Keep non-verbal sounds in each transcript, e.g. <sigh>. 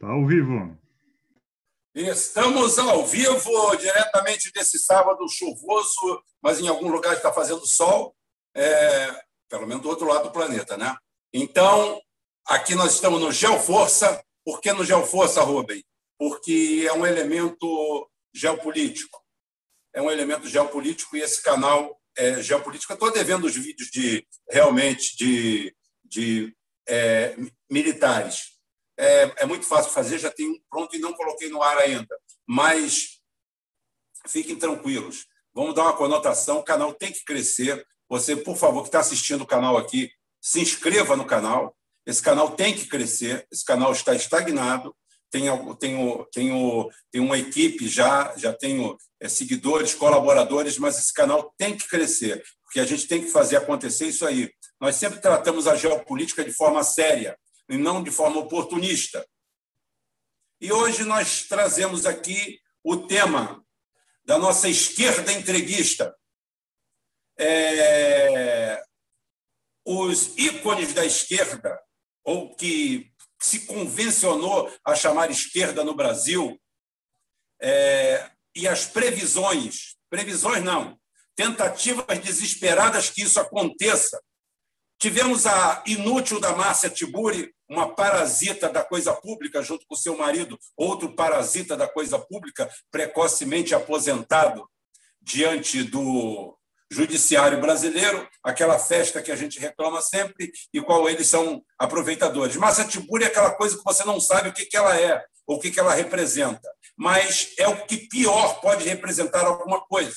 Está ao vivo. Estamos ao vivo, diretamente desse sábado chuvoso, mas em algum lugar está fazendo sol, é, pelo menos do outro lado do planeta, né? Então, aqui nós estamos no Geoforça. Por que no Geoforça, Rubem? Porque é um elemento geopolítico. É um elemento geopolítico e esse canal é geopolítico. Eu estou devendo os vídeos de realmente de, de é, militares é, é muito fácil fazer, já tenho um pronto e não coloquei no ar ainda. Mas fiquem tranquilos, vamos dar uma conotação. O canal tem que crescer. Você, por favor, que está assistindo o canal aqui, se inscreva no canal. Esse canal tem que crescer. Esse canal está estagnado. Tenho, tenho, tenho, tenho uma equipe já, já tenho é, seguidores, colaboradores, mas esse canal tem que crescer, porque a gente tem que fazer acontecer isso aí. Nós sempre tratamos a geopolítica de forma séria e não de forma oportunista. E hoje nós trazemos aqui o tema da nossa esquerda entreguista. É... Os ícones da esquerda, ou que se convencionou a chamar esquerda no Brasil, é... e as previsões, previsões não, tentativas desesperadas que isso aconteça. Tivemos a inútil da Márcia Tiburi, uma parasita da coisa pública, junto com seu marido, outro parasita da coisa pública, precocemente aposentado diante do judiciário brasileiro, aquela festa que a gente reclama sempre e qual eles são aproveitadores. Massa Tiburi é aquela coisa que você não sabe o que, que ela é ou o que, que ela representa, mas é o que pior pode representar alguma coisa.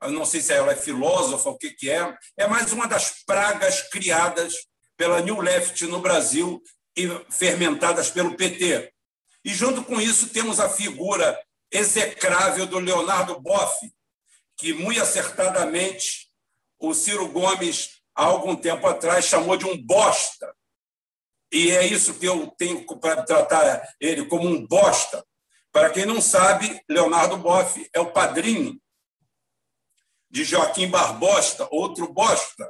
Eu não sei se ela é filósofa, o que, que é. É mais uma das pragas criadas pela New Left no Brasil fermentadas pelo PT. E, junto com isso, temos a figura execrável do Leonardo Boff, que, muito acertadamente, o Ciro Gomes, há algum tempo atrás, chamou de um bosta. E é isso que eu tenho para tratar ele como um bosta. Para quem não sabe, Leonardo Boff é o padrinho de Joaquim Barbosta, outro bosta,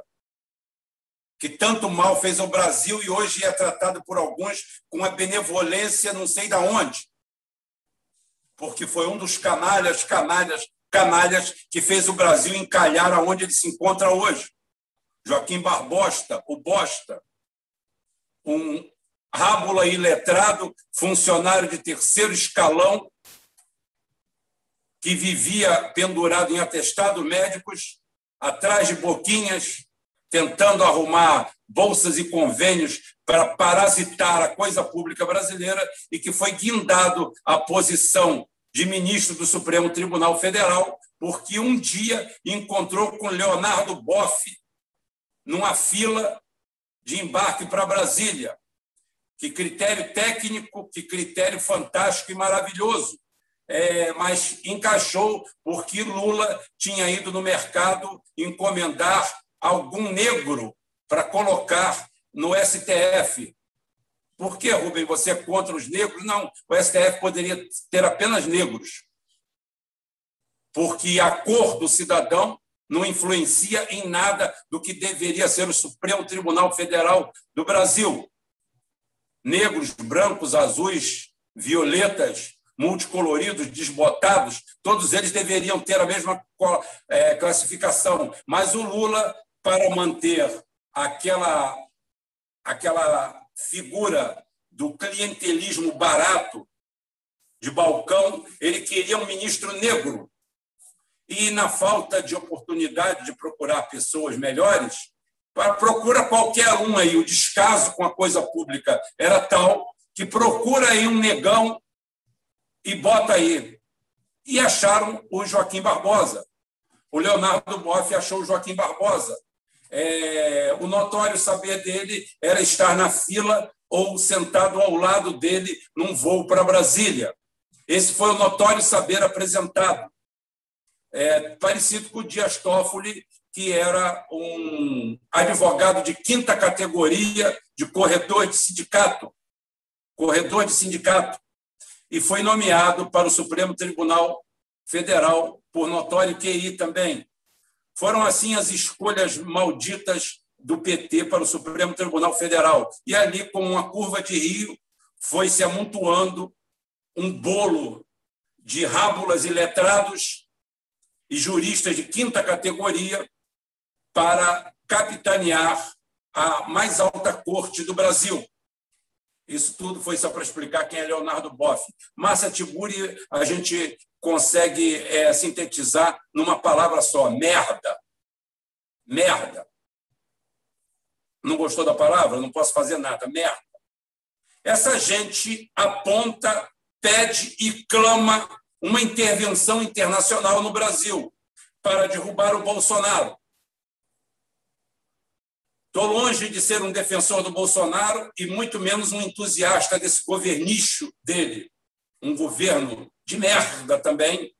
que tanto mal fez ao Brasil e hoje é tratado por alguns com a benevolência não sei da onde. Porque foi um dos canalhas, canalhas, canalhas que fez o Brasil encalhar aonde ele se encontra hoje. Joaquim Barbosta, o Bosta, um rábula iletrado, funcionário de terceiro escalão, que vivia pendurado em atestado médicos, atrás de boquinhas, tentando arrumar bolsas e convênios para parasitar a coisa pública brasileira e que foi guindado à posição de ministro do Supremo Tribunal Federal, porque um dia encontrou com Leonardo Boff numa fila de embarque para Brasília. Que critério técnico, que critério fantástico e maravilhoso. É, mas encaixou porque Lula tinha ido no mercado encomendar algum negro para colocar no STF. Por que, Rubem, você é contra os negros? Não, o STF poderia ter apenas negros. Porque a cor do cidadão não influencia em nada do que deveria ser o Supremo Tribunal Federal do Brasil. Negros, brancos, azuis, violetas, multicoloridos, desbotados, todos eles deveriam ter a mesma é, classificação. Mas o Lula para manter aquela, aquela figura do clientelismo barato de balcão, ele queria um ministro negro. E, na falta de oportunidade de procurar pessoas melhores, procura qualquer um aí. O descaso com a coisa pública era tal que procura aí um negão e bota aí. E acharam o Joaquim Barbosa. O Leonardo Boff achou o Joaquim Barbosa é, o notório saber dele era estar na fila ou sentado ao lado dele num voo para Brasília. Esse foi o notório saber apresentado. É, parecido com o Dias Toffoli, que era um advogado de quinta categoria de corretor de sindicato, corretor de sindicato, e foi nomeado para o Supremo Tribunal Federal por notório QI também. Foram, assim, as escolhas malditas do PT para o Supremo Tribunal Federal. E ali, com uma curva de rio, foi se amontoando um bolo de rábulas e letrados e juristas de quinta categoria para capitanear a mais alta corte do Brasil. Isso tudo foi só para explicar quem é Leonardo Boff. Massa Tiburi a gente consegue é, sintetizar numa palavra só: merda. Merda. Não gostou da palavra? Não posso fazer nada. Merda. Essa gente aponta, pede e clama uma intervenção internacional no Brasil para derrubar o Bolsonaro. Estou longe de ser um defensor do Bolsonaro e muito menos um entusiasta desse governicho dele. Um governo de merda também,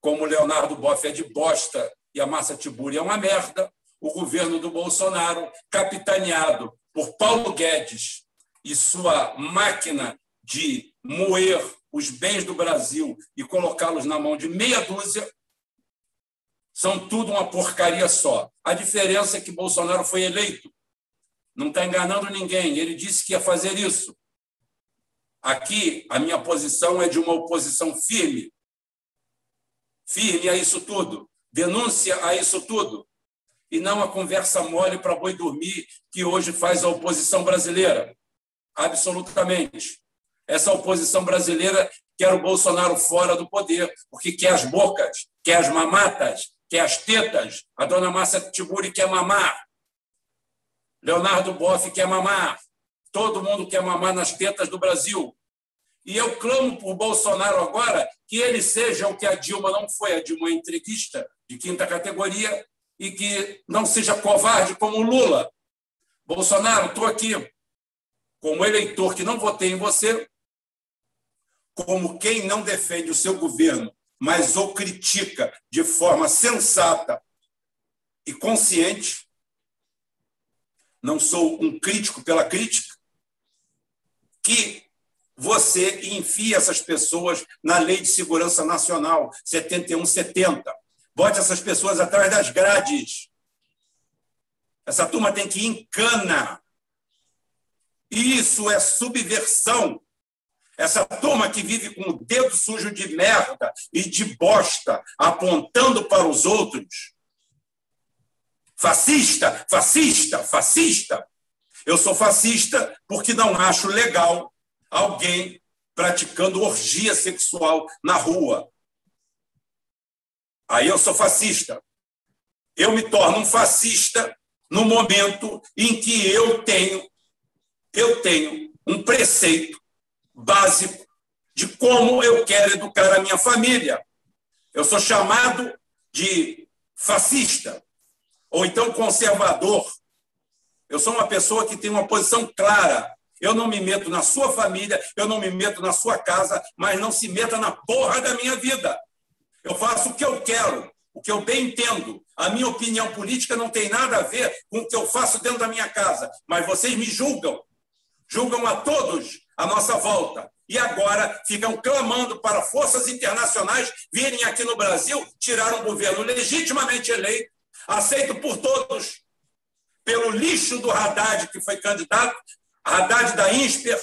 como Leonardo Boff é de bosta e a Massa Tiburi é uma merda. O governo do Bolsonaro, capitaneado por Paulo Guedes e sua máquina de moer os bens do Brasil e colocá-los na mão de meia dúzia, são tudo uma porcaria só. A diferença é que Bolsonaro foi eleito. Não está enganando ninguém. Ele disse que ia fazer isso. Aqui, a minha posição é de uma oposição firme. Firme a isso tudo. Denúncia a isso tudo. E não a conversa mole para boi dormir que hoje faz a oposição brasileira. Absolutamente. Essa oposição brasileira quer o Bolsonaro fora do poder, porque quer as bocas, quer as mamatas, quer as tetas. A dona Márcia Tiburi quer mamar. Leonardo Boff quer mamar. Todo mundo quer mamar nas tetas do Brasil. E eu clamo por Bolsonaro agora que ele seja o que a Dilma não foi. A Dilma é entreguista de quinta categoria e que não seja covarde como Lula. Bolsonaro, estou aqui como eleitor que não votei em você, como quem não defende o seu governo, mas o critica de forma sensata e consciente, não sou um crítico pela crítica, que você enfia essas pessoas na Lei de Segurança Nacional 7170. Bote essas pessoas atrás das grades. Essa turma tem que ir em cana. Isso é subversão. Essa turma que vive com o dedo sujo de merda e de bosta, apontando para os outros, Fascista, fascista, fascista. Eu sou fascista porque não acho legal alguém praticando orgia sexual na rua. Aí eu sou fascista. Eu me torno um fascista no momento em que eu tenho eu tenho um preceito básico de como eu quero educar a minha família. Eu sou chamado de fascista ou então conservador. Eu sou uma pessoa que tem uma posição clara. Eu não me meto na sua família, eu não me meto na sua casa, mas não se meta na porra da minha vida. Eu faço o que eu quero, o que eu bem entendo. A minha opinião política não tem nada a ver com o que eu faço dentro da minha casa, mas vocês me julgam. Julgam a todos à nossa volta. E agora ficam clamando para forças internacionais virem aqui no Brasil tirar um governo legitimamente eleito aceito por todos, pelo lixo do Haddad, que foi candidato, Haddad da INSPER,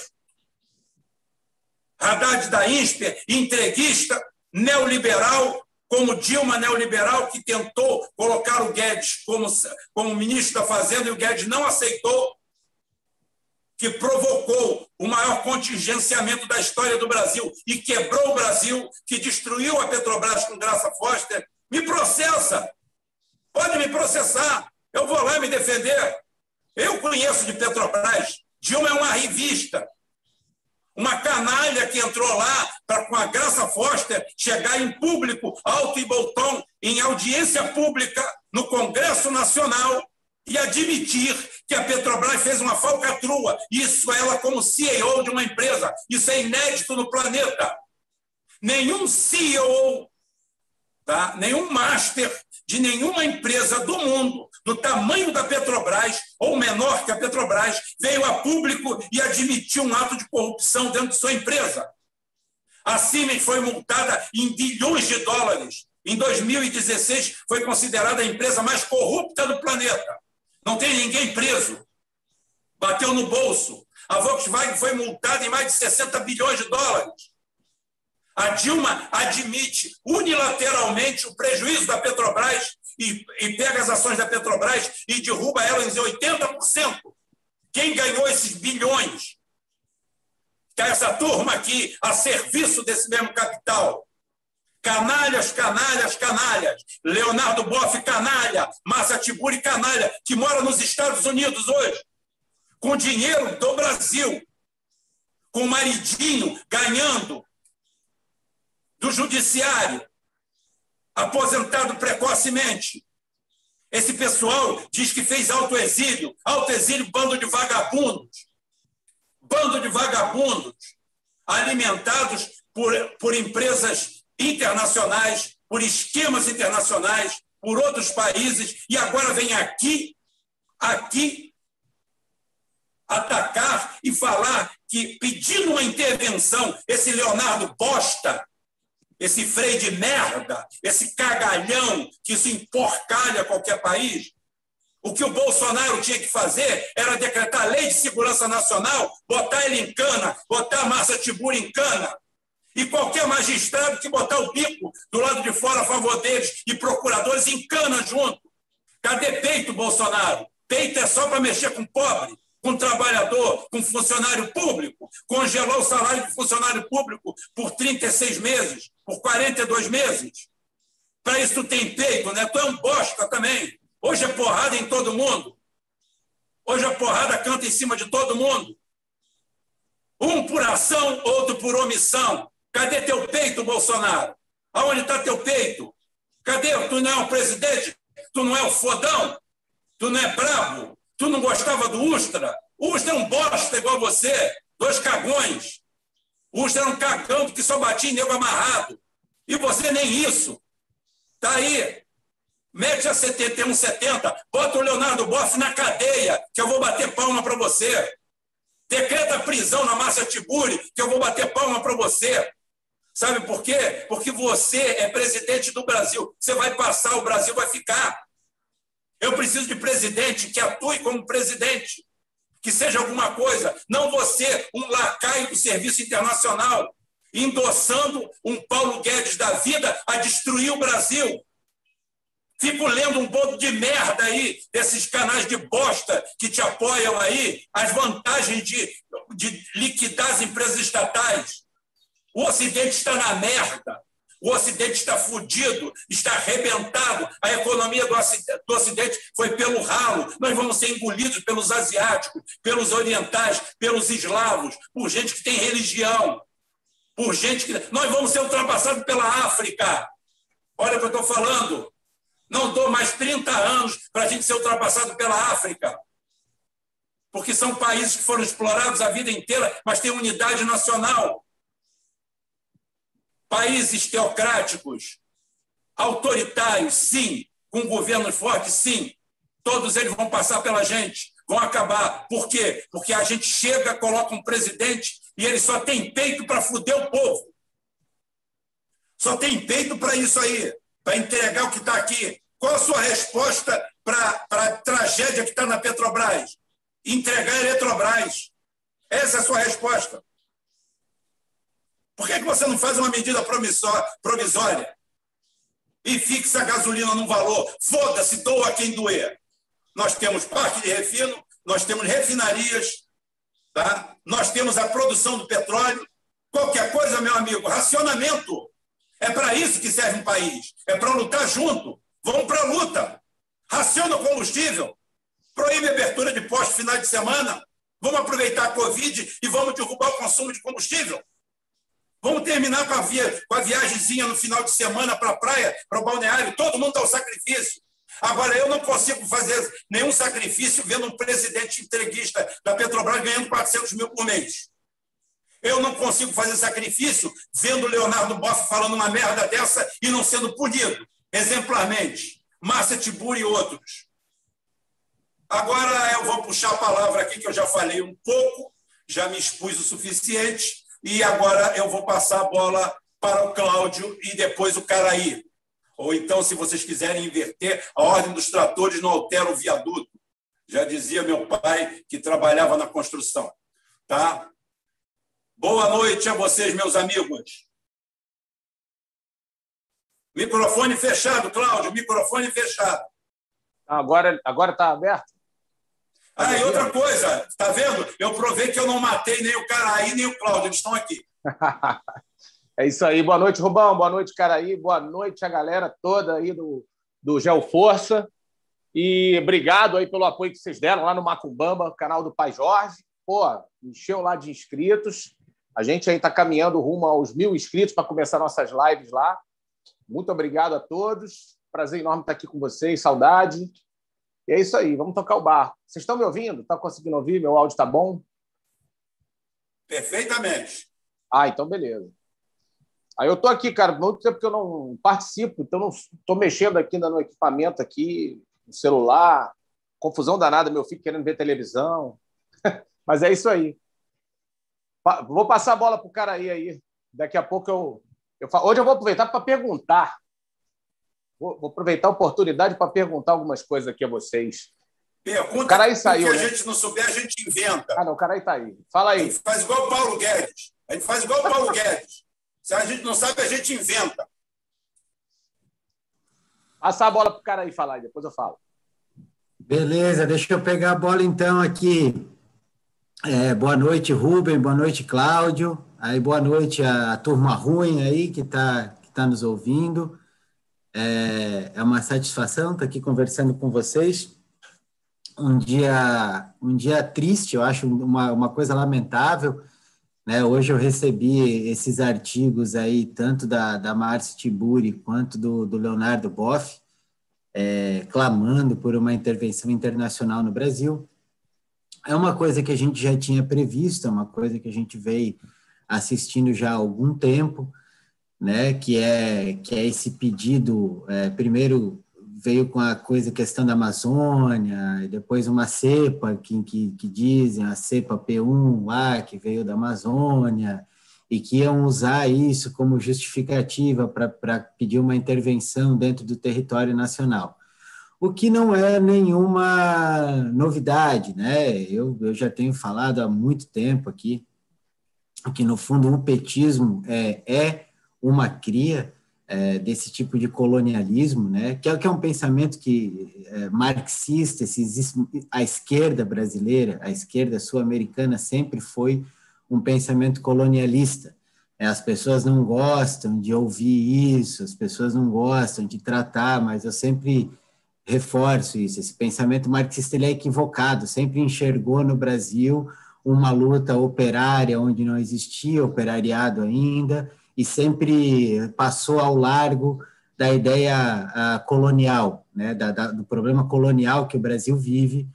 Haddad da INSPER, entreguista, neoliberal, como Dilma neoliberal, que tentou colocar o Guedes como, como ministro da Fazenda e o Guedes não aceitou, que provocou o maior contingenciamento da história do Brasil e quebrou o Brasil, que destruiu a Petrobras com Graça Foster, me processa. Pode me processar, eu vou lá me defender. Eu conheço de Petrobras. Dilma é uma revista, uma canalha que entrou lá para, com a Graça Foster, chegar em público, alto e boltão, em audiência pública no Congresso Nacional e admitir que a Petrobras fez uma falcatrua. Isso ela como CEO de uma empresa. Isso é inédito no planeta. Nenhum CEO, tá? nenhum master de nenhuma empresa do mundo, do tamanho da Petrobras, ou menor que a Petrobras, veio a público e admitiu um ato de corrupção dentro de sua empresa. A Siemens foi multada em bilhões de dólares. Em 2016, foi considerada a empresa mais corrupta do planeta. Não tem ninguém preso. Bateu no bolso. A Volkswagen foi multada em mais de 60 bilhões de dólares. A Dilma admite unilateralmente o prejuízo da Petrobras e, e pega as ações da Petrobras e derruba elas em 80%. Quem ganhou esses bilhões? É essa turma aqui a serviço desse mesmo capital. Canalhas, canalhas, canalhas. Leonardo Boff, canalha. Massa Tiburi, canalha, que mora nos Estados Unidos hoje. Com dinheiro do Brasil. Com o maridinho ganhando do judiciário, aposentado precocemente. Esse pessoal diz que fez autoexílio, autoexílio, bando de vagabundos. Bando de vagabundos alimentados por, por empresas internacionais, por esquemas internacionais, por outros países, e agora vem aqui, aqui, atacar e falar que, pedindo uma intervenção, esse Leonardo Bosta, esse freio de merda, esse cagalhão que isso emporcalha qualquer país. O que o Bolsonaro tinha que fazer era decretar lei de segurança nacional, botar ele em cana, botar a Massa Tibura em cana. E qualquer magistrado que botar o bico do lado de fora a favor deles e procuradores em cana junto. Cadê peito, Bolsonaro? Peito é só para mexer com pobre com trabalhador, com funcionário público, congelou o salário de funcionário público por 36 meses, por 42 meses. Para isso tu tem peito, né? Tu é um bosta também. Hoje é porrada em todo mundo. Hoje a porrada canta em cima de todo mundo. Um por ação, outro por omissão. Cadê teu peito, Bolsonaro? Aonde está teu peito? Cadê? Tu não é o presidente? Tu não é o fodão? Tu não é brabo? Tu não gostava do Ustra? O Ustra é um bosta igual você, dois cagões. O Ustra era um cagão que só batia em nego amarrado. E você nem isso. Tá aí. Mete a 71, 70, bota o Leonardo Boff na cadeia, que eu vou bater palma para você. Decreta prisão na Massa Tiburi, que eu vou bater palma para você. Sabe por quê? Porque você é presidente do Brasil. Você vai passar, o Brasil vai ficar. Eu preciso de presidente que atue como presidente, que seja alguma coisa, não você, um lacaio do serviço internacional, endossando um Paulo Guedes da vida a destruir o Brasil. Fico lendo um pouco de merda aí, desses canais de bosta que te apoiam aí, as vantagens de, de liquidar as empresas estatais. O Ocidente está na merda. O Ocidente está fudido, está arrebentado. A economia do Ocidente foi pelo ralo. Nós vamos ser engolidos pelos asiáticos, pelos orientais, pelos eslavos, por gente que tem religião, por gente que. Nós vamos ser ultrapassados pela África. Olha o que eu estou falando. Não dou mais 30 anos para a gente ser ultrapassado pela África. Porque são países que foram explorados a vida inteira, mas têm unidade nacional países teocráticos, autoritários, sim, com governos fortes, sim, todos eles vão passar pela gente, vão acabar. Por quê? Porque a gente chega, coloca um presidente e ele só tem peito para fuder o povo. Só tem peito para isso aí, para entregar o que está aqui. Qual a sua resposta para a tragédia que está na Petrobras? Entregar a Eletrobras. Essa é a sua resposta. Por que, que você não faz uma medida provisória e fixa a gasolina num valor? Foda-se, doa quem doer. Nós temos parque de refino, nós temos refinarias, tá? nós temos a produção do petróleo. Qualquer coisa, meu amigo, racionamento. É para isso que serve um país. É para lutar junto. Vamos para a luta. Raciona o combustível. Proíbe a abertura de postos final de semana. Vamos aproveitar a Covid e vamos derrubar o consumo de combustível. Vamos terminar com a, via, com a viagemzinha no final de semana para a praia, para o balneário. Todo mundo dá o sacrifício. Agora, eu não consigo fazer nenhum sacrifício vendo um presidente entreguista da Petrobras ganhando 400 mil por mês. Eu não consigo fazer sacrifício vendo Leonardo Boff falando uma merda dessa e não sendo punido exemplarmente. Márcia Tiburi e outros. Agora eu vou puxar a palavra aqui, que eu já falei um pouco, já me expus o suficiente. E agora eu vou passar a bola para o Cláudio e depois o Caraí. Ou então, se vocês quiserem inverter, a ordem dos tratores não altera o viaduto. Já dizia meu pai, que trabalhava na construção. Tá? Boa noite a vocês, meus amigos. Microfone fechado, Cláudio, microfone fechado. Agora agora está aberto? Ah, e outra coisa, tá vendo? Eu provei que eu não matei nem o Caraí, nem o Cláudio, eles estão aqui. <laughs> é isso aí. Boa noite, Rubão. Boa noite, Caraí. Boa noite a galera toda aí do, do Geoforça. E obrigado aí pelo apoio que vocês deram lá no Macumbamba, canal do Pai Jorge. Pô, encheu lá de inscritos. A gente aí está caminhando rumo aos mil inscritos para começar nossas lives lá. Muito obrigado a todos. Prazer enorme estar aqui com vocês. Saudade. E é isso aí, vamos tocar o barco. Vocês estão me ouvindo? Estão conseguindo ouvir? Meu áudio está bom? Perfeitamente. Ah, então beleza. Aí eu estou aqui, cara, muito tempo que eu não participo, então não estou mexendo aqui ainda no equipamento aqui, no celular, confusão danada, meu filho querendo ver televisão. <laughs> Mas é isso aí. Vou passar a bola para o cara aí, aí. Daqui a pouco eu, eu Hoje eu vou aproveitar para perguntar Vou, vou aproveitar a oportunidade para perguntar algumas coisas aqui a vocês. Pergunta, o cara aí saiu, que a né? gente não souber, a gente inventa. Ah, não, o cara aí está aí. Fala aí. A gente faz igual o Paulo Guedes. A gente faz igual o Paulo Guedes. Se a gente não sabe, a gente inventa. Passar a bola para o cara aí falar, aí, depois eu falo. Beleza, deixa eu pegar a bola então aqui. É, boa noite, Rubem, boa noite, Cláudio. Aí, boa noite a, a turma ruim aí que está que tá nos ouvindo. É, é uma satisfação estar aqui conversando com vocês. Um dia, um dia triste, eu acho uma, uma coisa lamentável. Né? Hoje eu recebi esses artigos aí, tanto da, da Márcia Tiburi quanto do, do Leonardo Boff, é, clamando por uma intervenção internacional no Brasil. É uma coisa que a gente já tinha previsto, é uma coisa que a gente veio assistindo já há algum tempo né, que é que é esse pedido, é, primeiro veio com a coisa questão da Amazônia, e depois uma cepa que, que, que dizem a cepa P1 lá que veio da Amazônia e que iam usar isso como justificativa para pedir uma intervenção dentro do território nacional. O que não é nenhuma novidade, né? Eu, eu já tenho falado há muito tempo aqui que, no fundo, o petismo é, é uma cria é, desse tipo de colonialismo, né, que é, que é um pensamento que é, marxista, a esquerda brasileira, a esquerda sul-americana sempre foi um pensamento colonialista. É, as pessoas não gostam de ouvir isso, as pessoas não gostam de tratar, mas eu sempre reforço isso. Esse pensamento marxista ele é equivocado, sempre enxergou no Brasil uma luta operária onde não existia operariado ainda, e sempre passou ao largo da ideia colonial, né, da, da, do problema colonial que o Brasil vive,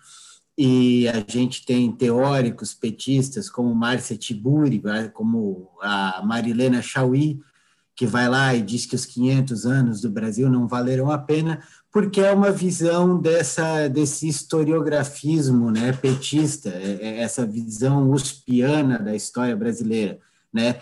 e a gente tem teóricos petistas como Márcia Tiburi, como a Marilena Chauí, que vai lá e diz que os 500 anos do Brasil não valeram a pena, porque é uma visão dessa desse historiografismo, né, petista, é, é essa visão uspiana da história brasileira, né?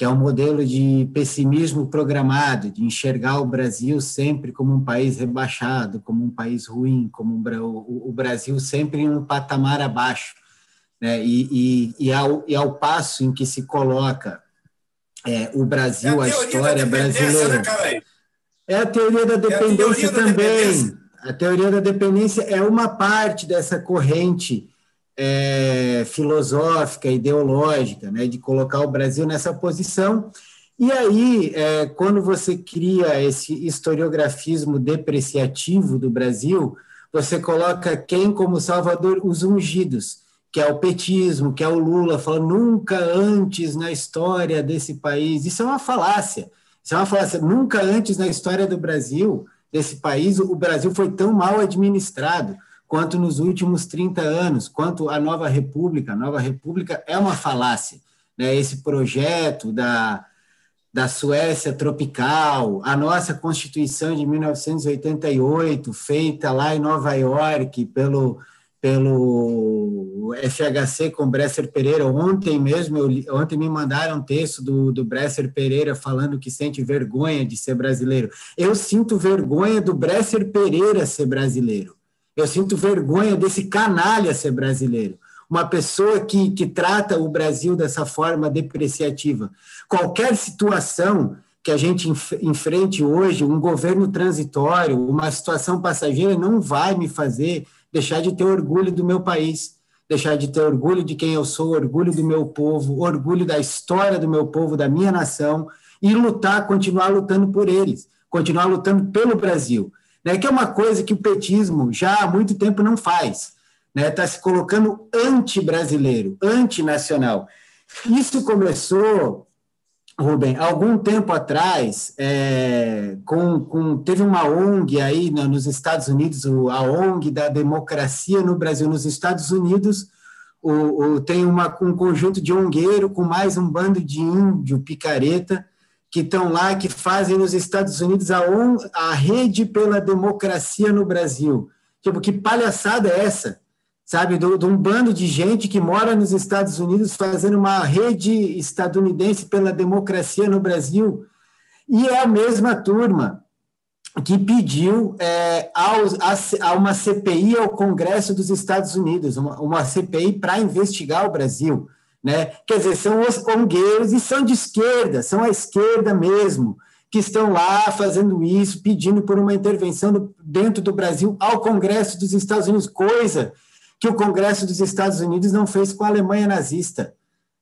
Que é um modelo de pessimismo programado, de enxergar o Brasil sempre como um país rebaixado, como um país ruim, como um, o, o Brasil sempre em um patamar abaixo. Né? E, e, e, ao, e ao passo em que se coloca é, o Brasil, é a, a história né, brasileira. Né, é a teoria da dependência é a teoria também. Da dependência. A teoria da dependência é uma parte dessa corrente é, filosófica, ideológica, né, de colocar o Brasil nessa posição. E aí, é, quando você cria esse historiografismo depreciativo do Brasil, você coloca quem como Salvador? Os ungidos, que é o petismo, que é o Lula, falando nunca antes na história desse país. Isso é uma falácia. Isso é uma falácia. Nunca antes na história do Brasil, desse país, o Brasil foi tão mal administrado quanto nos últimos 30 anos, quanto a nova república. A nova república é uma falácia. Né? Esse projeto da, da Suécia tropical, a nossa Constituição de 1988, feita lá em Nova York pelo, pelo FHC com Bresser Pereira. Ontem mesmo, eu, ontem me mandaram um texto do, do Bresser Pereira falando que sente vergonha de ser brasileiro. Eu sinto vergonha do Bresser Pereira ser brasileiro. Eu sinto vergonha desse canalha ser brasileiro. uma pessoa que, que trata o Brasil dessa forma depreciativa. Qualquer situação que a gente enf enfrente hoje, um governo transitório, uma situação passageira, não vai me fazer deixar de ter orgulho do meu país, deixar de ter orgulho de quem eu sou, orgulho do meu povo, orgulho da história do meu povo, da minha nação, e lutar, continuar lutando por eles, continuar lutando pelo Brasil. Né, que é uma coisa que o petismo já há muito tempo não faz. Está né, tá se colocando anti-brasileiro, anti-nacional. Isso começou Rubem, algum tempo atrás, é, com, com, teve uma ONG aí nos Estados Unidos, a ONG da democracia no Brasil. Nos Estados Unidos, o, o, tem uma, um conjunto de ongueiro com mais um bando de índio picareta que estão lá, que fazem nos Estados Unidos a, on, a rede pela democracia no Brasil. Tipo, que palhaçada é essa? sabe, de um bando de gente que mora nos Estados Unidos fazendo uma rede estadunidense pela democracia no Brasil, e é a mesma turma que pediu é, a, a, uma CPI ao Congresso dos Estados Unidos, uma, uma CPI para investigar o Brasil. Né? Quer dizer, são os ongueiros e são de esquerda, são a esquerda mesmo, que estão lá fazendo isso, pedindo por uma intervenção dentro do Brasil ao Congresso dos Estados Unidos, coisa que o Congresso dos Estados Unidos não fez com a Alemanha nazista,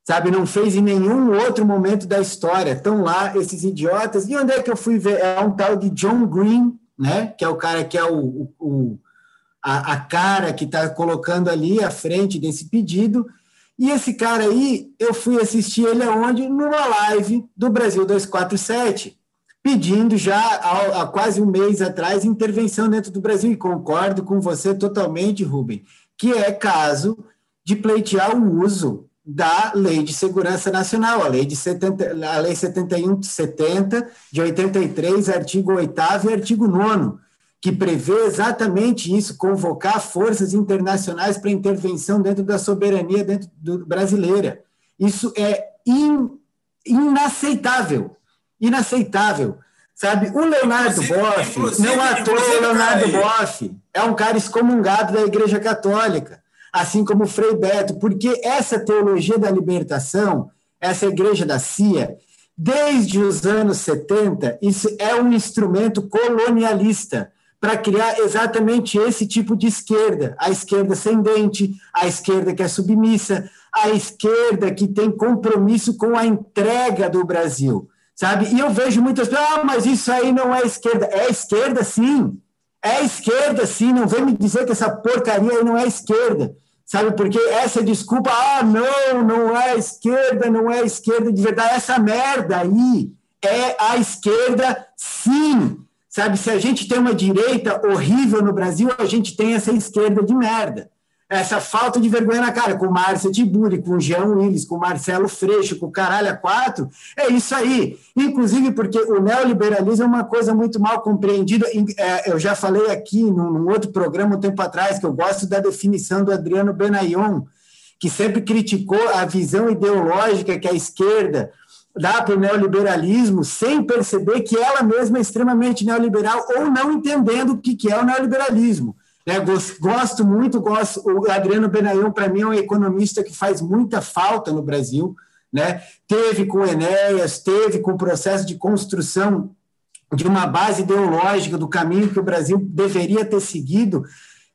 sabe? Não fez em nenhum outro momento da história. Estão lá esses idiotas. E onde é que eu fui ver? É um tal de John Green, né? Que é o cara que é o, o a, a cara que está colocando ali à frente desse pedido. E esse cara aí, eu fui assistir ele aonde? Numa live do Brasil 247, pedindo já há, há, quase um mês atrás intervenção dentro do Brasil. E concordo com você totalmente, Rubem que é caso de pleitear o uso da Lei de Segurança Nacional, a Lei, de 70, a lei 7170, de 83, artigo 8 e artigo 9 que prevê exatamente isso, convocar forças internacionais para intervenção dentro da soberania dentro do, brasileira. Isso é in, inaceitável, inaceitável. Sabe, o Leonardo Boff, não à toa o Leonardo Boff é um cara excomungado da Igreja Católica, assim como o Frei Beto, porque essa teologia da libertação, essa igreja da CIA, desde os anos 70, isso é um instrumento colonialista para criar exatamente esse tipo de esquerda, a esquerda ascendente, a esquerda que é submissa, a esquerda que tem compromisso com a entrega do Brasil sabe? E eu vejo muitas pessoas, ah, mas isso aí não é esquerda. É esquerda, sim. É esquerda, sim. Não vem me dizer que essa porcaria aí não é esquerda, sabe? Porque essa desculpa, ah, não, não é esquerda, não é esquerda de verdade. Essa merda aí é a esquerda, sim. Sabe, se a gente tem uma direita horrível no Brasil, a gente tem essa esquerda de merda essa falta de vergonha na cara, com Márcia Tiburi, com Jean Willis, com Marcelo Freixo, com Caralho a Quatro, é isso aí. Inclusive porque o neoliberalismo é uma coisa muito mal compreendida. É, eu já falei aqui num outro programa um tempo atrás, que eu gosto da definição do Adriano Benayon, que sempre criticou a visão ideológica que a esquerda dá para o neoliberalismo, sem perceber que ela mesma é extremamente neoliberal ou não entendendo o que é o neoliberalismo. Né? Gosto muito, gosto. O Adriano Benayon, para mim, é um economista que faz muita falta no Brasil. Né? Teve com Enéas, teve com o processo de construção de uma base ideológica do caminho que o Brasil deveria ter seguido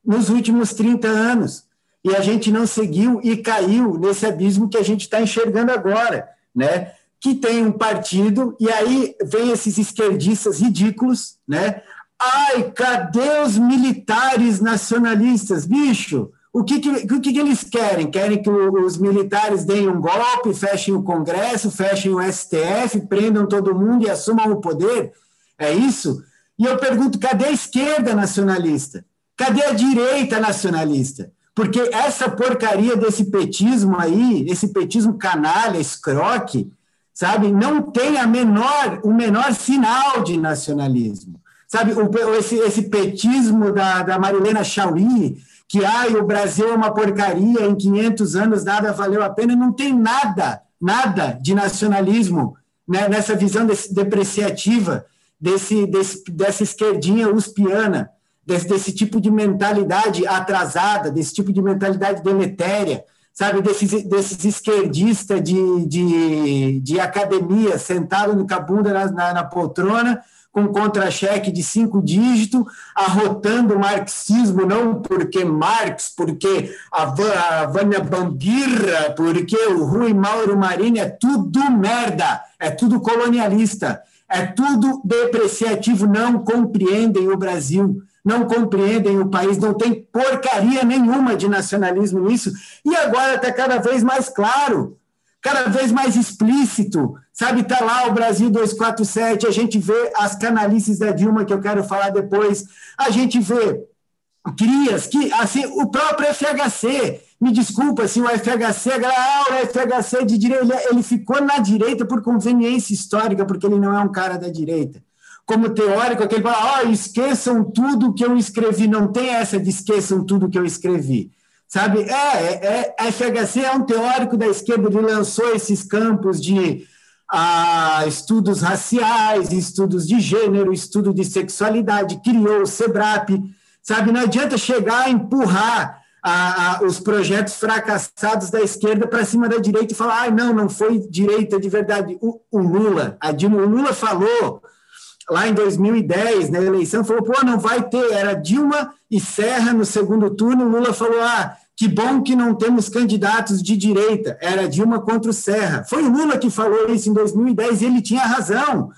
nos últimos 30 anos. E a gente não seguiu e caiu nesse abismo que a gente está enxergando agora, né? Que tem um partido, e aí vem esses esquerdistas ridículos, né? Ai, cadê os militares nacionalistas? Bicho, o que, que, o que, que eles querem? Querem que os militares deem um golpe, fechem o Congresso, fechem o STF, prendam todo mundo e assumam o poder? É isso? E eu pergunto, cadê a esquerda nacionalista? Cadê a direita nacionalista? Porque essa porcaria desse petismo aí, esse petismo canalha, escroque, sabe, não tem a menor, o menor sinal de nacionalismo. Sabe, o, esse, esse petismo da, da Marilena Chauí, que ai, o Brasil é uma porcaria, em 500 anos nada valeu a pena, não tem nada, nada de nacionalismo né, nessa visão desse, depreciativa, desse, desse, dessa esquerdinha uspiana, desse, desse tipo de mentalidade atrasada, desse tipo de mentalidade deletéria, sabe, desses, desses esquerdistas de, de, de academia sentado no cabunda na, na, na poltrona, com contra-cheque de cinco dígitos, arrotando o marxismo, não porque Marx, porque a, a Vânia Bambirra, porque o Rui Mauro Marini, é tudo merda, é tudo colonialista, é tudo depreciativo, não compreendem o Brasil não compreendem o país, não tem porcaria nenhuma de nacionalismo nisso, e agora está cada vez mais claro, cada vez mais explícito, sabe? Está lá o Brasil 247, a gente vê as canalices da Dilma, que eu quero falar depois, a gente vê crias que, assim, o próprio FHC, me desculpa, assim, o FHC, ah, o FHC de direita, ele, ele ficou na direita por conveniência histórica, porque ele não é um cara da direita como teórico, aquele fala, oh, esqueçam tudo que eu escrevi, não tem essa de esqueçam tudo que eu escrevi. Sabe, é, é, é FHC é um teórico da esquerda, ele lançou esses campos de ah, estudos raciais, estudos de gênero, estudo de sexualidade, criou o SEBRAP, sabe, não adianta chegar a empurrar a, a, os projetos fracassados da esquerda para cima da direita e falar, ah, não, não foi direita de verdade. O, o Lula, a Dilma, o Lula falou lá em 2010, na eleição, falou, pô, não vai ter, era Dilma e Serra no segundo turno, Lula falou, ah, que bom que não temos candidatos de direita, era Dilma contra o Serra. Foi o Lula que falou isso em 2010 e ele tinha razão.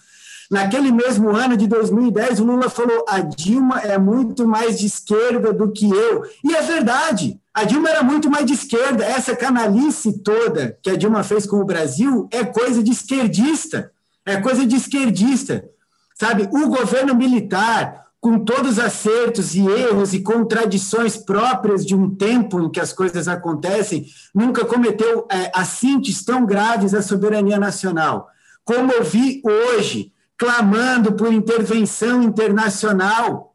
Naquele mesmo ano de 2010, o Lula falou, a Dilma é muito mais de esquerda do que eu. E é verdade, a Dilma era muito mais de esquerda. Essa canalice toda que a Dilma fez com o Brasil é coisa de esquerdista, é coisa de esquerdista. Sabe, o governo militar, com todos os acertos e erros e contradições próprias de um tempo em que as coisas acontecem, nunca cometeu é, assintes tão graves à soberania nacional. Como eu vi hoje, clamando por intervenção internacional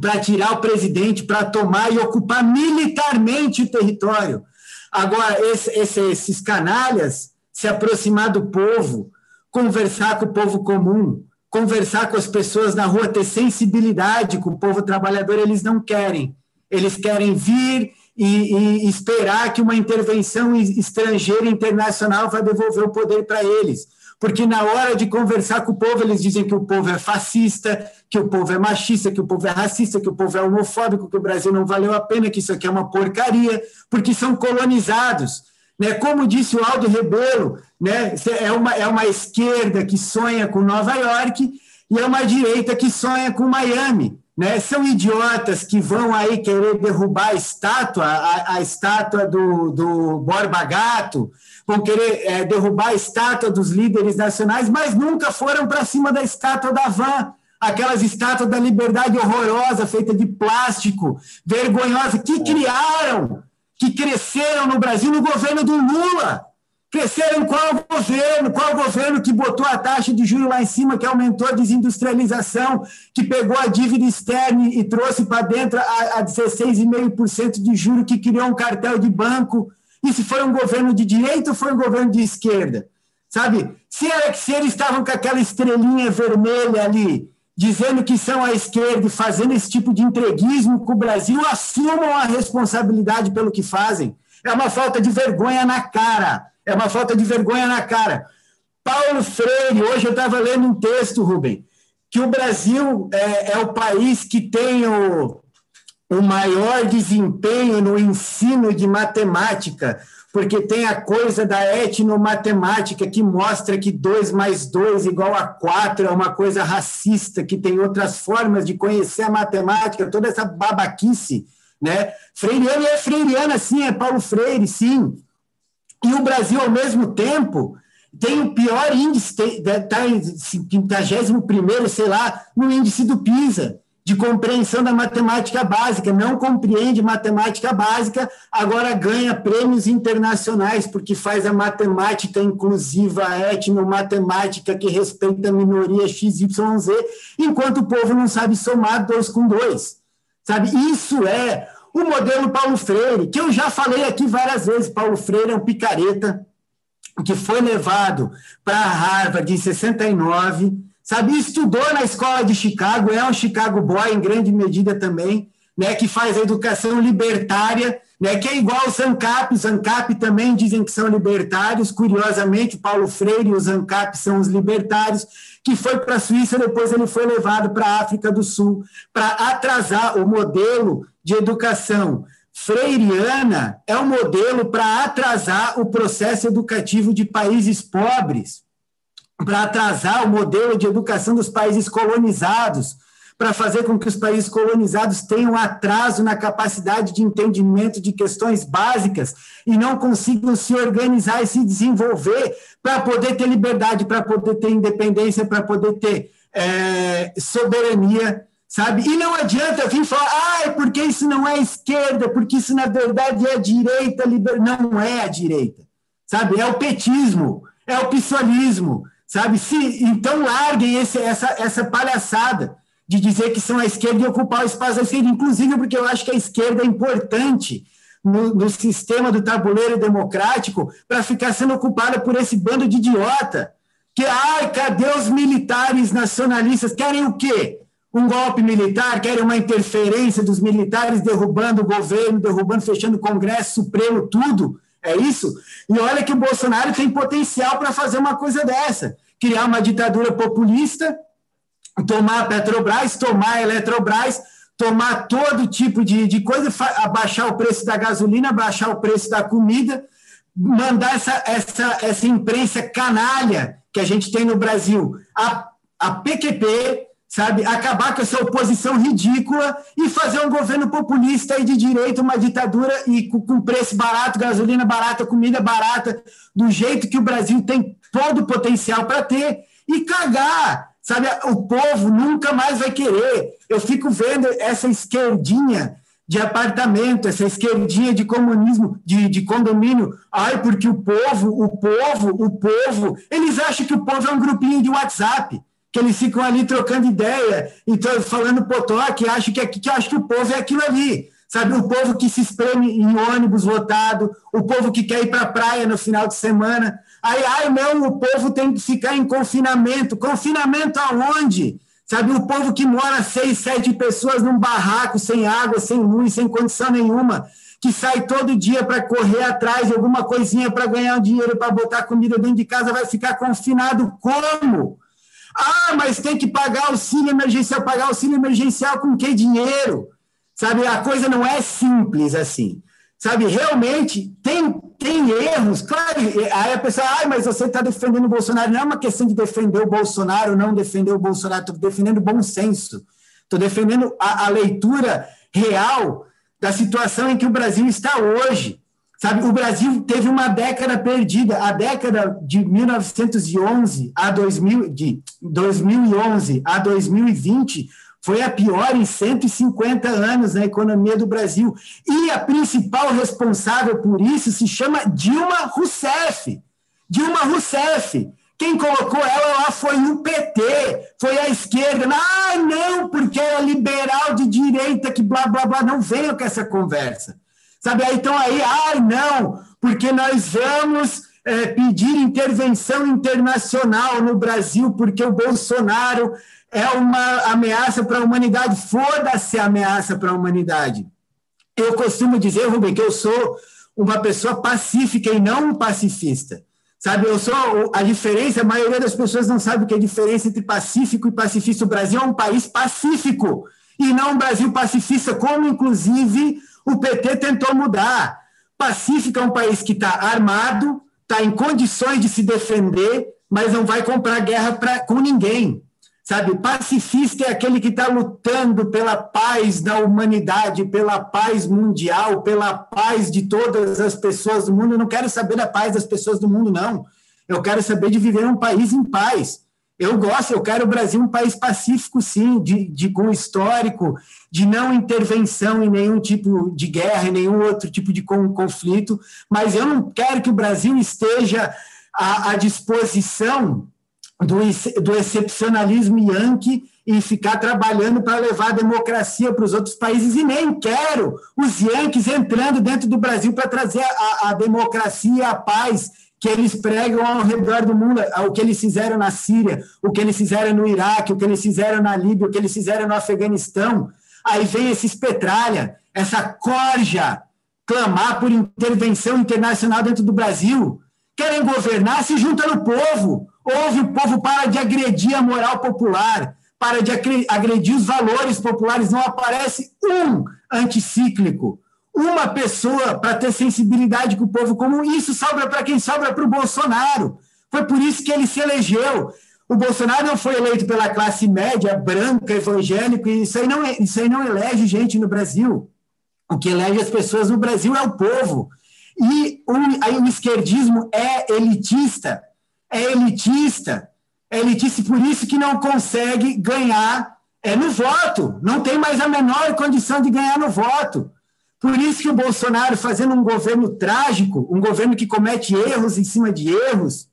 para tirar o presidente, para tomar e ocupar militarmente o território. Agora, esse, esse, esses canalhas se aproximar do povo, conversar com o povo comum, conversar com as pessoas na rua, ter sensibilidade com o povo trabalhador, eles não querem. Eles querem vir e, e esperar que uma intervenção estrangeira internacional vai devolver o poder para eles. Porque na hora de conversar com o povo, eles dizem que o povo é fascista, que o povo é machista, que o povo é racista, que o povo é homofóbico, que o Brasil não valeu a pena, que isso aqui é uma porcaria, porque são colonizados. Né? Como disse o Aldo Rebelo, né? é, uma, é uma esquerda que sonha com Nova York e é uma direita que sonha com Miami. Né? São idiotas que vão aí querer derrubar a estátua, a, a estátua do, do Borba Gato, vão querer é, derrubar a estátua dos líderes nacionais, mas nunca foram para cima da estátua da Van aquelas estátuas da liberdade horrorosa, feita de plástico, vergonhosa, que criaram que cresceram no Brasil no governo do Lula. Cresceram qual governo? Qual governo que botou a taxa de juros lá em cima, que aumentou a desindustrialização, que pegou a dívida externa e trouxe para dentro a, a 16,5% de juros, que criou um cartel de banco? Isso foi um governo de direita ou foi um governo de esquerda? Sabe? Se, era, se eles estavam com aquela estrelinha vermelha ali, dizendo que são a esquerda e fazendo esse tipo de entreguismo com o Brasil, assumam a responsabilidade pelo que fazem. É uma falta de vergonha na cara. É uma falta de vergonha na cara. Paulo Freire, hoje eu estava lendo um texto, Rubem, que o Brasil é, é o país que tem o, o maior desempenho no ensino de matemática porque tem a coisa da etnomatemática que mostra que 2 mais 2 igual a 4 é uma coisa racista, que tem outras formas de conhecer a matemática, toda essa babaquice, né? Freiriano é freiriana, sim, é Paulo Freire, sim. E o Brasil, ao mesmo tempo, tem o pior índice, está em 51 sei lá, no índice do PISA de compreensão da matemática básica, não compreende matemática básica, agora ganha prêmios internacionais, porque faz a matemática inclusiva, etnomatemática que respeita a minoria XYZ, enquanto o povo não sabe somar dois com dois. Sabe? Isso é o modelo Paulo Freire, que eu já falei aqui várias vezes. Paulo Freire é um picareta que foi levado para Harvard em 69, sabe? Estudou na escola de Chicago, é um Chicago boy em grande medida também, né? Que faz a educação libertária, né, que é igual os ANCAP, os ANCAP também dizem que são libertários, curiosamente, o Paulo Freire e os ANCAP são os libertários, que foi para a Suíça, depois ele foi levado para a África do Sul, para atrasar o modelo de educação freiriana, é um modelo para atrasar o processo educativo de países pobres, para atrasar o modelo de educação dos países colonizados, para fazer com que os países colonizados tenham atraso na capacidade de entendimento de questões básicas e não consigam se organizar e se desenvolver para poder ter liberdade, para poder ter independência, para poder ter é, soberania, sabe? E não adianta vir falar, ah, é porque isso não é esquerda, porque isso na verdade é a direita, liber... não é a direita, sabe? É o petismo, é o pissolismo, sabe? Se, então larguem esse, essa, essa palhaçada de dizer que são a esquerda e ocupar o espaço da esquerda, inclusive porque eu acho que a esquerda é importante no, no sistema do tabuleiro democrático para ficar sendo ocupada por esse bando de idiota. Que, ai, cadê os militares nacionalistas? Querem o quê? Um golpe militar? Querem uma interferência dos militares derrubando o governo, derrubando, fechando o Congresso Supremo, tudo? É isso? E olha que o Bolsonaro tem potencial para fazer uma coisa dessa criar uma ditadura populista tomar a Petrobras, tomar a Eletrobras, tomar todo tipo de, de coisa, abaixar o preço da gasolina, abaixar o preço da comida, mandar essa, essa, essa imprensa canalha que a gente tem no Brasil, a, a PQP, sabe, acabar com essa oposição ridícula e fazer um governo populista e de direita, uma ditadura e com, com preço barato, gasolina barata, comida barata, do jeito que o Brasil tem todo o potencial para ter, e cagar Sabe, o povo nunca mais vai querer. Eu fico vendo essa esquerdinha de apartamento, essa esquerdinha de comunismo, de, de condomínio. Ai, porque o povo, o povo, o povo, eles acham que o povo é um grupinho de WhatsApp, que eles ficam ali trocando ideia, então falando potoque, acho que, que acho que o povo é aquilo ali. Sabe, o povo que se espreme em ônibus lotado, o povo que quer ir para a praia no final de semana. Aí, ai, não, o povo tem que ficar em confinamento. Confinamento aonde? Sabe, o povo que mora seis, sete pessoas num barraco, sem água, sem luz, sem condição nenhuma, que sai todo dia para correr atrás de alguma coisinha para ganhar um dinheiro, para botar comida dentro de casa, vai ficar confinado como? Ah, mas tem que pagar auxílio emergencial. Pagar auxílio emergencial com que dinheiro? Sabe, a coisa não é simples assim. Sabe, realmente tem, tem erros. Claro, aí a pessoa, ai, mas você está defendendo o Bolsonaro. Não é uma questão de defender o Bolsonaro ou não defender o Bolsonaro, estou defendendo bom senso. Estou defendendo a, a leitura real da situação em que o Brasil está hoje. Sabe, o Brasil teve uma década perdida. A década de 1911 a 2000, de 2011 a 2020 foi a pior em 150 anos na economia do Brasil. E a principal responsável por isso se chama Dilma Rousseff. Dilma Rousseff. Quem colocou ela lá foi o PT, foi a esquerda. Ah, não, porque é liberal de direita, que blá, blá, blá. Não venham com essa conversa. Sabe, aí então aí, ah, não, porque nós vamos é, pedir intervenção internacional no Brasil, porque o Bolsonaro é uma ameaça para a humanidade. Foda-se a ameaça para a humanidade. Eu costumo dizer, Rubem, que eu sou uma pessoa pacífica e não um pacifista. Sabe, eu sou a diferença, a maioria das pessoas não sabe o que é a diferença entre pacífico e pacifista. O Brasil é um país pacífico e não um Brasil pacifista, como inclusive o PT tentou mudar. Pacífico é um país que está armado, está em condições de se defender, mas não vai comprar guerra pra, com ninguém. Sabe, pacifista é aquele que está lutando pela paz da humanidade, pela paz mundial, pela paz de todas as pessoas do mundo. Eu não quero saber da paz das pessoas do mundo, não. Eu quero saber de viver um país em paz. Eu gosto, eu quero o Brasil um país pacífico, sim, de, de com histórico, de não intervenção em nenhum tipo de guerra, em nenhum outro tipo de conflito, mas eu não quero que o Brasil esteja à, à disposição do, do excepcionalismo yankee e ficar trabalhando para levar a democracia para os outros países, e nem quero os yankees entrando dentro do Brasil para trazer a, a democracia, a paz que eles pregam ao redor do mundo, o que eles fizeram na Síria, o que eles fizeram no Iraque, o que eles fizeram na Líbia, o que eles fizeram no Afeganistão. Aí vem esse espetralha, essa corja clamar por intervenção internacional dentro do Brasil. Querem governar, se junta no povo. Ouve o povo para de agredir a moral popular, para de agredir os valores populares. Não aparece um anticíclico, uma pessoa para ter sensibilidade com o povo comum. Isso sobra para quem sobra para o Bolsonaro. Foi por isso que ele se elegeu. O Bolsonaro não foi eleito pela classe média, branca, evangélica, e isso aí não, é, isso aí não elege gente no Brasil. O que elege as pessoas no Brasil é o povo. E o, aí o esquerdismo é elitista, é elitista, é elitista por isso que não consegue ganhar é, no voto, não tem mais a menor condição de ganhar no voto. Por isso que o Bolsonaro, fazendo um governo trágico, um governo que comete erros em cima de erros,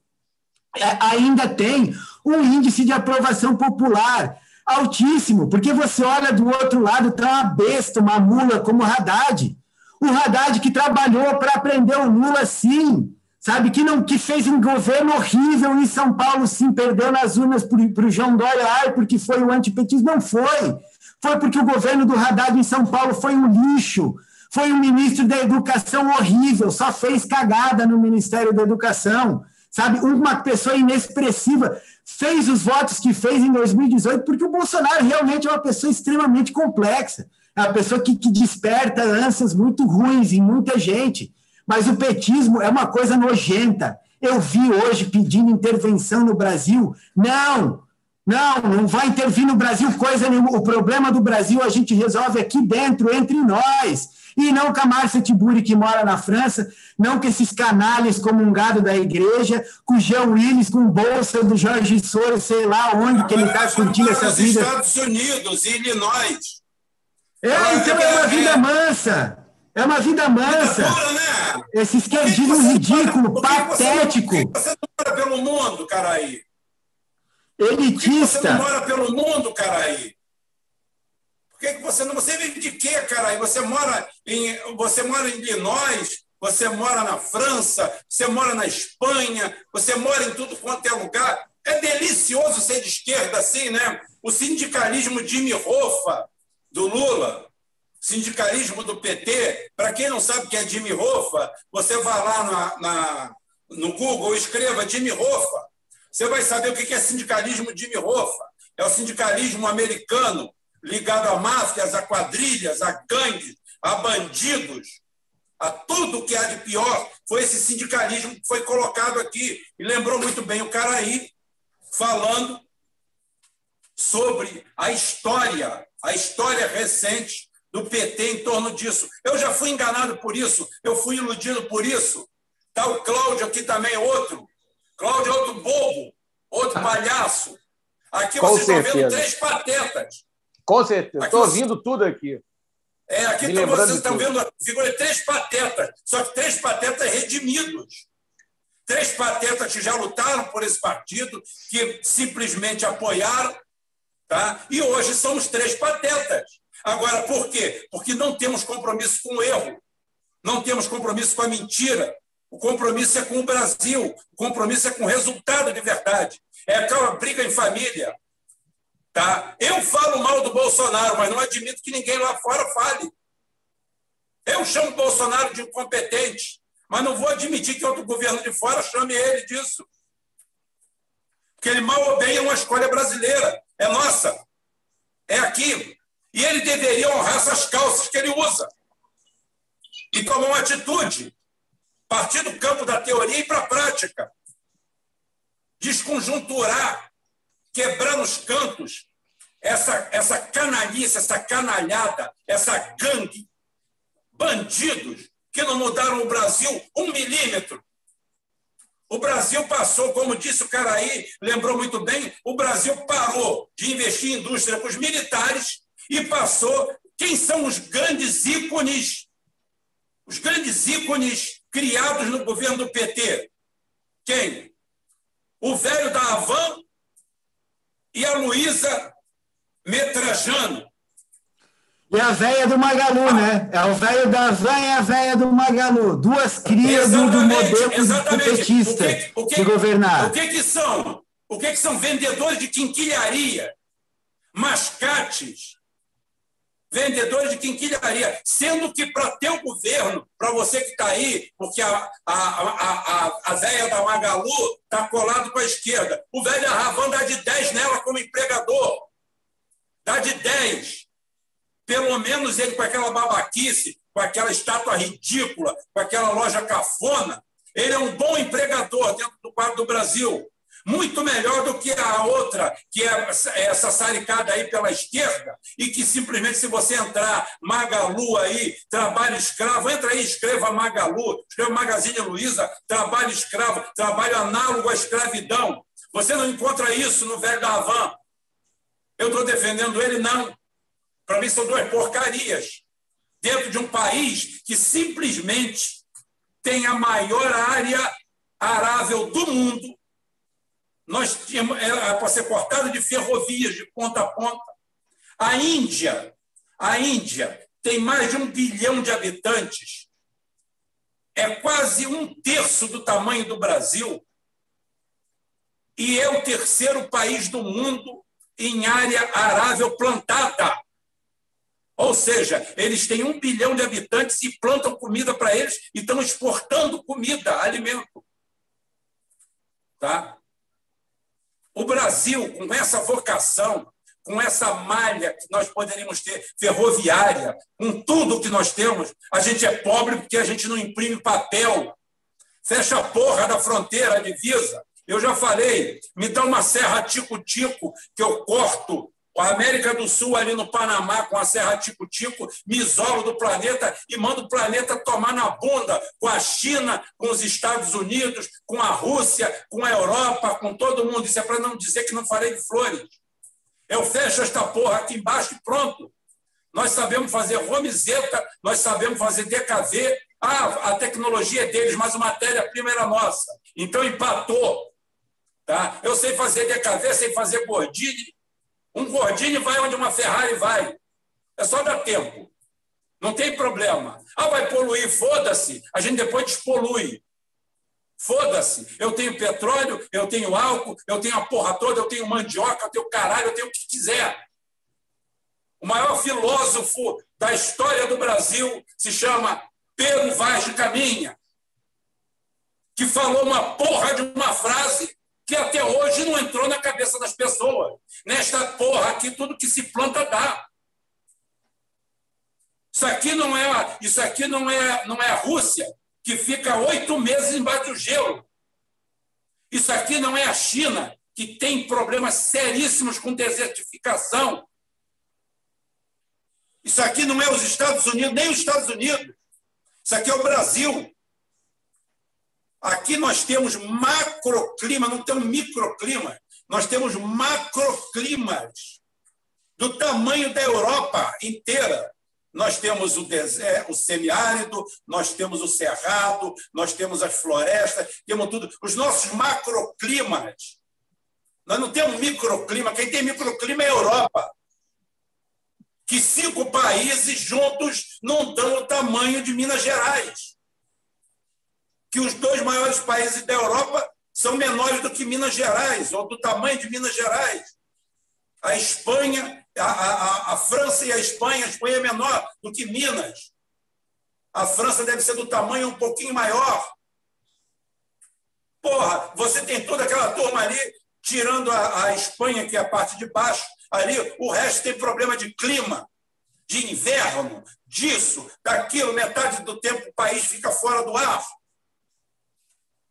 é, ainda tem um índice de aprovação popular altíssimo, porque você olha do outro lado, está uma besta, uma mula como o Haddad. O Haddad que trabalhou para aprender o Lula, sim, sabe? Que não que fez um governo horrível em São Paulo, sim, perdeu nas urnas para o João Dória, ai, porque foi o antipetismo. Não foi. Foi porque o governo do Haddad em São Paulo foi um lixo. Foi um ministro da Educação horrível, só fez cagada no Ministério da Educação sabe? Uma pessoa inexpressiva fez os votos que fez em 2018, porque o Bolsonaro realmente é uma pessoa extremamente complexa, é uma pessoa que, que desperta ânsias muito ruins em muita gente. Mas o petismo é uma coisa nojenta. Eu vi hoje pedindo intervenção no Brasil. Não, não, não vai intervir no Brasil coisa nenhuma. O problema do Brasil a gente resolve aqui dentro, entre nós. E não com a Márcia Tiburi, que mora na França, não com esses canalhas comungados da igreja, com o Jean Willis, com bolsa do Jorge Soros, sei lá onde que ele está curtindo essa vida. Estados Unidos, Illinois. É, então é uma vida mansa. É uma vida mansa. Vida né? Esse esquerdismo ridículo, patético. Por que você não mora pelo mundo, caraí? Elitista. Por que você não mora pelo mundo, caraí? Por que, que você não. Você vive de quê, cara? Você mora em, você mora em Illinois, você mora na França, você mora na Espanha, você mora em tudo quanto é lugar. É delicioso ser de esquerda assim, né? O sindicalismo Jimmy Hoffa, do Lula, sindicalismo do PT. Para quem não sabe o que é Jimmy Hoffa, você vai lá na, na, no Google, escreva Jimmy Hoffa. Você vai saber o que é sindicalismo Jimmy Hoffa. É o sindicalismo americano ligado a máfias, a quadrilhas, a gangues, a bandidos, a tudo que há de pior, foi esse sindicalismo que foi colocado aqui. E lembrou muito bem o Caraí, falando sobre a história, a história recente do PT em torno disso. Eu já fui enganado por isso, eu fui iludido por isso. Está o Cláudio aqui também, outro. Cláudio é outro bobo, outro palhaço. Aqui Com vocês certeza. estão vendo três patetas. Com certeza. Estou ouvindo tudo aqui. É, aqui então vocês estão vendo a figura de três patetas, só que três patetas redimidos. Três patetas que já lutaram por esse partido, que simplesmente apoiaram, tá? e hoje somos três patetas. Agora, por quê? Porque não temos compromisso com o erro, não temos compromisso com a mentira. O compromisso é com o Brasil, o compromisso é com o resultado de verdade. É aquela briga em família, Tá? Eu falo mal do Bolsonaro, mas não admito que ninguém lá fora fale. Eu chamo o Bolsonaro de incompetente, mas não vou admitir que outro governo de fora chame ele disso. Porque ele mal ou bem é uma escolha brasileira, é nossa, é aqui. E ele deveria honrar essas calças que ele usa e tomar uma atitude, partir do campo da teoria e para a prática. Desconjunturar quebrando os cantos, essa, essa canalice, essa canalhada, essa gangue, bandidos que não mudaram o Brasil um milímetro. O Brasil passou, como disse o cara aí, lembrou muito bem, o Brasil parou de investir em indústria com os militares e passou. Quem são os grandes ícones? Os grandes ícones criados no governo do PT? Quem? O velho da Havan e a Luísa Metrajano. E a véia do Magalu, né? É o velho da van e a véia do Magalu. Duas crias do, do modelo exatamente. petista o que, o que, de governar. O que, que são? O que, que são vendedores de quinquilharia, mascates, vendedores de quinquilharia, sendo que para ter o governo, para você que está aí, porque a, a, a, a, a véia da Magalu está colado com a esquerda, o velho Arravan dá de 10 nela como empregador, dá de 10. Pelo menos ele com aquela babaquice, com aquela estátua ridícula, com aquela loja cafona, ele é um bom empregador dentro do quadro do Brasil muito melhor do que a outra, que é essa saricada aí pela esquerda, e que simplesmente, se você entrar Magalu aí, trabalho escravo, entra aí, escreva Magalu, escreva Magazine Luiza, trabalho escravo, trabalho análogo à escravidão. Você não encontra isso no velho da Havan. Eu estou defendendo ele, não. Para mim, são duas porcarias. Dentro de um país que simplesmente tem a maior área arável do mundo, nós tínhamos, era para ser cortada de ferrovias de ponta a ponta. A Índia, a Índia tem mais de um bilhão de habitantes, é quase um terço do tamanho do Brasil e é o terceiro país do mundo em área arável plantada. Ou seja, eles têm um bilhão de habitantes e plantam comida para eles e estão exportando comida, alimento. Tá? O Brasil, com essa vocação, com essa malha que nós poderíamos ter ferroviária, com tudo que nós temos, a gente é pobre porque a gente não imprime papel. Fecha a porra da fronteira, divisa. Eu já falei, me dá uma serra tico-tico que eu corto a América do Sul, ali no Panamá, com a Serra Tico-Tico, me isolo do planeta e mando o planeta tomar na bunda com a China, com os Estados Unidos, com a Rússia, com a Europa, com todo mundo. Isso é para não dizer que não falei de flores. Eu fecho esta porra aqui embaixo e pronto. Nós sabemos fazer romizeta, nós sabemos fazer DKV. Ah, a tecnologia é deles, mas a matéria-prima era nossa. Então empatou. Tá? Eu sei fazer DKV, sei fazer Gordini, um gordinho vai onde uma Ferrari vai. É só dar tempo. Não tem problema. Ah, vai poluir, foda-se. A gente depois despolui. Foda-se. Eu tenho petróleo, eu tenho álcool, eu tenho a porra toda, eu tenho mandioca, eu tenho caralho, eu tenho o que quiser. O maior filósofo da história do Brasil se chama Pedro Vaz de Caminha, que falou uma porra de uma frase que até hoje não entrou na cabeça das pessoas. Nesta porra aqui, tudo que se planta dá. Isso aqui não é, isso aqui não é, não é a Rússia, que fica oito meses embaixo do gelo. Isso aqui não é a China, que tem problemas seríssimos com desertificação. Isso aqui não é os Estados Unidos, nem os Estados Unidos. Isso aqui é o Brasil. Aqui nós temos macroclima, não temos microclima, nós temos macroclimas do tamanho da Europa inteira. Nós temos o, deserto, o semiárido, nós temos o cerrado, nós temos as florestas, temos tudo. Os nossos macroclimas. Nós não temos microclima, quem tem microclima é a Europa. Que cinco países juntos não dão o tamanho de Minas Gerais que os dois maiores países da Europa são menores do que Minas Gerais, ou do tamanho de Minas Gerais. A Espanha, a, a, a França e a Espanha, a Espanha é menor do que Minas. A França deve ser do tamanho um pouquinho maior. Porra, você tem toda aquela turma ali, tirando a, a Espanha, que é a parte de baixo, ali, o resto tem problema de clima, de inverno, disso, daquilo, metade do tempo o país fica fora do ar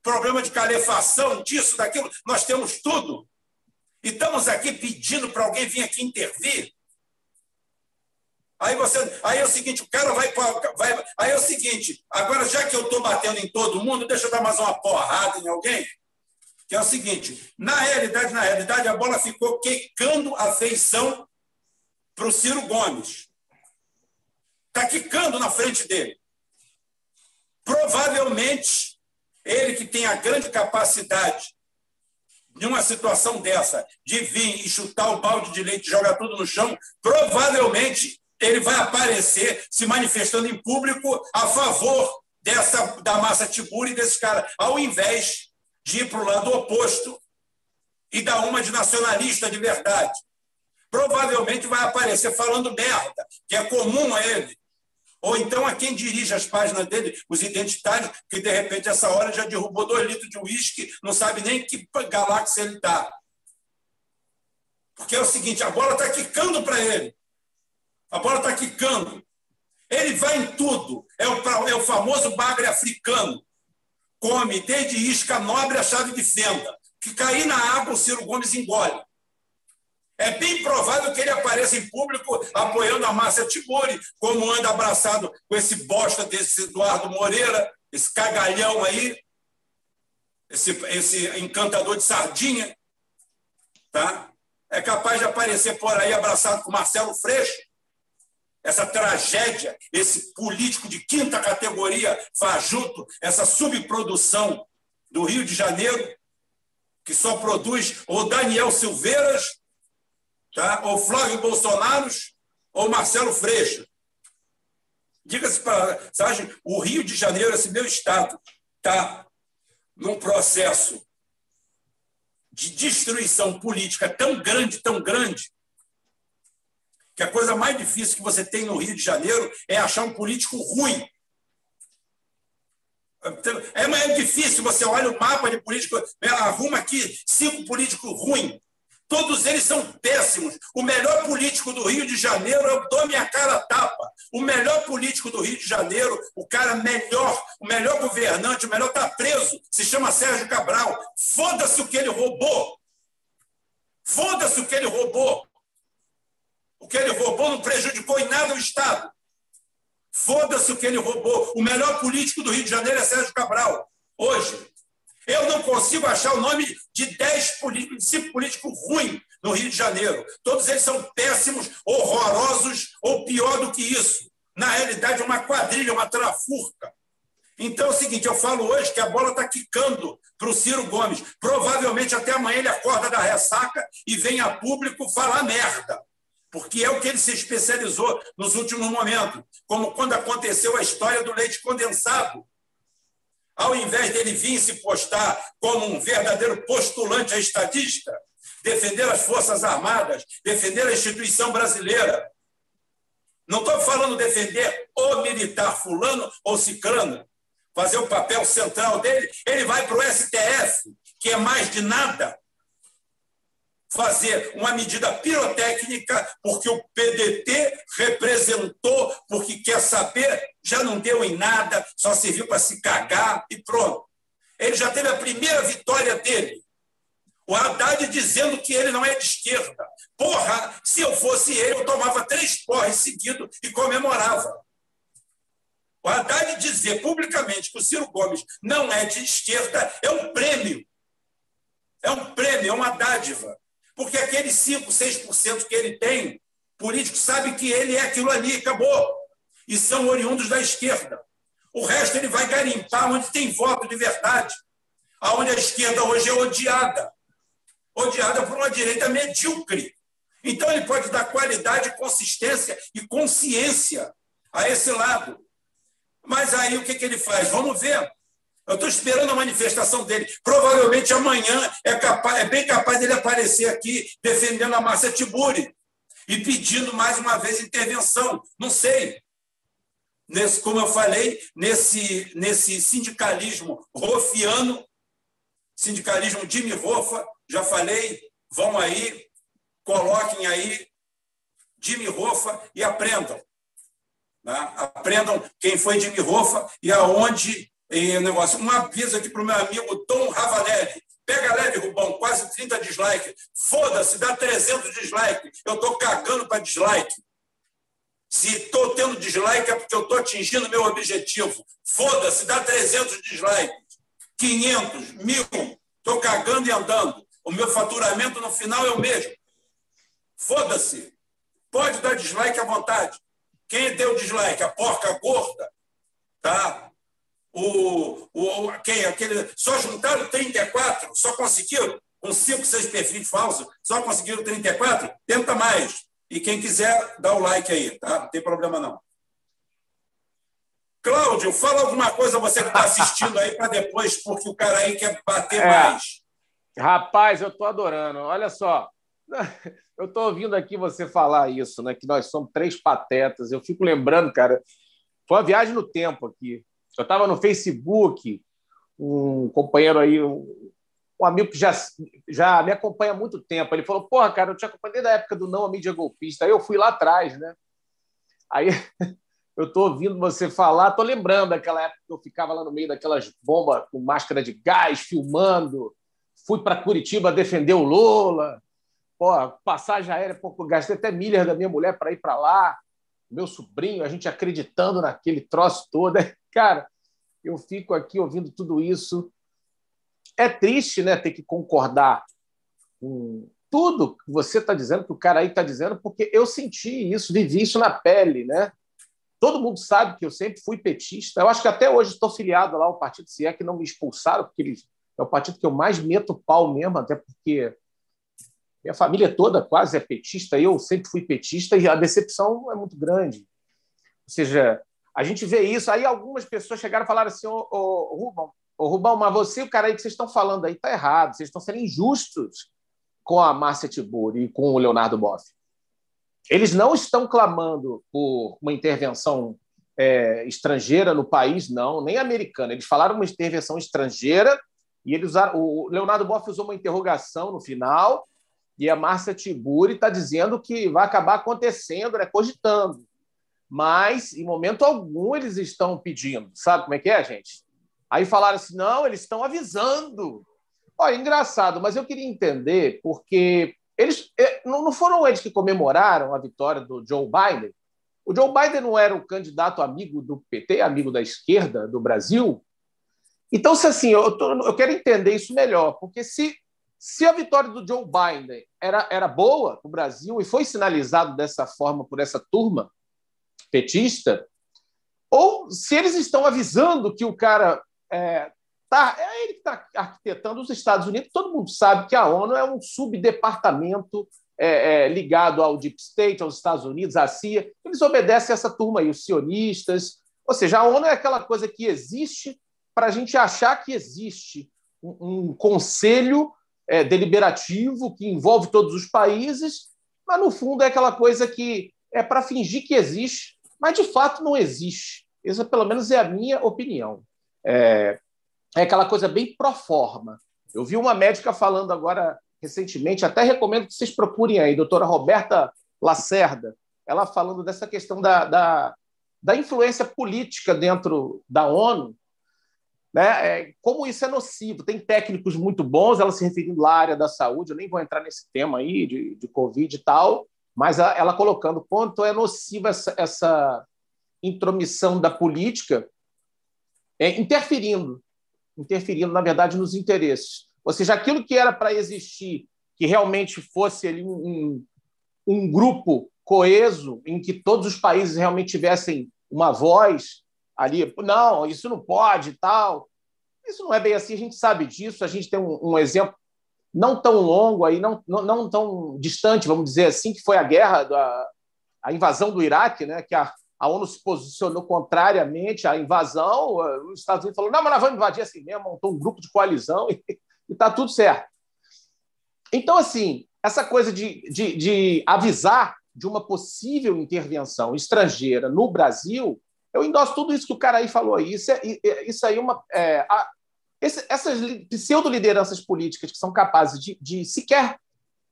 problema de calefação, disso, daquilo, nós temos tudo. E estamos aqui pedindo para alguém vir aqui intervir. Aí você, aí é o seguinte, o cara vai, vai aí é o seguinte, agora já que eu estou batendo em todo mundo, deixa eu dar mais uma porrada em alguém. Que é o seguinte, na realidade, na realidade, a bola ficou quicando a feição para o Ciro Gomes. Está quicando na frente dele. Provavelmente ele que tem a grande capacidade, numa situação dessa, de vir e chutar o balde de leite e jogar tudo no chão, provavelmente ele vai aparecer se manifestando em público a favor dessa da massa Tiburi e desses caras, ao invés de ir para o lado oposto e dar uma de nacionalista de verdade. provavelmente vai aparecer falando merda, que é comum a ele. Ou então a quem dirige as páginas dele, os identitários, que de repente, essa hora já derrubou dois litros de uísque, não sabe nem que galáxia ele está. Porque é o seguinte: a bola está quicando para ele. A bola está quicando. Ele vai em tudo. É o, é o famoso bagre africano. Come desde isca nobre a chave de fenda. Que cair na água, o Ciro Gomes engole. É bem provável que ele apareça em público apoiando a Márcia Tiburi, como anda abraçado com esse bosta desse Eduardo Moreira, esse cagalhão aí, esse, esse encantador de sardinha. Tá? É capaz de aparecer por aí abraçado com Marcelo Freixo, essa tragédia, esse político de quinta categoria fajuto, essa subprodução do Rio de Janeiro, que só produz o Daniel Silveiras tá? ou Flávio Bolsonaro, ou Marcelo Freixo. Diga-se para passagem, o Rio de Janeiro, esse meu estado, está num processo de destruição política tão grande, tão grande, que a coisa mais difícil que você tem no Rio de Janeiro é achar um político ruim. É mais difícil, você olha o mapa de político, arruma aqui cinco políticos ruins. Todos eles são péssimos. O melhor político do Rio de Janeiro, eu dou minha cara tapa. O melhor político do Rio de Janeiro, o cara melhor, o melhor governante, o melhor está preso, se chama Sérgio Cabral. Foda-se o que ele roubou. Foda-se o que ele roubou. O que ele roubou não prejudicou em nada o Estado. Foda-se o que ele roubou. O melhor político do Rio de Janeiro é Sérgio Cabral. Hoje, eu não consigo achar o nome de 10 políticos, 5 políticos ruins no Rio de Janeiro. Todos eles são péssimos, horrorosos ou pior do que isso. Na realidade, é uma quadrilha, uma trafurca. Então é o seguinte: eu falo hoje que a bola está quicando para o Ciro Gomes. Provavelmente até amanhã ele acorda da ressaca e vem a público falar merda. Porque é o que ele se especializou nos últimos momentos. Como quando aconteceu a história do leite condensado ao invés dele vir se postar como um verdadeiro postulante a estadista, defender as Forças Armadas, defender a instituição brasileira. Não estou falando defender o militar fulano ou ciclano, fazer o papel central dele. Ele vai para o STF, que é mais de nada, fazer uma medida pirotécnica, porque o PDT representou, porque quer saber, já não deu em nada, só serviu para se cagar e pronto. Ele já teve a primeira vitória dele. O Haddad dizendo que ele não é de esquerda. Porra, se eu fosse ele, eu tomava três porres seguidos e comemorava. O Haddad dizer publicamente que o Ciro Gomes não é de esquerda é um prêmio. É um prêmio, é uma dádiva. Porque aqueles 5, 6% que ele tem, político sabe que ele é aquilo ali, acabou. E são oriundos da esquerda. O resto ele vai garimpar onde tem voto de verdade. Aonde a esquerda hoje é odiada. Odiada por uma direita medíocre. Então ele pode dar qualidade, consistência e consciência a esse lado. Mas aí o que, que ele faz? Vamos ver. Eu estou esperando a manifestação dele. Provavelmente amanhã é, capaz, é bem capaz dele aparecer aqui defendendo a Márcia Tiburi e pedindo mais uma vez intervenção. Não sei. Nesse, como eu falei, nesse, nesse sindicalismo rofiano, sindicalismo Jimmy Hoffa, já falei, vão aí, coloquem aí Jimmy Hoffa e aprendam. Né? Aprendam quem foi Jimmy Hoffa e aonde em negócio. Um aviso aqui para o meu amigo Tom Ravanelli. Pega leve, Rubão, quase 30 dislikes. Foda-se, dá 300 dislikes. Eu estou cagando para dislike. Se estou tendo dislike é porque eu estou atingindo meu objetivo. Foda-se, dá 300 dislikes. 500, mil. Estou cagando e andando. O meu faturamento no final é o mesmo. Foda-se. Pode dar dislike à vontade. Quem deu dislike? A porca gorda? Tá? O, o, quem, aquele, só juntaram 34, só conseguiram, com 5, 6 perfis falsos, só conseguiram 34, tenta mais. E quem quiser, dá o like aí, tá? Não tem problema não. Cláudio, fala alguma coisa você que está assistindo aí para depois, porque o cara aí quer bater é. mais. Rapaz, eu estou adorando. Olha só, <laughs> Eu estou ouvindo aqui você falar isso, né? Que nós somos três patetas. Eu fico lembrando, cara, foi uma viagem no tempo aqui. Eu estava no Facebook, um companheiro aí, um, amigo que já, já me acompanha há muito tempo. Ele falou: Porra, cara, eu te acompanhei da época do Não a Mídia Golpista. Aí eu fui lá atrás, né? Aí <laughs> eu estou ouvindo você falar, estou lembrando daquela época que eu ficava lá no meio daquelas bombas com máscara de gás, filmando. Fui para Curitiba defender o Lula. Pô, passagem aérea, pô, gastei até milhas da minha mulher para ir para lá. Meu sobrinho, a gente acreditando naquele troço todo. <laughs> Cara, eu fico aqui ouvindo tudo isso. É triste, né, ter que concordar com tudo que você está dizendo, que o cara aí está dizendo, porque eu senti isso, vivi isso na pele, né? Todo mundo sabe que eu sempre fui petista. Eu acho que até hoje estou filiado lá ao partido, se é que não me expulsaram, porque eles, é o partido que eu mais meto pau mesmo, até porque minha família toda quase é petista, eu sempre fui petista e a decepção é muito grande. Ou seja, a gente vê isso. Aí algumas pessoas chegaram e falaram assim: Ô, ô, Rubão, ô, Rubão, mas você, o cara aí que vocês estão falando aí, está errado, vocês estão sendo injustos com a Márcia Tiburi e com o Leonardo Boff. Eles não estão clamando por uma intervenção é, estrangeira no país, não, nem americana. Eles falaram uma intervenção estrangeira e eles usaram, o Leonardo Boff usou uma interrogação no final e a Márcia Tiburi está dizendo que vai acabar acontecendo, né, cogitando. Mas, em momento algum, eles estão pedindo. Sabe como é que é, gente? Aí falaram assim: não, eles estão avisando. Olha, engraçado, mas eu queria entender, porque eles é, não foram eles que comemoraram a vitória do Joe Biden. O Joe Biden não era o candidato amigo do PT, amigo da esquerda do Brasil. Então, se assim, eu, tô, eu quero entender isso melhor, porque se, se a vitória do Joe Biden era, era boa para o Brasil e foi sinalizado dessa forma por essa turma petista, ou se eles estão avisando que o cara é, Tá, é ele que está arquitetando os Estados Unidos. Todo mundo sabe que a ONU é um subdepartamento é, é, ligado ao Deep State, aos Estados Unidos, à CIA. Eles obedecem essa turma aí, os sionistas. Ou seja, a ONU é aquela coisa que existe para a gente achar que existe um, um conselho é, deliberativo que envolve todos os países, mas no fundo é aquela coisa que é para fingir que existe, mas de fato não existe. Essa, pelo menos, é a minha opinião. É, é aquela coisa bem pro forma. Eu vi uma médica falando agora recentemente, até recomendo que vocês procurem aí, doutora Roberta Lacerda, ela falando dessa questão da, da, da influência política dentro da ONU, né? É, como isso é nocivo. Tem técnicos muito bons, ela se referindo à área da saúde, eu nem vou entrar nesse tema aí de, de Covid e tal, mas ela, ela colocando quanto é nociva essa, essa intromissão da política é, interferindo interferindo, na verdade, nos interesses. Ou seja, aquilo que era para existir, que realmente fosse ali um, um grupo coeso, em que todos os países realmente tivessem uma voz ali, não, isso não pode e tal. Isso não é bem assim, a gente sabe disso, a gente tem um, um exemplo não tão longo aí, não, não, não, tão distante, vamos dizer assim, que foi a guerra, da, a invasão do Iraque, né, que a, a ONU se posicionou contrariamente à invasão, os Estados Unidos falou: não, mas nós vamos invadir assim mesmo, montou um grupo de coalizão <laughs> e está tudo certo. Então, assim, essa coisa de, de, de, avisar de uma possível intervenção estrangeira no Brasil, eu endosso tudo isso que o cara aí falou. Isso, é, isso aí é uma. É, a, esse, essas pseudo-lideranças políticas que são capazes de, de sequer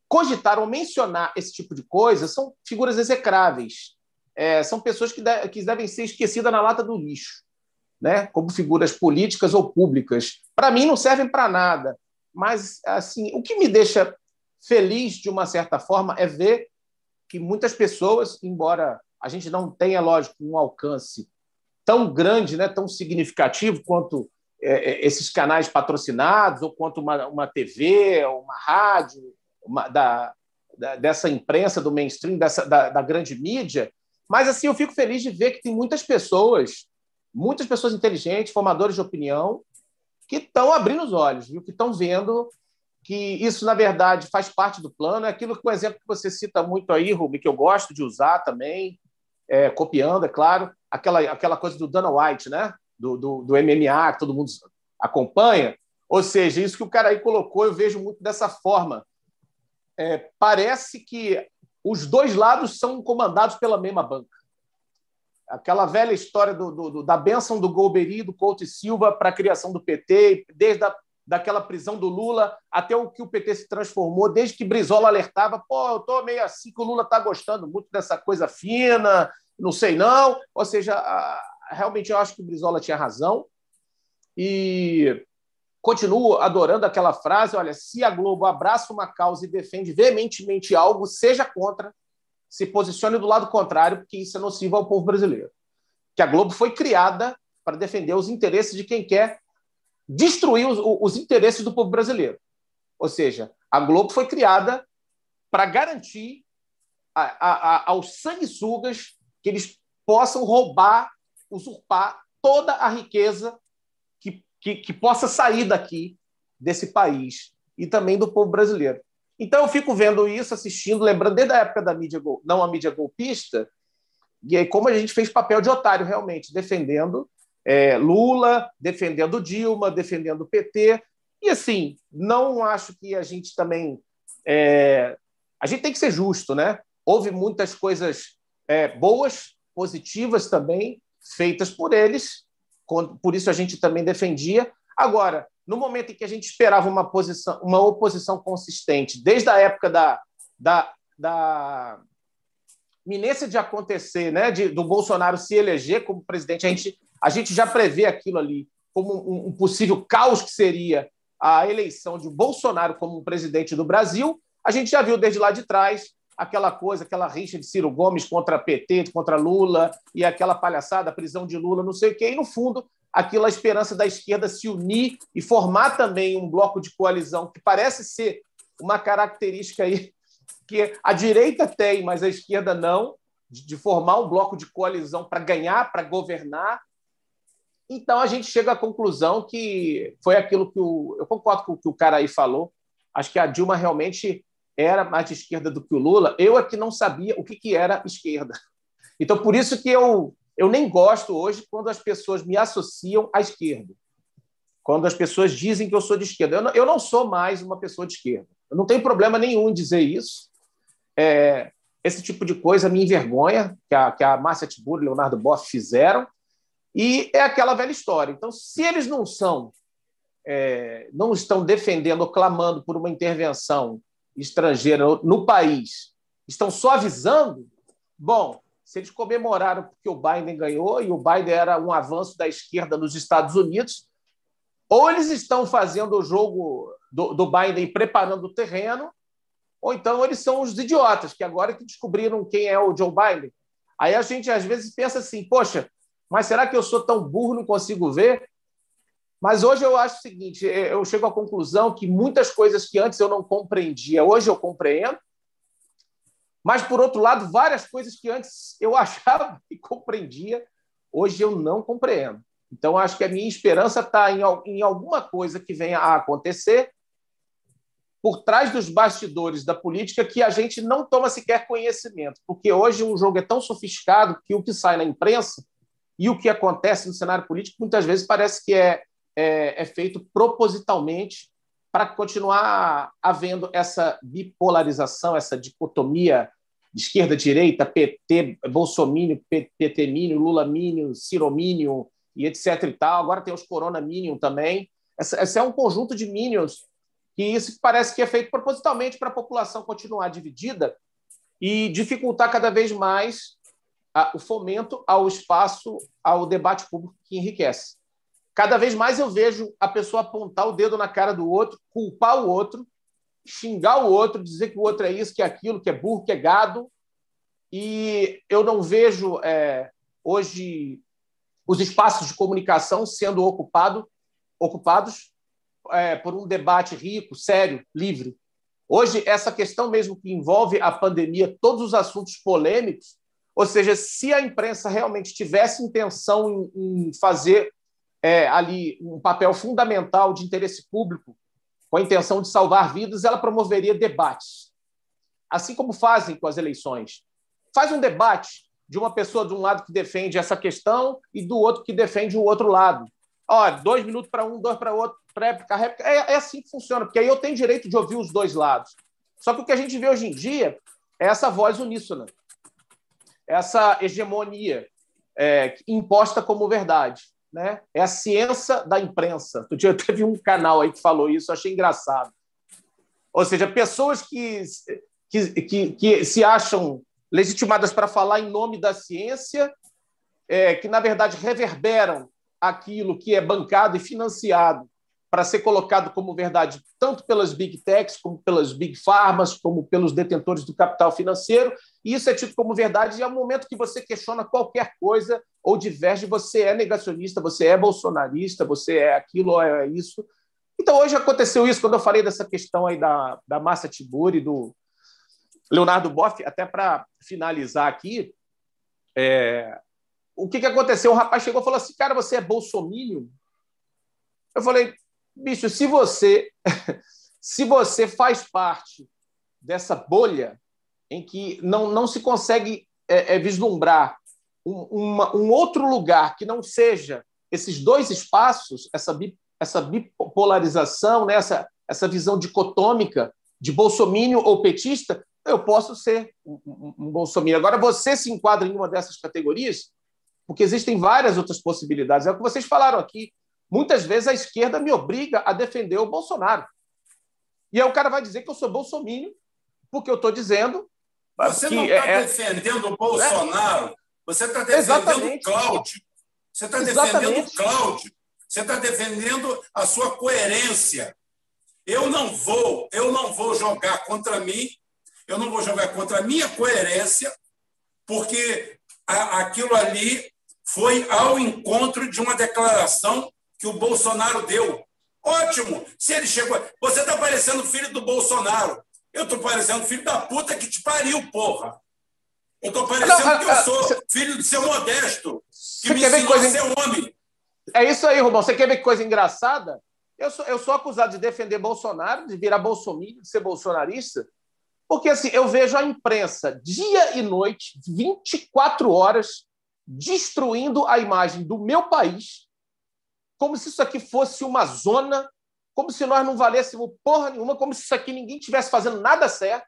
cogitar ou mencionar esse tipo de coisa são figuras execráveis é, são pessoas que, de, que devem ser esquecidas na lata do lixo, né? como figuras políticas ou públicas. Para mim, não servem para nada. Mas, assim, o que me deixa feliz, de uma certa forma, é ver que muitas pessoas, embora a gente não tenha, lógico, um alcance tão grande, né, tão significativo quanto é, é esses canais patrocinados, ou quanto uma, uma TV, uma rádio, uma, da, da, dessa imprensa do mainstream, dessa, da, da grande mídia, mas assim, eu fico feliz de ver que tem muitas pessoas, muitas pessoas inteligentes, formadores de opinião, que estão abrindo os olhos, viu? que estão vendo que isso, na verdade, faz parte do plano. É aquilo que o exemplo que você cita muito aí, Rubi, que eu gosto de usar também, é, copiando, é claro, aquela, aquela coisa do Dana White, né? do, do, do MMA, que todo mundo acompanha. Ou seja, isso que o cara aí colocou, eu vejo muito dessa forma. é, parece que os dois lados são comandados pela mesma banca. Aquela velha história do, do, da benção do Golbery, do Couto e Silva para a criação do PT, desde a daquela prisão do Lula até o que o PT se transformou, desde que Brizola alertava, pô, eu estou meio assim que o Lula está gostando muito dessa coisa fina, não sei não. Ou seja, realmente eu acho que o Brizola tinha razão e continuo adorando aquela frase, olha, se a Globo abraça uma causa e defende veementemente algo, seja contra, se posicione do lado contrário, porque isso é nocivo ao povo brasileiro. Que a Globo foi criada para defender os interesses de quem quer destruir os, os interesses do povo brasileiro. Ou seja, a Globo foi criada para garantir a, a, aos sanguessugas que eles possam roubar, usurpar toda a riqueza que, que, que, possa sair daqui, desse país, e também do povo brasileiro. Então, eu fico vendo isso, assistindo, lembrando desde a época da mídia, não a mídia golpista, e aí como a gente fez papel de otário, realmente, defendendo é, Lula, defendendo Dilma, defendendo o PT. E assim, não acho que a gente também. É... A gente tem que ser justo, né? Houve muitas coisas é, boas, positivas também, feitas por eles, por isso a gente também defendia. Agora, no momento em que a gente esperava uma, posição, uma oposição consistente, desde a época da, da, da iminência de acontecer, né, de, do Bolsonaro se eleger como presidente, a gente a gente já prevê aquilo ali como um, possível caos que seria a eleição de Bolsonaro como presidente do Brasil. A gente já viu desde lá de trás aquela coisa, aquela rixa de Ciro Gomes contra PT, contra Lula, e aquela palhaçada, prisão de Lula, não sei o quê. E, no fundo, aquilo a esperança da esquerda se unir e formar também um bloco de coalizão, que parece ser uma característica aí que a direita tem, mas a esquerda não, de formar um bloco de coalizão para ganhar, para governar, então a gente chega à conclusão que foi aquilo que o. Eu concordo com o que o cara aí falou. Acho que a Dilma realmente era mais de esquerda do que o Lula. Eu é que não sabia o que, que era esquerda. Então, por isso que eu, eu nem gosto hoje quando as pessoas me associam à esquerda. Quando as pessoas dizem que eu sou de esquerda. Eu não, eu não sou mais uma pessoa de esquerda. Eu não tenho problema nenhum em dizer isso. É, esse tipo de coisa me envergonha, que a, que a Márcia Tibur e Leonardo Boff fizeram. E é aquela velha história. Então, se eles não são, é, não estão defendendo clamando por uma intervenção estrangeira no país, estão só avisando, bom, se eles comemoraram porque o Biden ganhou e o Biden era um avanço da esquerda nos Estados Unidos, ou eles estão fazendo o jogo do, do Biden preparando o terreno, ou então eles são os idiotas que agora que descobriram quem é o Joe Biden. Aí a gente às vezes pensa assim, poxa, mas será que eu sou tão burro, não consigo ver? Mas hoje eu acho o seguinte: é, eu chego à conclusão que muitas coisas que antes eu não compreendia, hoje eu compreendo. Mas, por outro lado, várias coisas que antes eu <laughs> achava e compreendia, hoje eu não compreendo. Então, acho que a minha esperança está em, em alguma coisa que venha a acontecer por trás dos bastidores da política que a gente não toma sequer conhecimento. Porque hoje o jogo é tão sofisticado que o que sai na imprensa e o que acontece no cenário político muitas vezes parece que é, é, é feito propositalmente para continuar havendo essa bipolarização, essa dicotomia de esquerda-direita, PT, Bolsonaro, PT-mínio, Lula-mínio, Ciro-mínio e etc. e tal. Agora tem os Corona-mínio também. Esse, esse é um conjunto de minions que isso parece que é feito propositalmente para a população continuar dividida e dificultar cada vez mais o fomento ao espaço, ao debate público que enriquece. Cada vez mais eu vejo a pessoa apontar o dedo na cara do outro, culpar o outro, xingar o outro, dizer que o outro é isso, que é aquilo, que é burro, que é gado. E eu não vejo é, hoje os espaços de comunicação sendo ocupado, ocupados é, por um debate rico, sério, livre. Hoje, essa questão mesmo que envolve a pandemia, todos os assuntos polêmicos, ou seja, se a imprensa realmente tivesse intenção em, fazer é, ali um papel fundamental de interesse público, com a intenção de salvar vidas, ela promoveria debates. Assim como fazem com as eleições. Faz um debate de uma pessoa de um lado que defende essa questão e do outro que defende o outro lado. Ó, dois minutos para um, dois para outro, réplica, réplica. É, é assim que funciona, porque aí eu tenho direito de ouvir os dois lados. Só que o que a gente vê hoje em dia é essa voz uníssona, essa hegemonia é, imposta como verdade. Né? É a ciência da imprensa. Outro dia teve um canal aí que falou isso, achei engraçado. Ou seja, pessoas que, que, que, que se acham legitimadas para falar em nome da ciência, é, que na verdade reverberam aquilo que é bancado e financiado para ser colocado como verdade tanto pelas big techs, como pelas big pharmas, como pelos detentores do capital financeiro, e isso é tido como verdade, e é o momento que você questiona qualquer coisa ou diverge, você é negacionista, você é bolsonarista, você é aquilo ou é isso. Então, hoje aconteceu isso, quando eu falei dessa questão aí da, da Massa Tiburi, do Leonardo Boff, até para finalizar aqui, é, o que, que aconteceu? O rapaz chegou e falou assim, cara, você é bolsomínio? Eu falei, bicho, se você <laughs> se você faz parte dessa bolha em que não, não se consegue é, é, vislumbrar um, uma, um outro lugar que não seja esses dois espaços, essa, bi, essa bipolarização, né, essa, essa visão dicotômica de bolsomínio ou petista, eu posso ser um, um, um bolsomínio. Agora, você se enquadra em uma dessas categorias, porque existem várias outras possibilidades. É o que vocês falaram aqui. Muitas vezes a esquerda me obriga a defender o Bolsonaro. E aí o cara vai dizer que eu sou bolsomínio, porque eu estou dizendo. Você não está é, é, defendendo o Bolsonaro, você está defendendo o Cláudio. Você está defendendo o Cláudio. Você está defendendo a sua coerência. Eu não vou, eu não vou jogar contra mim, eu não vou jogar contra a minha coerência, porque aquilo ali foi ao encontro de uma declaração que o Bolsonaro deu. Ótimo! Se ele chegou. Você está parecendo filho do Bolsonaro. Eu estou parecendo filho da puta que te pariu, porra. Eu estou parecendo não, que eu ah, sou filho do seu modesto, que me ensinou coisa... a ser homem. É isso aí, Rubão. Você quer ver que coisa engraçada? Eu sou, eu sou acusado de defender Bolsonaro, de virar bolsominion, de ser bolsonarista, porque assim, eu vejo a imprensa dia e noite, 24 horas, destruindo a imagem do meu país, como se isso aqui fosse uma zona, como se nós não valêssemos porra nenhuma, como se isso aqui ninguém estivesse fazendo nada certo.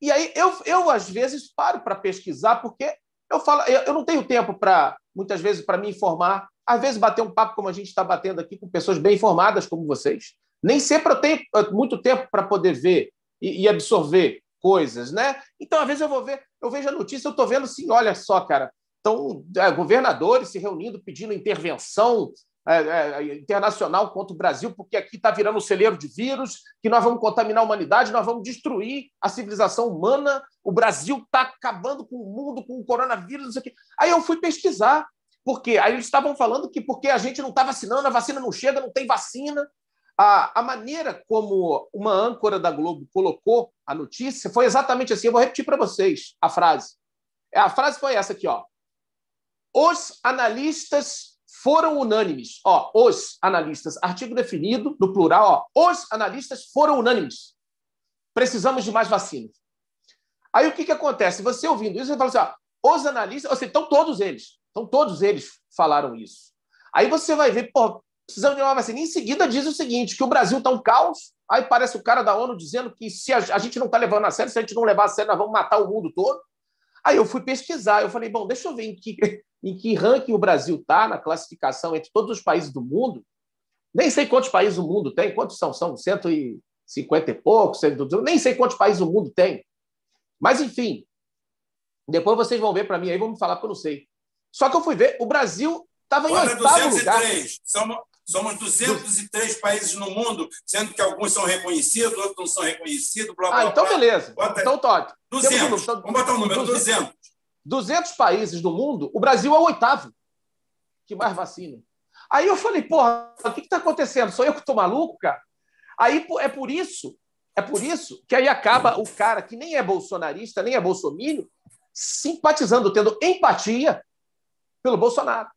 E aí eu, eu às vezes, paro para pesquisar, porque eu falo, eu, eu não tenho tempo para, muitas vezes, para me informar. Às vezes, bater um papo como a gente está batendo aqui com pessoas bem informadas como vocês. Nem sempre eu tenho eh, muito tempo para poder ver e, e absorver coisas, né? Então, às vezes eu vou ver, eu vejo a notícia, eu estou vendo assim, olha só, cara, estão é, governadores se reunindo, pedindo intervenção é, é, internacional contra o Brasil, porque aqui está virando um celeiro de vírus, que nós vamos contaminar a humanidade, nós vamos destruir a civilização humana, o Brasil está acabando com o mundo, com o coronavírus, isso aqui. Aí eu fui pesquisar, porque aí eles estavam falando que porque a gente não está vacinando, a vacina não chega, não tem vacina. A, a maneira como uma âncora da Globo colocou a notícia foi exatamente assim. Eu vou repetir para vocês a frase. A frase foi essa aqui, ó. Os analistas foram unânimes. Ó, os analistas, artigo definido, no plural, ó, os analistas foram unânimes. Precisamos de mais vacinas. Aí o que, que acontece? Você ouvindo isso, você fala assim: ó, os analistas, ou seja, então todos eles, então todos eles falaram isso. Aí você vai ver, pô, precisamos de uma vacina. Em seguida diz o seguinte: que o Brasil está um caos. Aí parece o cara da ONU dizendo que se a gente não está levando a sério, se a gente não levar a sério, nós vamos matar o mundo todo. Aí eu fui pesquisar, eu falei, bom, deixa eu ver em que, em que ranking o Brasil está na classificação entre todos os países do mundo. Nem sei quantos países o mundo tem, quantos são? São 150 e poucos, nem sei quantos países o mundo tem. Mas, enfim, depois vocês vão ver para mim aí, vão me falar que eu não sei. Só que eu fui ver, o Brasil estava em oitavo 203. lugar. Somos, somos 203 países no mundo, sendo que alguns são reconhecidos, outros não são reconhecidos, blá, blá, Ah, então beleza. Bota então, Todd. 200. Vamos botar o um número, 200. 200 países do mundo, o Brasil é o oitavo que mais vacina. Aí eu falei, porra, o que está acontecendo? Sou eu que estou maluco, cara? Aí é por isso, é por isso que aí acaba o cara que nem é bolsonarista, nem é bolsomínio, simpatizando, tendo empatia pelo Bolsonaro.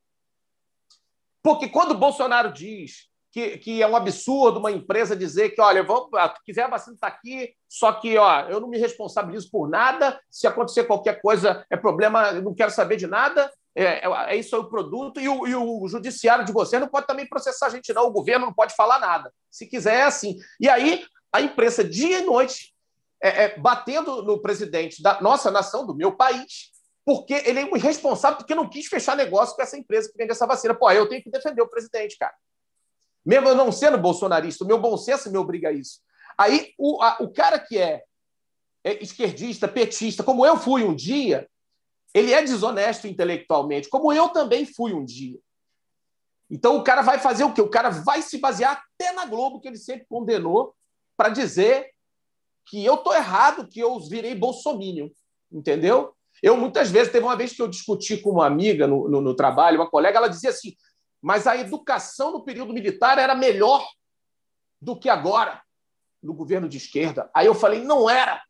Porque quando o Bolsonaro diz que, que é um absurdo uma empresa dizer que, olha, vamos, ah, quiser a vacina está aqui, só que ó, eu não me responsabilizo por nada, se acontecer qualquer coisa é problema, eu não quero saber de nada, é, é, é isso aí o produto, e o, e o judiciário de você não pode também processar a gente, não, o governo não pode falar nada. Se quiser, é assim. E aí, a imprensa, dia e noite, é, é, batendo no presidente da nossa nação, do meu país, porque ele é um irresponsável, porque não quis fechar negócio com essa empresa que vende essa vacina. Pô, eu tenho que defender o presidente, cara. Mesmo eu não sendo bolsonarista, o meu bom senso me obriga a isso. Aí o, a, o cara que é, é esquerdista, petista, como eu fui um dia, ele é desonesto intelectualmente, como eu também fui um dia. Então o cara vai fazer o quê? O cara vai se basear até na Globo, que ele sempre condenou, para dizer que eu estou errado, que eu virei bolsomínio. Entendeu? Eu, muitas vezes, teve uma vez que eu discuti com uma amiga no, no, no trabalho, uma colega, ela dizia assim: mas a educação no período militar era melhor do que agora, no governo de esquerda. Aí eu falei: não era.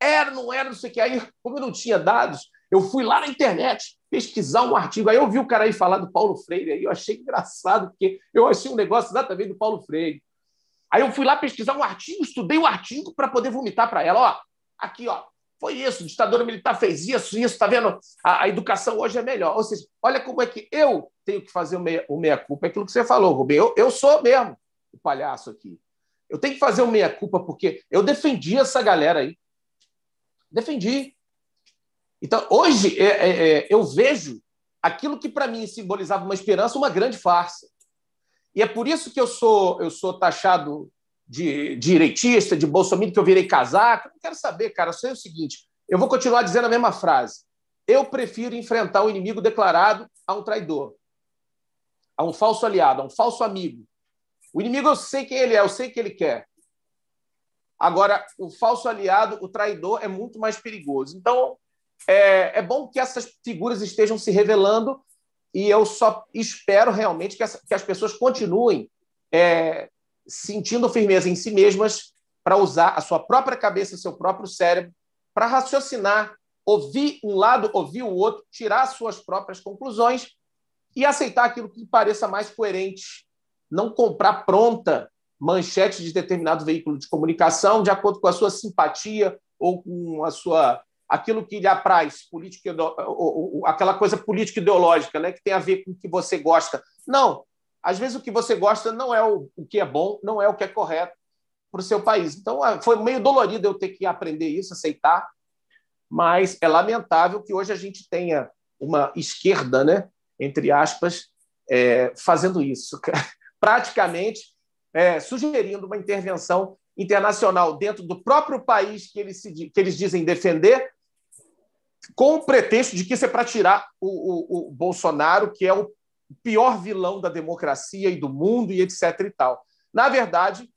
Era, não era, não sei o que. Aí, como eu não tinha dados, eu fui lá na internet pesquisar um artigo. Aí eu vi o cara aí falar do Paulo Freire, aí eu achei engraçado, porque eu achei um negócio exatamente do Paulo Freire. Aí eu fui lá pesquisar um artigo, estudei o artigo para poder vomitar para ela. Ó, aqui, ó, foi isso, a ditadura militar fez isso, isso, tá vendo? A, a, educação hoje é melhor. Ou seja, olha como é que eu tenho que fazer o meia-culpa. Meia é aquilo que você falou, Rubem. Eu, eu sou mesmo o palhaço aqui. Eu tenho que fazer o meia-culpa porque eu defendi essa galera aí. Defendi. Então, hoje, é, é, é eu vejo aquilo que para mim simbolizava uma esperança, uma grande farsa. E é por isso que eu sou, eu sou taxado de, direitista, de bolsominion, que eu virei casaco. Não quero saber, cara. Eu sei o seguinte: eu vou continuar dizendo a mesma frase. Eu prefiro enfrentar o inimigo declarado a um traidor, a um falso aliado, a um falso amigo. O inimigo eu sei quem ele é, eu sei o que ele quer. Agora, o falso aliado, o traidor, é muito mais perigoso. Então, é, é bom que essas figuras estejam se revelando e eu só espero realmente que, essa, que as pessoas continuem é, sentindo firmeza em si mesmas para usar a sua própria cabeça, seu próprio cérebro, para raciocinar, ouvir um lado, ouvir o outro, tirar suas próprias conclusões e aceitar aquilo que pareça mais coerente. Não comprar pronta manchete de determinado veículo de comunicação de acordo com a sua simpatia ou com a sua aquilo que lhe apraz, política, aquela coisa política ideológica, né, que tem a ver com o que você gosta. Não, às vezes o que você gosta não é o, que é bom, não é o que é correto para o seu país. Então, é, foi meio dolorido eu ter que aprender isso, aceitar, mas é lamentável que hoje a gente tenha uma esquerda, né, entre aspas, é, fazendo isso, <laughs> praticamente é, sugerindo uma intervenção internacional dentro do próprio país que eles, se, que eles dizem defender, com o pretexto de que isso é para tirar o, o, o, Bolsonaro, que é o pior vilão da democracia e do mundo, e etc. e tal. Na verdade,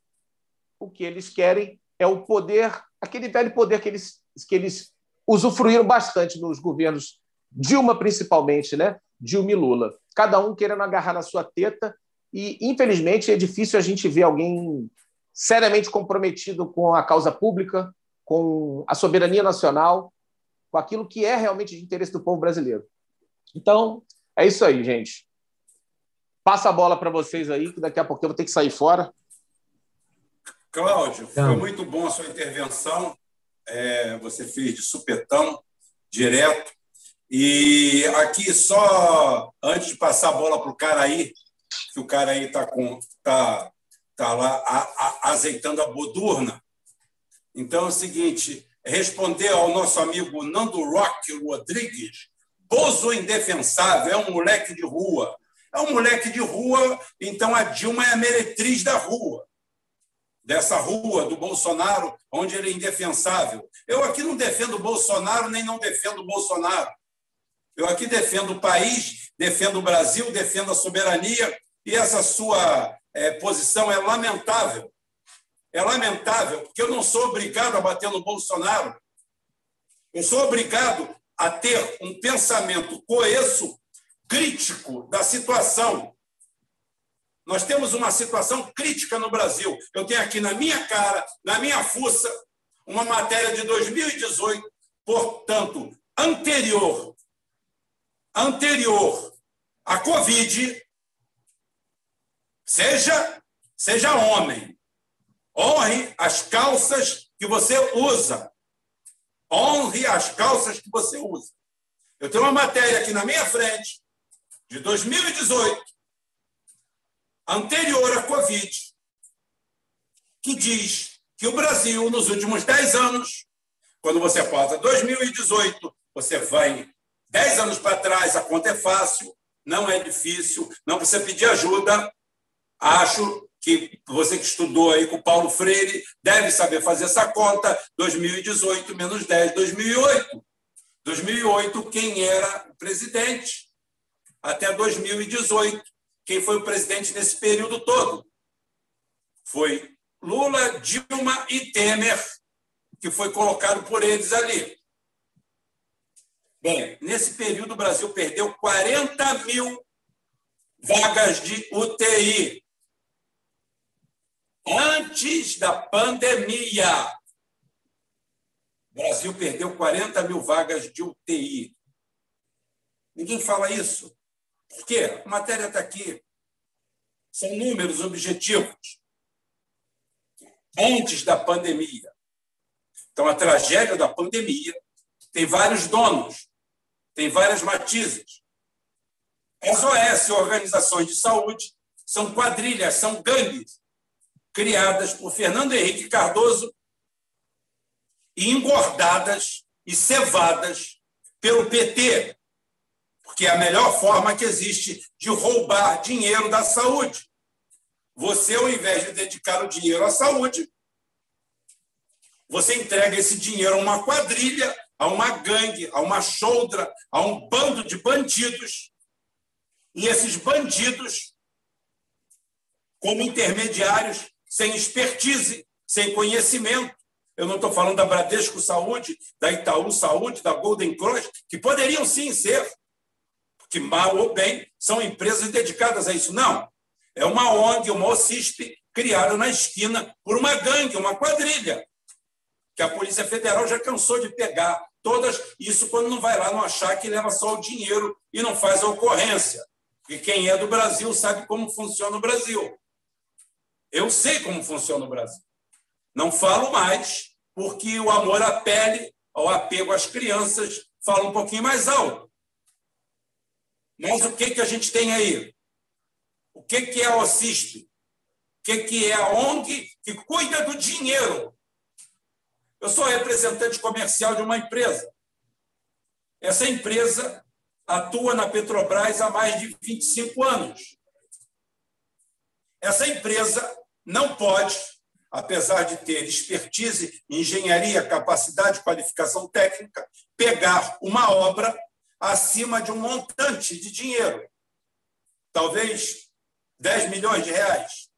o que eles querem é o poder, aquele velho poder que eles, que eles usufruíram bastante nos governos Dilma, principalmente, né? Dilma e Lula. Cada um querendo agarrar na sua teta, e infelizmente é difícil a gente ver alguém seriamente comprometido com a causa pública, com a soberania nacional, com aquilo que é realmente de interesse do povo brasileiro. Então, é isso aí, gente. Passa a bola para vocês aí, que daqui a pouco eu vou ter que sair fora. Cláudio, foi muito bom a sua intervenção. É, você fez de supetão, direto. E aqui, só antes de passar a bola para o cara aí, que o cara aí está tá, tá lá a, a, azeitando a bodurna. Então é o seguinte: responder ao nosso amigo Nando Rock Rodrigues, Bozo indefensável, é um moleque de rua. É um moleque de rua, então a Dilma é a meretriz da rua. Dessa rua do Bolsonaro, onde ele é indefensável. Eu aqui não defendo o Bolsonaro, nem não defendo o Bolsonaro. Eu aqui defendo o país, defendo o Brasil, defendo a soberania, e essa sua é, posição é lamentável. É lamentável, porque eu não sou obrigado a bater no Bolsonaro. Eu sou obrigado a ter um pensamento coeso, crítico da situação. Nós temos uma situação crítica no Brasil. Eu tenho aqui na minha cara, na minha fuça, uma matéria de 2018, portanto, anterior, anterior à Covid, seja, seja homem, Honre as calças que você usa. Honre as calças que você usa. Eu tenho uma matéria aqui na minha frente, de 2018, anterior à Covid, que diz que o Brasil, nos últimos 10 anos, quando você passa 2018, você vai 10 anos para trás, a conta é fácil, não é difícil, não precisa pedir ajuda. Acho que você que estudou aí com o Paulo Freire deve saber fazer essa conta. 2018 menos 10, 2008. 2008, quem era o presidente? Até 2018, quem foi o presidente nesse período todo? Foi Lula, Dilma e Temer, que foi colocado por eles ali. Bem, nesse período o Brasil perdeu 40 mil vagas de UTI. Antes da pandemia, o Brasil perdeu 40 mil vagas de UTI. Ninguém fala isso. Por quê? A matéria está aqui. São números objetivos. Antes da pandemia. Então, a tragédia da pandemia tem vários donos, tem várias matizes. As OS, organizações de saúde, são quadrilhas, são gangues criadas por Fernando Henrique Cardoso e engordadas e cevadas pelo PT, porque é a melhor forma que existe de roubar dinheiro da saúde. Você, ao invés de dedicar o dinheiro à saúde, você entrega esse dinheiro a uma quadrilha, a uma gangue, a uma choldra, a um bando de bandidos. E esses bandidos, como intermediários, sem expertise, sem conhecimento, eu não estou falando da Bradesco Saúde, da Itaú Saúde, da Golden Cross, que poderiam sim ser, porque mal ou bem são empresas dedicadas a isso. Não. É uma ONG, uma OCISP, criada na esquina por uma gangue, uma quadrilha, que a Polícia Federal já cansou de pegar todas, isso quando não vai lá no achar que leva só o dinheiro e não faz a ocorrência. Porque quem é do Brasil sabe como funciona o Brasil. Eu sei como funciona o Brasil. Não falo mais, porque o amor à pele, ao apego às crianças, fala um pouquinho mais alto. Mas o que, que a gente tem aí? O que, que é a OCISP? O que, que é a ONG que cuida do dinheiro eu sou representante comercial de uma empresa. Essa empresa atua na Petrobras há mais de 25 anos. Essa empresa não pode, apesar de ter expertise, engenharia, capacidade, qualificação técnica, pegar uma obra acima de um montante de dinheiro, talvez 10 milhões de reais,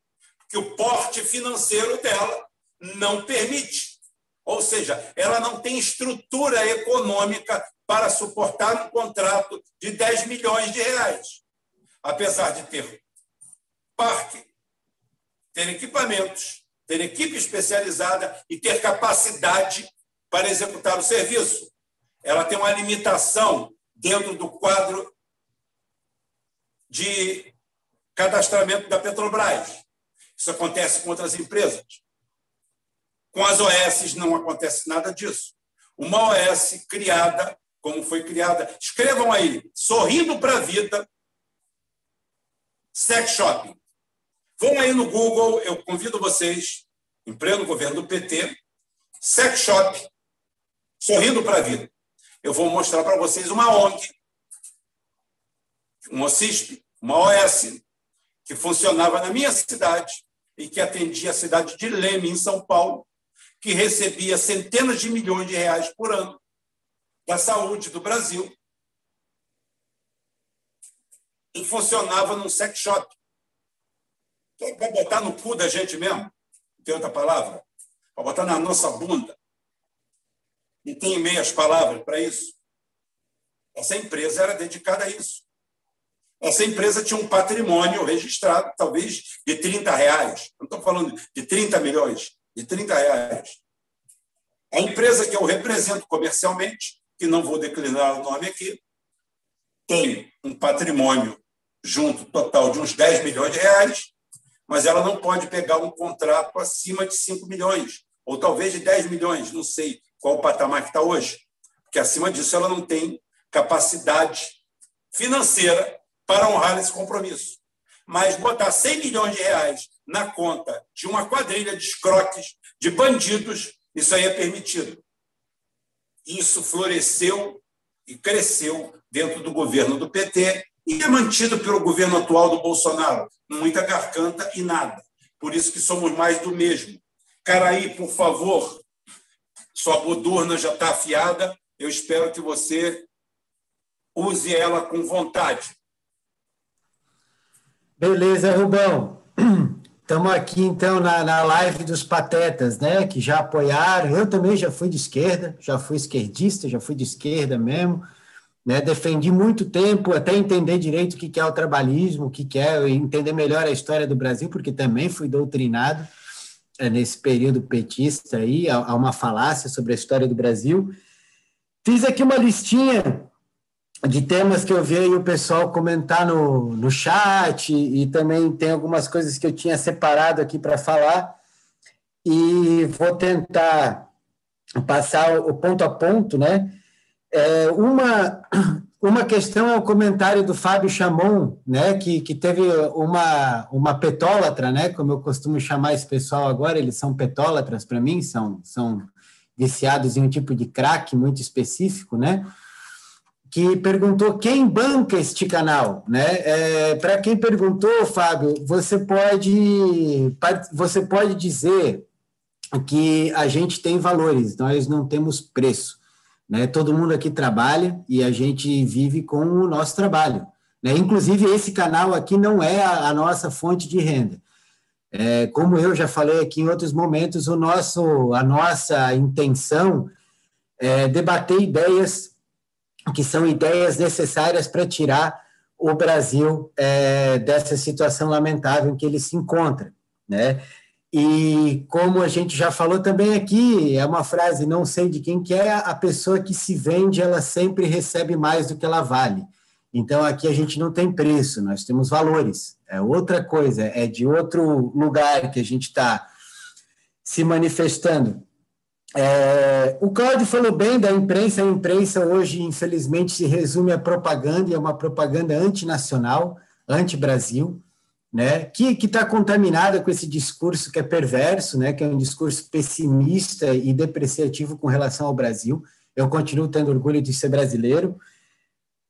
que o porte financeiro dela não permite. Ou seja, ela não tem estrutura econômica para suportar um contrato de 10 milhões de reais. Apesar de ter parque, ter equipamentos, ter equipe especializada e ter capacidade para executar o serviço. Ela tem uma limitação dentro do quadro de cadastramento da Petrobras. Isso acontece com outras empresas. Com as OS não acontece nada disso. Uma OS criada, como foi criada, escrevam aí, sorrindo para a vida, sex shopping. Vão aí no Google, eu convido vocês, em pleno governo do PT, sex shop, sorrindo para a vida. Eu vou mostrar para vocês uma ONG, um OCISP, uma OS, que funcionava na minha cidade e que atendia a cidade de Leme, em São Paulo, que recebia centenas de milhões de reais por ano da saúde do Brasil e funcionava num sex shop. Para botar no cu da gente mesmo, tem outra palavra? Para botar na nossa bunda. E tem meias palavras para isso. Essa empresa era dedicada a isso. Essa empresa tinha um patrimônio registrado, talvez, de 30 reais. Não estou falando de 30 milhões de 30 reais. A empresa que eu represento comercialmente, que não vou declinar o nome aqui, tem um patrimônio junto total de uns 10 milhões de reais, mas ela não pode pegar um contrato acima de 5 milhões, ou talvez de 10 milhões, não sei qual o patamar que está hoje, porque acima disso ela não tem capacidade financeira para honrar esse compromisso. Mas botar 100 milhões de reais na conta de uma quadrilha de escroques, de bandidos, isso aí é permitido. Isso floresceu e cresceu dentro do governo do PT e é mantido pelo governo atual do Bolsonaro. Muita garganta e nada. Por isso que somos mais do mesmo. Caraí, por favor, sua bodurna já está afiada. Eu espero que você use ela com vontade. Beleza, Rubão. <clears throat> Estamos aqui, então, na, na live dos patetas, né? Que já apoiaram. Eu também já fui de esquerda, já fui esquerdista, já fui de esquerda mesmo. Né? Defendi muito tempo até entender direito o que é o trabalhismo, o que é entender melhor a história do Brasil, porque também fui doutrinado nesse período petista aí, há uma falácia sobre a história do Brasil. Fiz aqui uma listinha de temas que eu vi o pessoal comentar no, no chat, e também tem algumas coisas que eu tinha separado aqui para falar, e vou tentar passar o ponto a ponto, né? É, uma, uma questão é o comentário do Fábio Chamon, né, que, que teve uma, uma petólatra, né, como eu costumo chamar esse pessoal agora, eles são petólatras para mim, são, são viciados em um tipo de crack muito específico, né, que perguntou quem banca este canal, né? É, para quem perguntou, Fábio, você pode você pode dizer que a gente tem valores, nós não temos preço. Né? Todo mundo aqui trabalha e a gente vive com o nosso trabalho. Né? Inclusive, esse canal aqui não é a, a nossa fonte de renda. É, como eu já falei aqui em outros momentos, o nosso, a nossa intenção é debater ideias que são ideias necessárias para tirar o Brasil é, dessa situação lamentável em que ele se encontra. Né? E como a gente já falou também aqui, é uma frase, não sei de quem que é, a pessoa que se vende, ela sempre recebe mais do que ela vale. Então aqui a gente não tem preço, nós temos valores. É outra coisa, é de outro lugar que a gente está se manifestando. É, o Cláudio falou bem da imprensa. A imprensa hoje, infelizmente, se resume a propaganda, e é uma propaganda antinacional, anti-Brasil né, que está contaminada com esse discurso que é perverso, né, que é um discurso pessimista e depreciativo com relação ao Brasil. Eu continuo tendo orgulho de ser brasileiro.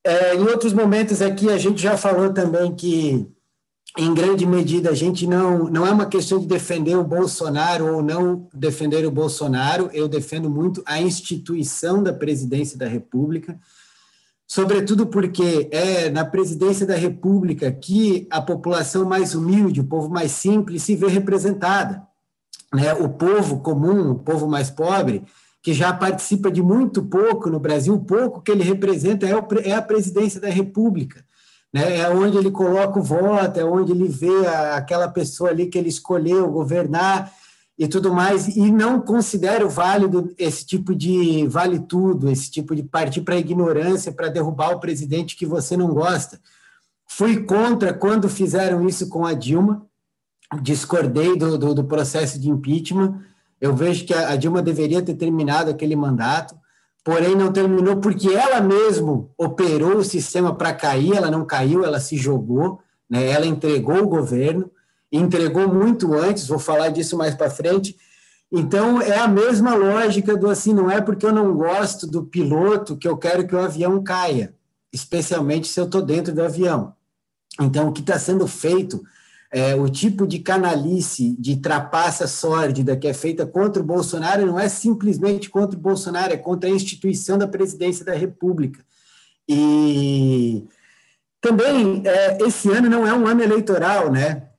É, em outros momentos aqui, a gente já falou também que, em grande medida, a gente não, não é uma questão de defender o Bolsonaro ou não defender o Bolsonaro, eu defendo muito a instituição da presidência da República, sobretudo porque é na presidência da República que a população mais humilde, o povo mais simples, se vê representada. Né? O povo comum, o povo mais pobre, que já participa de muito pouco no Brasil, o pouco que ele representa é, é a presidência da República. Né? É onde ele coloca o voto, é onde ele vê aquela pessoa ali que ele escolheu governar e tudo mais, e não considero válido esse tipo de vale tudo, esse tipo de partir para a ignorância, para derrubar o presidente que você não gosta. Fui contra quando fizeram isso com a Dilma, discordei do, do, do processo de impeachment. Eu vejo que a, a Dilma deveria ter terminado aquele mandato, porém não terminou porque ela mesmo operou o sistema para cair, ela não caiu, ela se jogou, né? ela entregou o governo entregou muito antes, vou falar disso mais para frente. Então, é a mesma lógica do assim, não é porque eu não gosto do piloto que eu quero que o avião caia, especialmente se eu estou dentro do avião. Então, o que está sendo feito, é, o tipo de canalice, de trapaça sórdida que é feita contra o Bolsonaro, não é simplesmente contra o Bolsonaro, é contra a instituição da presidência da República. E também, é, esse ano não é um ano eleitoral, né?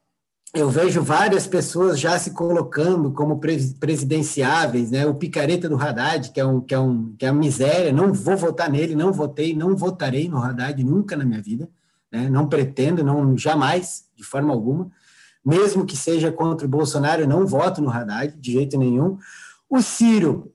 Eu vejo várias pessoas já se colocando como presidenciáveis, né? O picareta do Haddad, que é um que é um que é uma miséria, não vou votar nele, não votei, não votarei no Haddad nunca na minha vida, né? Não pretendo, não jamais, de forma alguma. Mesmo que seja contra o Bolsonaro, eu não voto no Haddad de jeito nenhum. O Ciro,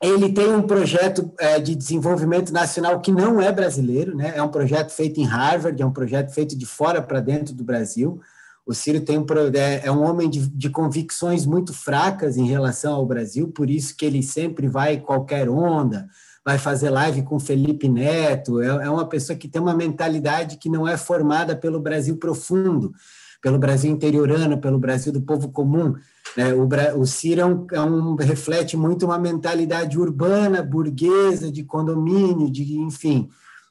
ele tem um projeto é, de desenvolvimento nacional que não é brasileiro, né? É um projeto feito em Harvard, é um projeto feito de fora para dentro do Brasil o Ciro tem um, é, é um homem de, de, convicções muito fracas em relação ao Brasil, por isso que ele sempre vai qualquer onda, vai fazer live com Felipe Neto, é, é uma pessoa que tem uma mentalidade que não é formada pelo Brasil profundo, pelo Brasil interiorano, pelo Brasil do povo comum. Né? O, o Ciro é um, é um, reflete muito uma mentalidade urbana, burguesa, de condomínio, de enfim.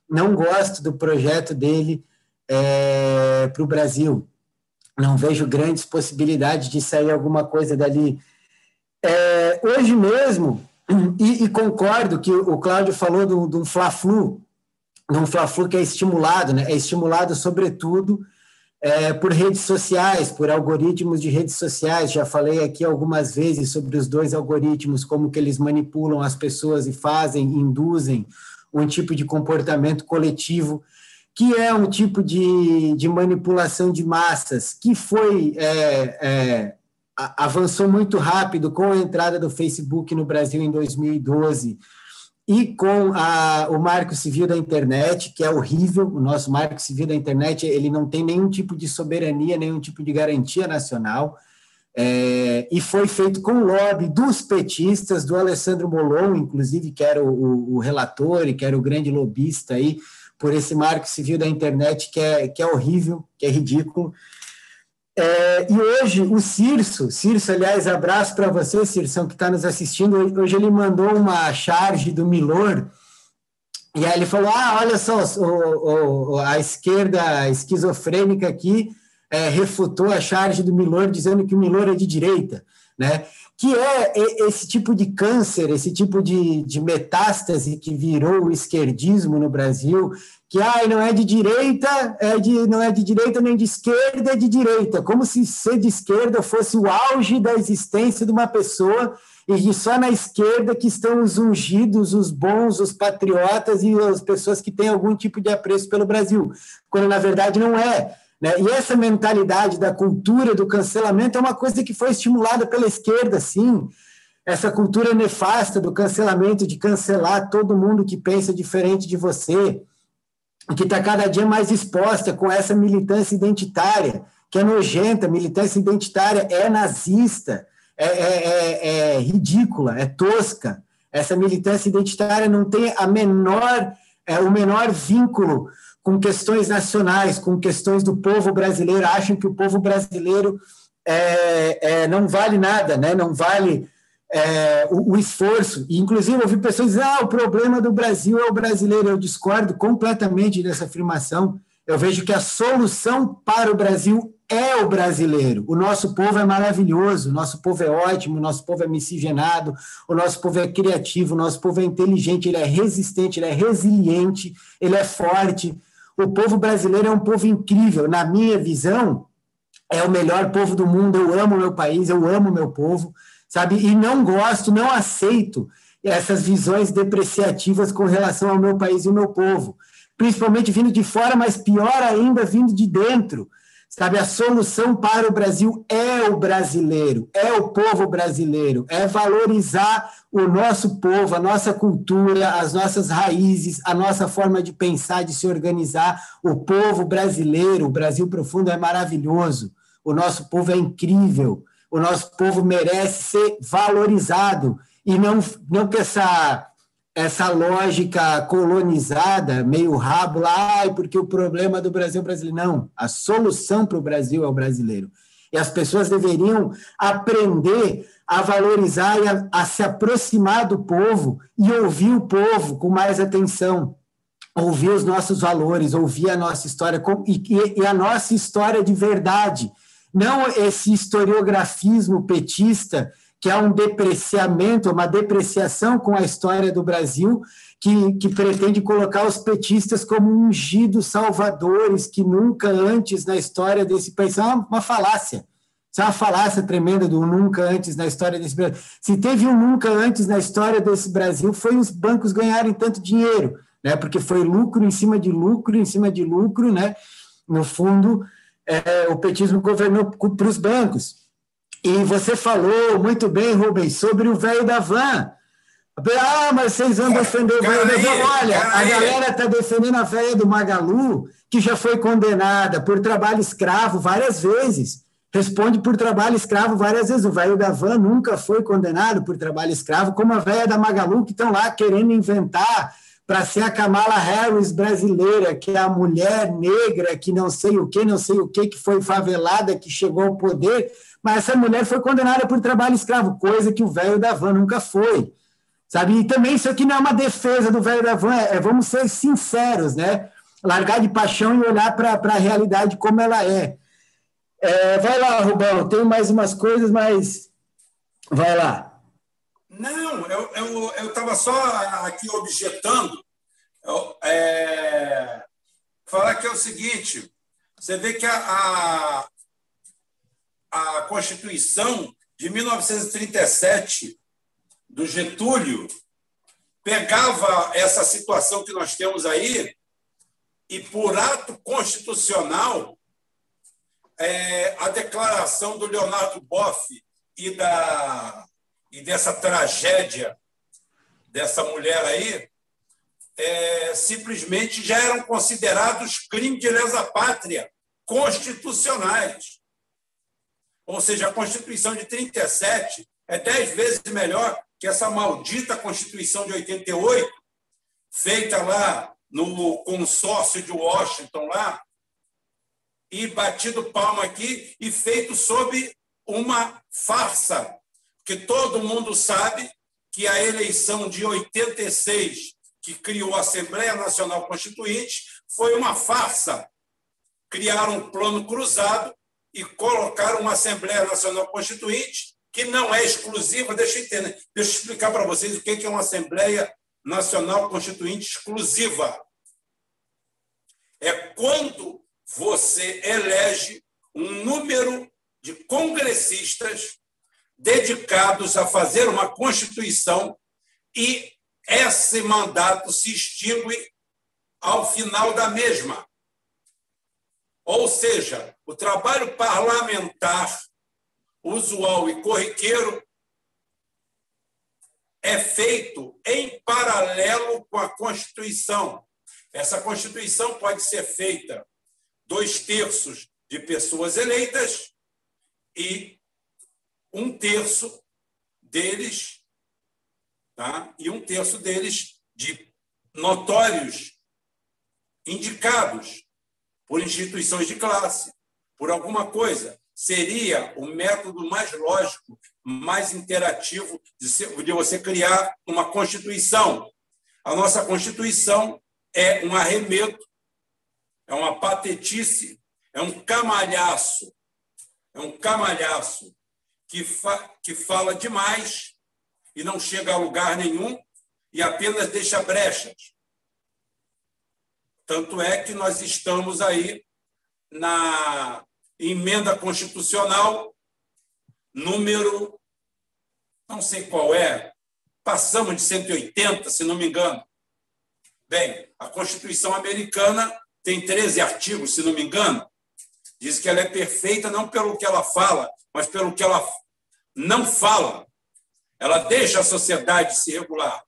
Não gosto do projeto dele é, para o Brasil. Não vejo grandes possibilidades de sair alguma coisa dali. É, hoje mesmo, <clears throat> e, e, concordo que o Cláudio falou de um Fla-Flu, de um Fla-Flu que é estimulado, né? é estimulado sobretudo é, por redes sociais, por algoritmos de redes sociais. Já falei aqui algumas vezes sobre os dois algoritmos, como que eles manipulam as pessoas e fazem, induzem um tipo de comportamento coletivo, que é um tipo de, de manipulação de massas, que foi é, é, avançou muito rápido com a entrada do Facebook no Brasil em 2012 e com a, o marco civil da internet, que é horrível, o nosso marco civil da internet, ele não tem nenhum tipo de soberania, nenhum tipo de garantia nacional, é, e foi feito com o lobby dos petistas, do Alessandro Molon, inclusive, que era o, o, o, relator e que era o grande lobista aí, por esse marco civil da internet, que é, que é horrível, que é ridículo, é, e hoje o Cirso, Cirso, aliás, abraço para você, Cirso, que está nos assistindo. Hoje ele mandou uma charge do Milor, e aí ele falou: Ah, olha só, o, o, a esquerda esquizofrênica aqui é, refutou a charge do Milor, dizendo que o Milor é de direita, né? Que é esse tipo de câncer, esse tipo de, de metástase que virou o esquerdismo no Brasil, que ai, não é de direita, é de, não é de direita nem de esquerda, é de direita, como se ser de esquerda fosse o auge da existência de uma pessoa e só na esquerda que estão os ungidos, os bons, os patriotas e as pessoas que têm algum tipo de apreço pelo Brasil, quando na verdade não é. Né? E essa mentalidade da cultura do cancelamento é uma coisa que foi estimulada pela esquerda, sim. Essa cultura nefasta do cancelamento, de cancelar todo mundo que pensa diferente de você que está cada dia mais exposta com essa militância identitária, que é nojenta, militância identitária é nazista, é, é, é, é ridícula, é tosca. Essa militância identitária não tem a menor, é, o menor vínculo com questões nacionais, com questões do povo brasileiro. Acham que o povo brasileiro é, é, não vale nada, né? não vale é, o, o, esforço. E, inclusive, eu vi pessoas dizer: ah, o problema do Brasil é o brasileiro. Eu discordo completamente dessa afirmação. Eu vejo que a solução para o Brasil é o brasileiro. O nosso povo é maravilhoso, o nosso povo é ótimo, o nosso povo é miscigenado, o nosso povo é criativo, o nosso povo é inteligente, ele é resistente, ele é resiliente, ele é forte. O povo brasileiro é um povo incrível. Na minha visão, é o melhor povo do mundo. Eu amo meu país, eu amo meu povo sabe? E não gosto, não aceito essas visões depreciativas com relação ao meu país e ao meu povo, principalmente vindo de fora, mas pior ainda vindo de dentro. Sabe, a solução para o Brasil é o brasileiro, é o povo brasileiro, é valorizar o nosso povo, a nossa cultura, as nossas raízes, a nossa forma de pensar, de se organizar. O povo brasileiro, o Brasil profundo é maravilhoso, o nosso povo é incrível. O nosso povo merece ser valorizado. E não, não que essa, essa lógica colonizada, meio rabo lá, porque o problema do Brasil é o brasileiro. Não, a solução para o Brasil é o brasileiro. E as pessoas deveriam aprender a valorizar e a, a se aproximar do povo e ouvir o povo com mais atenção ouvir os nossos valores, ouvir a nossa história e, e, a nossa história de verdade, não esse historiografismo petista, que é um depreciamento, uma depreciação com a história do Brasil, que, que pretende colocar os petistas como ungidos salvadores, que nunca antes na história desse país. Isso é uma, uma falácia. Isso é uma falácia tremenda do nunca antes na história desse Brasil. Se teve um nunca antes na história desse Brasil, foi os bancos ganharem tanto dinheiro, né? porque foi lucro em cima de lucro, em cima de lucro, né? no fundo, é, o petismo governou para os bancos. E você falou muito bem, Rubens, sobre o velho da van. Ah, mas vocês vão defender o velho da van. Olha, a galera está defendendo a velha do Magalu, que já foi condenada por trabalho escravo várias vezes. responde por trabalho escravo várias vezes. O velho da van nunca foi condenado por trabalho escravo, como a velha da Magalu, que estão lá querendo inventar para ser a Kamala Harris brasileira, que é a mulher negra, que não sei o que, não sei o que, que foi favelada, que chegou ao poder, mas essa mulher foi condenada por trabalho escravo, coisa que o velho da van nunca foi. Sabe? E também isso aqui não é uma defesa do velho da van, é, é vamos ser sinceros, né? Largar de paixão e olhar para a realidade como ela é. é. Vai lá, Rubão, tem mais umas coisas, mas vai lá. Não, eu estava eu, só aqui objetando. Eu, é, falar que é o seguinte: você vê que a, a, a Constituição de 1937 do Getúlio pegava essa situação que nós temos aí e, por ato constitucional, é, a declaração do Leonardo Boff e da e dessa tragédia dessa mulher aí, é, simplesmente já eram considerados crimes de lesa pátria constitucionais. Ou seja, a Constituição de 37 é dez vezes melhor que essa maldita Constituição de 88, feita lá no consórcio de Washington, lá, e batido palma aqui, e feito sob uma farsa que todo mundo sabe que a eleição de 86, que criou a Assembleia Nacional Constituinte, foi uma farsa. Criaram um plano cruzado e colocaram uma Assembleia Nacional Constituinte que não é exclusiva. Deixa eu entender, deixa eu explicar para vocês o que é uma Assembleia Nacional Constituinte exclusiva. É quando você elege um número de congressistas dedicados a fazer uma Constituição e esse mandato se extingue ao final da mesma. Ou seja, o trabalho parlamentar usual e corriqueiro é feito em paralelo com a Constituição. Essa Constituição pode ser feita dois terços de pessoas eleitas e um terço deles, tá? e um terço deles de notórios indicados por instituições de classe, por alguma coisa. Seria o método mais lógico, mais interativo de você criar uma Constituição. A nossa Constituição é um arremedo, é uma patetice, é um camalhaço, é um camalhaço que, fa que fala demais e não chega a lugar nenhum e apenas deixa brechas. Tanto é que nós estamos aí na emenda constitucional número, não sei qual é, passamos de 180, se não me engano. Bem, a Constituição americana tem 13 artigos, se não me engano. Diz que ela é perfeita não pelo que ela fala, mas pelo que ela não fala. Ela deixa a sociedade se regular.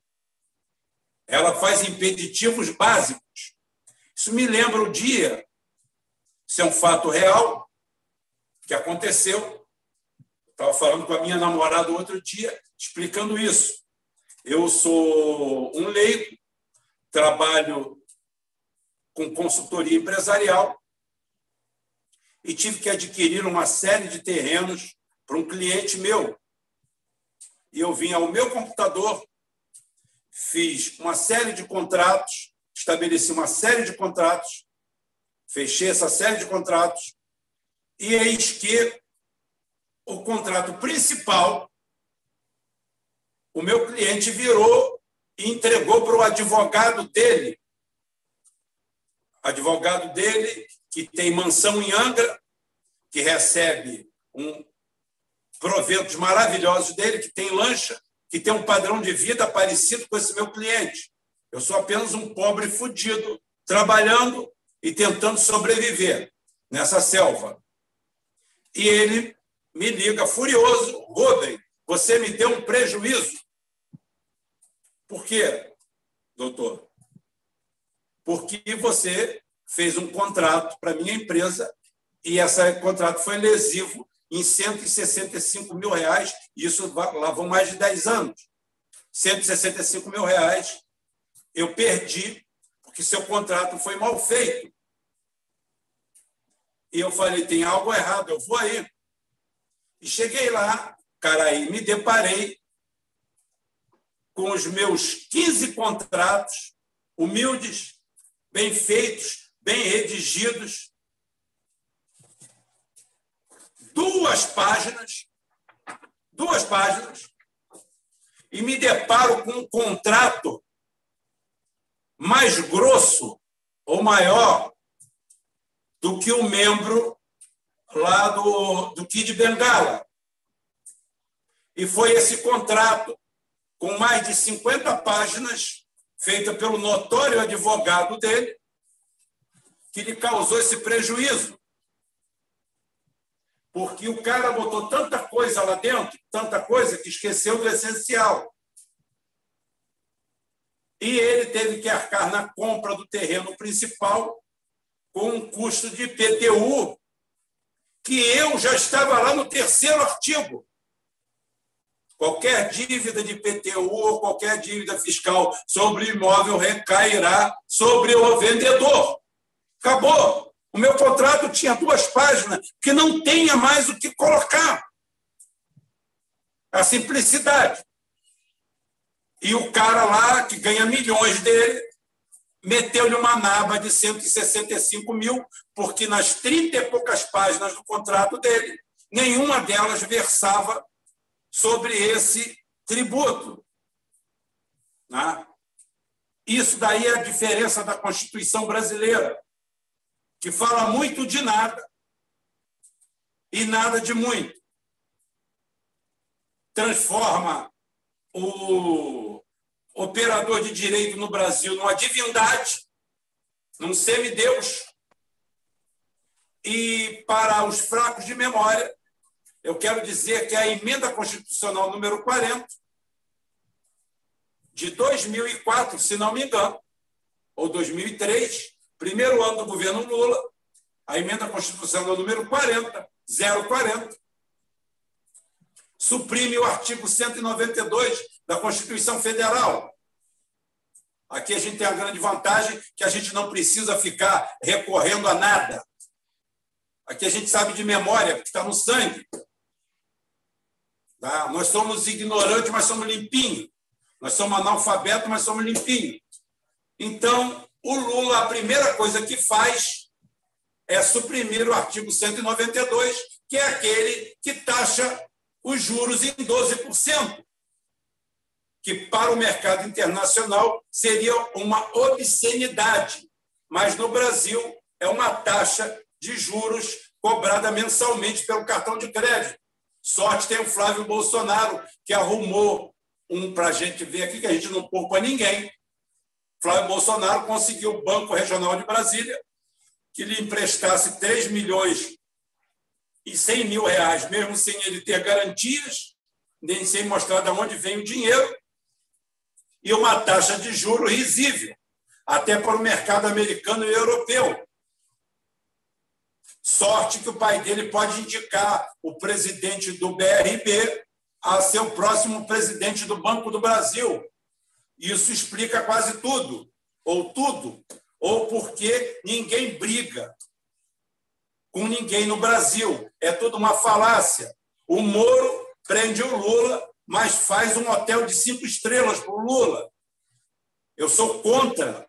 Ela faz impeditivos básicos. Isso me lembra o dia, isso é um fato real que aconteceu. Estava falando com a minha namorada outro dia, explicando isso. Eu sou um leigo, trabalho com consultoria empresarial e tive que adquirir uma série de terrenos para um cliente meu. E eu vim ao meu computador, fiz uma série de contratos, estabeleci uma série de contratos, fechei essa série de contratos, e eis que o contrato principal, o meu cliente virou e entregou para o advogado dele. Advogado dele, que tem mansão em Angra, que recebe um, proventos maravilhosos dele, que tem lancha, que tem um padrão de vida parecido com esse meu cliente. Eu sou apenas um pobre fudido, trabalhando e tentando sobreviver nessa selva. E ele me liga furioso: Rubem, você me deu um prejuízo. Por quê, doutor? Porque você fez um contrato para minha empresa e esse contrato foi lesivo em 165 mil reais, isso lá vão mais de 10 anos. 165 mil reais eu perdi, porque seu contrato foi mal feito. E eu falei, tem algo errado, eu vou aí. E cheguei lá, cara, aí me deparei com os meus 15 contratos, humildes, bem feitos, bem redigidos, duas páginas, duas páginas, e me deparo com um contrato mais grosso ou maior do que o membro lá do, do Kid Bengala. E foi esse contrato, com mais de 50 páginas, feita pelo notório advogado dele, que lhe causou esse prejuízo porque o cara botou tanta coisa lá dentro, tanta coisa, que esqueceu do essencial. E ele teve que arcar na compra do terreno principal com um custo de PTU, que eu já estava lá no terceiro artigo. Qualquer dívida de PTU ou qualquer dívida fiscal sobre imóvel recairá sobre o vendedor. Acabou. O meu contrato tinha duas páginas, que não tenha mais o que colocar. A simplicidade. E o cara lá, que ganha milhões dele, meteu-lhe uma naba de 165 mil, porque nas 30 e poucas páginas do contrato dele, nenhuma delas versava sobre esse tributo. Né? Isso daí é a diferença da Constituição brasileira que fala muito de nada e nada de muito. Transforma o operador de direito no Brasil numa divindade, num semideus. E para os fracos de memória, eu quero dizer que a emenda constitucional número 40 de 2004, se não me engano, ou 2003, primeiro ano do governo Lula, a emenda constitucional número 40, 040, suprime o artigo 192 da Constituição Federal. Aqui a gente tem a grande vantagem que a gente não precisa ficar recorrendo a nada. Aqui a gente sabe de memória, porque está no sangue. Tá? Nós somos ignorantes, mas somos limpinhos. Nós somos analfabetos, mas somos limpinhos. Então, o Lula, a primeira coisa que faz é suprimir o artigo 192, que é aquele que taxa os juros em 12%, que para o mercado internacional seria uma obscenidade, mas no Brasil é uma taxa de juros cobrada mensalmente pelo cartão de crédito. Sorte tem o Flávio Bolsonaro, que arrumou um para a gente ver aqui, que a gente não poupa ninguém, Flávio Bolsonaro conseguiu o Banco Regional de Brasília que lhe emprestasse 3 milhões e 100 mil reais, mesmo sem ele ter garantias, nem sem mostrar de onde vem o dinheiro, e uma taxa de juro risível, até para o mercado americano e europeu. Sorte que o pai dele pode indicar o presidente do BRB a ser o próximo presidente do Banco do Brasil, isso explica quase tudo, ou tudo, ou porque ninguém briga com ninguém no Brasil. É tudo uma falácia. O Moro prende o Lula, mas faz um hotel de cinco estrelas para o Lula. Eu sou contra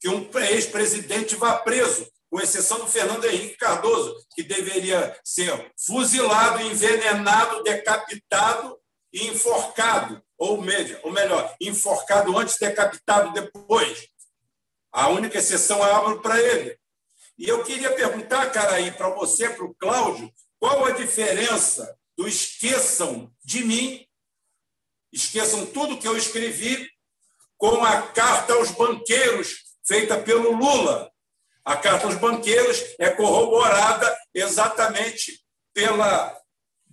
que um ex-presidente vá preso, com exceção do Fernando Henrique Cardoso, que deveria ser fuzilado, envenenado, decapitado e enforcado ou, ou melhor, enforcado antes, decapitado depois. A única exceção é abro para ele. E eu queria perguntar, cara, aí para você, para o Cláudio, qual a diferença do esqueçam de mim, esqueçam tudo que eu escrevi, com a carta aos banqueiros feita pelo Lula. A carta aos banqueiros é corroborada exatamente pela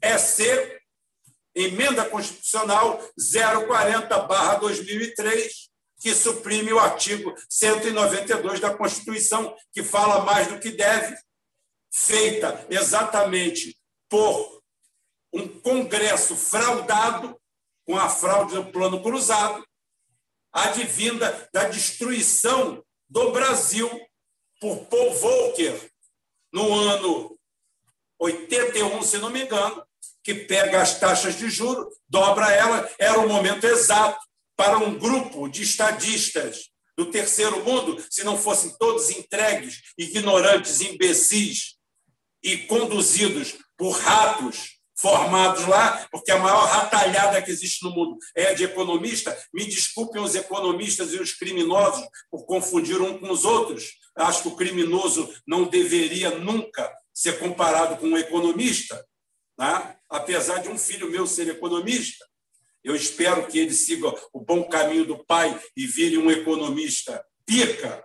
EC Emenda Constitucional 040-2003, que suprime o artigo 192 da Constituição, que fala mais do que deve, feita exatamente por um Congresso fraudado, com a fraude do Plano Cruzado, advinda da destruição do Brasil por Paul Volcker no ano 81, se não me engano, que pega as taxas de juro, dobra ela, era o momento exato para um grupo de estadistas do terceiro mundo, se não fossem todos entregues, ignorantes, imbecis e conduzidos por ratos formados lá, porque a maior ratalhada que existe no mundo é a de economista. Me desculpem os economistas e os criminosos por confundir um com os outros. Acho que o criminoso não deveria nunca ser comparado com um economista, né? apesar de um filho meu ser economista. Eu espero que ele siga o bom caminho do pai e vire um economista pica,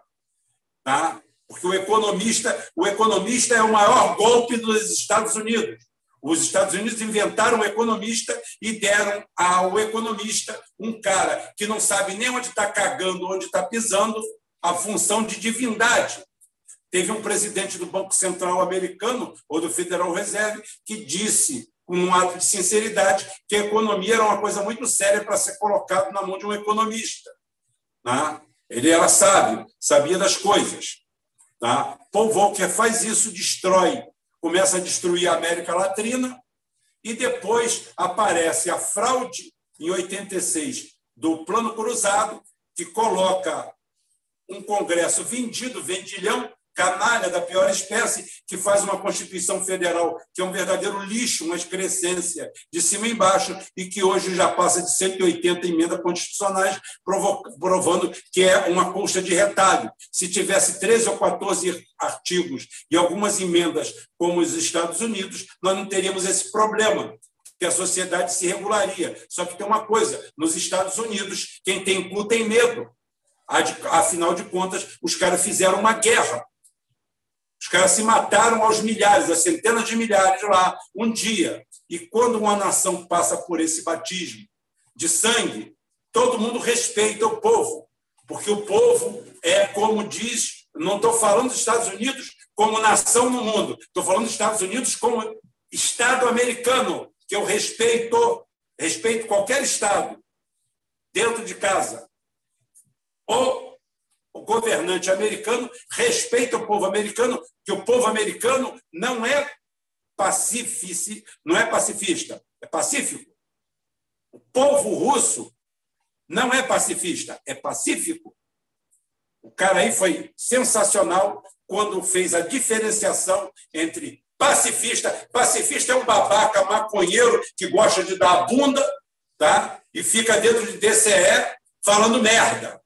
tá? Porque o economista, o economista é o maior golpe dos Estados Unidos. Os Estados Unidos inventaram um economista e deram ao economista um cara que não sabe nem onde está cagando, onde está pisando, a função de divindade. Teve um presidente do Banco Central americano, ou do Federal Reserve, que disse, com um ato de sinceridade, que a economia era uma coisa muito séria para ser colocado na mão de um economista. Né? Ele era sábio, sabia das coisas. Tá? Paul Volcker faz isso, destrói, começa a destruir a América Latina, e depois aparece a fraude, em 86, do Plano Cruzado, que coloca um Congresso vendido, vendilhão, canalha da pior espécie, que faz uma Constituição Federal que é um verdadeiro lixo, uma excrescência de cima e embaixo, e que hoje já passa de 180 emendas constitucionais, provando que é uma colcha de retalho. Se tivesse 13 ou 14 artigos e algumas emendas, como os Estados Unidos, nós não teríamos esse problema que a sociedade se regularia. Só que tem uma coisa: nos Estados Unidos, quem tem cu tem medo. Afinal de contas, os caras fizeram uma guerra os caras se mataram aos milhares, a centenas de milhares lá, um dia. E quando uma nação passa por esse batismo de sangue, todo mundo respeita o povo, porque o povo é, como diz, não estou falando dos Estados Unidos como nação no mundo, estou falando dos Estados Unidos como Estado americano, que eu respeito, respeito qualquer Estado, dentro de casa. Ou o governante americano respeita o povo americano, que o povo americano não é pacifici, não é pacifista, é pacífico. O povo russo não é pacifista, é pacífico. O cara aí foi sensacional quando fez a diferenciação entre pacifista. Pacifista é um babaca maconheiro que gosta de dar a bunda tá? e fica dentro de DCE falando merda.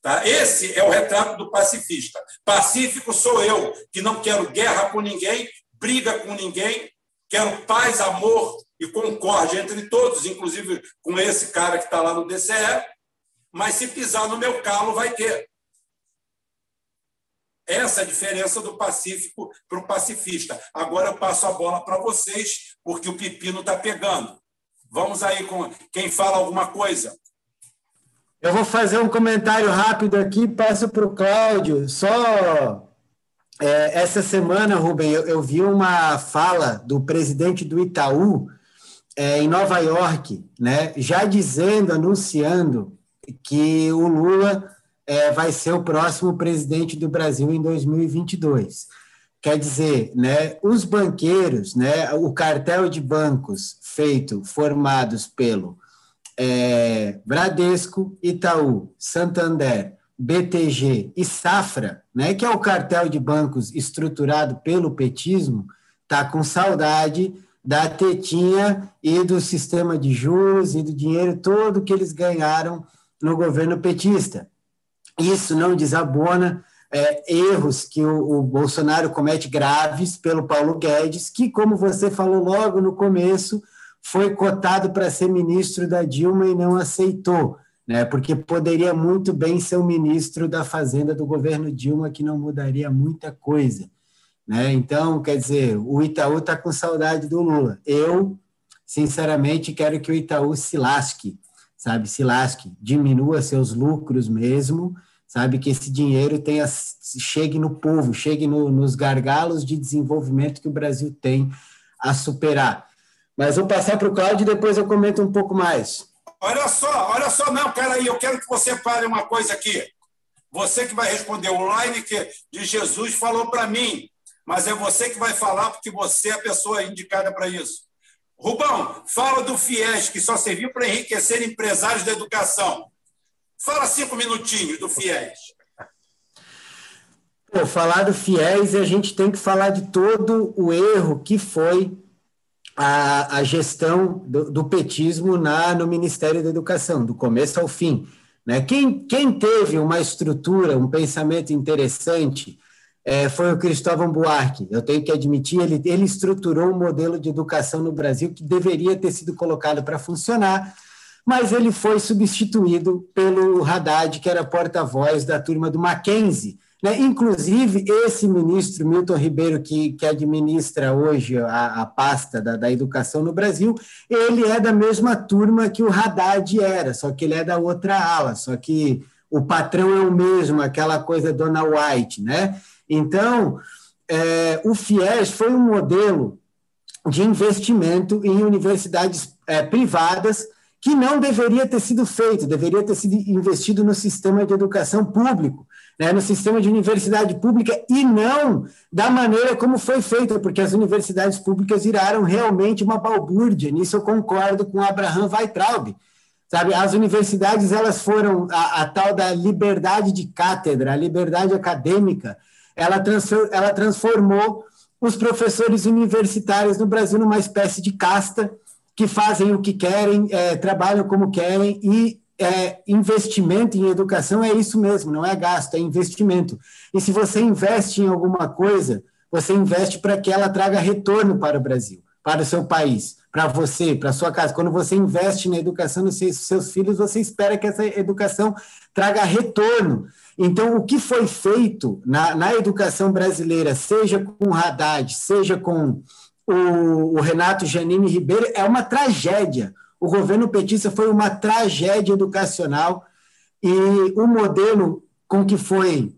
Tá? Esse é o retrato do pacifista. Pacífico sou eu, que não quero guerra com ninguém, briga com ninguém, quero paz, amor e concórdia entre todos, inclusive com esse cara que está lá no DCE, mas se pisar no meu calo, vai ter. Essa é a diferença do pacífico para o pacifista. Agora eu passo a bola para vocês, porque o pepino está pegando. Vamos aí com quem fala alguma coisa. Eu vou fazer um comentário rápido aqui, passo para o Cláudio. Só é, essa semana, Rubem, eu, eu, vi uma fala do presidente do Itaú é, em Nova York, né, já dizendo, anunciando que o Lula é, vai ser o próximo presidente do Brasil em 2022. Quer dizer, né, os banqueiros, né, o cartel de bancos feito, formados pelo é, Bradesco, Itaú, Santander, BTG e Safra, né, que é o cartel de bancos estruturado pelo petismo, está com saudade da tetinha e do sistema de juros e do dinheiro todo que eles ganharam no governo petista. Isso não desabona é, erros que o, o, Bolsonaro comete graves pelo Paulo Guedes, que, como você falou logo no começo, foi cotado para ser ministro da Dilma e não aceitou, né? Porque poderia muito bem ser o ministro da Fazenda do governo Dilma, que não mudaria muita coisa, né? Então, quer dizer, o Itaú está com saudade do Lula. Eu, sinceramente, quero que o Itaú se lasque, sabe? Se lasque, diminua seus lucros mesmo, sabe? Que esse dinheiro tenha chegue no povo, chegue no, nos gargalos de desenvolvimento que o Brasil tem a superar. Mas vou passar para o Cláudio e depois eu comento um pouco mais. Olha só, olha só, não, peraí, eu quero que você fale uma coisa aqui. Você que vai responder online que de Jesus falou para mim, mas é você que vai falar porque você é a pessoa indicada para isso. Rubão, fala do FIES, que só serviu para enriquecer empresários da educação. Fala cinco minutinhos do FIES. Pô, falar do FIES, a gente tem que falar de todo o erro que foi a, a gestão do, do, petismo na, no Ministério da Educação, do começo ao fim. Né? Quem, quem teve uma estrutura, um pensamento interessante, é, foi o Cristóvão Buarque. Eu tenho que admitir, ele, ele estruturou um modelo de educação no Brasil que deveria ter sido colocado para funcionar, mas ele foi substituído pelo Haddad, que era porta-voz da turma do Mackenzie, né? Inclusive, esse ministro, Milton Ribeiro, que, que administra hoje a, a pasta da, da, educação no Brasil, ele é da mesma turma que o Haddad era, só que ele é da outra ala, só que o patrão é o mesmo, aquela coisa Dona White. Né? Então, é, o FIES foi um modelo de investimento em universidades é, privadas que não deveria ter sido feito, deveria ter sido investido no sistema de educação público né, no sistema de universidade pública e não da maneira como foi feita, porque as universidades públicas viraram realmente uma balbúrdia. Nisso eu concordo com Abraham Weitraub. Sabe, as universidades elas foram a, a tal da liberdade de cátedra, a liberdade acadêmica, ela, transfer, ela transformou os professores universitários no Brasil numa espécie de casta que fazem o que querem, é, trabalham como querem e é, investimento em educação é isso mesmo, não é gasto, é investimento. E se você investe em alguma coisa, você investe para que ela traga retorno para o Brasil, para o seu país, para você, para sua casa. Quando você investe na educação dos seus, seus filhos, você espera que essa educação traga retorno. Então, o que foi feito na, na educação brasileira, seja com o Haddad, seja com o, o Renato Janine Ribeiro, é uma tragédia o governo petista foi uma tragédia educacional e o modelo com que foi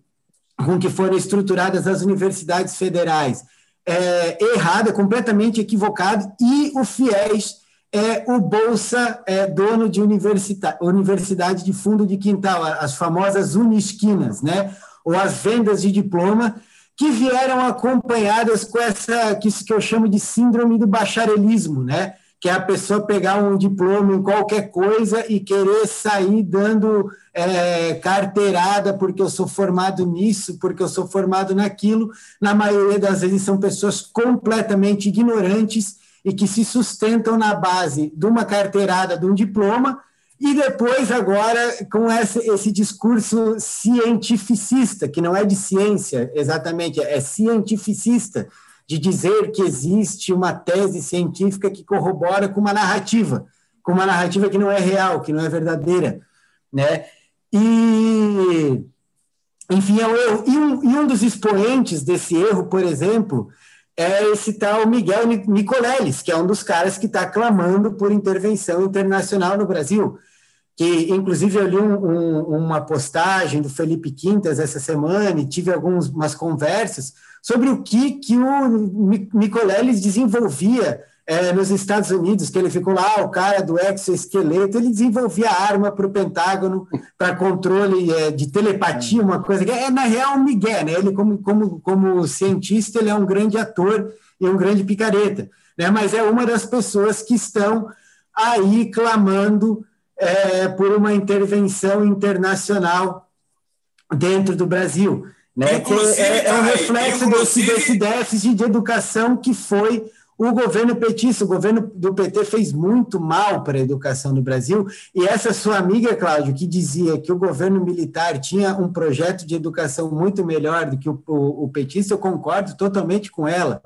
com que foram estruturadas as universidades federais é errado, é completamente equivocado, e o FIES é o Bolsa é, dono de universidade, universidade de fundo de quintal, as famosas unisquinas, né? ou as vendas de diploma, que vieram acompanhadas com essa que, que eu chamo de síndrome do bacharelismo, né? Que é a pessoa pegar um diploma em qualquer coisa e querer sair dando é, carteirada porque eu sou formado nisso, porque eu sou formado naquilo. Na maioria das vezes são pessoas completamente ignorantes e que se sustentam na base de uma carteirada, de um diploma, e depois, agora, com esse, esse discurso cientificista, que não é de ciência exatamente, é cientificista, de dizer que existe uma tese científica que corrobora com uma narrativa, com uma narrativa que não é real, que não é verdadeira, né? E, enfim, é um erro. E um, e um dos expoentes desse erro, por exemplo, é esse tal Miguel Nicoleles, que é um dos caras que está clamando por intervenção internacional no Brasil. Que, inclusive, eu li um, um, uma postagem do Felipe Quintas essa semana e tive algumas conversas sobre o que, que o Nicoleles desenvolvia é, nos Estados Unidos, que ele ficou lá, o cara do exoesqueleto, ele desenvolvia arma para o Pentágono, para controle é, de telepatia, uma coisa que é, na real, um Miguel, né? Ele, como, como, como cientista, ele é um grande ator e um grande picareta, né? Mas é uma das pessoas que estão aí clamando é, por uma intervenção internacional dentro do Brasil. Né? Que é, é um reflexo desse, desse déficit de educação que foi o governo petista, o governo do PT fez muito mal para a educação no Brasil, e essa sua amiga, Cláudio, que dizia que o governo militar tinha um projeto de educação muito melhor do que o, o, o petista, eu concordo totalmente com ela.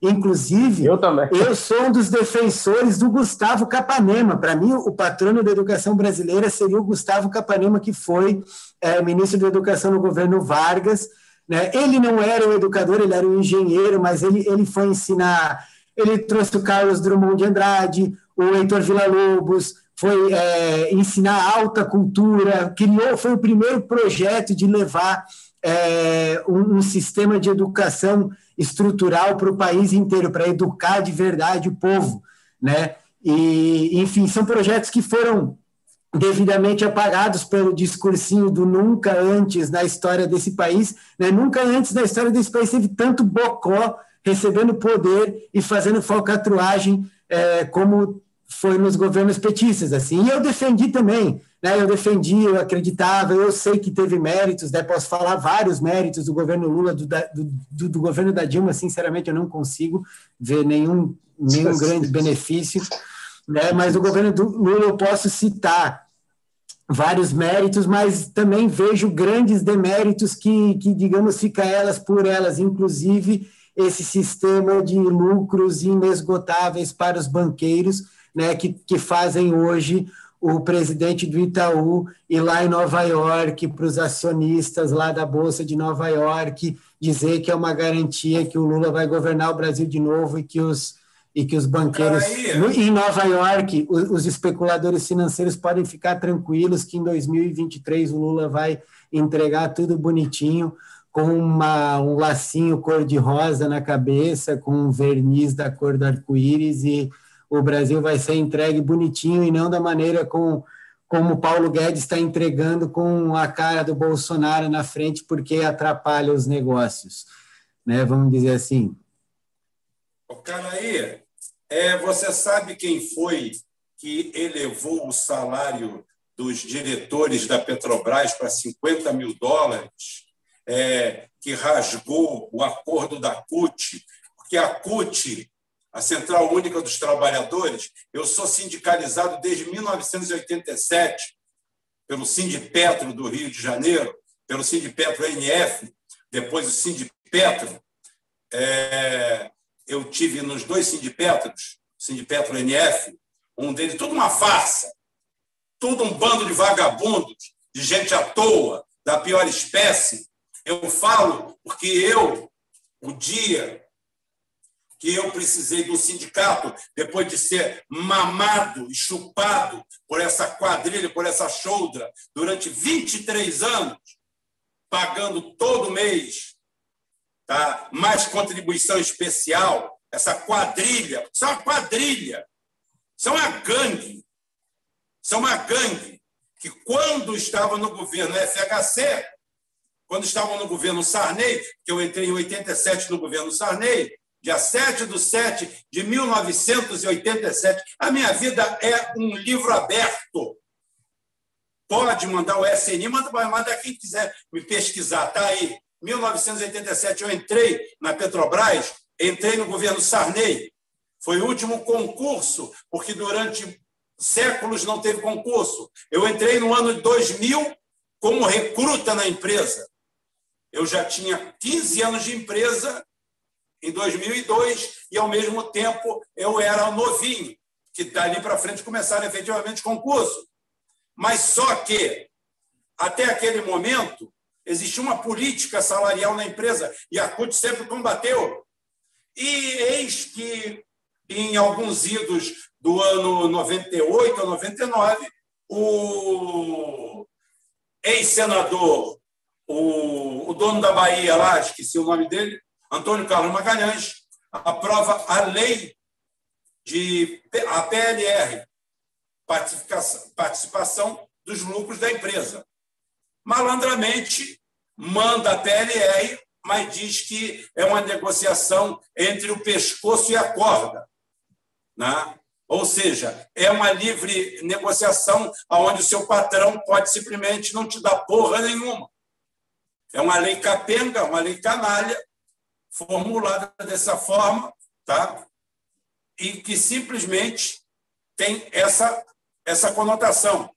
Inclusive, eu, também. eu sou um dos defensores do Gustavo Capanema. Para mim, o patrono da educação brasileira seria o Gustavo Capanema, que foi é, ministro da Educação no governo Vargas. Né? Ele não era um educador, ele era um engenheiro, mas ele, ele foi ensinar. Ele trouxe o Carlos Drummond de Andrade, o Heitor Villa-Lobos, foi é, ensinar alta cultura, criou, foi o primeiro projeto de levar é, um, um sistema de educação estrutural para o país inteiro, para educar de verdade o povo, né? E, enfim, são projetos que foram devidamente apagados pelo discursinho do nunca antes na história desse país, né? Nunca antes na história desse país teve tanto bocó recebendo poder e fazendo falcatruagem é, como foi nos governos petistas, assim. E eu defendi também, né? Eu defendi, eu acreditava, eu sei que teve méritos, né? Posso falar vários méritos do governo Lula, do, do, do governo da Dilma, sinceramente, eu não consigo ver nenhum, nenhum grande benefício, né? Mas o governo do Lula eu posso citar vários méritos, mas também vejo grandes deméritos que, que digamos, fica elas por elas, inclusive esse sistema de lucros inesgotáveis para os banqueiros, né, que, que fazem hoje o presidente do Itaú ir lá em Nova York para os acionistas lá da Bolsa de Nova York dizer que é uma garantia que o Lula vai governar o Brasil de novo e que os, e que os banqueiros no, em Nova York, os, os, especuladores financeiros podem ficar tranquilos que em 2023 o Lula vai entregar tudo bonitinho com uma, um lacinho cor-de-rosa na cabeça, com um verniz da cor do arco-íris e o Brasil vai ser entregue bonitinho e não da maneira com, como o Paulo Guedes está entregando com a cara do Bolsonaro na frente, porque atrapalha os negócios, né? Vamos dizer assim. O cara aí, é, você sabe quem foi que elevou o salário dos diretores da Petrobras para 50 mil dólares, é, que rasgou o acordo da CUT, porque a CUT a Central Única dos Trabalhadores, eu sou sindicalizado desde 1987 pelo Sindipetro do Rio de Janeiro, pelo Sindipetro NF, depois o Sindipetro. É, eu tive nos dois Sindipetros, Sindipetro NF, um deles, tudo uma farsa, tudo um bando de vagabundos, de gente à toa, da pior espécie. Eu falo porque eu, o dia que eu precisei do sindicato, depois de ser mamado e chupado por essa quadrilha, por essa choldra, durante 23 anos, pagando todo mês tá? mais contribuição especial, essa quadrilha, isso é uma quadrilha, isso é uma gangue, isso é uma gangue que quando estava no governo FHC, quando estava no governo Sarney, que eu entrei em 87 no governo Sarney, dia 7 de 7 de 1987. A minha vida é um livro aberto. Pode mandar o SNI, manda, manda quem quiser me pesquisar, tá aí. 1987 eu entrei na Petrobras, entrei no governo Sarney. Foi o último concurso, porque durante séculos não teve concurso. Eu entrei no ano de 2000 como recruta na empresa. Eu já tinha 15 anos de empresa em 2002 e, ao mesmo tempo, eu era novinho, que dali para frente começaram efetivamente concurso. Mas só que, até aquele momento, existia uma política salarial na empresa e a CUT sempre combateu. E eis que, em alguns idos do ano 98 a 99, o ex-senador, o, o dono da Bahia lá, esqueci o nome dele, Antônio Carlos Magalhães aprova a lei de a PLR, participação, dos lucros da empresa. Malandramente manda a PLR, mas diz que é uma negociação entre o pescoço e a corda. Né? Ou seja, é uma livre negociação onde o seu patrão pode simplesmente não te dar porra nenhuma. É uma lei capenga, uma lei canalha, formulada dessa forma, tá? e que simplesmente tem essa, essa conotação.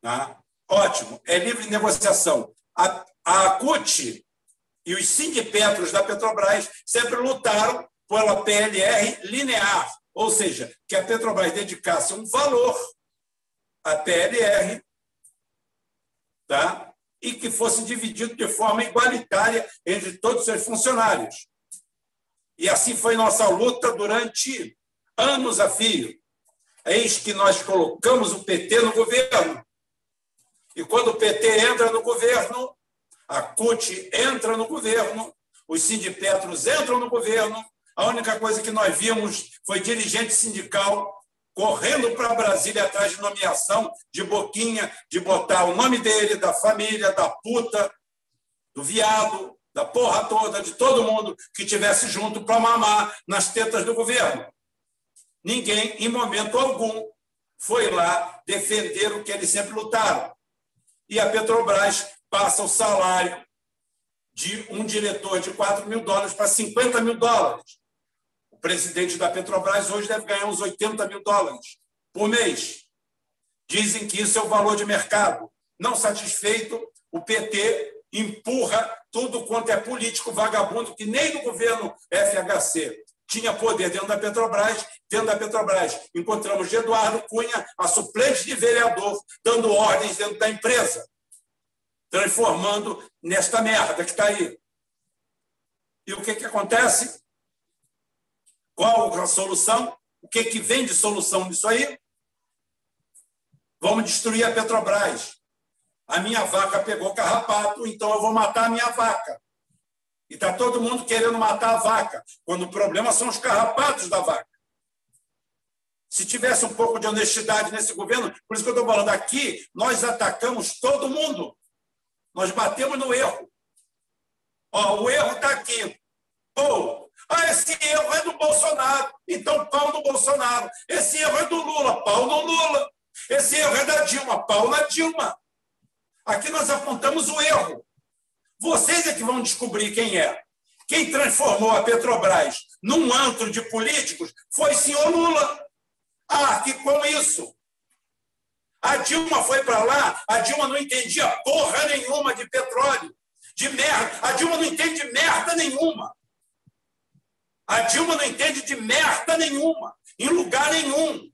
Tá? Ótimo, é livre negociação. A, a CUT e os sindipetros da Petrobras sempre lutaram pela PLR linear, ou seja, que a Petrobras dedicasse um valor à PLR, tá? E que fosse dividido de forma igualitária entre todos os seus funcionários. E assim foi nossa luta durante anos a fio. Eis que nós colocamos o PT no governo. E quando o PT entra no governo, A CUT entra no governo, os sindipetros entram no governo. A única coisa que nós vimos foi dirigente sindical correndo para Brasília atrás de nomeação de Boquinha, de botar o nome dele, da família, da puta, do viado, da porra toda, de todo mundo que tivesse junto para mamar nas tetas do governo. Ninguém, em momento algum, foi lá defender o que eles sempre lutaram. E a Petrobras passa o salário de um diretor de 4 mil dólares para 50 mil dólares. Presidente da Petrobras hoje deve ganhar uns 80 mil dólares por mês. Dizem que isso é o valor de mercado. Não satisfeito, o PT empurra tudo quanto é político vagabundo, que nem no governo FHC tinha poder dentro da Petrobras, dentro da Petrobras. Encontramos Eduardo Cunha, a suplente de vereador, dando ordens dentro da empresa, transformando nesta merda que está aí. E o que, que acontece? Qual a solução? O que, que vem de solução nisso aí? Vamos destruir a Petrobras. A minha vaca pegou carrapato, então eu vou matar a minha vaca. E está todo mundo querendo matar a vaca, quando o problema são os carrapatos da vaca. Se tivesse um pouco de honestidade nesse governo, por isso que eu estou falando aqui, nós atacamos todo mundo. Nós batemos no erro. Ó, o erro está aqui. Pô, ah, esse erro é do Bolsonaro, então pau no Bolsonaro. Esse erro é do Lula, pau no Lula. Esse erro é da Dilma, pau na Dilma. Aqui nós apontamos o erro. Vocês é que vão descobrir quem é. Quem transformou a Petrobras num antro de políticos foi o senhor Lula. Ah, que com isso. A Dilma foi para lá, a Dilma não entendia porra nenhuma de petróleo, de merda. A Dilma não entende merda nenhuma. A Dilma não entende de merda nenhuma, em lugar nenhum.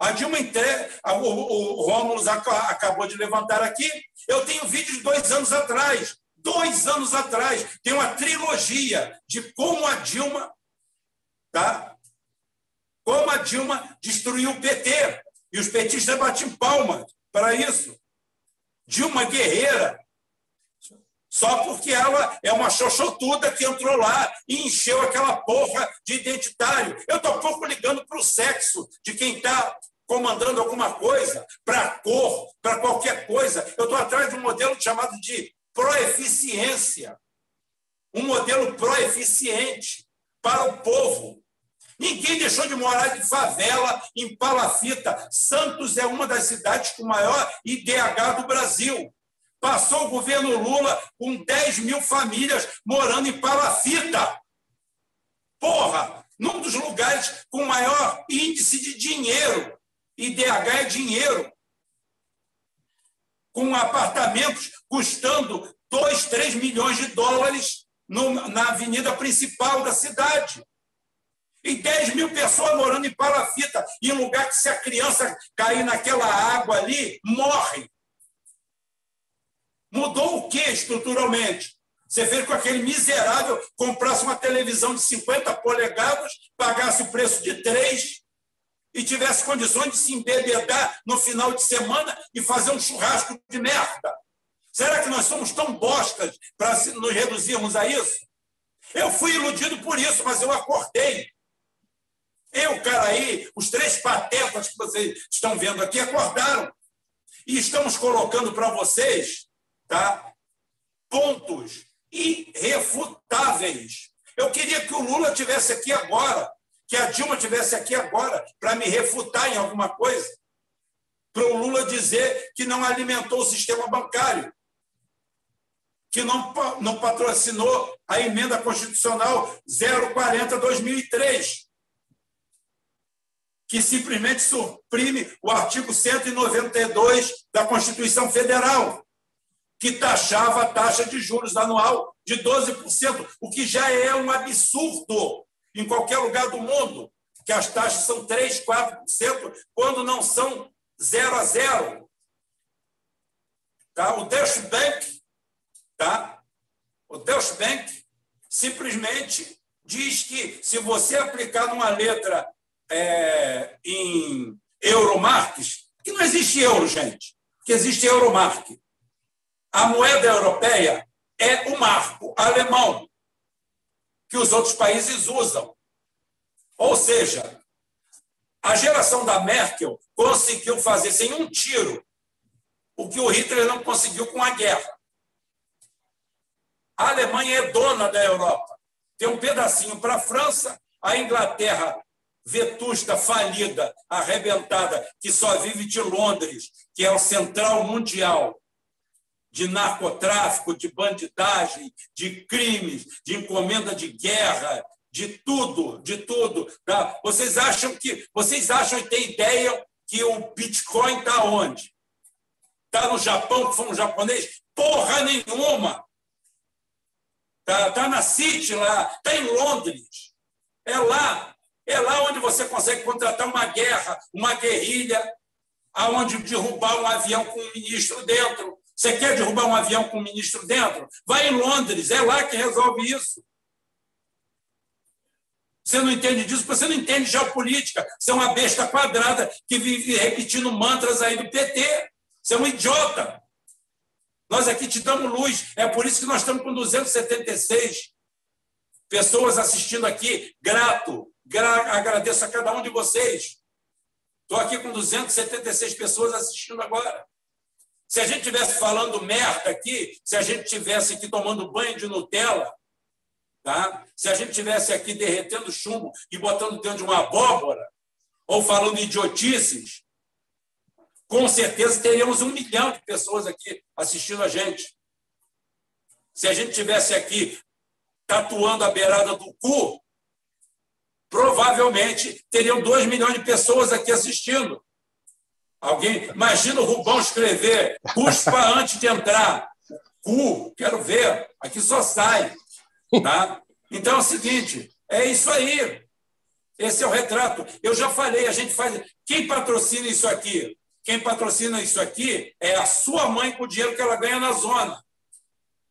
A Dilma entrega. O, o, o Rômulo acabou de levantar aqui. Eu tenho vídeo de dois anos atrás dois anos atrás. Tem uma trilogia de como a Dilma, tá? Como a Dilma destruiu o PT. E os petistas batem palmas para isso. Dilma Guerreira, só porque ela é uma xoxotuda que entrou lá e encheu aquela porra de identitário. Eu estou pouco ligando para o sexo de quem está comandando alguma coisa, para a cor, para qualquer coisa. Eu estou atrás de um modelo chamado de proeficiência, um modelo proeficiente para o povo. Ninguém deixou de morar de favela em palafita. Santos é uma das cidades com maior IDH do Brasil. Passou o governo Lula com 10 mil famílias morando em palafita. Porra! Num dos lugares com maior índice de dinheiro. IDH é dinheiro com apartamentos custando 2, 3 milhões de dólares no, na avenida principal da cidade. E 10 mil pessoas morando em palafita, em lugar que se a criança cair naquela água ali, morre. Mudou o que estruturalmente? Você fez com aquele miserável comprasse uma televisão de 50 polegadas, pagasse o preço de três e tivesse condições de se embebedar no final de semana e fazer um churrasco de merda. Será que nós somos tão bostas para nos reduzirmos a isso? Eu fui iludido por isso, mas eu acordei. Eu, cara aí, os três patetas que vocês estão vendo aqui acordaram. E estamos colocando para vocês tá, pontos irrefutáveis. Eu queria que o Lula tivesse aqui agora que a Dilma tivesse aqui agora para me refutar em alguma coisa, para o Lula dizer que não alimentou o sistema bancário, que não, não patrocinou a emenda constitucional 040-2003, que simplesmente suprime o artigo 192 da Constituição Federal, que taxava a taxa de juros anual de 12%, o que já é um absurdo em qualquer lugar do mundo, que as taxas são 3%, 4%, quando não são 0 a 0. Tá? O Deutsche Bank, tá? o Deutsche Bank simplesmente diz que se você aplicar numa letra é, em Euromarques, que não existe euro, gente, que existe Euromark. A moeda europeia é o marco alemão que os outros países usam. Ou seja, a geração da Merkel conseguiu fazer sem um tiro o que o Hitler não conseguiu com a guerra. A Alemanha é dona da Europa. Tem um pedacinho para a França, a Inglaterra vetusta, falida, arrebentada, que só vive de Londres, que é o central mundial de narcotráfico, de bandidagem, de crimes, de encomenda de guerra, de tudo, de tudo. Tá? Vocês acham que vocês acham e têm ideia que o Bitcoin está onde? Está no Japão, que foi um japonês? Porra nenhuma! Está tá na City lá, está em Londres. É lá. É lá onde você consegue contratar uma guerra, uma guerrilha, aonde derrubar um avião com um ministro dentro. Você quer derrubar um avião com um ministro dentro? Vai em Londres, é lá que resolve isso. Você não entende disso, você não entende geopolítica. Você é uma besta quadrada que vive repetindo mantras aí do PT. Você é um idiota. Nós aqui te damos luz. É por isso que nós estamos com 276 pessoas assistindo aqui. Grato. Gra agradeço a cada um de vocês. Estou aqui com 276 pessoas assistindo agora. Se a gente tivesse falando merda aqui, se a gente tivesse aqui tomando banho de Nutella, tá? se a gente tivesse aqui derretendo chumbo e botando dentro de uma abóbora, ou falando idiotices, com certeza teríamos um milhão de pessoas aqui assistindo a gente. Se a gente tivesse aqui tatuando a beirada do cu, provavelmente teriam dois milhões de pessoas aqui assistindo. Alguém, imagina o Rubão escrever, cuspa antes de entrar. Cu, quero ver. Aqui só sai. Tá? Então é o seguinte, é isso aí. Esse é o retrato. Eu já falei, a gente faz. Quem patrocina isso aqui? Quem patrocina isso aqui é a sua mãe com o dinheiro que ela ganha na zona.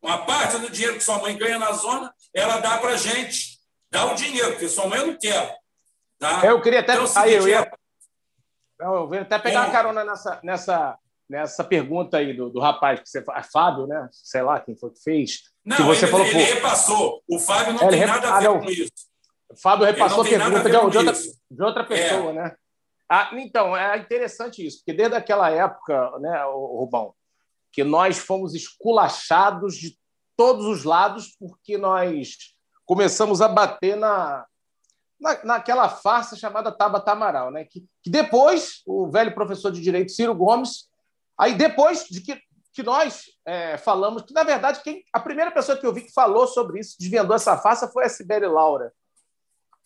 Uma parte do dinheiro que sua mãe ganha na zona, ela dá para gente. Dá o dinheiro, porque sua mãe não quer. Tá? Eu queria até. Então, é seguinte, aí, eu ia... Eu vou até pegar uma carona nessa, nessa, nessa pergunta aí do, do rapaz que você faz, Fábio, né? Sei lá quem foi que fez. Não, que você ele, falou, ele repassou. O Fábio não é, tem rep... nada a ver ah, com isso. O Fábio repassou a pergunta a de, de, outra, de outra pessoa, é. né? Ah, então, é interessante isso, porque desde aquela época, né, Rubão, que nós fomos esculachados de todos os lados porque nós começamos a bater na, na, naquela farsa chamada Tabata Amaral, né? Que, que, depois o velho professor de direito Ciro Gomes, aí depois de que, que nós é, falamos, que na verdade quem, a primeira pessoa que eu vi que falou sobre isso, desvendou essa farsa, foi a Sibeli Laura.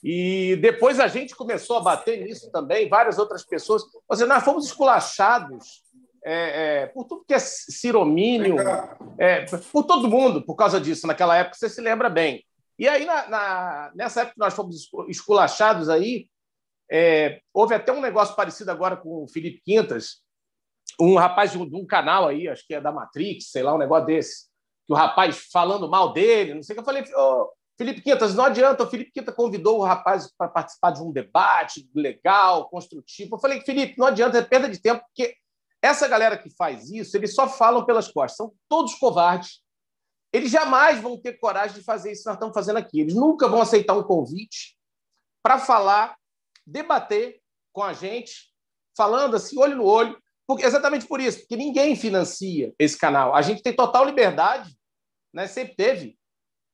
E depois a gente começou a bater nisso também, várias outras pessoas. Ou seja, nós fomos esculachados é, é, por tudo que é ciromínio, é, por todo mundo, por causa disso, naquela época, você se lembra bem. E aí, na, na, nessa época que nós fomos esculachados aí, é, houve até um negócio parecido agora com o Felipe Quintas, um rapaz de um, de um, canal aí, acho que é da Matrix, sei lá, um negócio desse, que o rapaz falando mal dele, não sei o que, eu falei, oh, Felipe Quintas, não adianta, o Felipe Quintas convidou o rapaz para participar de um debate legal, construtivo. Eu falei, Felipe, não adianta, é perda de tempo, porque essa galera que faz isso, eles só falam pelas costas, são todos covardes, eles jamais vão ter coragem de fazer isso que nós estamos fazendo aqui. Eles nunca vão aceitar um convite para falar, debater com a gente, falando assim, olho no olho, porque, exatamente por isso, porque ninguém financia esse canal. A gente tem total liberdade, né? sempre teve,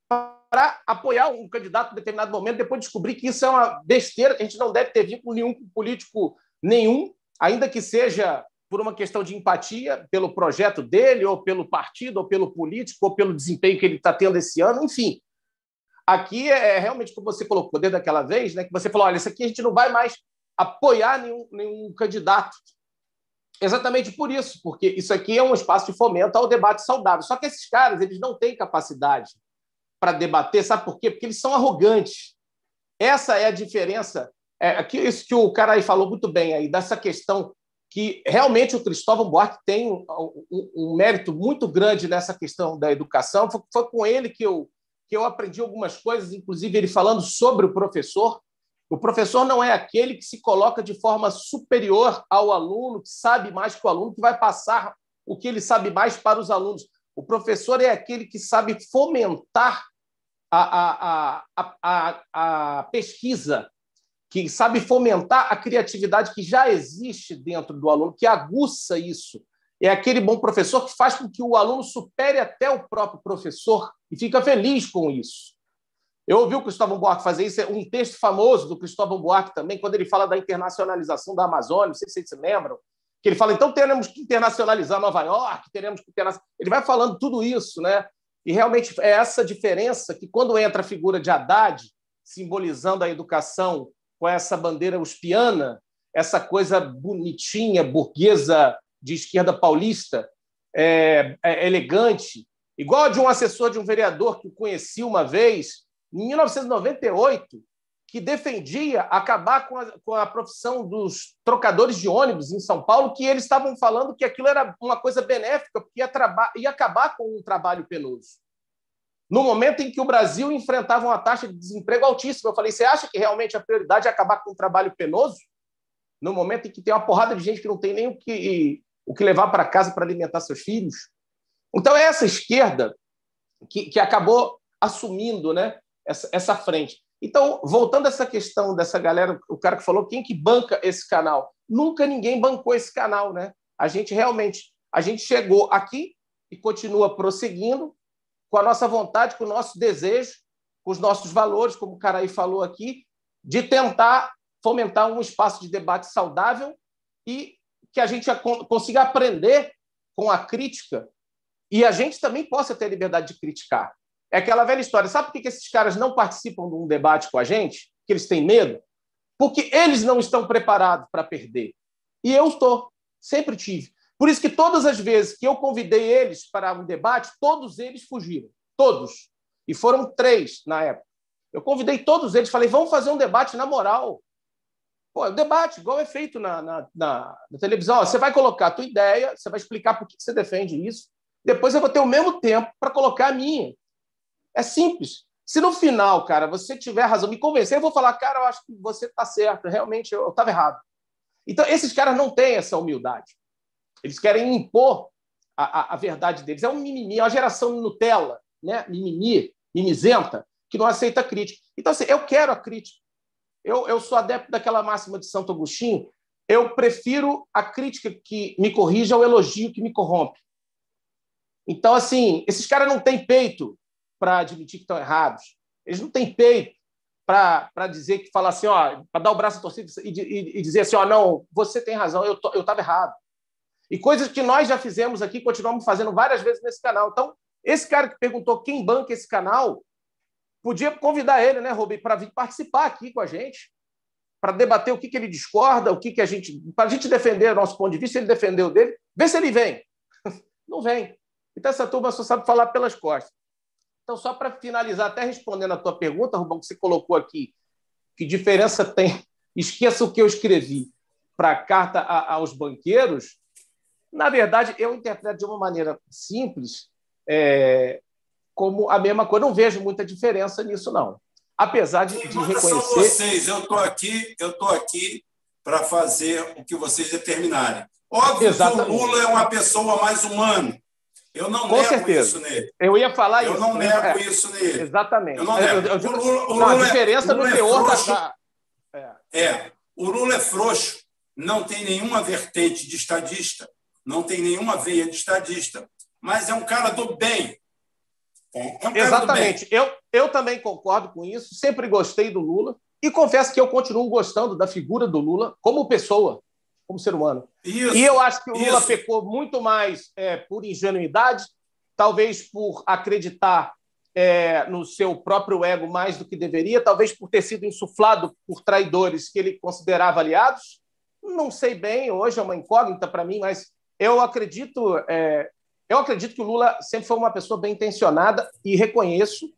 para apoiar um candidato em determinado momento, depois descobrir que isso é uma besteira, que a gente não deve ter vínculo nenhum com político nenhum, ainda que seja por uma questão de empatia pelo projeto dele, ou pelo partido, ou pelo político, ou pelo desempenho que ele está tendo esse ano, enfim. Aqui é, é realmente como você colocou desde aquela vez, né, que você falou: olha, isso aqui a gente não vai mais apoiar nenhum, nenhum candidato. Exatamente por isso, porque isso aqui é um espaço de fomento ao debate saudável. Só que esses caras eles não têm capacidade para debater, sabe por quê? Porque eles são arrogantes. Essa é a diferença. É, isso que o cara aí falou muito bem aí, dessa questão que realmente o Cristóvão Buarque tem um, um, um mérito muito grande nessa questão da educação. Foi, foi, com ele que eu, que eu aprendi algumas coisas, inclusive ele falando sobre o professor. O professor não é aquele que se coloca de forma superior ao aluno, que sabe mais que o aluno, que vai passar o que ele sabe mais para os alunos. O professor é aquele que sabe fomentar a, a, a, a, a pesquisa, que sabe fomentar a criatividade que já existe dentro do aluno, que aguça isso. É aquele bom professor que faz com que o aluno supere até o próprio professor e fica feliz com isso. Eu ouvi o Cristóvão Buarque fazer isso, é um texto famoso do Cristóvão Buarque também, quando ele fala da internacionalização da Amazônia, não sei se vocês se lembram, que ele fala, então teremos que internacionalizar Nova York, teremos que internacionalizar... Ele vai falando tudo isso, né? E realmente é essa diferença que, quando entra a figura de Haddad, simbolizando a educação com essa bandeira uspiana, essa coisa bonitinha, burguesa de esquerda paulista, é, é, elegante, igual a de um assessor de um vereador que conheci uma vez, em 1998, que defendia acabar com a, com a profissão dos trocadores de ônibus em São Paulo, que eles estavam falando que aquilo era uma coisa benéfica, porque ia, ia acabar com um trabalho penoso no momento em que o Brasil enfrentava uma taxa de desemprego altíssima. Eu falei: você acha que realmente a prioridade é acabar com o trabalho penoso? No momento em que tem uma porrada de gente que não tem nem o que, o que levar para casa para alimentar seus filhos? Então, é essa esquerda que, que acabou assumindo né, essa, essa frente. Então, voltando a essa questão dessa galera, o cara que falou, quem que banca esse canal? Nunca ninguém bancou esse canal, né? A gente realmente, a gente chegou aqui e continua prosseguindo, com a nossa vontade, com o nosso desejo, com os nossos valores, como o Caraí falou aqui, de tentar fomentar um espaço de debate saudável e que a gente consiga aprender com a crítica e a gente também possa ter liberdade de criticar. É aquela velha história. Sabe por que esses caras não participam de um debate com a gente? Que eles têm medo? Porque eles não estão preparados para perder. E eu estou. Sempre tive. Por isso que todas as vezes que eu convidei eles para um debate, todos eles fugiram. Todos. E foram três na época. Eu convidei todos eles, falei, vamos fazer um debate na moral. Pô, debate, igual é feito na, na, na, na televisão. Ó, você vai colocar a tua ideia, você vai explicar por que você defende isso. Depois eu vou ter o mesmo tempo para colocar a minha. É simples. Se no final, cara, você tiver razão, me convencer, eu vou falar, cara, eu acho que você está certo, realmente eu estava errado. Então, esses caras não têm essa humildade. Eles querem impor a, a, a verdade deles. É um mimimi, é uma geração Nutella, né? mimimi, mimizenta, que não aceita crítica. Então, assim, eu quero a crítica. Eu, eu sou adepto daquela máxima de Santo Agostinho. Eu prefiro a crítica que me corrige ao elogio que me corrompe. Então, assim, esses caras não têm peito para admitir que estão errados. Eles não têm peito para dizer que falar assim, ó, para dar o braço a torcida e, e, e, dizer assim, ó, não, você tem razão, eu estava errado. E coisas que nós já fizemos aqui, continuamos fazendo várias vezes nesse canal. Então, esse cara que perguntou quem banca esse canal, podia convidar ele, né, Rubem, para vir participar aqui com a gente, para debater o que, que ele discorda, o que, que a gente. para a gente defender o nosso ponto de vista, ele defendeu dele, vê se ele vem. <laughs> Não vem. Então, essa turma só sabe falar pelas costas. Então, só para finalizar, até respondendo a tua pergunta, Rubão, que você colocou aqui, que diferença tem? Esqueça o que eu escrevi para a carta aos banqueiros, na verdade, eu interpreto de uma maneira simples, é, como a mesma coisa. Não vejo muita diferença nisso, não. Apesar de, de reconhecer. São vocês, eu estou aqui, eu estou aqui para fazer o que vocês determinarem. Óbvio Exatamente. que o Lula é uma pessoa mais humana. Eu não Com nego certeza. isso nele. Eu ia falar eu isso. Eu não nego é. isso nele. Exatamente. Eu não nego. Eu, eu, o Lula, o Lula, a diferença é, no teor é da. É. é. O Lula é frouxo, não tem nenhuma vertente de estadista não tem nenhuma veia de estadista, mas é um cara do bem. É um Exatamente. Eu, eu também concordo com isso, sempre gostei do Lula e confesso que eu continuo gostando da figura do Lula como pessoa, como ser humano. Isso, e eu acho que o Lula isso. pecou muito mais é, por ingenuidade, talvez por acreditar é, no seu próprio ego mais do que deveria, talvez por ter sido insuflado por traidores que ele considerava aliados. Não sei bem, hoje é uma incógnita para mim, mas eu acredito, é, eu acredito que o Lula sempre foi uma pessoa bem intencionada e reconheço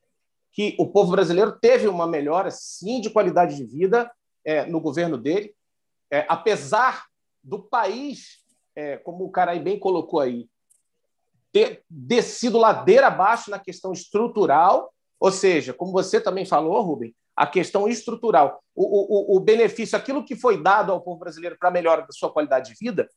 que o povo brasileiro teve uma melhora, sim, de qualidade de vida é, no governo dele, é, apesar do país, é, como o Carai bem colocou aí, ter descido ladeira abaixo na questão estrutural, ou seja, como você também falou, Rubem, a questão estrutural, o, o, o benefício, aquilo que foi dado ao povo brasileiro para melhora da sua qualidade de vida,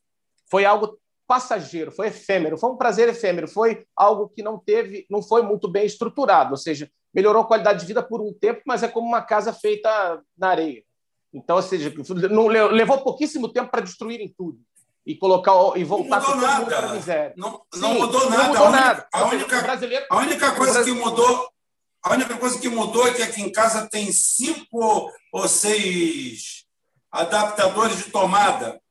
foi algo passageiro, foi efêmero, foi um prazer efêmero, foi algo que não teve, não foi muito bem estruturado, ou seja, melhorou a qualidade de vida por um tempo, mas é como uma casa feita na areia. Então, ou seja, não, levou pouquíssimo tempo para destruírem tudo e colocar e voltar para a miséria. Não, não Sim, mudou nada. Não mudou a única, nada. A única, a única coisa que mudou, a única coisa que mudou é que aqui em casa tem cinco ou seis adaptadores de tomada.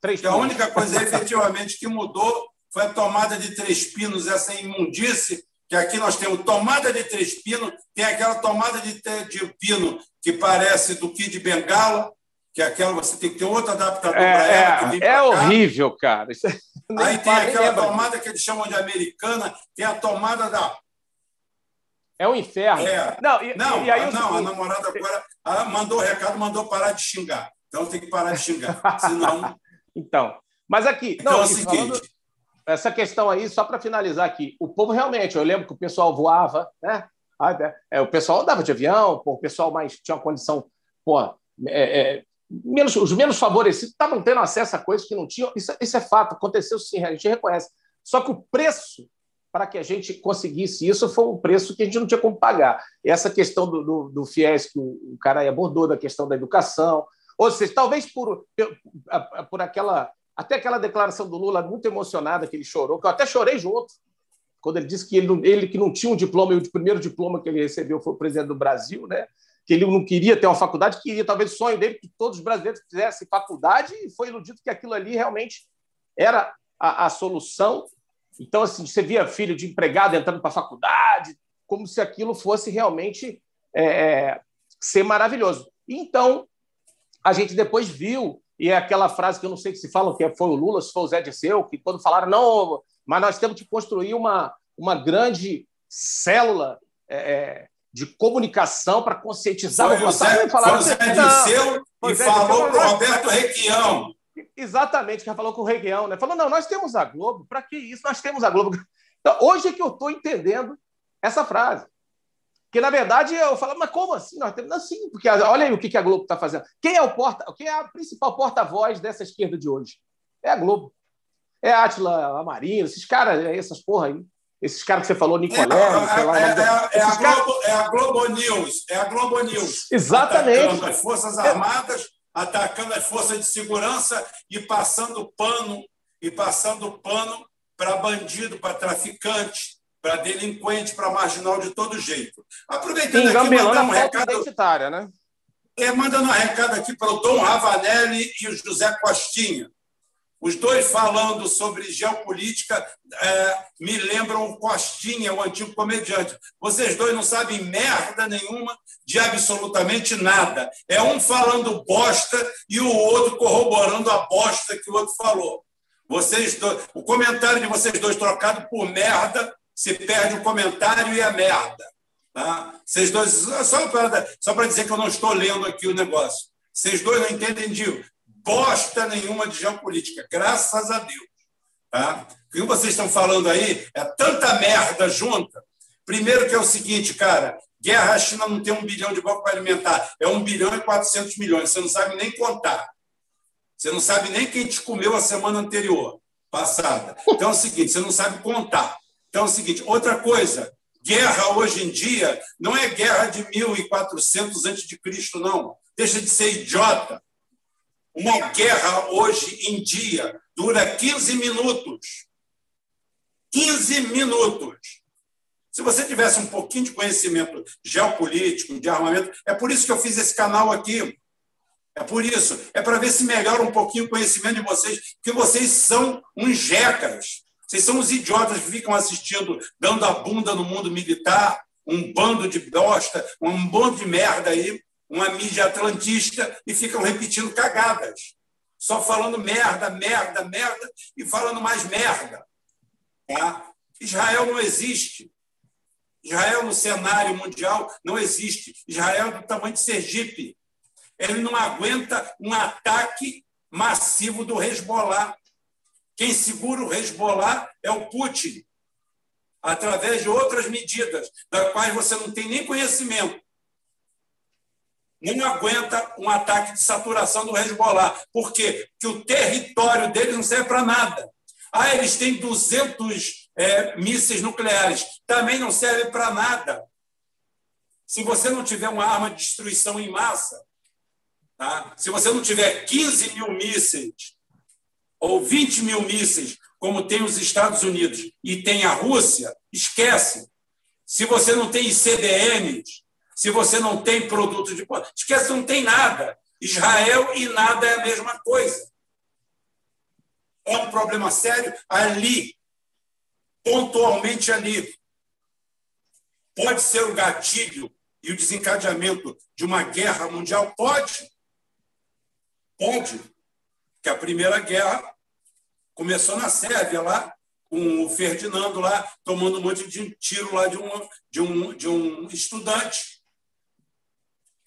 Três a única coisa efetivamente que mudou foi a tomada de três pinos, essa imundice que aqui nós temos tomada de três pinos, tem aquela tomada de, de pino que parece do Kid Bengala, que é aquela você tem que ter outro adaptador é, para ela. É, é horrível, cara. Aí tem aquela tomada que eles chamam de americana, tem a tomada da. É um inferno. É. Não, e, não, e aí, não a namorada agora mandou o recado, mandou parar de xingar. Então tem que parar de xingar. Senão. Então, mas aqui. Então não, é o seguinte. Essa questão aí, só para finalizar aqui, o povo realmente, eu lembro que o pessoal voava, né? Ah, é, é, o pessoal andava de avião, o pessoal mais tinha uma condição, pô, é, é, menos, os menos favorecidos estavam tendo acesso a coisas que não tinham. Isso, isso é fato, aconteceu sim, a gente reconhece. Só que o preço para que a gente conseguisse isso foi um preço que a gente não tinha como pagar. Essa questão do, do, do FIES que o, o cara aí abordou, da questão da educação, ou seja, talvez por, por, aquela. Até aquela declaração do Lula muito emocionada que ele chorou, que eu até chorei junto, quando ele disse que ele, ele que não tinha um diploma, e o primeiro diploma que ele recebeu foi o presidente do Brasil, né? que ele não queria ter uma faculdade, queria talvez o sonho dele que todos os brasileiros fizessem faculdade e foi iludido que aquilo ali realmente era a, a solução. Então, assim, você via filho de empregado entrando para a faculdade, como se aquilo fosse realmente é, é, ser maravilhoso. Então, a gente depois viu, e é aquela frase que eu não sei se falam, que foi o Lula, se foi o Zé Disseu, que quando falaram, não, mas nós temos que construir uma, uma grande célula é, é de comunicação para conscientizar foi população. Zé, foi o Zé Disseu e falou com o Roberto Requião. Exatamente, que falou com o Requião. Né? Falou, não, nós temos a Globo, para que isso? Nós temos a Globo. Então, hoje é que eu estou entendendo essa frase. Porque, na verdade, eu falo, mas como assim? Nós temos assim, porque olha aí o que a Globo está fazendo. Quem é o porta, quem é a principal porta-voz dessa esquerda de hoje? É a Globo. É a Atila Amarino, esses caras, essas porra aí. Esses caras que você falou, Nicolé, é, sei lá. É, é, é, a Globo, é a Globo News. É a Globo News. Exatamente. Atacando as Forças Armadas, atacando as forças de segurança e passando pano e passando pano para bandido, para traficante, para delinquente, para marginal de todo jeito. Aproveitando Sim, aqui, mandar um recado. Identitária, né? É, mandando um recado aqui para o Dom Ravanelli e o José Costinha. Os dois falando sobre geopolítica é, me lembram o Costinha, o antigo comediante. Vocês dois não sabem merda nenhuma de absolutamente nada. É um falando bosta e o outro corroborando a bosta que o outro falou. Vocês dois, o comentário de vocês dois trocado por merda se perde o comentário e a merda. Tá? Vocês dois, só para só dizer que eu não estou lendo aqui o negócio. Vocês dois não entendem de bosta nenhuma de geopolítica, graças a Deus. Tá? O que vocês estão falando aí é tanta merda junta. Primeiro que é o seguinte, cara, guerra a China não tem um bilhão de banco para alimentar, é um bilhão e quatrocentos milhões. Você não sabe nem contar. Você não sabe nem quem te comeu a semana anterior, passada. Então é o seguinte, você não sabe contar. Então é o seguinte, outra coisa, guerra hoje em dia não é guerra de 1400 antes de Cristo, não. Deixa de ser idiota. Uma guerra hoje em dia dura 15 minutos. 15 minutos. Se você tivesse um pouquinho de conhecimento geopolítico, de armamento, é por isso que eu fiz esse canal aqui. É por isso. É para ver se melhora um pouquinho o conhecimento de vocês, porque vocês são uns jecas. Vocês são os idiotas que ficam assistindo, dando a bunda no mundo militar, um bando de bosta, um bando de merda aí, uma mídia atlantista e ficam repetindo cagadas. Só falando merda, merda, merda e falando mais merda. Tá? Israel não existe. Israel no cenário mundial não existe. Israel é do tamanho de Sergipe. Ele não aguenta um ataque massivo do Hezbollah. Quem segura o Hezbollah é o Putin, através de outras medidas, das quais você não tem nem conhecimento não aguenta um ataque de saturação do Hezbollah. Por quê? Porque o território deles não serve para nada. Ah, eles têm 200 é, mísseis nucleares. Também não serve para nada. Se você não tiver uma arma de destruição em massa, tá? se você não tiver 15 mil mísseis ou 20 mil mísseis, como tem os Estados Unidos e tem a Rússia, esquece. Se você não tem CDNs, se você não tem produtos de. Esquece, não tem nada. Israel e nada é a mesma coisa. É um problema sério ali, pontualmente ali. Pode ser o gatilho e o desencadeamento de uma guerra mundial? Pode. Pode. Que a Primeira Guerra começou na Sérvia, lá, com o Ferdinando lá, tomando um monte de tiro lá de um, de um, de um estudante.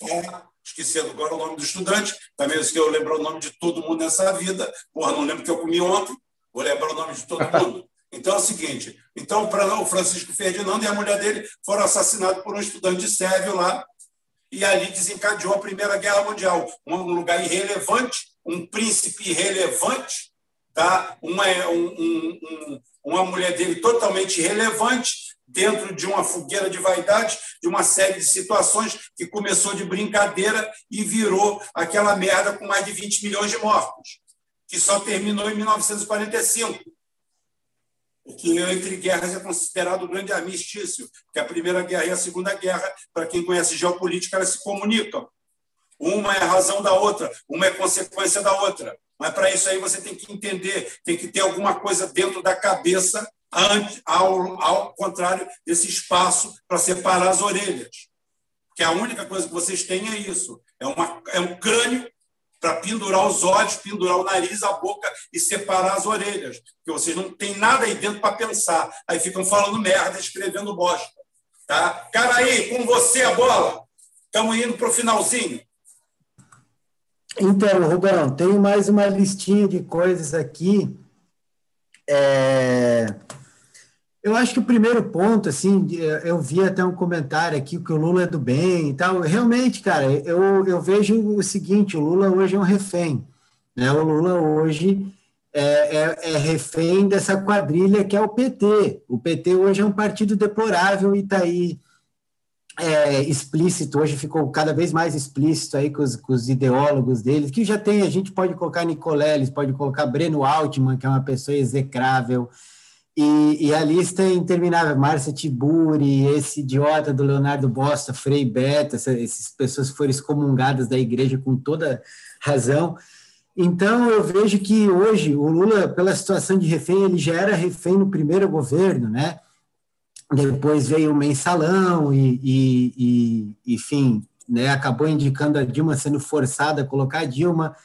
É, esquecendo agora o nome do estudante, também se eu lembrar o nome de todo mundo nessa vida. Porra, não lembro que eu comi ontem, vou lembrar o nome de todo mundo. Então é o seguinte: então, o Francisco Ferdinando e a mulher dele foram assassinados por um estudante sérvio lá, e ali desencadeou a Primeira Guerra Mundial. Um lugar irrelevante, um príncipe irrelevante, tá? uma, um, um, uma mulher dele totalmente irrelevante, dentro de uma fogueira de vaidade, de uma série de situações que começou de brincadeira e virou aquela merda com mais de 20 milhões de mortos, que só terminou em 1945 que entre guerras é considerado o grande armistício, que a Primeira Guerra e a Segunda Guerra, para quem conhece geopolítica, elas se comunicam. Uma é razão da outra, uma é consequência da outra. Mas para isso aí você tem que entender, tem que ter alguma coisa dentro da cabeça, ao, ao contrário desse espaço para separar as orelhas. Que a única coisa que vocês têm é isso: é, uma, é um crânio para pendurar os olhos, pendurar o nariz, a boca e separar as orelhas. Porque vocês não têm nada aí dentro para pensar. Aí ficam falando merda, escrevendo bosta. Tá? Cara aí, com você a bola. Estamos indo para o finalzinho. Então, Rubão, tenho mais uma listinha de coisas aqui. É... Eu acho que o primeiro ponto, assim, eu vi até um comentário aqui que o Lula é do bem e tal. Realmente, cara, eu, eu vejo o seguinte: o Lula hoje é um refém. Né? O Lula hoje é, é, é refém dessa quadrilha que é o PT. O PT hoje é um partido deplorável e está aí é, explícito, hoje ficou cada vez mais explícito aí com os, com os, ideólogos deles, que já tem, a gente pode colocar Nicoleles, pode colocar Breno Altman, que é uma pessoa execrável, e, e, a lista é interminável. Márcia Tiburi, esse idiota do Leonardo Bosta, Frei Beto, essa, essas pessoas foram excomungadas da igreja com toda razão. Então, eu vejo que hoje o Lula, pela situação de refém, ele já era refém no primeiro governo, né? Depois veio o mensalão e, e, e enfim, né, acabou indicando a Dilma sendo forçada a colocar a Dilma.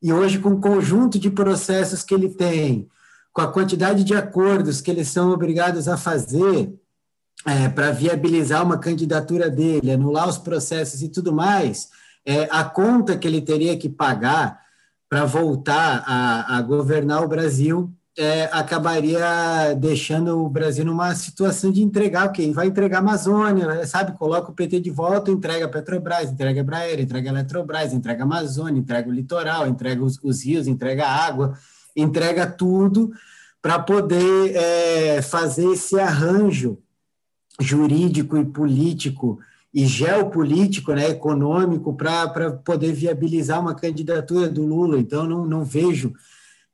E hoje, com o conjunto de processos que ele tem, com a quantidade de acordos que eles são obrigados a fazer é, para viabilizar uma candidatura dele, anular os processos e tudo mais, é, a conta que ele teria que pagar para voltar a, a, governar o Brasil é, acabaria deixando o Brasil numa situação de entregar o? Vai entregar a Amazônia, sabe? Coloca o PT de volta, entrega a Petrobras, entrega a Braer, entrega a Eletrobras, entrega a Amazônia, entrega o litoral, entrega os, os rios, entrega a água entrega tudo para poder é, fazer esse arranjo jurídico e político e geopolítico, né, econômico, para poder viabilizar uma candidatura do Lula. Então, não, não vejo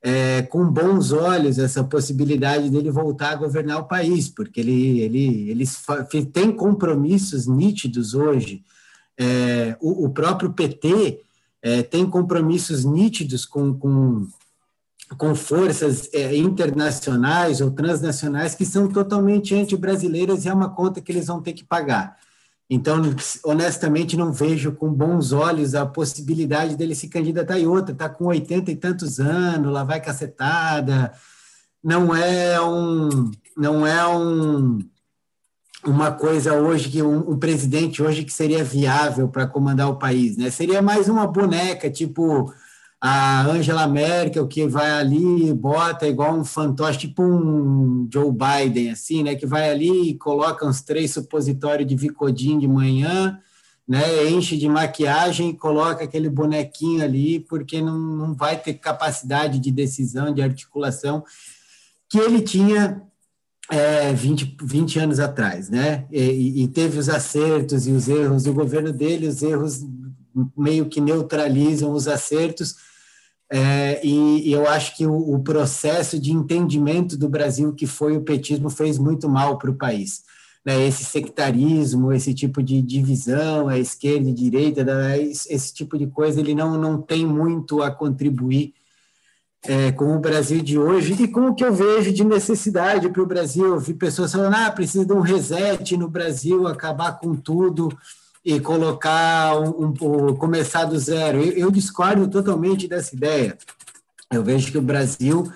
é, com bons olhos essa possibilidade dele voltar a governar o país, porque ele, ele, ele tem compromissos nítidos hoje. É, o, o, próprio PT é, tem compromissos nítidos com, com com forças é, internacionais ou transnacionais que são totalmente anti-brasileiras e é uma conta que eles vão ter que pagar. Então, honestamente, não vejo com bons olhos a possibilidade dele se candidatar. E outra, está com oitenta e tantos anos, lá vai cacetada. Não é um, não é um, uma coisa hoje que um, um presidente hoje que seria viável para comandar o país, né? Seria mais uma boneca, tipo a Angela Merkel que vai ali e bota igual um fantoche, tipo um Joe Biden, assim, né? Que vai ali e coloca uns três supositórios de Vicodin de manhã, né? Enche de maquiagem e coloca aquele bonequinho ali, porque não, não vai ter capacidade de decisão, de articulação. que ele tinha é, 20, 20 anos atrás, né? E, e, teve os acertos e os erros do governo dele, os erros meio que neutralizam os acertos, é, e, eu acho que o, o, processo de entendimento do Brasil que foi o petismo fez muito mal para o país. Né? Esse sectarismo, esse tipo de divisão, a esquerda e direita, esse tipo de coisa, ele não, não tem muito a contribuir é, com o Brasil de hoje e com o que eu vejo de necessidade para o Brasil. Eu vi pessoas falando, ah, precisa de um reset no Brasil, acabar com tudo e colocar um, um começar do zero. Eu, eu, discordo totalmente dessa ideia. Eu vejo que o Brasil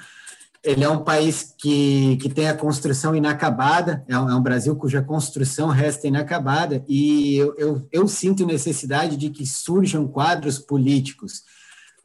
ele é um país que, que tem a construção inacabada, é um, é um Brasil cuja construção resta inacabada, e eu, eu, eu sinto necessidade de que surjam quadros políticos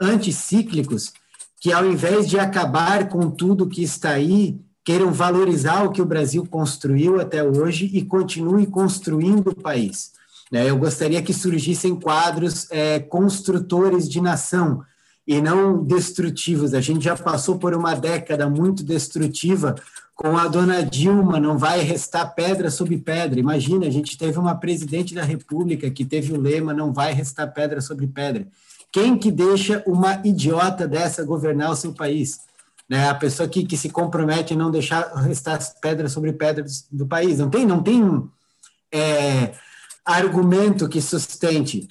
anticíclicos que, ao invés de acabar com tudo que está aí, queiram valorizar o que o Brasil construiu até hoje e continue construindo o país. Né? Eu gostaria que surgissem quadros é, construtores de nação e não destrutivos. A gente já passou por uma década muito destrutiva com a dona Dilma, não vai restar pedra sobre pedra. Imagina, a gente teve uma presidente da República que teve o lema não vai restar pedra sobre pedra. Quem que deixa uma idiota dessa governar o seu país? Né? A pessoa que, que se compromete a não deixar restar pedra sobre pedra do país. Não tem, não tem é, argumento que sustente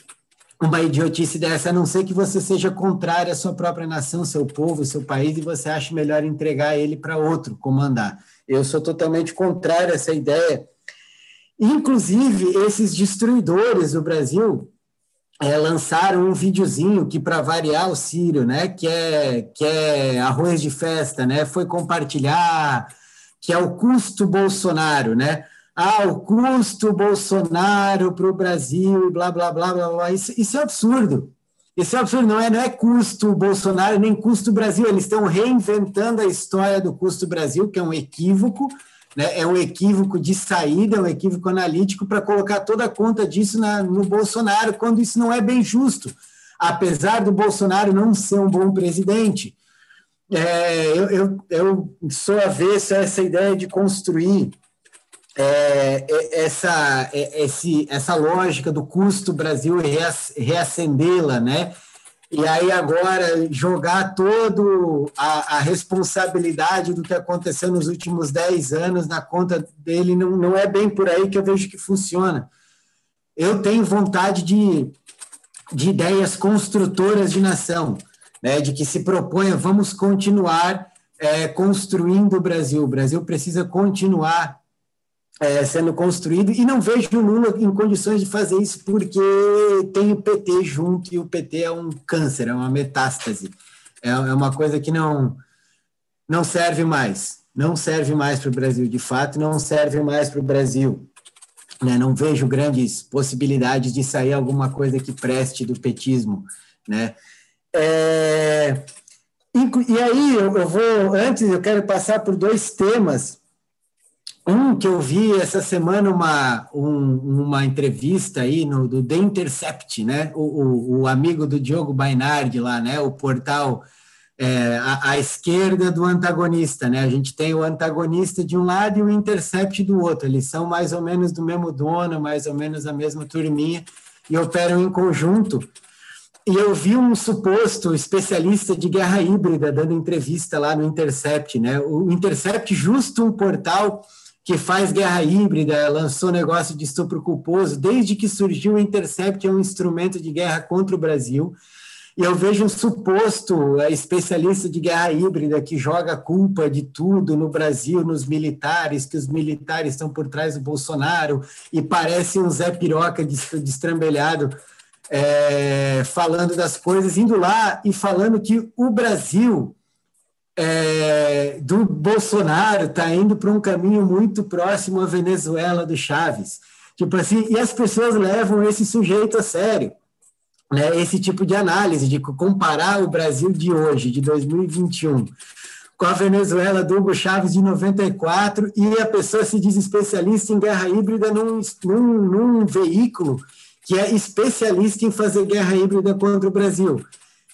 uma idiotice dessa, a não ser que você seja contrário à sua própria nação, seu povo, seu país, e você ache melhor entregar ele para outro comandar. Eu sou totalmente contrário a essa ideia. Inclusive, esses destruidores do Brasil é, lançaram um videozinho que, para variar o Sírio, né, que é, que é arroz de festa, né, foi compartilhar, que é o custo Bolsonaro, né, ah, o custo Bolsonaro para o Brasil, blá, blá, blá, blá, blá. Isso, isso é absurdo. Isso é absurdo, não é, não é custo Bolsonaro nem custo Brasil. Eles estão reinventando a história do custo Brasil, que é um equívoco, né? é um equívoco de saída, é um equívoco analítico para colocar toda a conta disso na, no Bolsonaro, quando isso não é bem justo. Apesar do Bolsonaro não ser um bom presidente, é, eu, eu, eu sou avesso a essa ideia de construir é, é, essa, é, esse, essa lógica do custo Brasil reacendê-la, né? E aí agora jogar todo a, a, responsabilidade do que aconteceu nos últimos 10 anos na conta dele não, não é bem por aí que eu vejo que funciona. Eu tenho vontade de, de ideias construtoras de nação, né? de que se proponha, vamos continuar é, construindo o Brasil. O Brasil precisa continuar é, sendo construído, e não vejo o Lula em condições de fazer isso porque tem o PT junto, e o PT é um câncer, é uma metástase, é, é uma coisa que não, não serve mais, não serve mais para o Brasil, de fato, não serve mais para o Brasil. Né? Não vejo grandes possibilidades de sair alguma coisa que preste do petismo, né? É, e aí eu vou, antes eu quero passar por dois temas um que eu vi essa semana uma, um, uma entrevista aí no, do The Intercept, né? O, o, o amigo do Diogo Bainardi lá, né? O portal é, à, à, esquerda do antagonista, né? A gente tem o antagonista de um lado e o Intercept do outro. Eles são mais ou menos do mesmo dono, mais ou menos a mesma turminha e operam em conjunto. E eu vi um suposto especialista de guerra híbrida dando entrevista lá no Intercept, né? O Intercept, justo um portal que faz guerra híbrida, lançou negócio de estupro culposo, desde que surgiu o Intercept é um instrumento de guerra contra o Brasil. E eu vejo um suposto é, especialista de guerra híbrida que joga culpa de tudo no Brasil, nos militares, que os militares estão por trás do Bolsonaro, e parece um Zé Piroca destrambelhado, é, falando das coisas, indo lá e falando que o Brasil é, do Bolsonaro está indo para um caminho muito próximo à Venezuela do Chaves. Tipo assim, e as pessoas levam esse sujeito a sério. Né, esse tipo de análise, de comparar o Brasil de hoje, de 2021, com a Venezuela do Hugo Chaves de 94, e a pessoa se diz especialista em guerra híbrida num, num, num veículo que é especialista em fazer guerra híbrida contra o Brasil.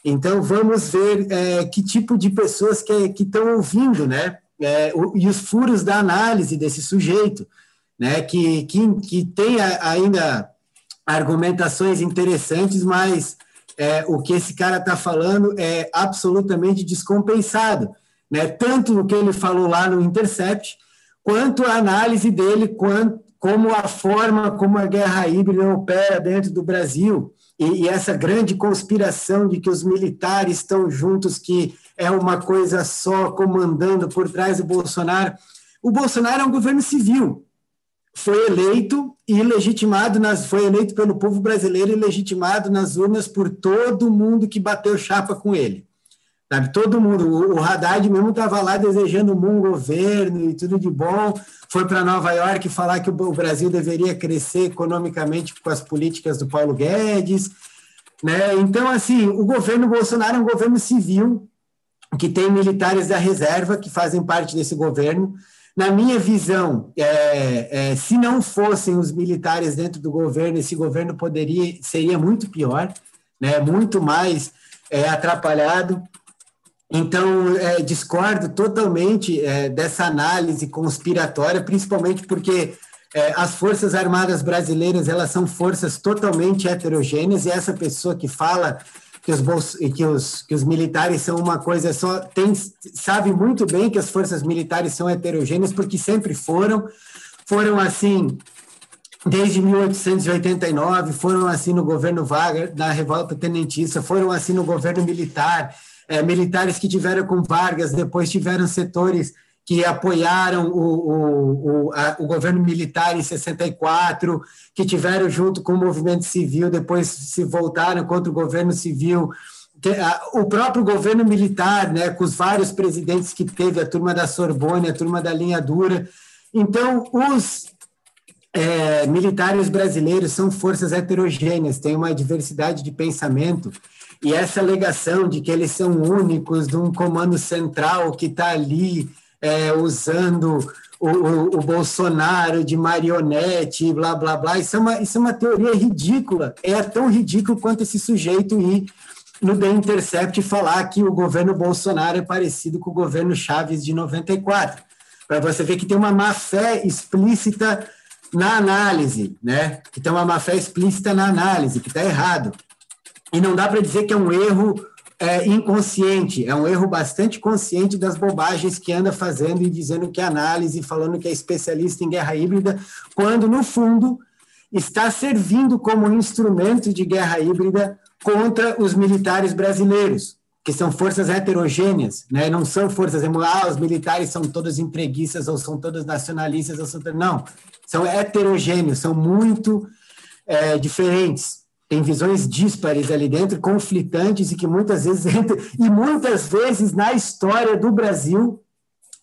Então, vamos ver é, que tipo de pessoas que estão ouvindo, né? é, o, e os furos da análise desse sujeito, né, que, que, que tem ainda argumentações interessantes, mas é, o que esse cara está falando é absolutamente descompensado, né, tanto o que ele falou lá no Intercept, quanto a análise dele, quanto, como a forma como a guerra híbrida opera dentro do Brasil, e, e essa grande conspiração de que os militares estão juntos, que é uma coisa só comandando por trás do Bolsonaro. O Bolsonaro é um governo civil, foi eleito e legitimado nas, foi eleito pelo povo brasileiro e legitimado nas urnas por todo mundo que bateu chapa com ele. Sabe, todo mundo, o, Haddad mesmo estava lá desejando um bom governo e tudo de bom, foi para Nova York falar que o, o Brasil deveria crescer economicamente com as políticas do Paulo Guedes, né? Então, assim, o governo Bolsonaro é um governo civil, que tem militares da reserva que fazem parte desse governo. Na minha visão, é, é, se não fossem os militares dentro do governo, esse governo poderia seria muito pior, né? Muito mais é, atrapalhado. Então, é, discordo totalmente é, dessa análise conspiratória, principalmente porque é, as Forças Armadas brasileiras elas são forças totalmente heterogêneas, e essa pessoa que fala que os, que os, que os militares são uma coisa só, tem, sabe muito bem que as forças militares são heterogêneas, porque sempre foram, foram assim desde 1889, foram assim no governo Vargas, na revolta tenentista, foram assim no governo militar, é, militares que tiveram com Vargas, depois tiveram setores que apoiaram o, o, o, a, o, governo militar em 64, que tiveram junto com o movimento civil, depois se voltaram contra o governo civil. O próprio governo militar, né, com os vários presidentes que teve, a turma da Sorbonne, a turma da linha dura. Então, os é, militares brasileiros são forças heterogêneas, têm uma diversidade de pensamento, e essa alegação de que eles são únicos, de um comando central que está ali é, usando o, o, o, Bolsonaro de marionete, blá, blá, blá. Isso é, uma, isso é uma teoria ridícula. É tão ridículo quanto esse sujeito ir no The Intercept falar que o governo Bolsonaro é parecido com o governo Chaves de 94. Para você ver que tem uma má fé explícita na análise, né? Que tem uma má fé explícita na análise, que está errado. E não dá para dizer que é um erro é, inconsciente, é um erro bastante consciente das bobagens que anda fazendo e dizendo que é análise, falando que é especialista em guerra híbrida, quando, no fundo, está servindo como um instrumento de guerra híbrida contra os militares brasileiros, que são forças heterogêneas, né? não são forças, ah, os militares são todos empreguistas ou são todos nacionalistas, ou são, não, são heterogêneos, são muito é, diferentes tem visões díspares ali dentro, conflitantes e que muitas vezes <laughs> e muitas vezes na história do Brasil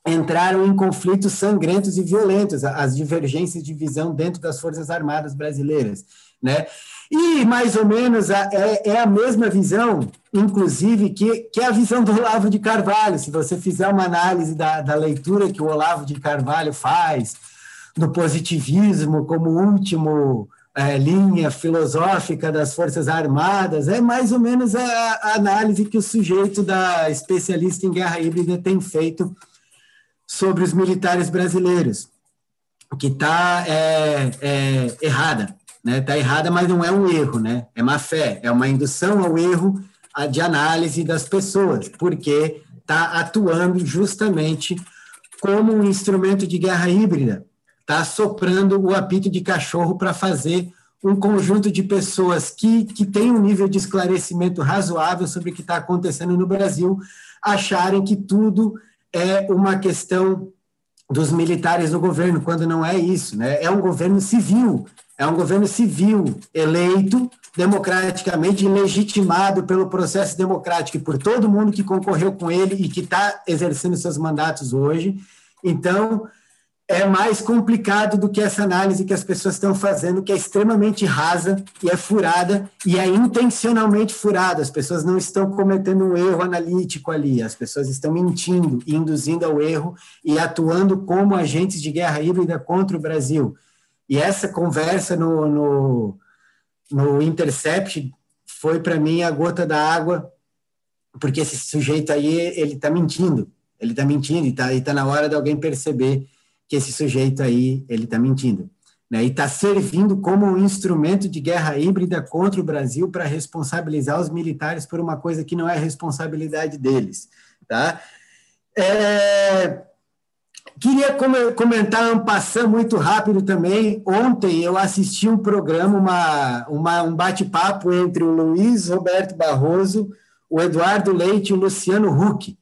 entraram em conflitos sangrentos e violentos, as divergências de visão dentro das Forças Armadas brasileiras, né? E mais ou menos a, é, é, a mesma visão, inclusive, que, que é a visão do Olavo de Carvalho. Se você fizer uma análise da, da leitura que o Olavo de Carvalho faz do positivismo como último é, linha filosófica das Forças Armadas, é mais ou menos a, a, análise que o sujeito da especialista em guerra híbrida tem feito sobre os militares brasileiros, que está é, é, errada, né? Está errada, mas não é um erro, né? É má fé, é uma indução ao erro de análise das pessoas, porque está atuando justamente como um instrumento de guerra híbrida, está soprando o apito de cachorro para fazer um conjunto de pessoas que, que tem um nível de esclarecimento razoável sobre o que está acontecendo no Brasil acharem que tudo é uma questão dos militares do governo, quando não é isso, né? É um governo civil, é um governo civil eleito democraticamente, legitimado pelo processo democrático e por todo mundo que concorreu com ele e que está exercendo seus mandatos hoje. Então, é mais complicado do que essa análise que as pessoas estão fazendo, que é extremamente rasa e é furada, e é intencionalmente furada. As pessoas não estão cometendo um erro analítico ali, as pessoas estão mentindo, induzindo ao erro e atuando como agentes de guerra híbrida contra o Brasil. E essa conversa no, no, no Intercept foi, para mim, a gota da água, porque esse sujeito aí, ele está mentindo ele está mentindo e está tá na hora de alguém perceber que esse sujeito aí, ele está mentindo. Né, e está servindo como um instrumento de guerra híbrida contra o Brasil para responsabilizar os militares por uma coisa que não é responsabilidade deles. Tá? É, queria comentar um passando muito rápido também. Ontem eu assisti um programa, uma, uma um bate-papo entre o Luiz Roberto Barroso, o Eduardo Leite e o Luciano Huck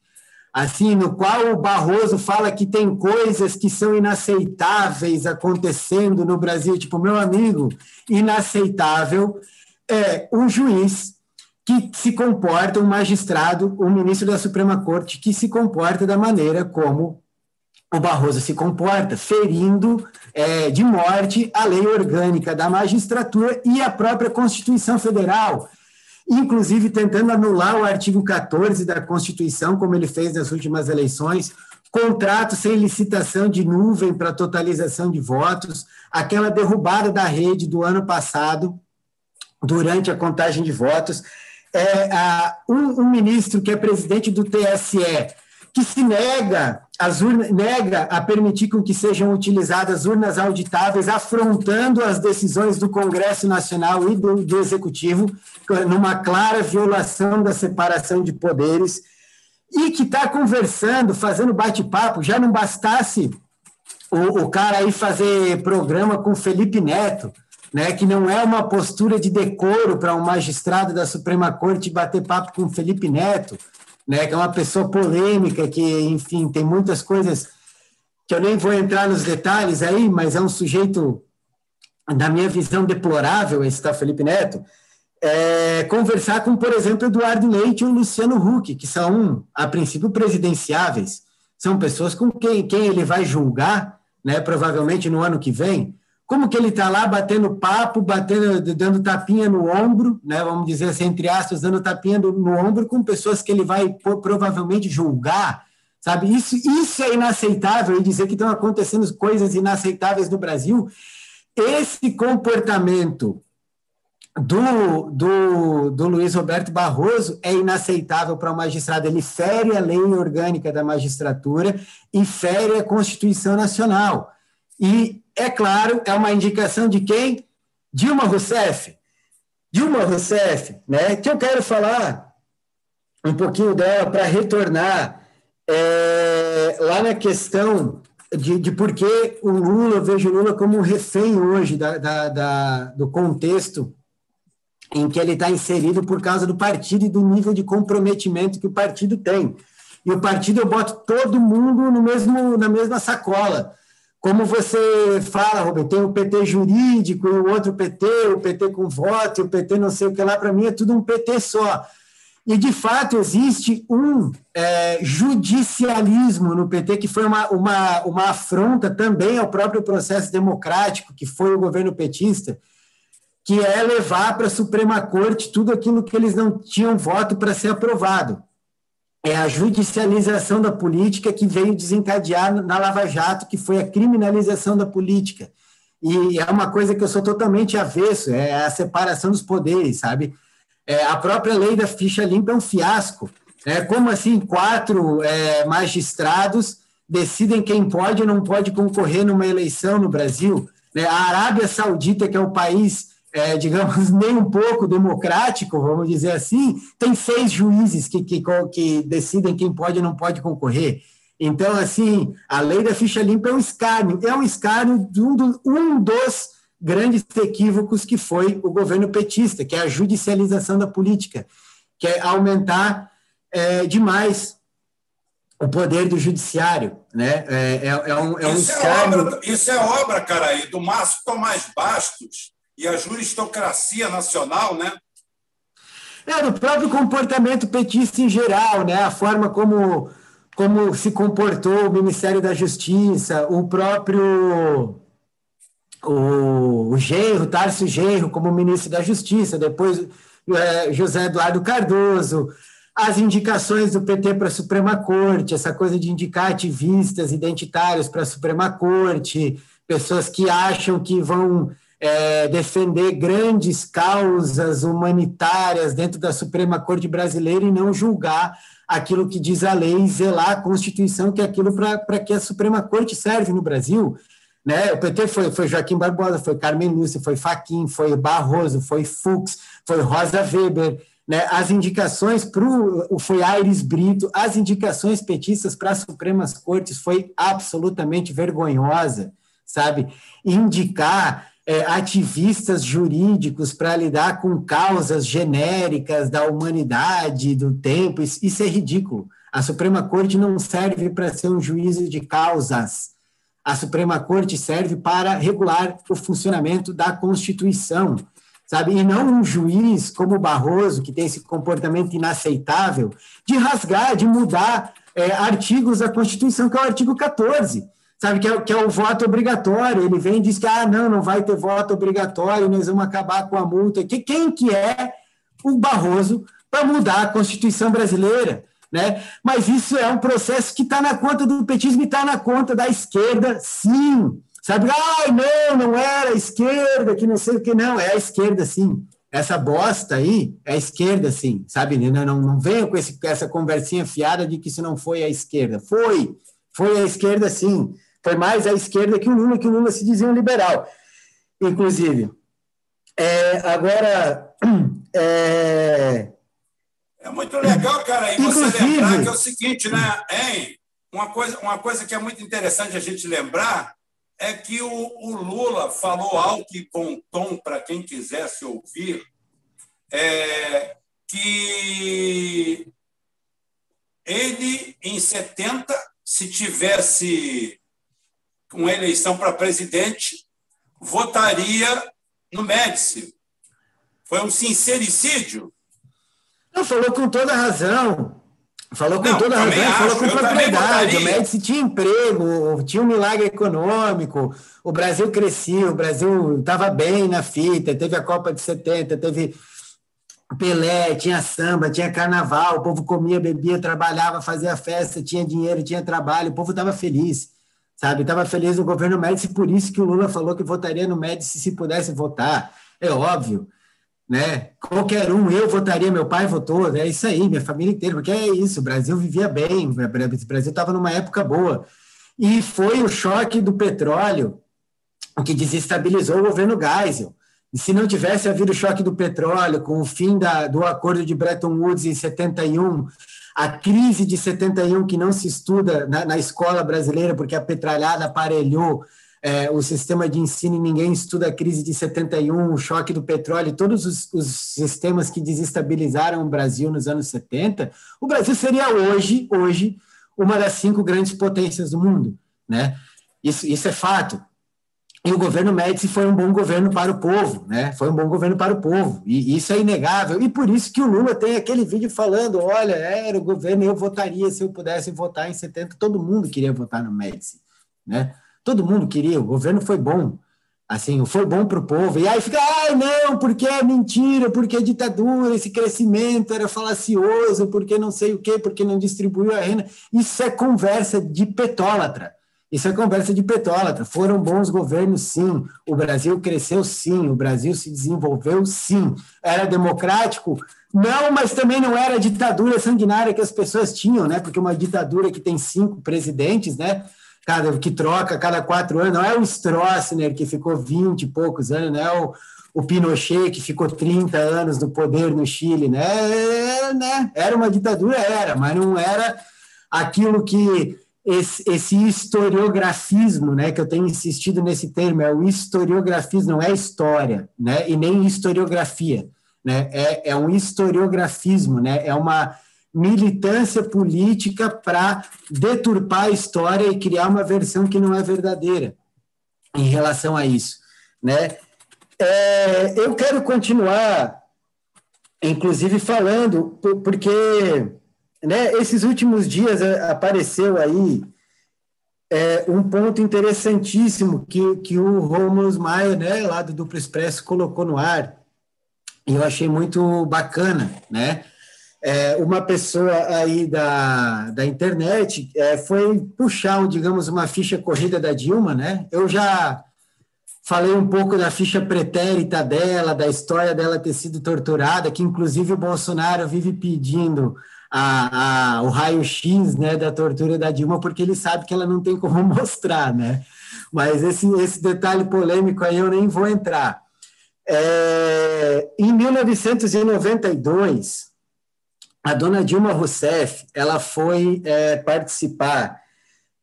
assim, no qual o Barroso fala que tem coisas que são inaceitáveis acontecendo no Brasil, tipo, meu amigo, inaceitável é um juiz que se comporta, um magistrado, um ministro da Suprema Corte que se comporta da maneira como o Barroso se comporta, ferindo é, de morte a lei orgânica da magistratura e a própria Constituição Federal inclusive tentando anular o artigo 14 da Constituição, como ele fez nas últimas eleições, contrato sem licitação de nuvem para totalização de votos, aquela derrubada da rede do ano passado, durante a contagem de votos. É, a, um, um ministro que é presidente do TSE, que se nega, as urnas, nega a permitir com que sejam utilizadas urnas auditáveis, afrontando as decisões do Congresso Nacional e do, do Executivo, numa clara violação da separação de poderes, e que está conversando, fazendo bate-papo, já não bastasse o, o cara aí fazer programa com Felipe Neto, né, que não é uma postura de decoro para um magistrado da Suprema Corte bater papo com Felipe Neto, né, que é uma pessoa polêmica, que, enfim, tem muitas coisas que eu nem vou entrar nos detalhes aí, mas é um sujeito, na minha visão, deplorável, esse Felipe Neto, é, conversar com, por exemplo, Eduardo Leite e Luciano Huck, que são, a princípio, presidenciáveis, são pessoas com quem, quem ele vai julgar, né, provavelmente no ano que vem, como que ele está lá batendo papo, batendo, dando tapinha no ombro, né, vamos dizer assim, entre aspas, dando tapinha no, no ombro com pessoas que ele vai provavelmente julgar, sabe? Isso, isso é inaceitável, e dizer que estão acontecendo coisas inaceitáveis no Brasil. Esse comportamento do, do, do Luiz Roberto Barroso é inaceitável para o magistrado. Ele fere a lei orgânica da magistratura e fere a Constituição Nacional. E é claro, é uma indicação de quem? Dilma Rousseff. Dilma Rousseff, né? Que eu quero falar um pouquinho dela para retornar é, lá na questão de, de por que o Lula, eu vejo o Lula como um refém hoje da, da, da do contexto em que ele está inserido por causa do partido e do nível de comprometimento que o partido tem. E o partido eu boto todo mundo no mesmo, na mesma sacola. Como você fala, Roberto, tem o PT jurídico o outro PT, o PT com voto, o PT não sei o que lá, para mim é tudo um PT só. E, de fato, existe um é, judicialismo no PT que foi uma, uma, uma afronta também ao próprio processo democrático, que foi o governo petista, que é levar para a Suprema Corte tudo aquilo que eles não tinham voto para ser aprovado é a judicialização da política que veio desencadear na Lava Jato, que foi a criminalização da política. E é uma coisa que eu sou totalmente avesso, é a separação dos poderes, sabe? É, a própria lei da ficha limpa é um fiasco. É, como assim quatro é, magistrados decidem quem pode ou não pode concorrer numa eleição no Brasil? É, a Arábia Saudita, que é o país é, digamos, <laughs> nem um pouco democrático, vamos dizer assim, tem seis juízes que, que, que decidem quem pode e não pode concorrer. Então, assim, a lei da ficha limpa é um escárnio, é um escárnio de um, do, um dos grandes equívocos que foi o governo petista, que é a judicialização da política, que é aumentar é, demais o poder do judiciário, né? É, é, é um, é um isso, escárnio... é obra, isso é obra, cara, aí, do Márcio Tomás Bastos, e a juristocracia nacional, né? É, no próprio comportamento petista em geral, né? A forma como, como se comportou o Ministério da Justiça, o próprio o, o Genro, Tarso Genro, como ministro da Justiça, depois é, José Eduardo Cardoso, as indicações do PT para a Suprema Corte, essa coisa de indicar ativistas identitários para a Suprema Corte, pessoas que acham que vão é, defender grandes causas humanitárias dentro da Suprema Corte Brasileira e não julgar aquilo que diz a lei zelar a Constituição, que é aquilo para que a Suprema Corte serve no Brasil. Né? O PT foi, foi Joaquim Barbosa, foi Carmen Lúcia, foi Faquim, foi Barroso, foi Fux, foi Rosa Weber, né? As indicações para foi Aires Brito, as indicações petistas para as Supremas Cortes foi absolutamente vergonhosa, sabe? Indicar é, ativistas jurídicos para lidar com causas genéricas da humanidade, do tempo, isso, é ridículo. A Suprema Corte não serve para ser um juízo de causas a Suprema Corte serve para regular o funcionamento da Constituição, sabe? E não um juiz como Barroso, que tem esse comportamento inaceitável, de rasgar, de mudar é, artigos da Constituição, que é o artigo 14, sabe? Que é, que é o voto obrigatório. Ele vem e diz que, ah, não, não vai ter voto obrigatório, nós vamos acabar com a multa. Que, quem que é o Barroso para mudar a Constituição brasileira? Né? Mas isso é um processo que está na conta do petismo e está na conta da esquerda, sim. Sabe, ai, não, não era a esquerda, que não sei o que, não, é a esquerda, sim. Essa bosta aí é a esquerda, sim, sabe? Não, não, não venha com esse, essa conversinha fiada de que isso não foi a esquerda. Foi, foi a esquerda, sim. Foi mais a esquerda que o Lula, que o Lula se dizia um liberal, inclusive. É, agora, <clears throat> é, é muito legal, cara, e você lembrar que é o seguinte, né, hein? Uma coisa, uma coisa que é muito interessante a gente lembrar é que o, o Lula falou algo que com tom para quem quisesse ouvir, é, que ele, em 70, se tivesse uma eleição para presidente, votaria no Médici. Foi um sincericídio? Não, falou com toda razão. Falou com não, toda razão, acho, falou com propriedade. O Médici tinha emprego, tinha um milagre econômico, o Brasil crescia, o Brasil estava bem na fita, teve a Copa de 70, teve Pelé, tinha samba, tinha carnaval, o povo comia, bebia, trabalhava, fazia festa, tinha dinheiro, tinha trabalho, o povo estava feliz, sabe? Estava feliz no governo Médici, por isso que o Lula falou que votaria no Médici se pudesse votar. É óbvio né? Qualquer um, eu votaria, meu pai votou, é isso aí, minha família inteira, porque é isso, o Brasil vivia bem, o Brasil estava numa época boa. E foi o choque do petróleo que desestabilizou o governo Geisel. E se não tivesse havido o choque do petróleo, com o fim da, do acordo de Bretton Woods em 71, a crise de 71 que não se estuda na, na escola brasileira, porque a petralhada aparelhou é, o sistema de ensino, ninguém estuda a crise de 71, o choque do petróleo, todos os, os, sistemas que desestabilizaram o Brasil nos anos 70, o Brasil seria hoje, hoje, uma das cinco grandes potências do mundo, né? Isso, isso é fato. E o governo Médici foi um bom governo para o povo, né? Foi um bom governo para o povo, e isso é inegável. E por isso que o Lula tem aquele vídeo falando: olha, era o governo, eu votaria se eu pudesse votar em 70. Todo mundo queria votar no Médici, né? Todo mundo queria, o governo foi bom. Assim, foi bom para o povo. E aí fica, ai, não, porque é mentira, porque é ditadura, esse crescimento era falacioso, porque não sei o quê, porque não distribuiu a renda. Isso é conversa de petólatra. Isso é conversa de petólatra. Foram bons governos, sim. O Brasil cresceu, sim. O Brasil se desenvolveu, sim. Era democrático? Não, mas também não era a ditadura sanguinária que as pessoas tinham, né? Porque uma ditadura que tem cinco presidentes, né? cada, que troca cada quatro anos, não é o Stroessner, que ficou 20 e poucos anos, não é o, o Pinochet, que ficou 30 anos no poder no Chile, né? É, né? Era uma ditadura, era, mas não era aquilo que esse, esse, historiografismo, né, que eu tenho insistido nesse termo, é o historiografismo, não é história, né, e nem historiografia, né, é, é um historiografismo, né, é uma militância política para deturpar a história e criar uma versão que não é verdadeira em relação a isso, né? É, eu quero continuar, inclusive falando, porque né, esses últimos dias é, apareceu aí é, um ponto interessantíssimo que, que o Romulus Maia, né, lá do Duplo Expresso, colocou no ar, e eu achei muito bacana, né? é, uma pessoa aí da, da internet é, foi puxar, digamos, uma ficha corrida da Dilma, né? Eu já falei um pouco da ficha pretérita dela, da história dela ter sido torturada, que inclusive o Bolsonaro vive pedindo a, a, o raio-x né, da tortura da Dilma, porque ele sabe que ela não tem como <laughs> mostrar, né? Mas esse, esse detalhe polêmico aí eu nem vou entrar. É, em 1992, a dona Dilma Rousseff ela foi é, participar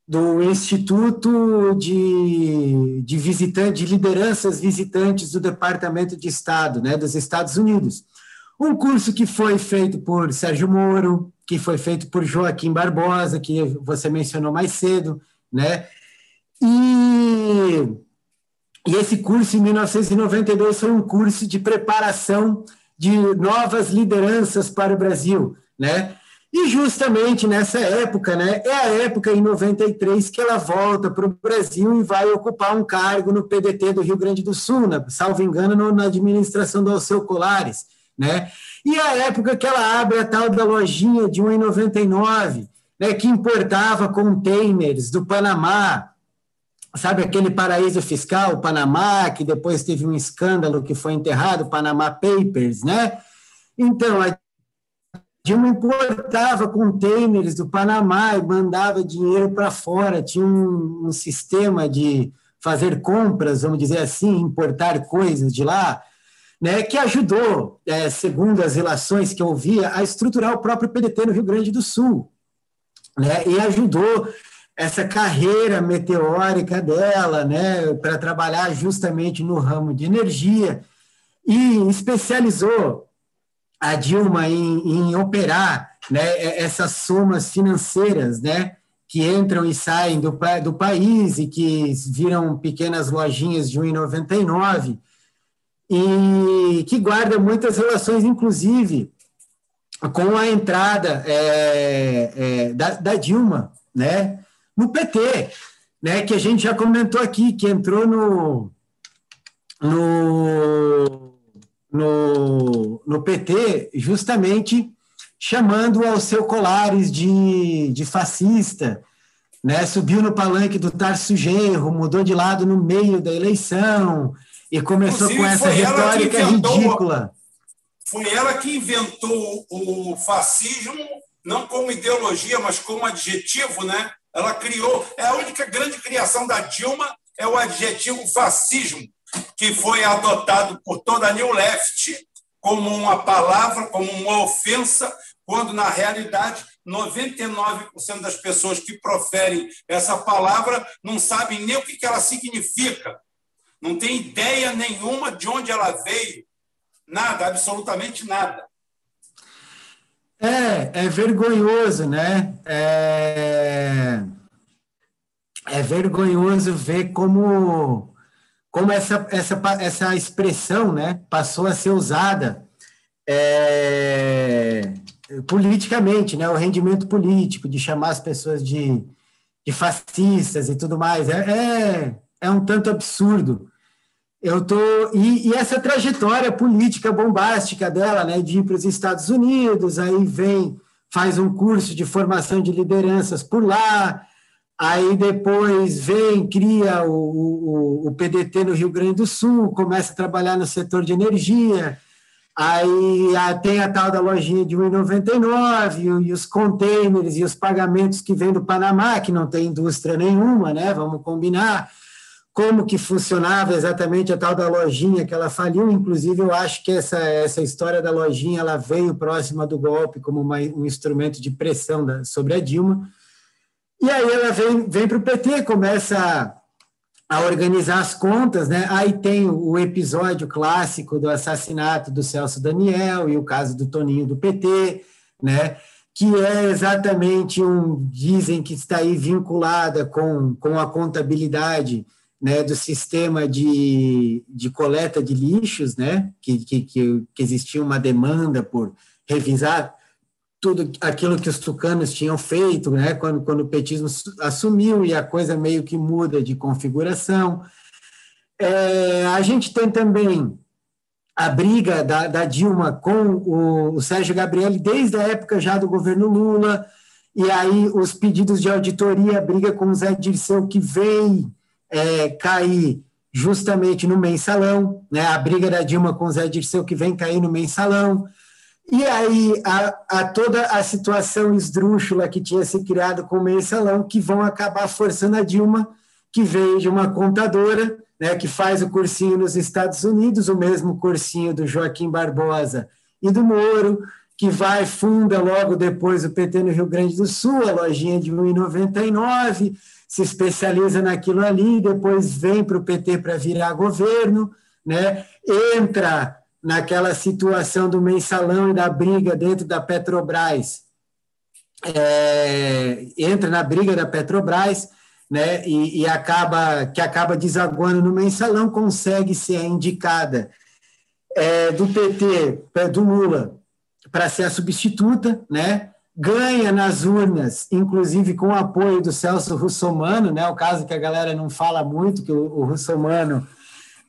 do Instituto de, de, visitante, de Lideranças Visitantes do Departamento de Estado né, dos Estados Unidos. Um curso que foi feito por Sérgio Moro, que foi feito por Joaquim Barbosa, que você mencionou mais cedo, né? E, e esse curso, em 1992, foi um curso de preparação de novas lideranças para o Brasil, né? E justamente nessa época, né, é a época em 93 que ela volta para o Brasil e vai ocupar um cargo no PDT do Rio Grande do Sul, na, salvo engano, no, na administração do Alceu Colares, né? E a época que ela abre a tal da lojinha de 1,99, né, que importava containers do Panamá, sabe aquele paraíso fiscal, o Panamá, que depois teve um escândalo que foi enterrado, Panamá Papers, né? Então, a Dilma importava containers do Panamá e mandava dinheiro para fora. Tinha um, um, sistema de fazer compras, vamos dizer assim, importar coisas de lá, né, que ajudou, é, segundo as relações que eu via, a estruturar o próprio PDT no Rio Grande do Sul. Né, e ajudou essa carreira meteórica dela, né, para trabalhar justamente no ramo de energia, e especializou a Dilma em, em operar né, essas somas financeiras, né, que entram e saem do, do país e que viram pequenas lojinhas de 1,99 e que guarda muitas relações, inclusive, com a entrada é, é, da, da, Dilma, né, no PT, né, que a gente já comentou aqui, que entrou no, no no, no PT, justamente chamando ao seu Colares de, de fascista, né? subiu no palanque do Tarso Genro, mudou de lado no meio da eleição e começou Inclusive, com essa retórica inventou, ridícula. Foi ela que inventou o fascismo, não como ideologia, mas como adjetivo, né? Ela criou, é a única grande criação da Dilma é o adjetivo fascismo que foi adotado por toda a New Left como uma palavra, como uma ofensa, quando, na realidade, 99% das pessoas que proferem essa palavra não sabem nem o que ela significa, não tem ideia nenhuma de onde ela veio, nada, absolutamente nada. É, é vergonhoso, né? É, é vergonhoso ver como como essa, essa, essa expressão né, passou a ser usada é, politicamente, né, o rendimento político, de chamar as pessoas de, de fascistas e tudo mais, é, é, é um tanto absurdo. Eu tô e, e, essa trajetória política bombástica dela, né, de ir para os Estados Unidos, aí vem faz um curso de formação de lideranças por lá, Aí depois vem, cria o, o, o, PDT no Rio Grande do Sul, começa a trabalhar no setor de energia, aí tem a tal da lojinha de 1,99 e os containers e os pagamentos que vêm do Panamá, que não tem indústria nenhuma, né? Vamos combinar como que funcionava exatamente a tal da lojinha que ela faliu. Inclusive, eu acho que essa, essa história da lojinha ela veio próxima do golpe como uma, um instrumento de pressão da, sobre a Dilma. E aí ela vem, vem para o PT, começa a, a organizar as contas, né? Aí tem o episódio clássico do assassinato do Celso Daniel e o caso do Toninho do PT, né? Que é exatamente um, dizem que está aí vinculada com, com a contabilidade né, do sistema de, de coleta de lixos, né? Que, que, que, existia uma demanda por revisar tudo aquilo que os tucanos tinham feito, né, quando, quando o petismo assumiu e a coisa meio que muda de configuração. É, a gente tem também a briga da, da Dilma com o, o Sérgio Gabriel desde a época já do governo Lula, e aí os pedidos de auditoria, a briga com o Zé Dirceu, que vem é, cair justamente no mensalão, né, a briga da Dilma com o Zé Dirceu, que vem cair no mensalão, E aí, a, a, toda a situação esdrúxula que tinha se criado com o mensalão, que vão acabar forçando a Dilma, que veio de uma contadora, né, que faz o cursinho nos Estados Unidos, o mesmo cursinho do Joaquim Barbosa e do Moro, que vai, funda logo depois o PT no Rio Grande do Sul, a lojinha de 1,99, se especializa naquilo ali, depois vem para o PT para virar governo, né? entra naquela situação do mensalão e da briga dentro da Petrobras, é, entra na briga da Petrobras, né, e, e, acaba que acaba desaguando no mensalão, consegue ser indicada. É, do PT, do Lula, para ser a substituta, né, ganha nas urnas, inclusive com o apoio do Celso Russomano, né, o caso que a galera não fala muito, que o, o Russomano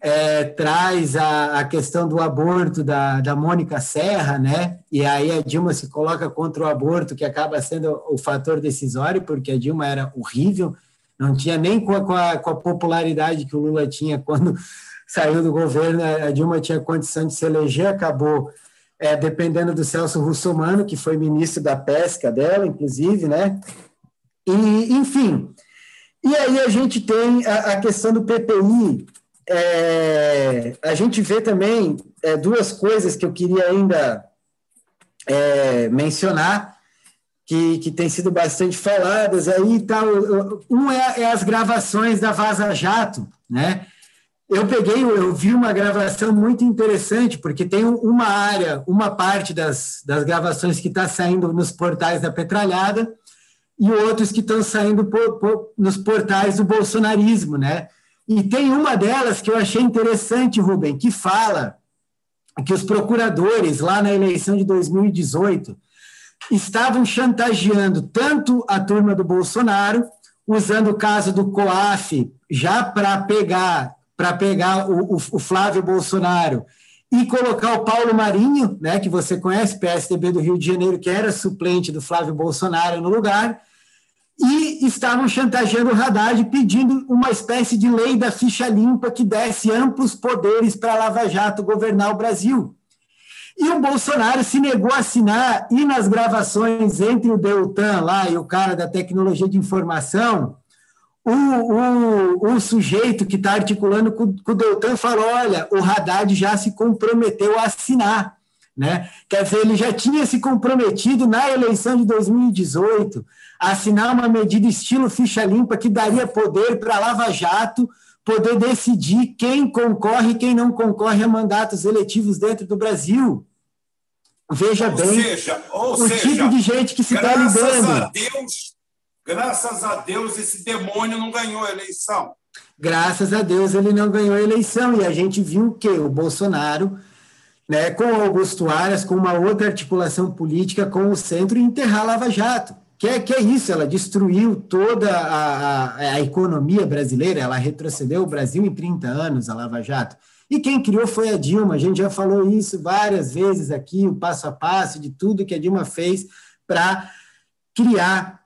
é, traz a, a, questão do aborto da, da Mônica Serra, né? E aí a Dilma se coloca contra o aborto, que acaba sendo o fator decisório, porque a Dilma era horrível, não tinha nem com a, com a, com a popularidade que o Lula tinha quando <laughs> saiu do governo, a Dilma tinha condição de se eleger, acabou é, dependendo do Celso Russomano, que foi ministro da pesca dela, inclusive, né? E, enfim, e aí a gente tem a, a questão do PPI, é, a gente vê também é, duas coisas que eu queria ainda é, mencionar, que, que têm sido bastante faladas aí tal. Um é, é, as gravações da Vaza Jato, né? Eu peguei, eu vi uma gravação muito interessante, porque tem uma área, uma parte das, das gravações que está saindo nos portais da Petralhada e outros que estão saindo por, por, nos portais do bolsonarismo, né? E tem uma delas que eu achei interessante, Rubem, que fala que os procuradores, lá na eleição de 2018, estavam chantageando tanto a turma do Bolsonaro, usando o caso do COAF já para pegar para pegar o, o, o, Flávio Bolsonaro e colocar o Paulo Marinho, né, que você conhece, PSDB do Rio de Janeiro, que era suplente do Flávio Bolsonaro no lugar, e estavam chantageando o Haddad pedindo uma espécie de lei da ficha limpa que desse amplos poderes para a Lava Jato governar o Brasil. E o Bolsonaro se negou a assinar, e nas gravações entre o Deltan lá e o cara da tecnologia de informação, o, o, o sujeito que está articulando com, com o Deltan falou: olha, o Haddad já se comprometeu a assinar. Né? Quer dizer, ele já tinha se comprometido na eleição de 2018 a assinar uma medida estilo ficha limpa que daria poder para a Lava Jato poder decidir quem concorre e quem não concorre a mandatos eletivos dentro do Brasil. Veja ou bem seja, o seja, tipo de gente que se está lidando. A Deus, graças a Deus, esse demônio não ganhou a eleição. Graças a Deus ele não ganhou a eleição. E a gente viu que o Bolsonaro né, com Augusto Aras, com uma outra articulação política com o centro, enterrar a Lava Jato. Que é, que é isso, ela destruiu toda a, a, a economia brasileira, ela retrocedeu o Brasil em 30 anos, a Lava Jato. E quem criou foi a Dilma, a gente já falou isso várias vezes aqui, o passo a passo de tudo que a Dilma fez para criar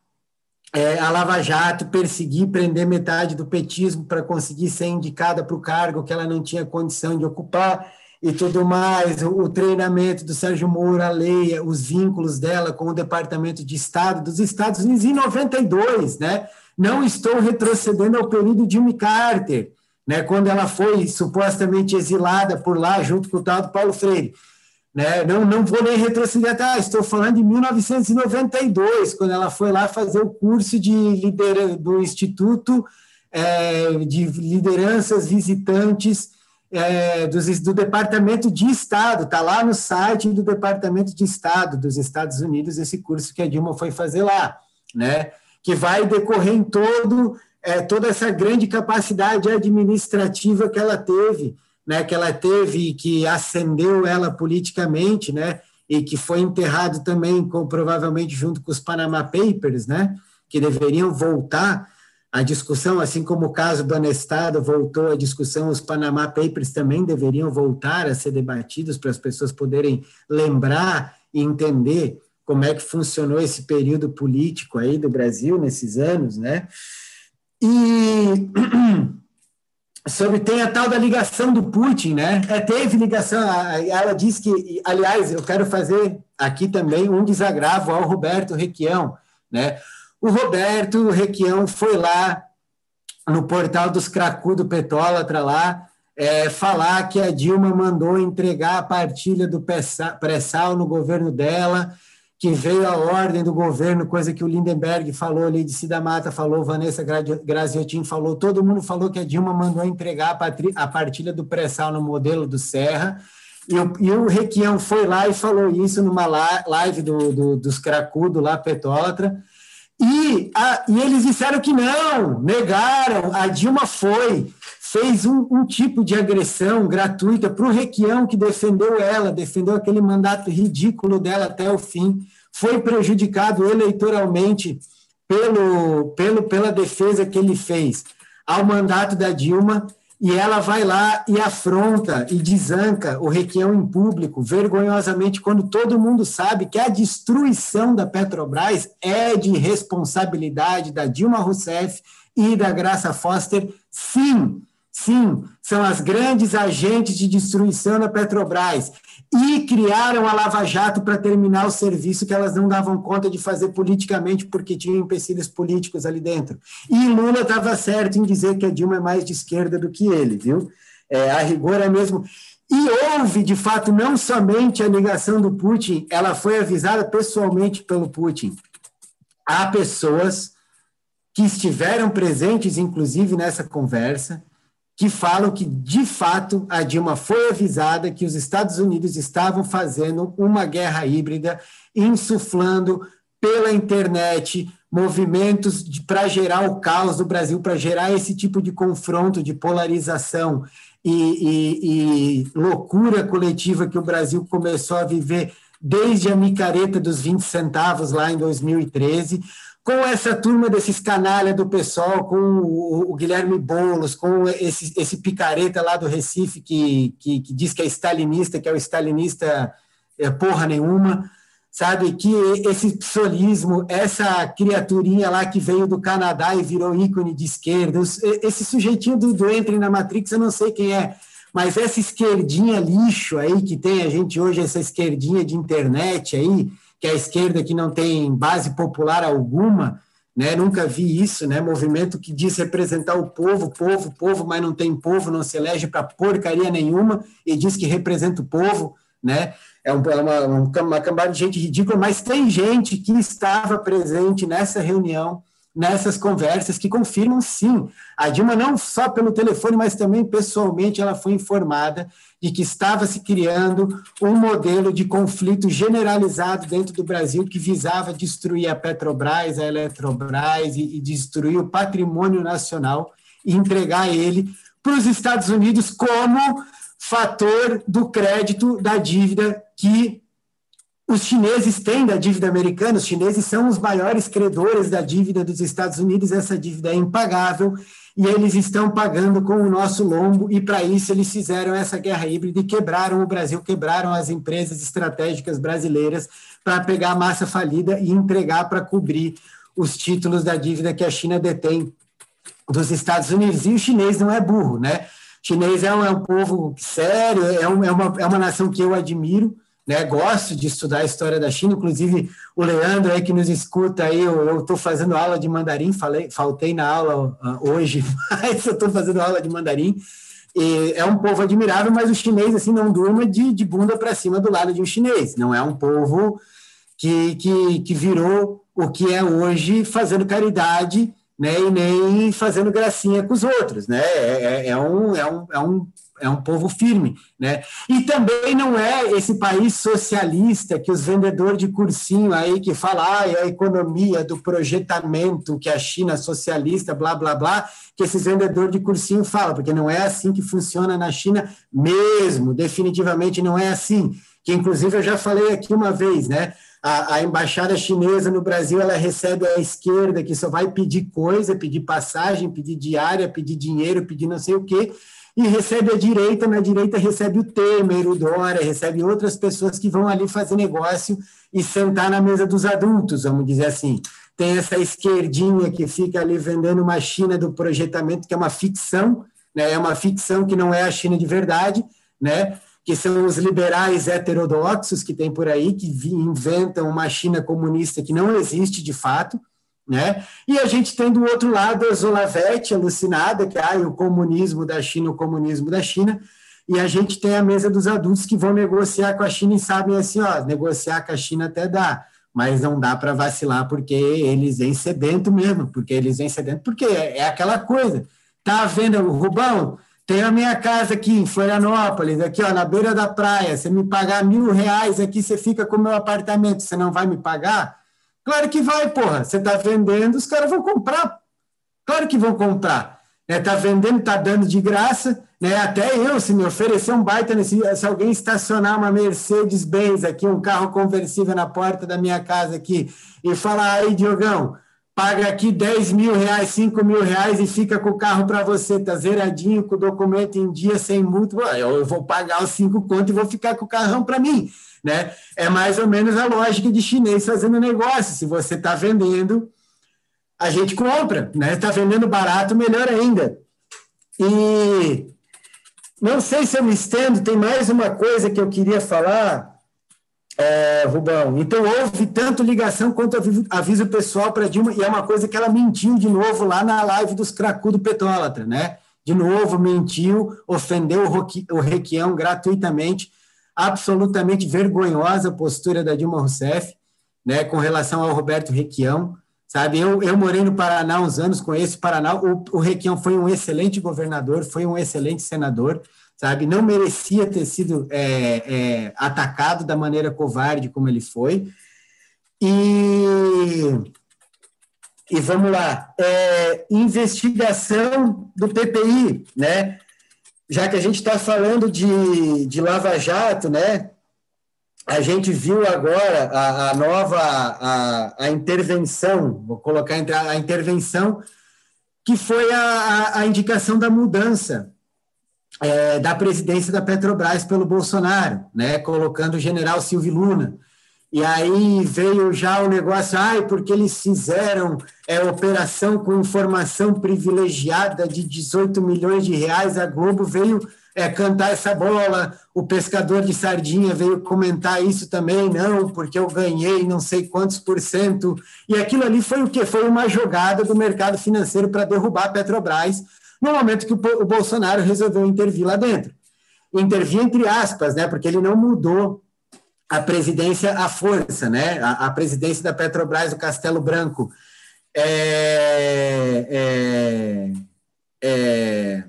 é, a Lava Jato, perseguir, prender metade do petismo para conseguir ser indicada para o cargo que ela não tinha condição de ocupar e tudo mais, o, treinamento do Sérgio Moro, a lei, os vínculos dela com o Departamento de Estado dos Estados Unidos em 92, né? Não estou retrocedendo ao período de Jimmy Carter, né? Quando ela foi supostamente exilada por lá junto com o tal do Paulo Freire. Né? Não, não vou nem retroceder, tá? estou falando de 1992, quando ela foi lá fazer o curso de liderança do Instituto é, de Lideranças Visitantes é, do, do Departamento de Estado, está lá no site do Departamento de Estado dos Estados Unidos, esse curso que a Dilma foi fazer lá, né? que vai decorrer em todo, é, toda essa grande capacidade administrativa que ela teve, né? que ela teve e que acendeu ela politicamente, né? e que foi enterrado também, com, provavelmente junto com os Panama Papers, né? que deveriam voltar a discussão, assim como o caso do Anestado voltou à discussão, os Panama Papers também deveriam voltar a ser debatidos para as pessoas poderem lembrar e entender como é que funcionou esse período político aí do Brasil nesses anos, né? E <clears throat> sobre tem a tal da ligação do Putin, né? É, teve ligação, ela disse que, aliás, eu quero fazer aqui também um desagravo ao Roberto Requião, né? O Roberto Requião foi lá no portal dos cracudo Petólatra lá, é, falar que a Dilma mandou entregar a partilha do pré-sal no governo dela, que veio a ordem do governo, coisa que o Lindenberg falou, ali de Cida Mata falou, Vanessa Graziotin falou, todo mundo falou que a Dilma mandou entregar a partilha do pré-sal no modelo do Serra, e o, e o Requião foi lá e falou isso numa live do, do, dos cracudos lá, Petólatra, e, a, e eles disseram que não, negaram, a Dilma foi, fez um, um tipo de agressão gratuita para o Requião, que defendeu ela, defendeu aquele mandato ridículo dela até o fim, foi prejudicado eleitoralmente pelo, pelo, pela defesa que ele fez ao mandato da Dilma, e ela vai lá e afronta e desanca o Requião em público, vergonhosamente, quando todo mundo sabe que a destruição da Petrobras é de responsabilidade da Dilma Rousseff e da Graça Foster, sim, sim, são as grandes agentes de destruição da Petrobras e criaram a Lava Jato para terminar o serviço que elas não davam conta de fazer politicamente porque tinham empecilhos políticos ali dentro. E Lula estava certo em dizer que a Dilma é mais de esquerda do que ele, viu? É, a rigor é mesmo. E houve, de fato, não somente a ligação do Putin, ela foi avisada pessoalmente pelo Putin. Há pessoas que estiveram presentes, inclusive, nessa conversa, que falam que, de fato, a Dilma foi avisada que os Estados Unidos estavam fazendo uma guerra híbrida, insuflando pela internet movimentos para gerar o caos do Brasil, para gerar esse tipo de confronto, de polarização e, e, e loucura coletiva que o Brasil começou a viver desde a micareta dos 20 centavos lá em 2013 com essa turma desses canalha do pessoal, com o, Guilherme Boulos, com esse, esse picareta lá do Recife que, que, que, diz que é stalinista, que é o stalinista é, porra nenhuma, sabe? Que esse psolismo, essa criaturinha lá que veio do Canadá e virou ícone de esquerda, esse sujeitinho do, do Entre na Matrix, eu não sei quem é, mas essa esquerdinha lixo aí que tem a gente hoje, essa esquerdinha de internet aí, que a esquerda que não tem base popular alguma, né? Nunca vi isso, né? Movimento que diz representar o povo, povo, povo, mas não tem povo, não se elege para porcaria nenhuma e diz que representa o povo, né? É, é uma, uma, uma cambada de gente ridícula, mas tem gente que estava presente nessa reunião, nessas conversas, que confirmam sim. A Dilma, não só pelo telefone, mas também pessoalmente, ela foi informada de que estava se criando um modelo de conflito generalizado dentro do Brasil que visava destruir a Petrobras, a Eletrobras e, e destruir o patrimônio nacional e entregar ele para os Estados Unidos como fator do crédito da dívida que os chineses têm da dívida americana, os chineses são os maiores credores da dívida dos Estados Unidos, essa dívida é impagável e eles estão pagando com o nosso lombo, e para isso eles fizeram essa guerra híbrida e quebraram o Brasil, quebraram as empresas estratégicas brasileiras para pegar a massa falida e entregar para cobrir os títulos da dívida que a China detém dos Estados Unidos. E o chinês não é burro, né? O chinês é um, é um povo sério, é, um, é, uma, é uma nação que eu admiro, né? Gosto de estudar a história da China, inclusive o Leandro aí que nos escuta aí, eu estou fazendo aula de mandarim, falei, faltei na aula uh, hoje, <laughs> mas eu estou fazendo aula de mandarim. E é um povo admirável, mas o chinês assim não durma de, de bunda para cima do lado de um chinês. Não é um povo que, que, que virou o que é hoje fazendo caridade, né? E nem fazendo gracinha com os outros, né? É, é, é um, é um, é um é um povo firme, né? E também não é esse país socialista que os vendedores de cursinho aí que falam ah, é a economia do projetamento que a China socialista, blá blá blá, que esses vendedores de cursinho falam, porque não é assim que funciona na China mesmo, definitivamente não é assim. Que inclusive eu já falei aqui uma vez, né? A, a, embaixada chinesa no Brasil ela recebe a esquerda que só vai pedir coisa, pedir passagem, pedir diária, pedir dinheiro, pedir não sei o quê e recebe a direita, na direita recebe o Temer, o Dória, recebe outras pessoas que vão ali fazer negócio e sentar na mesa dos adultos, vamos dizer assim. Tem essa esquerdinha que fica ali vendendo uma China do projetamento, que é uma ficção, né? é uma ficção que não é a China de verdade, né? que são os liberais heterodoxos que tem por aí, que inventam uma China comunista que não existe de fato, né? E a gente tem do outro lado a Zolavete alucinada, que ah, o comunismo da China, o comunismo da China, e a gente tem a mesa dos adultos que vão negociar com a China e sabem assim, ó, negociar com a China até dá, mas não dá para vacilar porque eles vêm sedento mesmo, porque eles vêm sedento, porque é, é aquela coisa. Tá vendo, Rubão? Tem a minha casa aqui em Florianópolis, aqui ó, na beira da praia. Você me pagar mil reais aqui, você fica com o meu apartamento. Você não vai me pagar? Claro que vai, porra. Você está vendendo, os caras vão comprar. Claro que vão comprar. Está né? vendendo, está dando de graça. Né? Até eu, se me oferecer um baita, nesse, se alguém estacionar uma Mercedes-Benz aqui, um carro conversível na porta da minha casa aqui, e falar, aí, Diogão, paga aqui 10 mil reais, 5 mil reais e fica com o carro para você, tá zeradinho, com o documento em dia, sem multa, eu vou pagar os 5 contos e vou ficar com o carrão para mim. Né? É mais ou menos a lógica de chinês fazendo negócio. Se você está vendendo, a gente compra. Está né? Tá vendendo barato, melhor ainda. E não sei se eu me estendo, tem mais uma coisa que eu queria falar, é, Rubão. Então, houve tanto ligação quanto aviso pessoal para Dilma, e é uma coisa que ela mentiu de novo lá na live dos cracudo Petólatra, né? De novo, mentiu, ofendeu o Requião gratuitamente absolutamente vergonhosa a postura da Dilma Rousseff, né, com relação ao Roberto Requião, sabe? Eu, eu morei no Paraná uns anos, conheço o Paraná, o, o Requião foi um excelente governador, foi um excelente senador, sabe? Não merecia ter sido é, é, atacado da maneira covarde como ele foi. E, e vamos lá, é, investigação do PPI, né? já que a gente está falando de, de Lava Jato, né? A gente viu agora a, a nova a, a, intervenção, vou colocar a intervenção, que foi a, a, indicação da mudança é, da presidência da Petrobras pelo Bolsonaro, né? Colocando o general Silvio Luna. E aí veio já o negócio, ai, porque eles fizeram é, operação com informação privilegiada de 18 milhões de reais, a Globo veio é, cantar essa bola, o pescador de sardinha veio comentar isso também, não, porque eu ganhei não sei quantos por cento, e aquilo ali foi o quê? Foi uma jogada do mercado financeiro para derrubar a Petrobras, no momento que o, o Bolsonaro resolveu intervir lá dentro. Intervir entre aspas, né, porque ele não mudou a presidência à força, né? A, a, presidência da Petrobras, o Castelo Branco, é, é, é,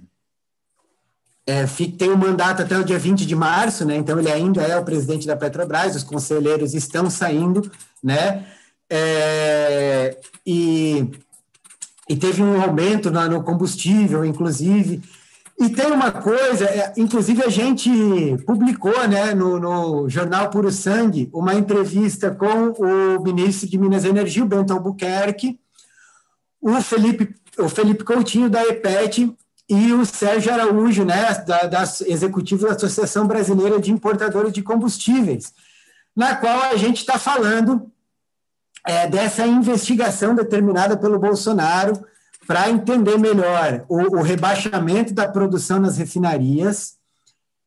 é tem um mandato até o dia 20 de março, né? Então ele ainda é o presidente da Petrobras, os conselheiros estão saindo, né? É, e, e teve um aumento no, no combustível, inclusive. E tem uma coisa, é, inclusive a gente publicou né, no, no, jornal Puro Sangue uma entrevista com o ministro de Minas e Energia, o Bento Albuquerque, o Felipe, o Felipe Coutinho, da EPET, e o Sérgio Araújo, né, da, da executivo da Associação Brasileira de Importadores de Combustíveis, na qual a gente está falando é, dessa investigação determinada pelo Bolsonaro para entender melhor o, o, rebaixamento da produção nas refinarias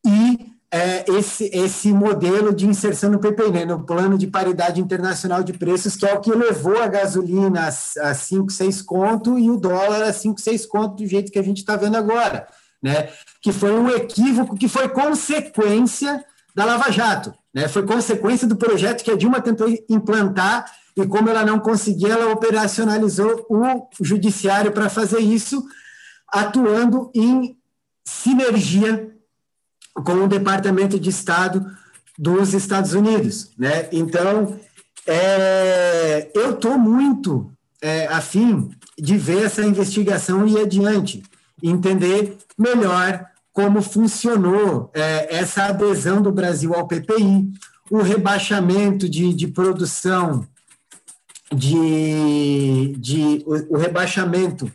e é, esse, esse modelo de inserção no PPI, né, no Plano de Paridade Internacional de Preços, que é o que levou a gasolina a 5, 6 conto e o dólar a 5, 6 conto, do jeito que a gente está vendo agora. Né, que foi um equívoco que foi consequência da Lava Jato. Né, foi consequência do projeto que a Dilma tentou implantar e como ela não conseguia, ela operacionalizou o judiciário para fazer isso, atuando em sinergia com o Departamento de Estado dos Estados Unidos. Né? Então, é, eu estou muito é, afim de ver essa investigação ir adiante, entender melhor como funcionou é, essa adesão do Brasil ao PPI, o rebaixamento de, de produção de, de o, o rebaixamento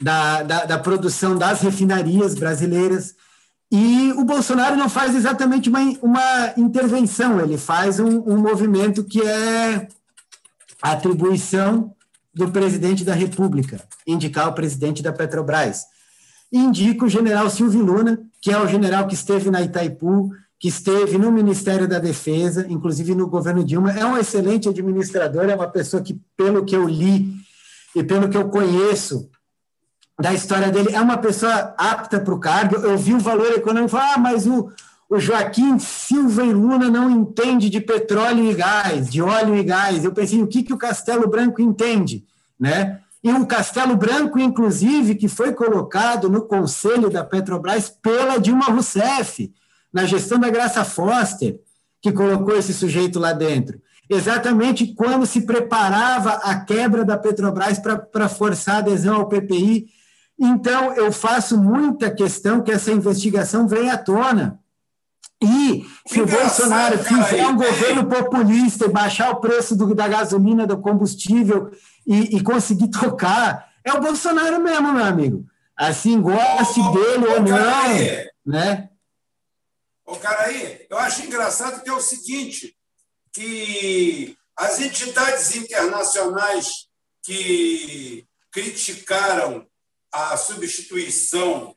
da, da, da, produção das refinarias brasileiras. E o Bolsonaro não faz exatamente uma, uma intervenção, ele faz um, um movimento que é a atribuição do presidente da República, indicar o presidente da Petrobras. indico o general Silvio Luna, que é o general que esteve na Itaipu, que esteve no Ministério da Defesa, inclusive no governo Dilma. É um excelente administrador, é uma pessoa que, pelo que eu li e pelo que eu conheço da história dele, é uma pessoa apta para o cargo. Eu vi o valor econômico ah, mas o, o Joaquim Silva e Luna não entende de petróleo e gás, de óleo e gás. Eu pensei, o que, que o Castelo Branco entende? Né? E um Castelo Branco, inclusive, que foi colocado no conselho da Petrobras pela Dilma Rousseff, na gestão da Graça Foster, que colocou esse sujeito lá dentro. Exatamente quando se preparava a quebra da Petrobras para forçar a adesão ao PPI. Então, eu faço muita questão que essa investigação venha à tona. E se o Bolsonaro fizer um governo populista e baixar o preço do, da gasolina, do combustível e, e, conseguir tocar, é o Bolsonaro mesmo, meu amigo. Assim, goste dele ou não, né? Ô, cara aí, eu acho engraçado que é o seguinte, que as entidades internacionais que criticaram a substituição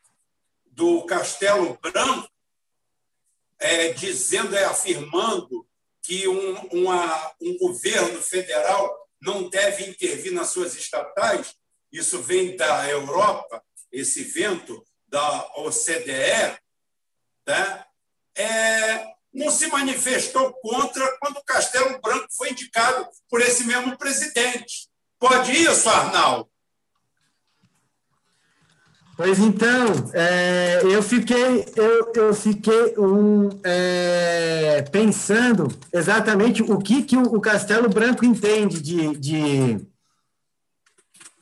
do Castelo Branco, é, dizendo, é, afirmando que um, uma, um governo federal não deve intervir nas suas estatais, isso vem da Europa, esse vento da OCDE, tá? É, não se manifestou contra quando Castelo Branco foi indicado por esse mesmo presidente. Pode isso, Arnaldo? Pois então, é, eu fiquei, eu, eu fiquei um, é, pensando exatamente o que, que o, Castelo Branco entende de, de,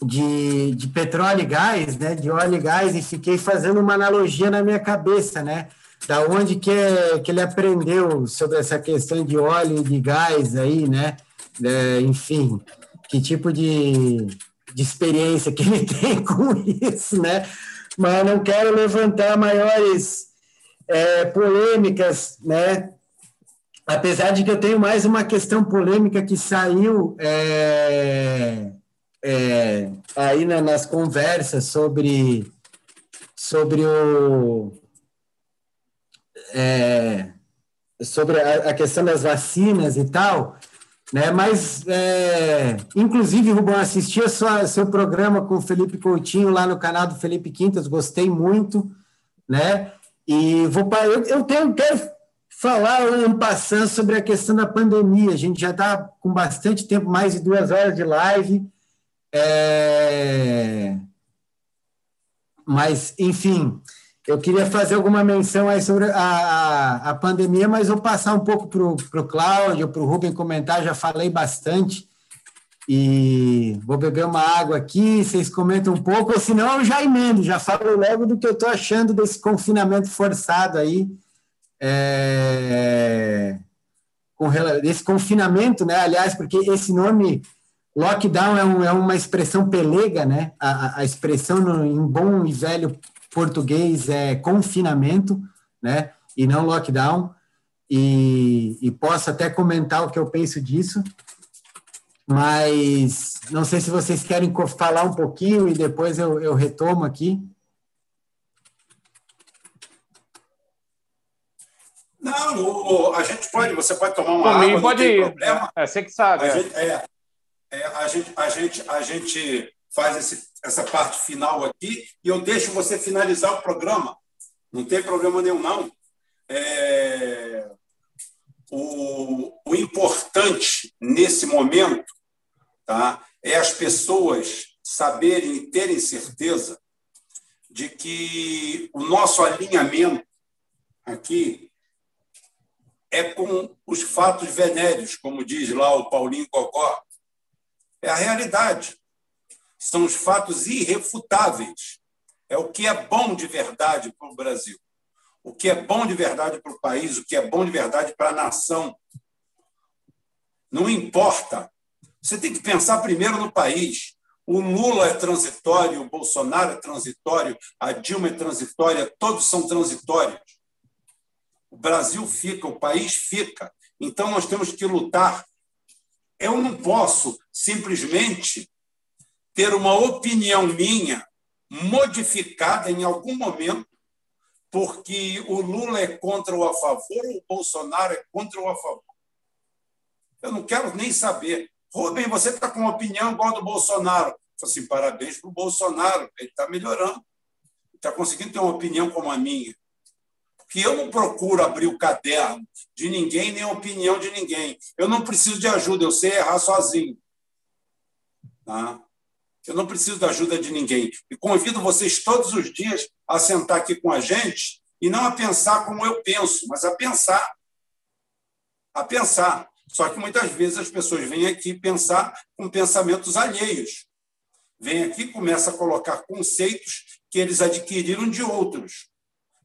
de, de petróleo e gás, né, de óleo e gás, e fiquei fazendo uma analogia na minha cabeça, né? Da onde que, é, que ele aprendeu sobre essa questão de óleo e de gás aí, né? É, enfim, que tipo de, de experiência que ele <laughs> tem com isso, né? Mas não quero levantar maiores é, polêmicas, né? Apesar de que eu tenho mais uma questão polêmica que saiu é, é, aí na, nas conversas sobre, sobre o, é, sobre a, a, questão das vacinas e tal, né? Mas, é, inclusive, Rubão, assisti a sua, seu programa com o Felipe Coutinho lá no canal do Felipe Quintas, gostei muito, né? E vou eu, eu tenho, quero falar um passando sobre a questão da pandemia. A gente já está com bastante tempo, mais de duas horas de live. É... Mas, enfim, eu queria fazer alguma menção aí sobre a, a, pandemia, mas vou passar um pouco para o Cláudio, para o Rubem comentar, já falei bastante. E vou beber uma água aqui, vocês comentam um pouco, ou senão eu já emendo, já falo logo do que eu estou achando desse confinamento forçado aí. É, com, desse confinamento, né? Aliás, porque esse nome lockdown é, um, é uma expressão pelega, né? A, a expressão no, em bom e velho português é confinamento, né? E não lockdown. E, e posso até comentar o que eu penso disso, mas não sei se vocês querem falar um pouquinho e depois eu, eu retomo aqui. Não, a gente pode, você pode tomar uma água, pode ir. Problema. É, você que sabe. A, é. Gente, é, é, a, gente, a, gente, a gente faz esse essa parte final aqui e eu deixo você finalizar o programa. Não tem problema nenhum, não. É... O, o importante nesse momento tá, é as pessoas saberem e terem certeza de que o nosso alinhamento aqui é com os fatos venéreos, como diz lá o Paulinho Cocó. É a realidade são os fatos irrefutáveis. É o que é bom de verdade para o Brasil, o que é bom de verdade para o país, o que é bom de verdade para a nação. Não importa. Você tem que pensar primeiro no país. O Lula é transitório, o Bolsonaro é transitório, a Dilma é transitória, todos são transitórios. O Brasil fica, o país fica. Então nós temos que lutar. Eu não posso simplesmente ter uma opinião minha modificada em algum momento, porque o Lula é contra ou a favor, o Bolsonaro é contra ou a favor. Eu não quero nem saber. Rubem, você está com uma opinião igual a do Bolsonaro. Eu assim, parabéns para o Bolsonaro, ele está melhorando. Está conseguindo ter uma opinião como a minha. Porque eu não procuro abrir o caderno de ninguém, nem a opinião de ninguém. Eu não preciso de ajuda, eu sei errar sozinho. Tá? Eu não preciso da ajuda de ninguém. E convido vocês todos os dias a sentar aqui com a gente e não a pensar como eu penso, mas a pensar. A pensar. Só que muitas vezes as pessoas vêm aqui pensar com pensamentos alheios. Vêm aqui e começam a colocar conceitos que eles adquiriram de outros,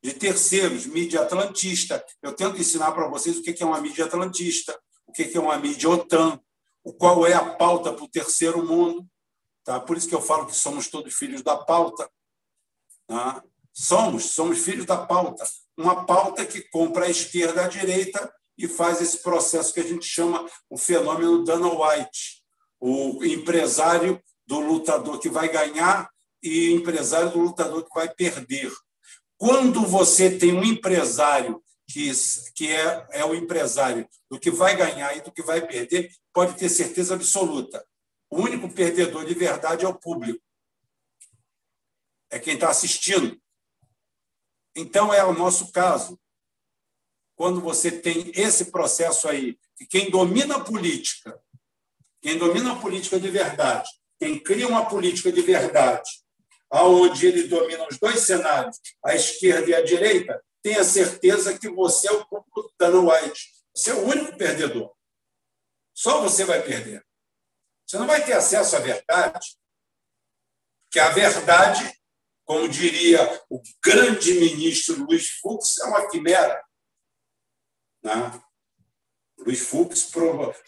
de terceiros, mídia atlantista. Eu tento ensinar para vocês o que é uma mídia atlantista, o que é uma mídia OTAN, qual é a pauta para o terceiro mundo. Tá? Por isso que eu falo que somos todos filhos da pauta. Tá? Somos, somos filhos da pauta. Uma pauta que compra a esquerda à direita e faz esse processo que a gente chama o fenômeno Dana White, o empresário do lutador que vai ganhar e empresário do lutador que vai perder. Quando você tem um empresário que, que é, é o empresário do que vai ganhar e do que vai perder, pode ter certeza absoluta. O único perdedor de verdade é o público. É quem está assistindo. Então, é o nosso caso. Quando você tem esse processo aí, que quem domina a política, quem domina a política de verdade, quem cria uma política de verdade, aonde ele domina os dois cenários, a esquerda e a direita, tenha certeza que você é o público White. Você é o único perdedor. Só você vai perder. Você não vai ter acesso à verdade, que a verdade, como diria o grande ministro Luiz Fux, é uma quimera. Né? Luiz Fux,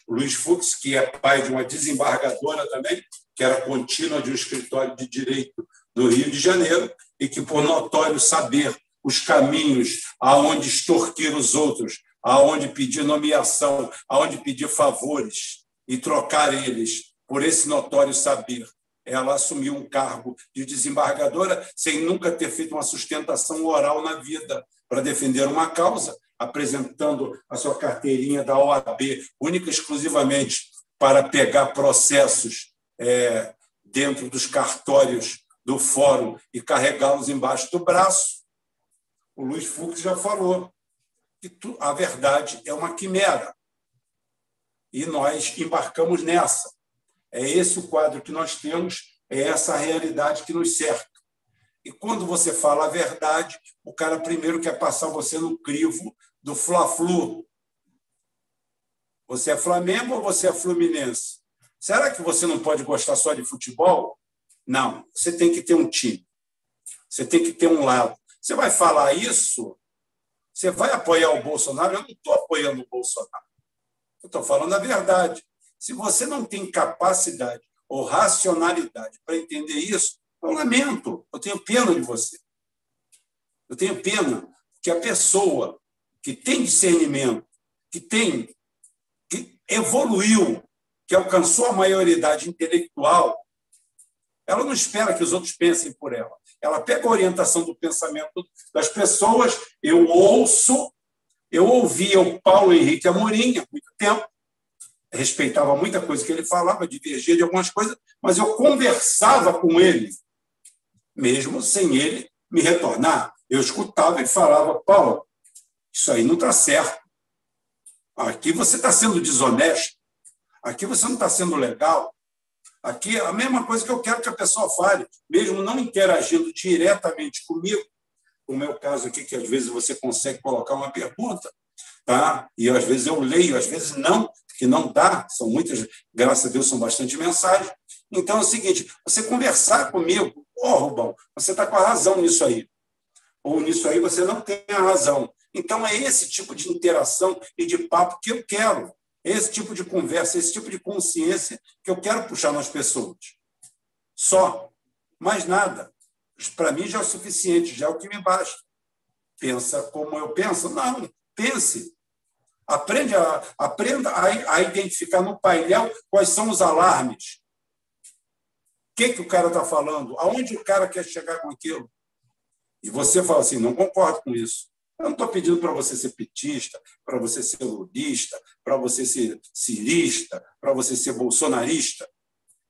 Luiz Fux, que é pai de uma desembargadora também, que era contínua de um escritório de direito do Rio de Janeiro, e que, por notório saber os caminhos aonde extorquir os outros, aonde pedir nomeação, aonde pedir favores e trocar eles por esse notório saber. Ela assumiu um cargo de desembargadora sem nunca ter feito uma sustentação oral na vida para defender uma causa, apresentando a sua carteirinha da OAB única e exclusivamente para pegar processos é, dentro dos cartórios do fórum e carregá-los embaixo do braço. O Luiz Fux já falou que a verdade é uma quimera. E nós embarcamos nessa. É esse o quadro que nós temos, é essa a realidade que nos cerca. E quando você fala a verdade, o cara primeiro quer passar você no crivo do Fla-Flu. Você é Flamengo ou você é Fluminense? Será que você não pode gostar só de futebol? Não, você tem que ter um time. Você tem que ter um lado. Você vai falar isso? Você vai apoiar o Bolsonaro? Eu não estou apoiando o Bolsonaro. Eu estou falando a verdade. Se você não tem capacidade ou racionalidade para entender isso, eu lamento, eu tenho pena de você. Eu tenho pena que a pessoa que tem discernimento, que tem, que evoluiu, que alcançou a maioridade intelectual, ela não espera que os outros pensem por ela. Ela pega a orientação do pensamento das pessoas. Eu ouço, eu ouvia o Paulo Henrique Amorim há muito tempo, respeitava muita coisa que ele falava, divergia de algumas coisas, mas eu conversava com ele, mesmo sem ele me retornar. Eu escutava e falava, Paulo, isso aí não está certo. Aqui você está sendo desonesto. Aqui você não está sendo legal. Aqui é a mesma coisa que eu quero que a pessoa fale, mesmo não interagindo diretamente comigo, o meu caso aqui, que às vezes você consegue colocar uma pergunta, tá? e às vezes eu leio, às vezes não, que não dá, são muitas, graças a Deus, são bastante mensagens. Então é o seguinte: você conversar comigo, ô oh, Rubão, você está com a razão nisso aí. Ou nisso aí você não tem a razão. Então é esse tipo de interação e de papo que eu quero. Esse tipo de conversa, esse tipo de consciência que eu quero puxar nas pessoas. Só. Mais nada. Para mim já é o suficiente, já é o que me basta. Pensa como eu penso? Não, pense. Aprende a, aprenda a, a identificar no painel quais são os alarmes. que, que o cara está falando? Aonde o cara quer chegar com aquilo? E você fala assim: não concordo com isso. Eu não estou pedindo para você ser petista, para você ser lulista, para você ser cirista, para você ser bolsonarista.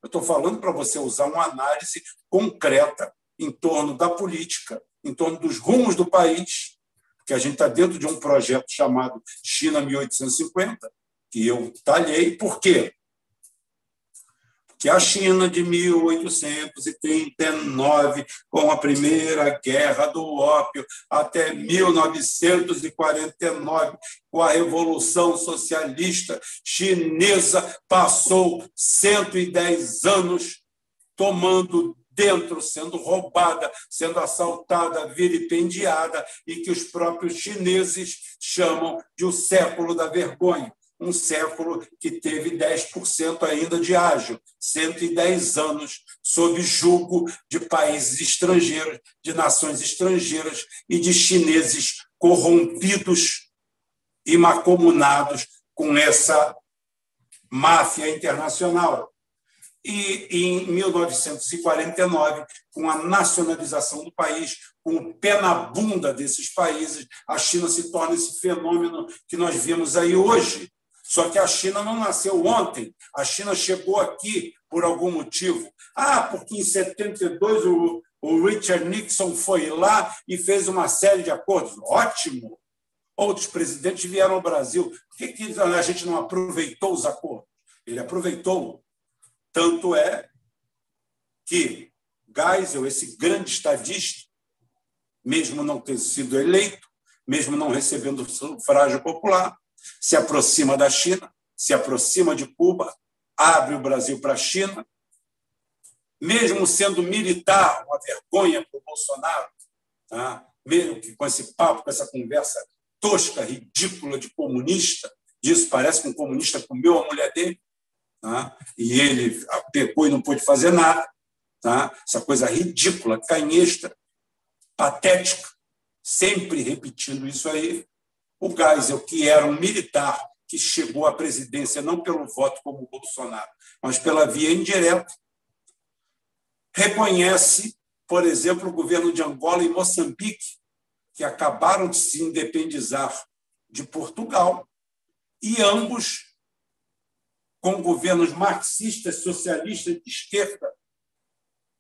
Eu estou falando para você usar uma análise concreta em torno da política, em torno dos rumos do país, que a gente está dentro de um projeto chamado China 1850, que eu talhei. Por quê? que a China de 1839, com a primeira guerra do ópio, até 1949, com a Revolução Socialista Chinesa, passou 110 anos tomando dentro, sendo roubada, sendo assaltada, vilipendiada, e que os próprios chineses chamam de o século da vergonha um século que teve 10% ainda de ágio, 110 anos sob julgo de países estrangeiros, de nações estrangeiras e de chineses corrompidos e macomunados com essa máfia internacional. E em 1949, com a nacionalização do país, com o pé na bunda desses países, a China se torna esse fenômeno que nós vemos aí hoje, só que a China não nasceu ontem. A China chegou aqui por algum motivo. Ah, porque em 72 o, Richard Nixon foi lá e fez uma série de acordos. Ótimo! Outros presidentes vieram ao Brasil. Por que, que a gente não aproveitou os acordos? Ele aproveitou. Tanto é que Geisel, esse grande estadista, mesmo não ter sido eleito, mesmo não recebendo sufrágio popular, se aproxima da China, se aproxima de Cuba, abre o Brasil para a China, mesmo sendo militar, uma vergonha para o Bolsonaro, tá? mesmo que com esse papo, com essa conversa tosca, ridícula de comunista, disso parece que um comunista comeu a mulher dele, tá? e ele pecou e não pôde fazer nada. Tá? Essa coisa ridícula, canhestra, patética, sempre repetindo isso aí, o Geisel, que era um militar que chegou à presidência não pelo voto como o Bolsonaro, mas pela via indireta, reconhece, por exemplo, o governo de Angola e Moçambique, que acabaram de se independizar de Portugal, e ambos com governos marxistas, socialistas de esquerda,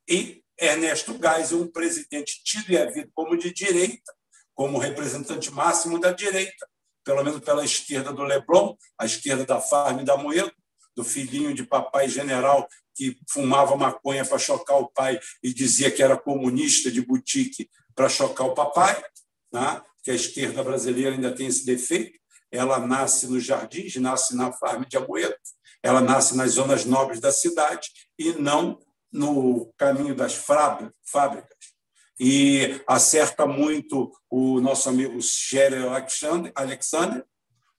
e Ernesto Geisel, um presidente tido e havido como de direita, como representante máximo da direita, pelo menos pela esquerda do Leblon, a esquerda da Farm da Moedo, do filhinho de papai general que fumava maconha para chocar o pai e dizia que era comunista de boutique para chocar o papai, né? que a esquerda brasileira ainda tem esse defeito. Ela nasce nos jardins, nasce na Farm de Amoedo, ela nasce nas zonas nobres da cidade e não no caminho das fábricas. E acerta muito o nosso amigo Alexander, Alexander,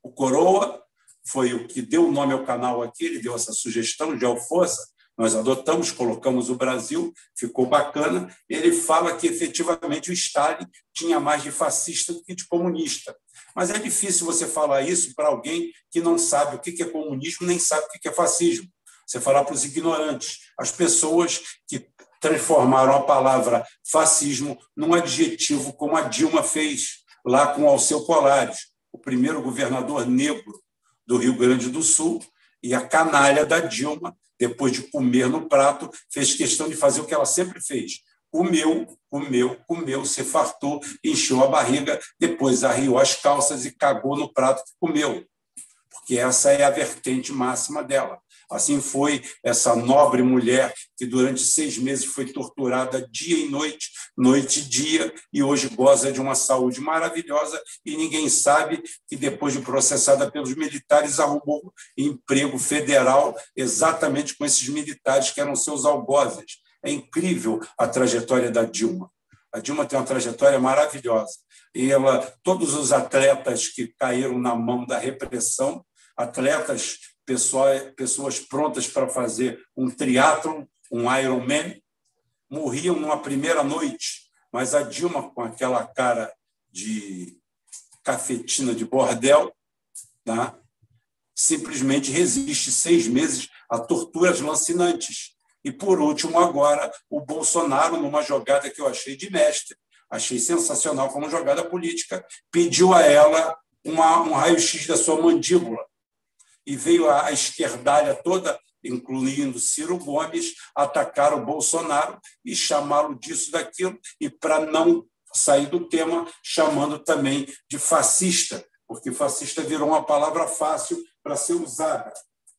o Coroa, foi o que deu o nome ao canal aqui, ele deu essa sugestão de Alforça, nós adotamos, colocamos o Brasil, ficou bacana. Ele fala que efetivamente o Stalin tinha mais de fascista do que de comunista. Mas é difícil você falar isso para alguém que não sabe o que é comunismo, nem sabe o que é fascismo. Você falar para os ignorantes, as pessoas que transformaram a palavra fascismo num adjetivo, como a Dilma fez lá com Alceu Colares, o primeiro governador negro do Rio Grande do Sul, e a canalha da Dilma, depois de comer no prato, fez questão de fazer o que ela sempre fez. Comeu, comeu, comeu, se fartou, encheu a barriga, depois arriou as calças e cagou no prato que comeu. Porque essa é a vertente máxima dela. Assim foi essa nobre mulher que durante seis meses foi torturada dia e noite, noite e dia, e hoje goza de uma saúde maravilhosa e ninguém sabe que depois de processada pelos militares arrumou emprego federal exatamente com esses militares que eram seus algozes. É incrível a trajetória da Dilma. A Dilma tem uma trajetória maravilhosa. E ela, todos os atletas que caíram na mão da repressão, atletas pessoas prontas para fazer um triatlon, um Ironman, morriam numa primeira noite, mas a Dilma, com aquela cara de cafetina de bordel, tá? simplesmente resiste seis meses a torturas lancinantes. E, por último, agora, o Bolsonaro, numa jogada que eu achei de mestre, achei sensacional como jogada política, pediu a ela uma, um raio-x da sua mandíbula. E veio a, esquerdalha toda, incluindo Ciro Gomes, atacar o Bolsonaro e chamá-lo disso, daquilo, e para não sair do tema, chamando também de fascista, porque fascista virou uma palavra fácil para ser usada.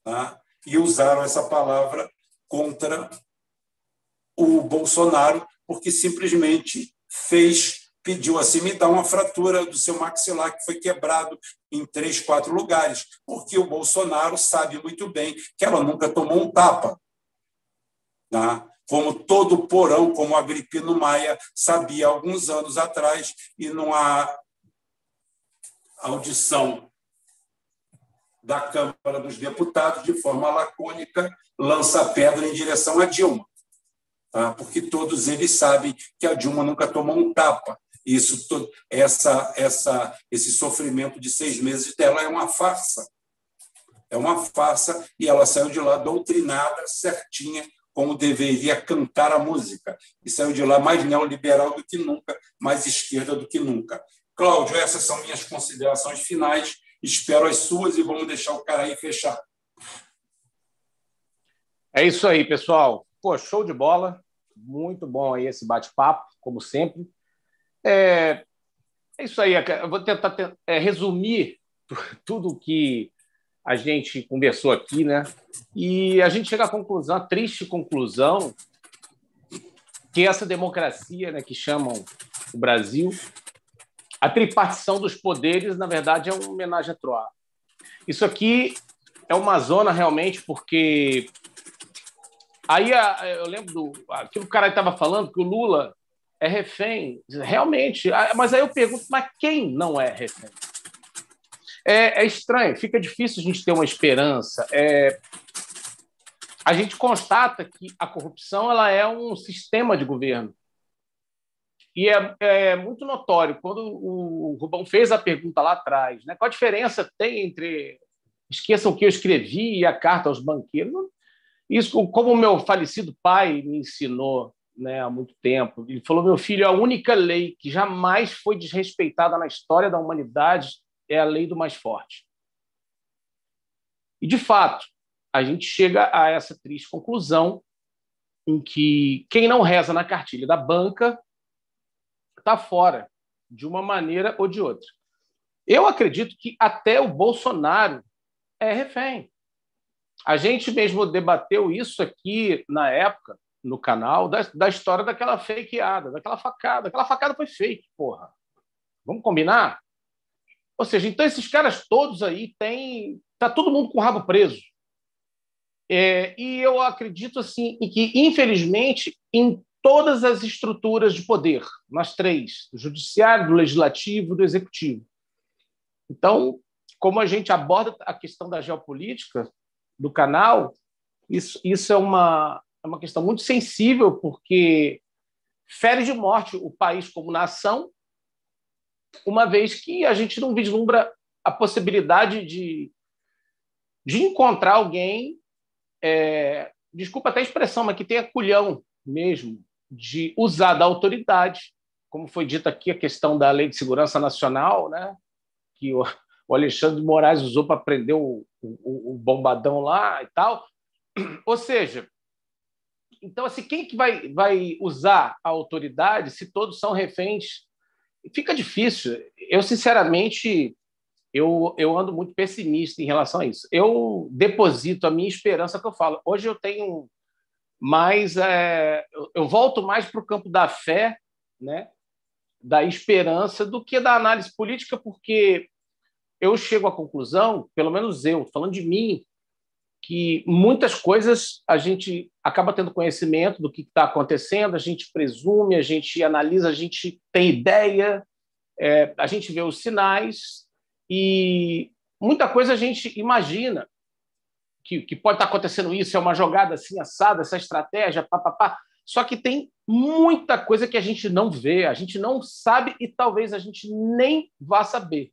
Tá? E usaram essa palavra contra o Bolsonaro, porque simplesmente fez, pediu assim, me dá uma fratura do seu maxilar que foi quebrado em três, quatro lugares, porque o Bolsonaro sabe muito bem que ela nunca tomou um tapa. Tá? Como todo porão, como Agripino Maia sabia alguns anos atrás, e numa audição da Câmara dos Deputados, de forma lacônica, lança a pedra em direção a Dilma tá? porque todos eles sabem que a Dilma nunca tomou um tapa. Isso, essa, essa, esse sofrimento de seis meses dela é uma farsa. É uma farsa e ela saiu de lá doutrinada, certinha, como deveria cantar a música. E saiu de lá mais neoliberal do que nunca, mais esquerda do que nunca. Cláudio, essas são minhas considerações finais. Espero as suas e vamos deixar o cara aí fechar. É isso aí, pessoal. Pô, show de bola. Muito bom aí esse bate-papo, como sempre. É, é isso aí. Eu vou tentar é, resumir <laughs> tudo que a gente conversou aqui, né? E a gente chega à conclusão, a triste conclusão, que essa democracia, né, que chamam o Brasil, a tripartição dos poderes, na verdade, é uma homenagem a Troar. Isso aqui é uma zona realmente porque Aí eu lembro do aquilo que o cara estava falando, que o Lula é refém. Realmente, mas aí eu pergunto, mas quem não é refém? É, é estranho, fica difícil a gente ter uma esperança. É, a gente constata que a corrupção ela é um sistema de governo. E é, é, muito notório, quando o Rubão fez a pergunta lá atrás, né, qual a diferença tem entre esqueçam o que eu escrevi e a carta aos banqueiros? Isso, como o meu falecido pai me ensinou né, há muito tempo, ele falou: meu filho, a única lei que jamais foi desrespeitada na história da humanidade é a lei do mais forte. E, de fato, a gente chega a essa triste conclusão em que quem não reza na cartilha da banca está fora, de uma maneira ou de outra. Eu acredito que até o Bolsonaro é refém. A gente mesmo debateu isso aqui na época, no canal, da, da história daquela fakeada, daquela facada. Aquela facada foi fake, porra. Vamos combinar? Ou seja, então esses caras todos aí têm. Está todo mundo com o rabo preso. É, e eu acredito assim em que, infelizmente, em todas as estruturas de poder, nas três, do judiciário, do legislativo, do executivo. Então, como a gente aborda a questão da geopolítica, do canal, isso, isso é, uma, é uma questão muito sensível, porque fere de morte o país como nação, uma vez que a gente não vislumbra a possibilidade de, de encontrar alguém, é, desculpa até a expressão, mas que tenha culhão mesmo, de usar da autoridade, como foi dito aqui a questão da Lei de Segurança Nacional, né, que o, o Alexandre de Moraes usou para prender o, o, o, bombadão lá e tal. Ou seja, então, assim, quem que vai, vai usar a autoridade se todos são reféns? Fica difícil. Eu, sinceramente, eu, eu ando muito pessimista em relação a isso. Eu deposito a minha esperança que eu falo. Hoje eu tenho mais... É, eu volto mais para o campo da fé, né? da esperança, do que da análise política, porque eu chego à conclusão, pelo menos eu, falando de mim, que muitas coisas a gente acaba tendo conhecimento do que está acontecendo, a gente presume, a gente analisa, a gente tem ideia, é, a gente vê os sinais e muita coisa a gente imagina que, que pode estar tá acontecendo isso, é uma jogada assim assada, essa estratégia, papapá. Só que tem muita coisa que a gente não vê, a gente não sabe e talvez a gente nem vá saber.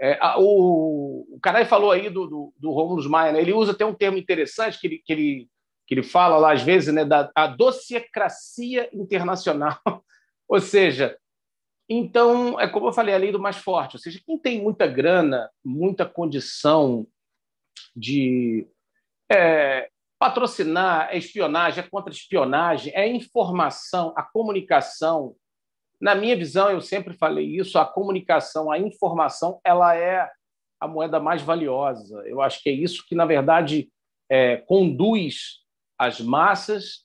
É, o, o Carai falou aí do, do, do Romulus Maia, né? ele usa até um termo interessante que ele, que ele, que ele fala lá às vezes, né, da a internacional. <laughs> ou seja, então, é como eu falei, a lei do mais forte, ou seja, quem tem muita grana, muita condição de é, patrocinar, é espionagem, é contra-espionagem, é informação, a comunicação. Na minha visão, eu sempre falei isso, a comunicação, a informação, ela é a moeda mais valiosa. Eu acho que é isso que, na verdade, é, conduz as massas.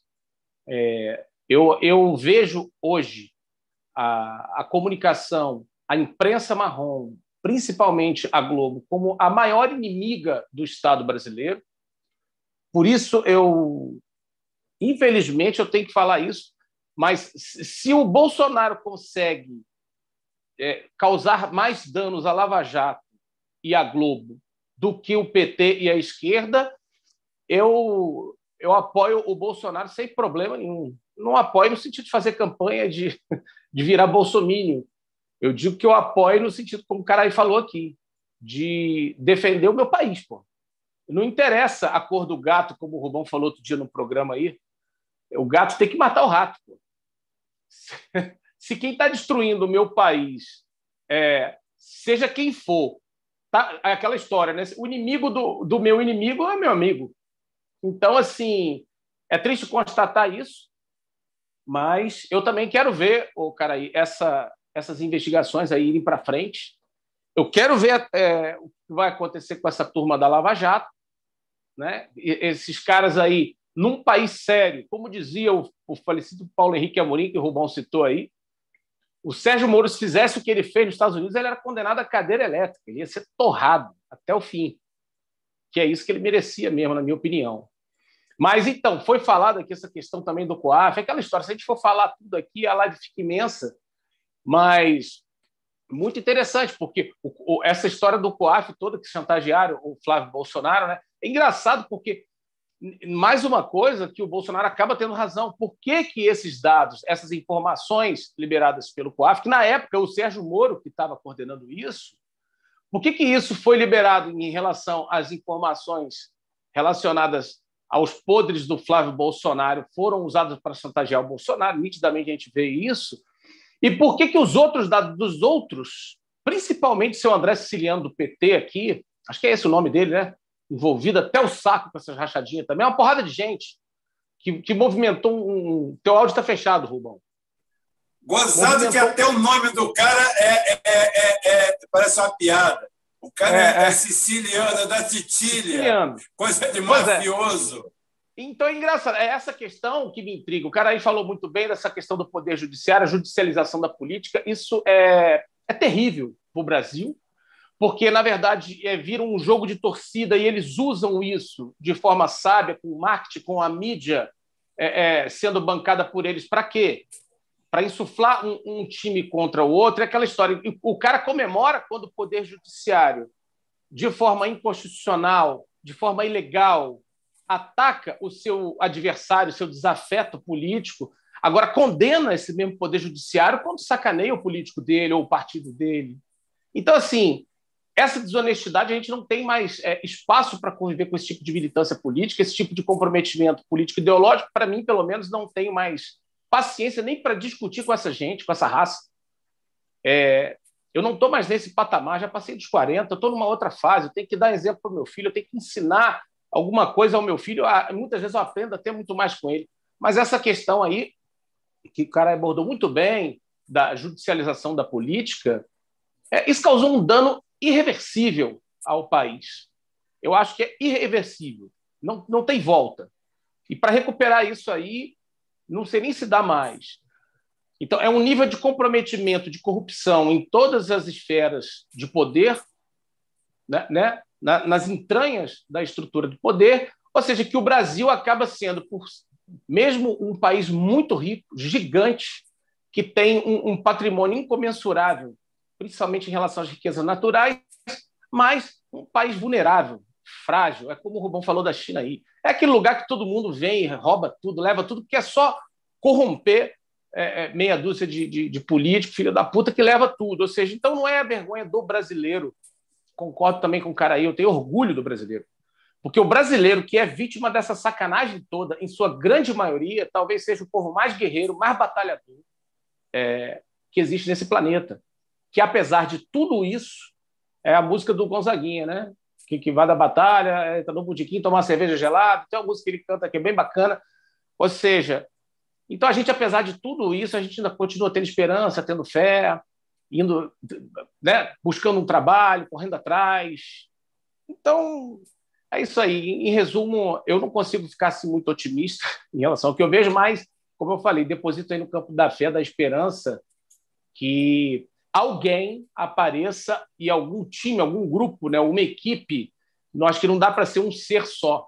É, eu, eu vejo hoje a, a comunicação, a imprensa marrom, principalmente a Globo, como a maior inimiga do Estado brasileiro. Por isso, eu, infelizmente, eu tenho que falar isso, mas se o Bolsonaro consegue é, causar mais danos à Lava Jato e à Globo do que o PT e a esquerda, eu, eu apoio o Bolsonaro sem problema nenhum. Não apoio no sentido de fazer campanha de, <laughs> de virar bolsomínio. Eu digo que eu apoio no sentido, como o cara aí falou aqui, de defender o meu país. Pô. Não interessa a cor do gato, como o Rubão falou outro dia no programa aí. O gato tem que matar o rato. Pô. Se quem está destruindo o meu país, é, seja quem for, tá, é aquela história, né? O inimigo do, do meu inimigo é meu amigo. Então, assim, é triste constatar isso, mas eu também quero ver, o cara aí, essa, essas investigações aí irem para frente. Eu quero ver é, o que vai acontecer com essa turma da Lava Jato, né? E, esses caras aí, num país sério, como dizia o, o falecido Paulo Henrique Amorim, que o Rubão citou aí, o Sérgio Moro, se fizesse o que ele fez nos Estados Unidos, ele era condenado à cadeira elétrica, ele ia ser torrado até o fim. Que é isso que ele merecia mesmo, na minha opinião. Mas então, foi falado aqui essa questão também do COAF, aquela história, se a gente for falar tudo aqui, a live fica imensa, mas muito interessante, porque o, o, essa história do COAF toda que chantagearam o Flávio Bolsonaro, né? É engraçado porque mais uma coisa que o Bolsonaro acaba tendo razão. Por que, que esses dados, essas informações liberadas pelo COAF, que na época o Sérgio Moro que estava coordenando isso, por que, que isso foi liberado em relação às informações relacionadas aos podres do Flávio Bolsonaro foram usados para chantagear o Bolsonaro? Nitidamente a gente vê isso. E por que, que os outros dados dos outros, principalmente seu André Siciliano do PT aqui, acho que é esse o nome dele, né? Envolvido até o saco com essas rachadinhas também. É uma porrada de gente que, que movimentou um. Teu áudio está fechado, Rubão. Gozado movimentou... que até o nome do cara é, é, é, é parece uma piada. O cara é, é, é siciliano, da Sicília. Siciliano. Coisa de mafioso. Então é engraçado, é essa questão que me intriga. O cara aí falou muito bem dessa questão do poder judiciário, a judicialização da política. Isso é, é terrível para o Brasil, porque, na verdade, é, vira um jogo de torcida e eles usam isso de forma sábia, com o marketing, com a mídia é, é, sendo bancada por eles. Para quê? Para insuflar um, um, time contra o outro. É aquela história. O cara comemora quando o Poder Judiciário, de forma inconstitucional, de forma ilegal, ataca o seu adversário, o seu desafeto político. Agora, condena esse mesmo Poder Judiciário quando sacaneia o político dele ou o partido dele. Então, assim, essa desonestidade a gente não tem mais é, espaço para conviver com esse tipo de militância política, esse tipo de comprometimento político ideológico. Para mim, pelo menos, não tenho mais paciência nem para discutir com essa gente, com essa raça. É, eu não estou mais nesse patamar, já passei dos 40, estou numa outra fase. Eu tenho que dar exemplo para o meu filho, eu tenho que ensinar alguma coisa ao meu filho. Muitas vezes eu aprendo até muito mais com ele. Mas essa questão aí, que o cara abordou muito bem, da judicialização da política, é, isso causou um dano irreversível ao país. Eu acho que é irreversível. Não, não tem volta. E para recuperar isso aí, não sei nem se dá mais. Então, é um nível de comprometimento, de corrupção em todas as esferas de poder, né, né, nas entranhas da estrutura de poder, ou seja, que o Brasil acaba sendo, por, mesmo um país muito rico, gigante, que tem um, um patrimônio incomensurável principalmente em relação às riquezas naturais, mas um país vulnerável, frágil. É como o Rubão falou da China aí. É aquele lugar que todo mundo vem, rouba tudo, leva tudo, que é só corromper é, é, meia dúzia de, de, de político, filho da puta, que leva tudo. Ou seja, então não é a vergonha do brasileiro. Concordo também com o cara aí, eu tenho orgulho do brasileiro. Porque o brasileiro que é vítima dessa sacanagem toda, em sua grande maioria, talvez seja o povo mais guerreiro, mais batalhador é, que existe nesse planeta. Que, apesar de tudo isso, é a música do Gonzaguinha, né? Que, que vai da batalha, entra no botiquim, tomar uma cerveja gelada. Tem uma música que ele canta que é bem bacana. Ou seja, então a gente, apesar de tudo isso, a gente ainda continua tendo esperança, tendo fé, indo, né, buscando um trabalho, correndo atrás. Então, é isso aí. Em resumo, eu não consigo ficar assim, muito otimista <laughs> em relação ao que eu vejo, mas, como eu falei, deposito aí no campo da fé, da esperança, que alguém apareça e algum time, algum grupo, né, uma equipe, nós que não dá para ser um ser só,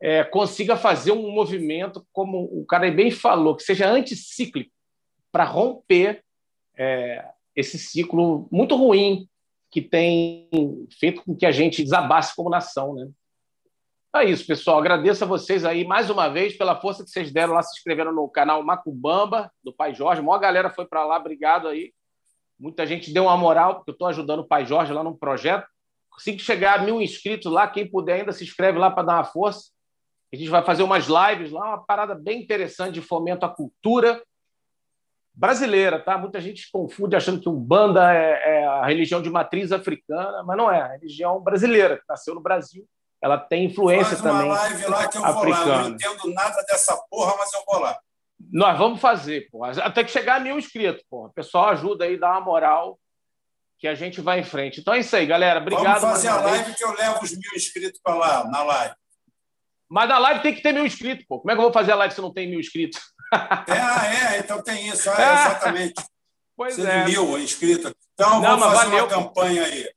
é, consiga fazer um movimento, como o cara bem falou, que seja anticíclico, para romper é, esse ciclo muito ruim que tem feito com que a gente desabasse como nação, né? É isso, pessoal. Agradeço a vocês aí mais uma vez pela força que vocês deram lá, se inscreveram no canal Macubamba, do Pai Jorge. A maior galera foi para lá, obrigado aí. Muita gente deu uma moral, porque eu estou ajudando o Pai Jorge lá num projeto. Consegui chegar a mil inscritos lá, quem puder ainda se inscreve lá para dar uma força. A gente vai fazer umas lives lá, uma parada bem interessante de fomento à cultura brasileira, tá? Muita gente confunde achando que Umbanda é, é a religião de matriz africana, mas não é, a religião brasileira, que nasceu no Brasil ela tem influência Faz uma também. live lá que eu africana. vou lá. Eu não entendo nada dessa porra, mas eu vou lá. Nós vamos fazer, pô. Até que chegar a mil inscritos, pô. O pessoal ajuda aí, dá uma moral que a gente vai em frente. Então é isso aí, galera. Obrigado. Vamos fazer a live vez. que eu levo os mil inscritos para lá, na live. Mas na live tem que ter mil inscritos, pô. Como é que eu vou fazer a live se não tem mil inscritos? É, ah, é, então tem isso, é, <laughs> exatamente. pois Você é. mil inscritos. Então não, vamos fazer valeu, uma campanha aí.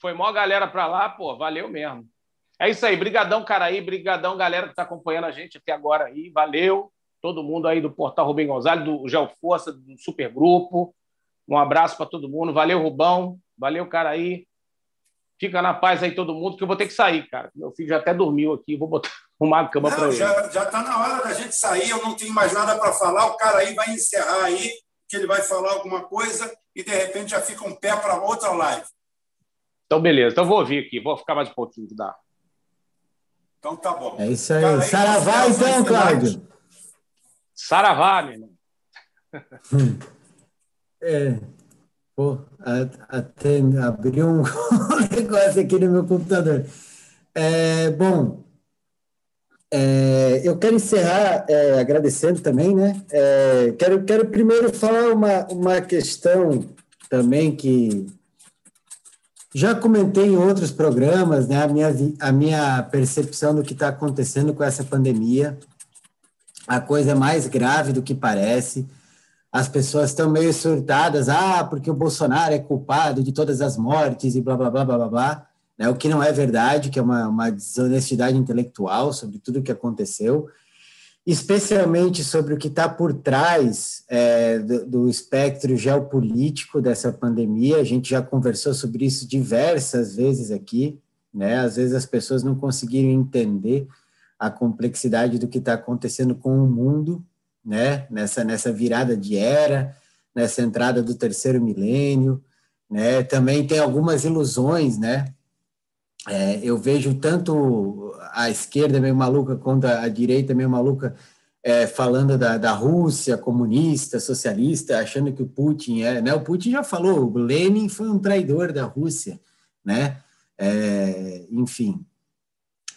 Foi mó galera para lá, pô, valeu mesmo. É isso aí. Brigadão, Caraí. Brigadão, galera que está acompanhando a gente até agora aí. Valeu. Todo mundo aí do Portal Rubem Gonzalez, do Gel Força, do Supergrupo. Um abraço para todo mundo. Valeu, Rubão. Valeu, Caraí. Fica na paz aí todo mundo, que eu vou ter que sair, cara. Meu filho já até dormiu aqui. Vou botar <laughs> uma cama para ele. Já está na hora da gente sair. Eu não tenho mais nada para falar. O cara aí vai encerrar aí, que ele vai falar alguma coisa e de repente já fica um pé para outra live. Então, beleza. Então, eu vou ouvir aqui. Vou ficar mais um pouquinho, dá. Então tá bom. É isso aí. Cara, Saravá, então, Cláudio. Saravá, meu irmão. É. Pô, até abriu um <laughs> negócio aqui no meu computador. É, bom, é, eu quero encerrar é, agradecendo também, né? É, quero, quero primeiro falar uma, uma questão também que já comentei em outros programas né, a, minha, a minha percepção do que está acontecendo com essa pandemia. A coisa é mais grave do que parece. As pessoas estão meio surtadas, ah, porque o Bolsonaro é culpado de todas as mortes e blá, blá, blá, blá, blá, blá. Né, o que não é verdade, que é uma, uma desonestidade intelectual sobre tudo o que aconteceu especialmente sobre o que está por trás é, do, do, espectro geopolítico dessa pandemia. A gente já conversou sobre isso diversas vezes aqui, né? Às vezes as pessoas não conseguiram entender a complexidade do que está acontecendo com o mundo, né? Nessa nessa virada de era, nessa entrada do terceiro milênio, né? Também tem algumas ilusões, né? É, eu vejo tanto a esquerda meio maluca quanto a direita meio maluca é, falando da, da Rússia comunista, socialista, achando que o Putin é. Né? O Putin já falou, o Lenin foi um traidor da Rússia, né? É, enfim,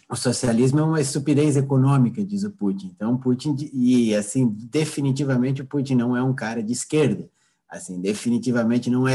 o socialismo é uma estupidez econômica, diz o Putin. Então, Putin, e assim, definitivamente o Putin não é um cara de esquerda, assim, definitivamente não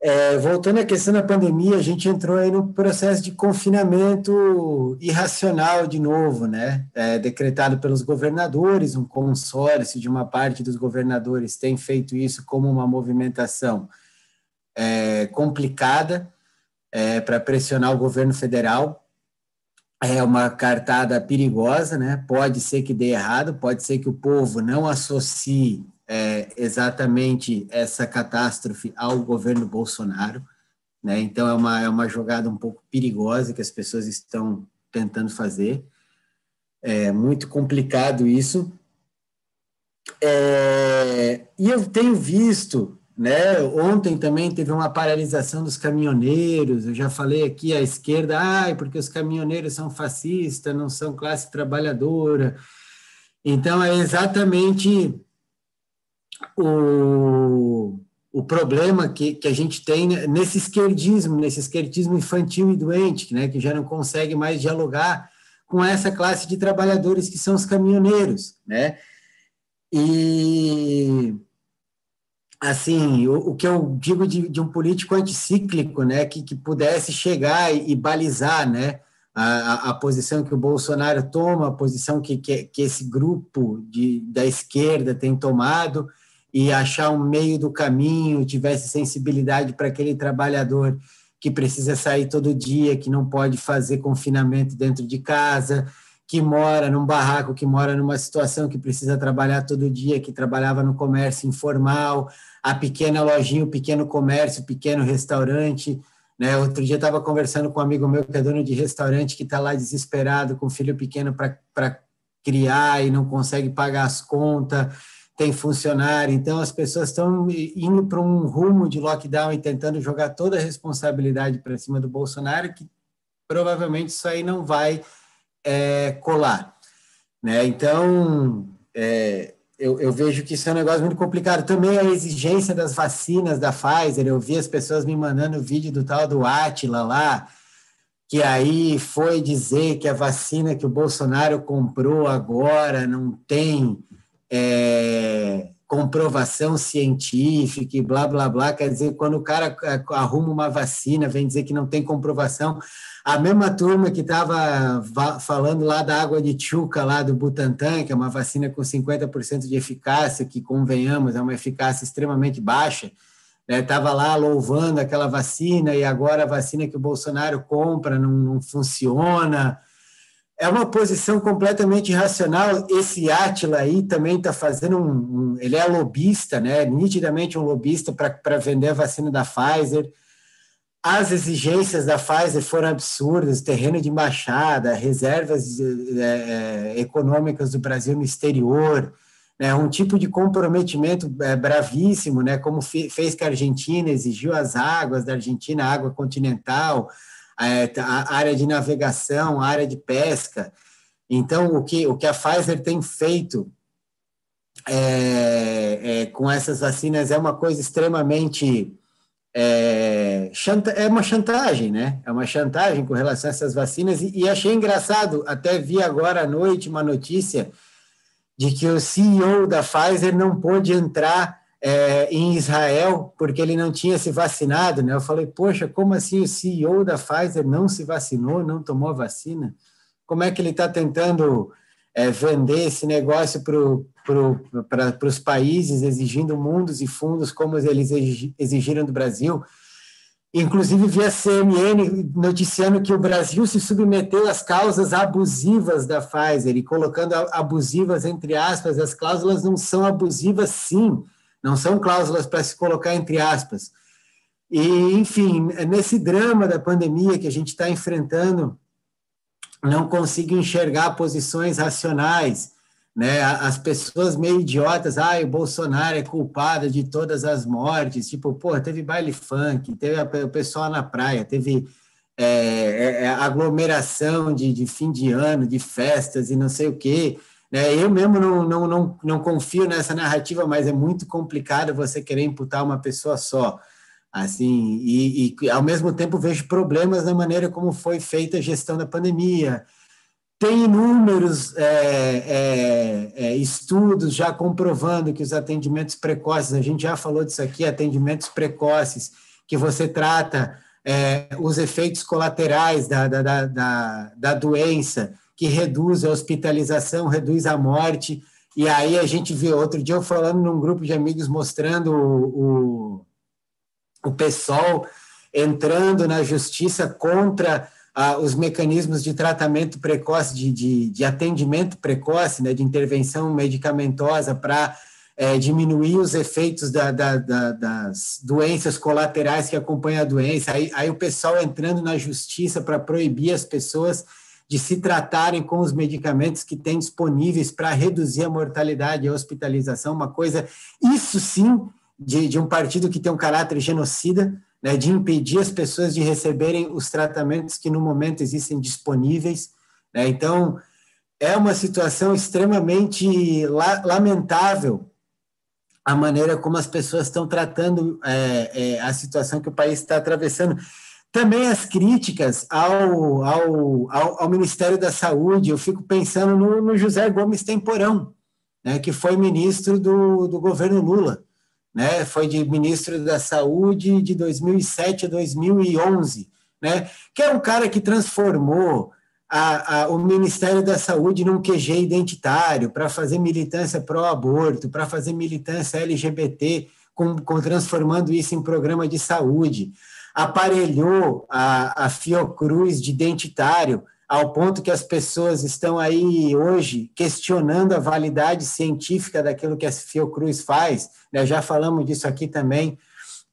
é voltando à questão da pandemia, a gente entrou aí no processo de confinamento irracional de novo, né? É, decretado pelos governadores, um consórcio de uma parte dos governadores tem feito isso como uma movimentação é, complicada é, para pressionar o governo federal. É uma cartada perigosa, né? Pode ser que dê errado, pode ser que o povo não associe é, exatamente essa catástrofe ao governo Bolsonaro, né? Então é uma, é uma jogada um pouco perigosa que as pessoas estão tentando fazer. É muito complicado isso. É, e eu tenho visto, né? Ontem também teve uma paralisação dos caminhoneiros. Eu já falei aqui à esquerda, ai, porque os caminhoneiros são fascistas, não são classe trabalhadora. Então é exatamente o o problema que, que a gente tem nesse esquerdismo, nesse esquerdismo infantil e doente, né, que já não consegue mais dialogar com essa classe de trabalhadores que são os caminhoneiros, né? E assim, o, o que eu digo de, de, um político anticíclico, né, que, que pudesse chegar e, e balizar, né, a, a, posição que o Bolsonaro toma, a posição que, que, que esse grupo de, da esquerda tem tomado, e achar um meio do caminho, tivesse sensibilidade para aquele trabalhador que precisa sair todo dia, que não pode fazer confinamento dentro de casa, que mora num barraco, que mora numa situação que precisa trabalhar todo dia, que trabalhava no comércio informal, a pequena lojinha, o pequeno comércio, o pequeno restaurante. Né? Outro dia estava conversando com um amigo meu que é dono de restaurante, que está lá desesperado com um filho pequeno para criar e não consegue pagar as contas tem funcionário, então as pessoas estão indo para um rumo de lockdown e tentando jogar toda a responsabilidade para cima do Bolsonaro, que provavelmente isso aí não vai é, colar. Né? Então, é, eu, eu, vejo que isso é um negócio muito complicado. Também a exigência das vacinas da Pfizer, eu vi as pessoas me mandando vídeo do tal do Atila lá, que aí foi dizer que a vacina que o Bolsonaro comprou agora não tem é, comprovação científica e blá, blá, blá. Quer dizer, quando o cara arruma uma vacina, vem dizer que não tem comprovação, a mesma turma que estava falando lá da água de Chuca, lá do Butantan, que é uma vacina com 50% de eficácia, que, convenhamos, é uma eficácia extremamente baixa, estava né, lá louvando aquela vacina e agora a vacina que o Bolsonaro compra não, não funciona, é uma posição completamente irracional. Esse Átila aí também está fazendo um, um, Ele é lobista, né? nitidamente um lobista para vender a vacina da Pfizer. As exigências da Pfizer foram absurdas: terreno de embaixada, reservas é, é, econômicas do Brasil no exterior, né? um tipo de comprometimento é, bravíssimo, né? como fez que a Argentina exigiu as águas da Argentina, água continental a área de navegação, a área de pesca. Então, o que, o que a Pfizer tem feito é, é, com essas vacinas é uma coisa extremamente. É, é uma chantagem, né? É uma chantagem com relação a essas vacinas. E, e achei engraçado, até vi agora à noite uma notícia de que o CEO da Pfizer não pôde entrar é, em Israel porque ele não tinha se vacinado, né? Eu falei, poxa, como assim o CEO da Pfizer não se vacinou, não tomou a vacina? Como é que ele está tentando é, vender esse negócio para pro, os países, exigindo mundos e fundos como eles exigiram do Brasil? Inclusive, via CNN noticiando que o Brasil se submeteu às causas abusivas da Pfizer e colocando abusivas entre aspas, as cláusulas não são abusivas, sim não são cláusulas para se colocar entre aspas. E, enfim, nesse drama da pandemia que a gente está enfrentando, não consigo enxergar posições racionais, né? As pessoas meio idiotas, ah, o Bolsonaro é culpado de todas as mortes, tipo, pô, teve baile funk, teve o pessoal na praia, teve é, é, é, aglomeração de, de fim de ano, de festas e não sei o quê. Né? Eu mesmo não, não, não, não confio nessa narrativa, mas é muito complicado você querer imputar uma pessoa só. Assim, e, e ao mesmo tempo vejo problemas na maneira como foi feita a gestão da pandemia. Tem inúmeros é, é, é, estudos já comprovando que os atendimentos precoces, a gente já falou disso aqui, atendimentos precoces, que você trata é, os efeitos colaterais da, da, da, da doença, que reduz a hospitalização, reduz a morte. E aí a gente vê, outro dia eu falando num grupo de amigos, mostrando o, o, o PSOL entrando na justiça contra ah, os mecanismos de tratamento precoce, de, de, de atendimento precoce, né, de intervenção medicamentosa para é, diminuir os efeitos da, da, da, das doenças colaterais que acompanham a doença. Aí, aí o pessoal entrando na justiça para proibir as pessoas de se tratarem com os medicamentos que têm disponíveis para reduzir a mortalidade e a hospitalização, uma coisa, isso sim, de, de um partido que tem um caráter genocida, né, de impedir as pessoas de receberem os tratamentos que no momento existem disponíveis. Né? Então, é uma situação extremamente la lamentável a maneira como as pessoas estão tratando é, é, a situação que o país está atravessando. Também as críticas ao, ao, ao, ao, Ministério da Saúde, eu fico pensando no, no José Gomes Temporão, né, que foi ministro do, do governo Lula, né, foi de ministro da Saúde de 2007 a 2011, né, que é um cara que transformou a, a, o Ministério da Saúde num QG identitário para fazer militância pró-aborto, para fazer militância LGBT, com, com, transformando isso em programa de saúde. Aparelhou a, a Fiocruz de identitário, ao ponto que as pessoas estão aí hoje questionando a validade científica daquilo que a Fiocruz faz, né? já falamos disso aqui também.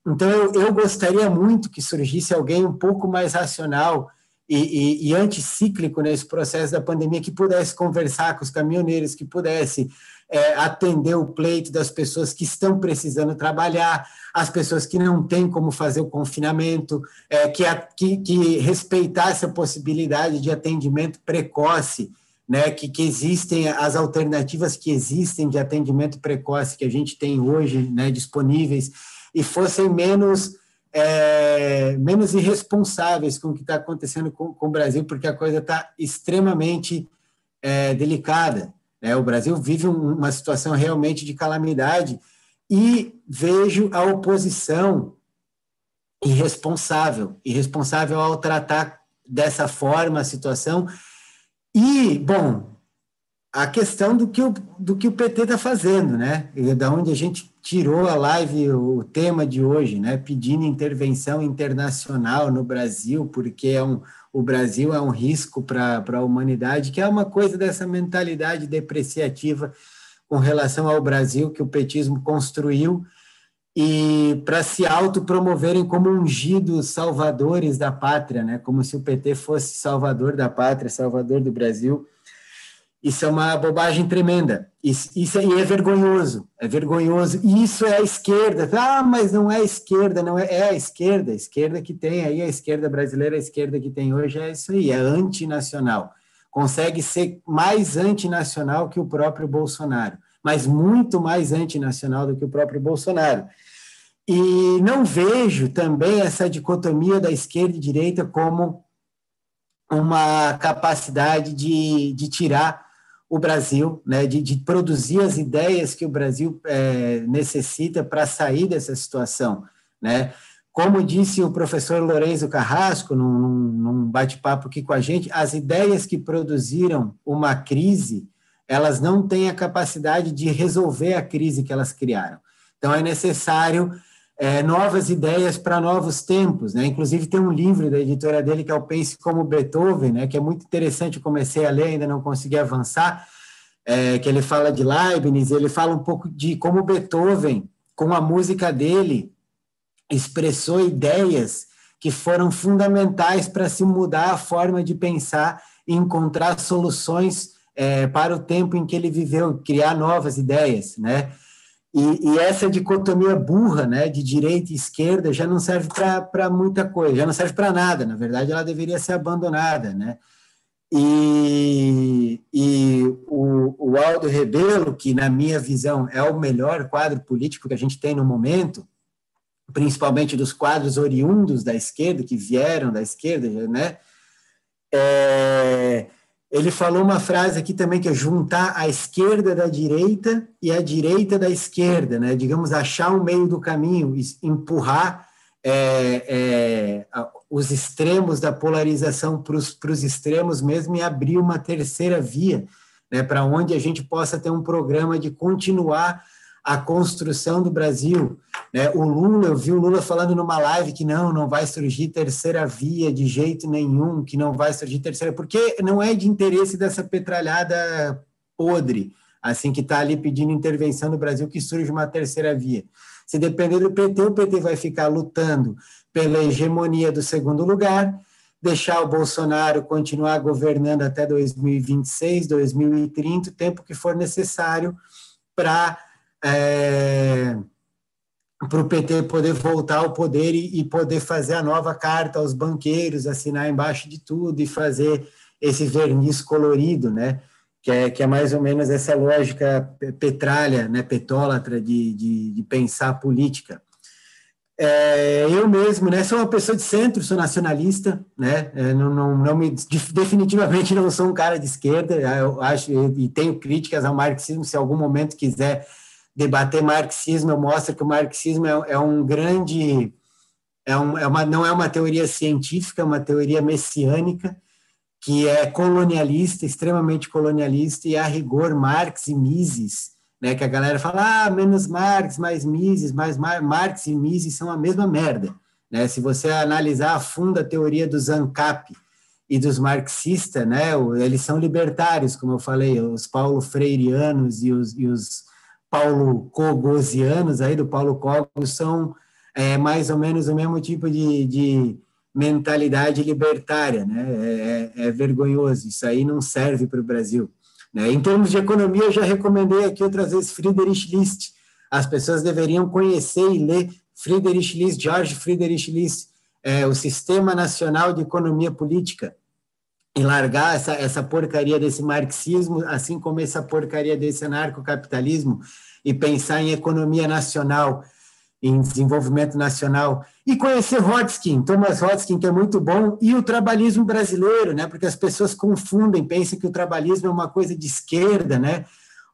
Então, eu, eu gostaria muito que surgisse alguém um pouco mais racional, e, e, e, anticíclico nesse processo da pandemia, que pudesse conversar com os caminhoneiros, que pudesse é, atender o pleito das pessoas que estão precisando trabalhar, as pessoas que não têm como fazer o confinamento, é, que, a, que, que respeitasse a possibilidade de atendimento precoce, né, que, que existem as alternativas que existem de atendimento precoce que a gente tem hoje né, disponíveis e fossem menos é, menos irresponsáveis com o que está acontecendo com, com, o Brasil, porque a coisa está extremamente é, delicada. Né? O Brasil vive um, uma situação realmente de calamidade e vejo a oposição irresponsável, irresponsável ao tratar dessa forma a situação. E, bom, a questão do que o, do que o PT está fazendo, né? E da onde a gente tirou a live, o tema de hoje, né, pedindo intervenção internacional no Brasil, porque é um, o Brasil é um risco para a humanidade, que é uma coisa dessa mentalidade depreciativa com relação ao Brasil que o petismo construiu e para se autopromoverem como ungidos salvadores da pátria, né, como se o PT fosse salvador da pátria, salvador do Brasil. Isso é uma bobagem tremenda. Isso, isso é, é vergonhoso. É vergonhoso. E isso é a esquerda. Ah, mas não é a esquerda, não é, é a esquerda. A esquerda que tem aí, a esquerda brasileira, a esquerda que tem hoje é isso aí, é antinacional. Consegue ser mais antinacional que o próprio Bolsonaro, mas muito mais antinacional do que o próprio Bolsonaro. E não vejo também essa dicotomia da esquerda e direita como uma capacidade de, de tirar o Brasil, né, de, de, produzir as ideias que o Brasil é, necessita para sair dessa situação. Né? Como disse o professor Lourenço Carrasco, num, num bate-papo aqui com a gente, as ideias que produziram uma crise, elas não têm a capacidade de resolver a crise que elas criaram. Então, é necessário é, novas ideias para novos tempos, né? Inclusive tem um livro da editora dele que é o Pense como Beethoven, né? Que é muito interessante. Eu comecei a ler, ainda não consegui avançar. É, que ele fala de Leibniz, ele fala um pouco de como Beethoven, com a música dele, expressou ideias que foram fundamentais para se mudar a forma de pensar e encontrar soluções é, para o tempo em que ele viveu, criar novas ideias, né? E, e, essa dicotomia burra, né, de direita e esquerda, já não serve para muita coisa, já não serve para nada. Na verdade, ela deveria ser abandonada, né? E, e o, o Aldo Rebelo, que na minha visão é o melhor quadro político que a gente tem no momento, principalmente dos quadros oriundos da esquerda, que vieram da esquerda, né? É, ele falou uma frase aqui também que é juntar a esquerda da direita e a direita da esquerda, né? Digamos, achar um meio do caminho, empurrar é, é, os extremos da polarização para os extremos mesmo e abrir uma terceira via, né? Para onde a gente possa ter um programa de continuar a construção do Brasil. Né? O Lula, eu vi o Lula falando numa live que não, não vai surgir terceira via de jeito nenhum, que não vai surgir terceira, porque não é de interesse dessa petralhada podre assim que está ali pedindo intervenção no Brasil, que surge uma terceira via. Se depender do PT, o PT vai ficar lutando pela hegemonia do segundo lugar, deixar o Bolsonaro continuar governando até 2026, 2030, o tempo que for necessário para é, para o PT poder voltar ao poder e, e, poder fazer a nova carta aos banqueiros, assinar embaixo de tudo e fazer esse verniz colorido, né? Que é, que é mais ou menos essa lógica petralha, né, petólatra de, de, de pensar política. É, eu mesmo, né, sou uma pessoa de centro, sou nacionalista, né, é, não, não, não me, definitivamente não sou um cara de esquerda, eu acho, e tenho críticas ao marxismo, se algum momento quiser debater marxismo, eu que o marxismo é, é um grande, é, um, é uma, não é uma teoria científica, é uma teoria messiânica, que é colonialista, extremamente colonialista, e a rigor Marx e Mises, né, que a galera fala, ah, menos Marx, mais Mises, mais Mar Marx e Mises são a mesma merda. Né? Se você analisar a fundo a teoria dos ANCAP e dos marxistas, né, eles são libertários, como eu falei, os Paulo Freireanos e os, e os Paulo Cogosianos, aí do Paulo Cogos, são é, mais ou menos o mesmo tipo de, de mentalidade libertária, né? É, é, é vergonhoso, isso aí não serve para o Brasil. Né? Em termos de economia, eu já recomendei aqui outras vezes Friedrich List. As pessoas deveriam conhecer e ler Friedrich List, George Friedrich List, é, o Sistema Nacional de Economia Política, e largar essa, essa porcaria desse marxismo, assim como essa porcaria desse anarcocapitalismo, e pensar em economia nacional, em desenvolvimento nacional, e conhecer Hodgkin, Thomas Hodgkin, que é muito bom, e o trabalhismo brasileiro, né? porque as pessoas confundem, pensam que o trabalhismo é uma coisa de esquerda, né?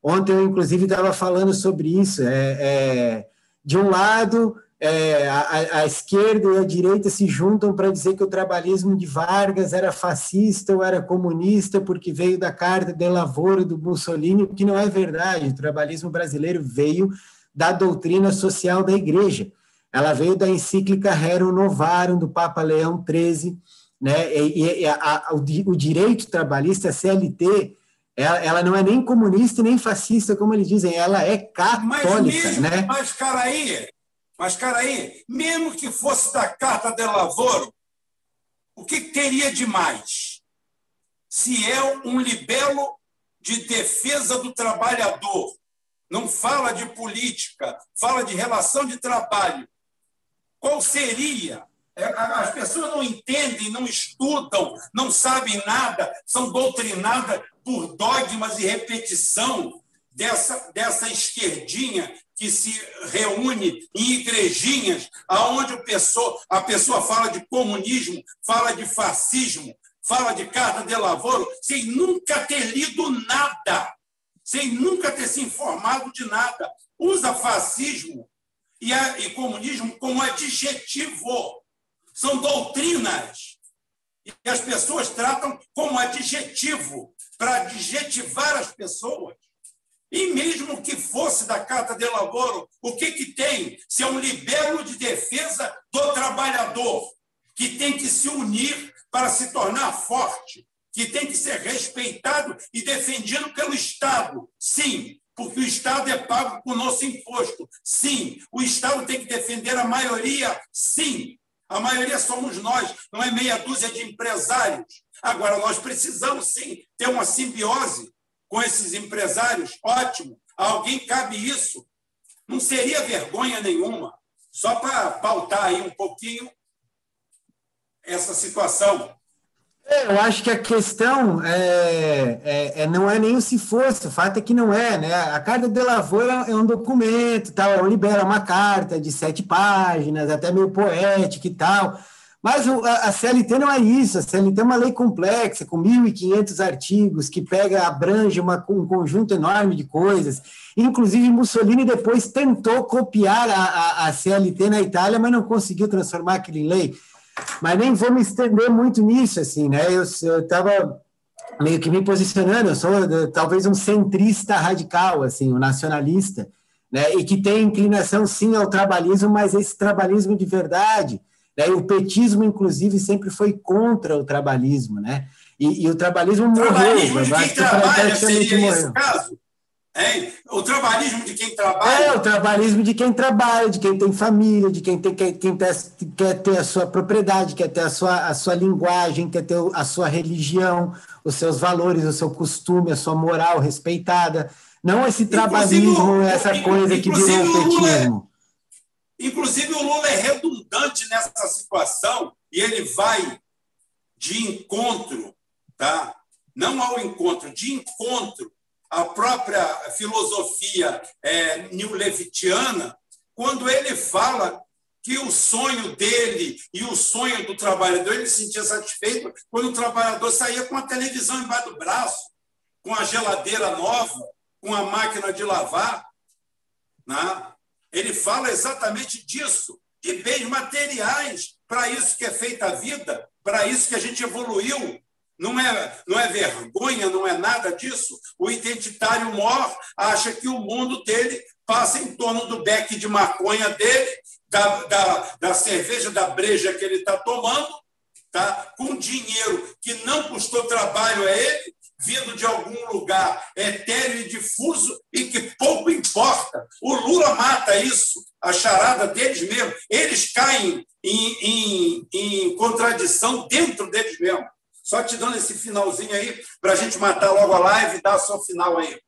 Ontem eu, inclusive, estava falando sobre isso. É, é, de um lado, é, a, a, esquerda e a direita se juntam para dizer que o trabalhismo de Vargas era fascista ou era comunista porque veio da Carta de Lavoro do Mussolini, o que não é verdade. O trabalhismo brasileiro veio da doutrina social da Igreja. Ela veio da encíclica Rerum Novarum do Papa Leão XIII, né? E, e a, a, o, direito trabalhista, a CLT, ela, ela, não é nem comunista nem fascista, como eles dizem, ela é católica, mas mesmo, né? Mas, cara, aí, mas, cara, aí, mesmo que fosse da Carta de Lavoro, o que teria de mais? Se é um libelo de defesa do trabalhador, não fala de política, fala de relação de trabalho. Qual seria? É, as pessoas não entendem, não estudam, não sabem nada, são doutrinadas por dogmas e repetição dessa, dessa esquerdinha que se reúne em igrejinhas, aonde a pessoa, a pessoa fala de comunismo, fala de fascismo, fala de carta de lavoro, sem nunca ter lido nada, sem nunca ter se informado de nada. Usa fascismo e, a, e comunismo como adjetivo. São doutrinas. E as pessoas tratam como adjetivo para adjetivar as pessoas. E mesmo que fosse da Carta de Lavoro, o que, que tem? Se é um libelo de defesa do trabalhador, que tem que se unir para se tornar forte, que tem que ser respeitado e defendido pelo Estado. Sim, porque o Estado é pago com o nosso imposto. Sim, o Estado tem que defender a maioria. Sim, a maioria somos nós, não é meia dúzia de empresários. Agora, nós precisamos sim ter uma simbiose com esses empresários, ótimo. A alguém cabe isso. Não seria vergonha nenhuma. Só para pautar aí um pouquinho essa situação. É, eu acho que a questão é, é, é, não é nem o se fosse, o fato é que não é, né? A carta de lavoura é um documento, tal, é libera uma carta de sete páginas, até meio poética e tal, mas a CLT não é isso, a CLT é uma lei complexa, com 1.500 artigos, que pega, abrange uma, um conjunto enorme de coisas. Inclusive, Mussolini depois tentou copiar a, a, a CLT na Itália, mas não conseguiu transformar aquilo em lei. Mas nem vou me estender muito nisso, assim, né? Eu estava meio que me posicionando, eu sou talvez um centrista radical, assim, um nacionalista, né? E que tem inclinação, sim, ao trabalhismo, mas esse trabalhismo de verdade, né? E o petismo, inclusive, sempre foi contra o trabalhismo, né? E, e o trabalhismo, trabalhismo morreu. De quem trabalha seria esse caso? Hein? O trabalhismo de quem trabalha. É, o trabalhismo de quem trabalha, de quem tem família, de quem, tem, quem, quem quer, quer ter a sua propriedade, quer ter a sua, a sua linguagem, quer ter a sua religião, os seus valores, o seu costume, a sua moral respeitada. Não esse trabalhismo, essa coisa que virou um petismo. Inclusive, o Lula é redundante nessa situação e ele vai de encontro, tá? não ao encontro, de encontro à própria filosofia é, quando ele fala que o sonho dele e o sonho do trabalhador, ele se sentia satisfeito quando o trabalhador saía com a televisão embaixo do braço, com a geladeira nova, com a máquina de lavar. Né? Ele fala exatamente disso, de bens materiais, para isso que é feita a vida, para isso que a gente evoluiu. Não é, não é vergonha, não é nada disso. O identitário mor acha que o mundo dele passa em torno do beck de maconha dele, da, da, da cerveja, da breja que ele está tomando, tá? com dinheiro que não custou trabalho a ele, vindo de algum lugar etéreo e difuso e que pouco importa. O Lula mata isso, a charada deles mesmo. Eles caem em, em, em contradição dentro deles mesmo. Só te dando esse finalzinho aí para a gente matar logo a live e dar seu final aí.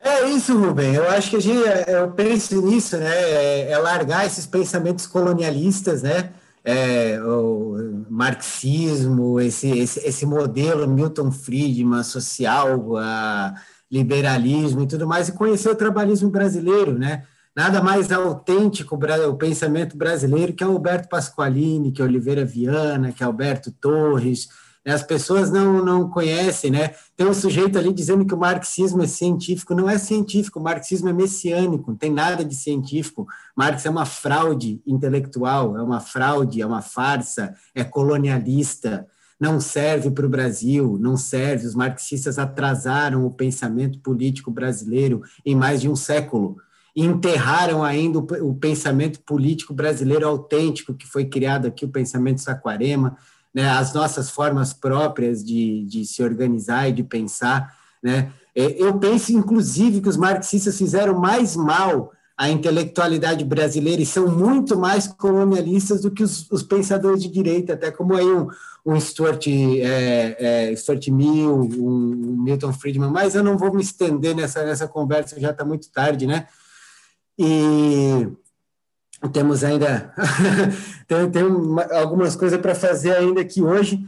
É isso, Rubem. Eu acho que a gente, eu penso nisso, né? É, é largar esses pensamentos colonialistas, né? É, o marxismo, esse, esse, esse modelo Milton Friedman social, a, liberalismo e tudo mais, e conhecer o trabalhismo brasileiro, né? Nada mais autêntico o pensamento brasileiro que Alberto Pasqualini, que Oliveira Viana, que Alberto Torres? As pessoas não, não conhecem, né? Tem um sujeito ali dizendo que o marxismo é científico. Não é científico, o marxismo é messiânico, não tem nada de científico. Marx é uma fraude intelectual, é uma fraude, é uma farsa, é colonialista, não serve para o Brasil, não serve. Os marxistas atrasaram o pensamento político brasileiro em mais de um século enterraram ainda o, pensamento político brasileiro autêntico que foi criado aqui, o pensamento saquarema, né, as nossas formas próprias de, de se organizar e de pensar. Né? É, eu penso, inclusive, que os marxistas fizeram mais mal à intelectualidade brasileira e são muito mais colonialistas do que os, os pensadores de direita, até como aí um, um Stuart, é, é, Stuart Mill, um, Milton Friedman, mas eu não vou me estender nessa, nessa conversa, já está muito tarde, né? E temos ainda <laughs> tem, tem uma, algumas coisas para fazer ainda aqui hoje.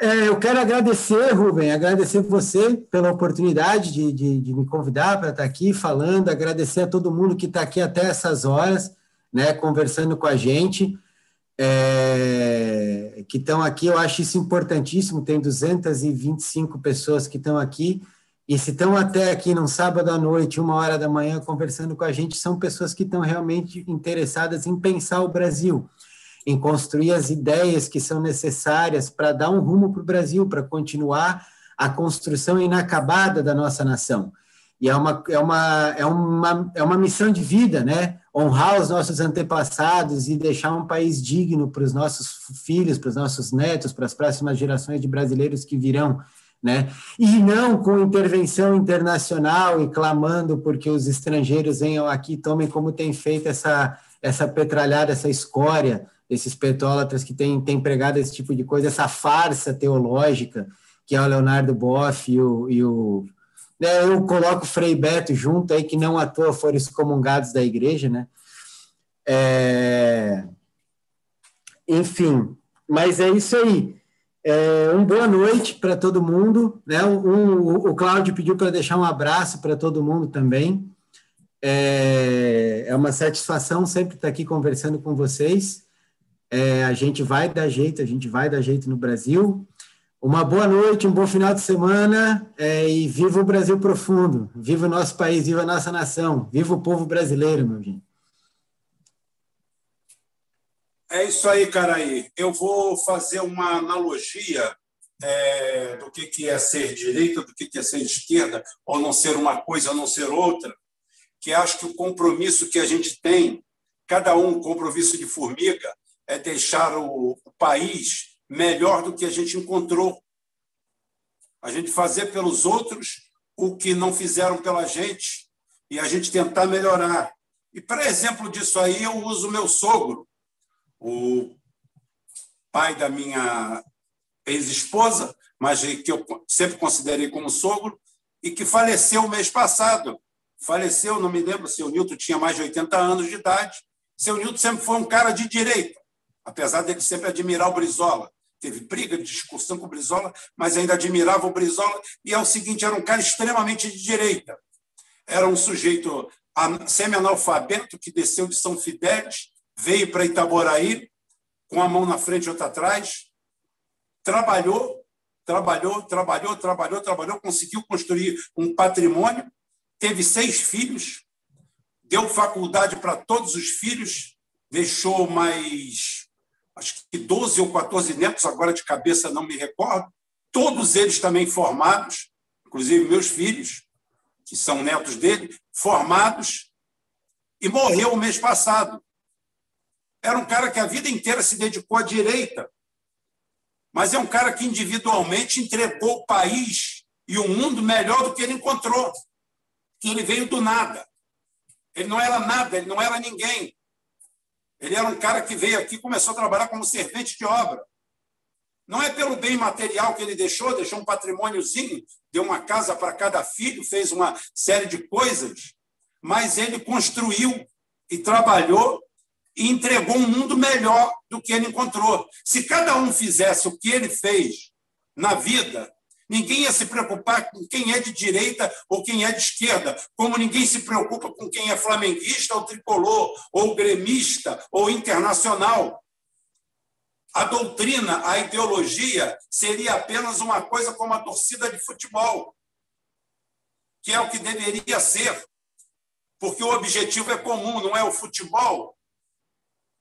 É, eu quero agradecer, Rubem, agradecer você pela oportunidade de, de, de me convidar para estar aqui falando, agradecer a todo mundo que está aqui até essas horas, né, conversando com a gente, é, que estão aqui. Eu acho isso importantíssimo. Tem 225 pessoas que estão aqui e se estão até aqui num sábado à noite, uma hora da manhã, conversando com a gente, são pessoas que estão realmente interessadas em pensar o Brasil, em construir as ideias que são necessárias para dar um rumo para o Brasil, para continuar a construção inacabada da nossa nação. E é uma, é, uma, é, uma, é uma missão de vida, né? Honrar os nossos antepassados e deixar um país digno para os nossos filhos, para os nossos netos, para as próximas gerações de brasileiros que virão né? E não com intervenção internacional e clamando porque os estrangeiros venham aqui tomem como tem feito essa essa petralhada, essa escória, esses petrólatras que têm, têm pregado esse tipo de coisa, essa farsa teológica que é o Leonardo Boff e o, e o né, eu coloco o Frei Beto junto aí, que não à toa foram excomungados da igreja, né? É... Enfim, mas é isso aí. É, uma boa noite para todo mundo. Né? Um, o Cláudio pediu para deixar um abraço para todo mundo também. É, é, uma satisfação sempre estar aqui conversando com vocês. É, a gente vai dar jeito, a gente vai dar jeito no Brasil. Uma boa noite, um bom final de semana é, e viva o Brasil profundo, viva o nosso país, viva a nossa nação, viva o povo brasileiro, meu gente. É isso aí, Caraí. Eu vou fazer uma analogia é, do que, que é ser direita, do que, que é ser esquerda, ou não ser uma coisa, ou não ser outra, que acho que o compromisso que a gente tem, cada um compromisso de formiga, é deixar o, o país melhor do que a gente encontrou. A gente fazer pelos outros o que não fizeram pela gente e a gente tentar melhorar. E, para exemplo disso aí, eu uso meu sogro, o pai da minha ex-esposa, mas que eu sempre considerei como sogro, e que faleceu mês passado. Faleceu, não me lembro se o Nilton tinha mais de 80 anos de idade. Seu Nilton sempre foi um cara de direita, apesar dele sempre admirar o Brizola. Teve briga, discussão com o Brizola, mas ainda admirava o Brizola. E é o seguinte: era um cara extremamente de direita. Era um sujeito semi-analfabeto que desceu de São Fidélis, veio para Itaboraí, com a mão na frente e outra atrás, trabalhou, trabalhou, trabalhou, trabalhou, trabalhou, conseguiu construir um patrimônio, teve seis filhos, deu faculdade para todos os filhos, deixou mais, acho que 12 ou 14 netos, agora de cabeça não me recordo, todos eles também formados, inclusive meus filhos, que são netos dele, formados, e morreu o mês passado. Era um cara que a vida inteira se dedicou à direita, mas é um cara que individualmente entregou o país e o mundo melhor do que ele encontrou. Que ele veio do nada. Ele não era nada, ele não era ninguém. Ele era um cara que veio aqui e começou a trabalhar como servente de obra. Não é pelo bem material que ele deixou, deixou um patrimôniozinho, deu uma casa para cada filho, fez uma série de coisas, mas ele construiu e trabalhou e entregou um mundo melhor do que ele encontrou. Se cada um fizesse o que ele fez na vida, ninguém ia se preocupar com quem é de direita ou quem é de esquerda, como ninguém se preocupa com quem é flamenguista ou tricolor, ou gremista ou internacional. A doutrina, a ideologia seria apenas uma coisa como a torcida de futebol, que é o que deveria ser, porque o objetivo é comum, não é o futebol,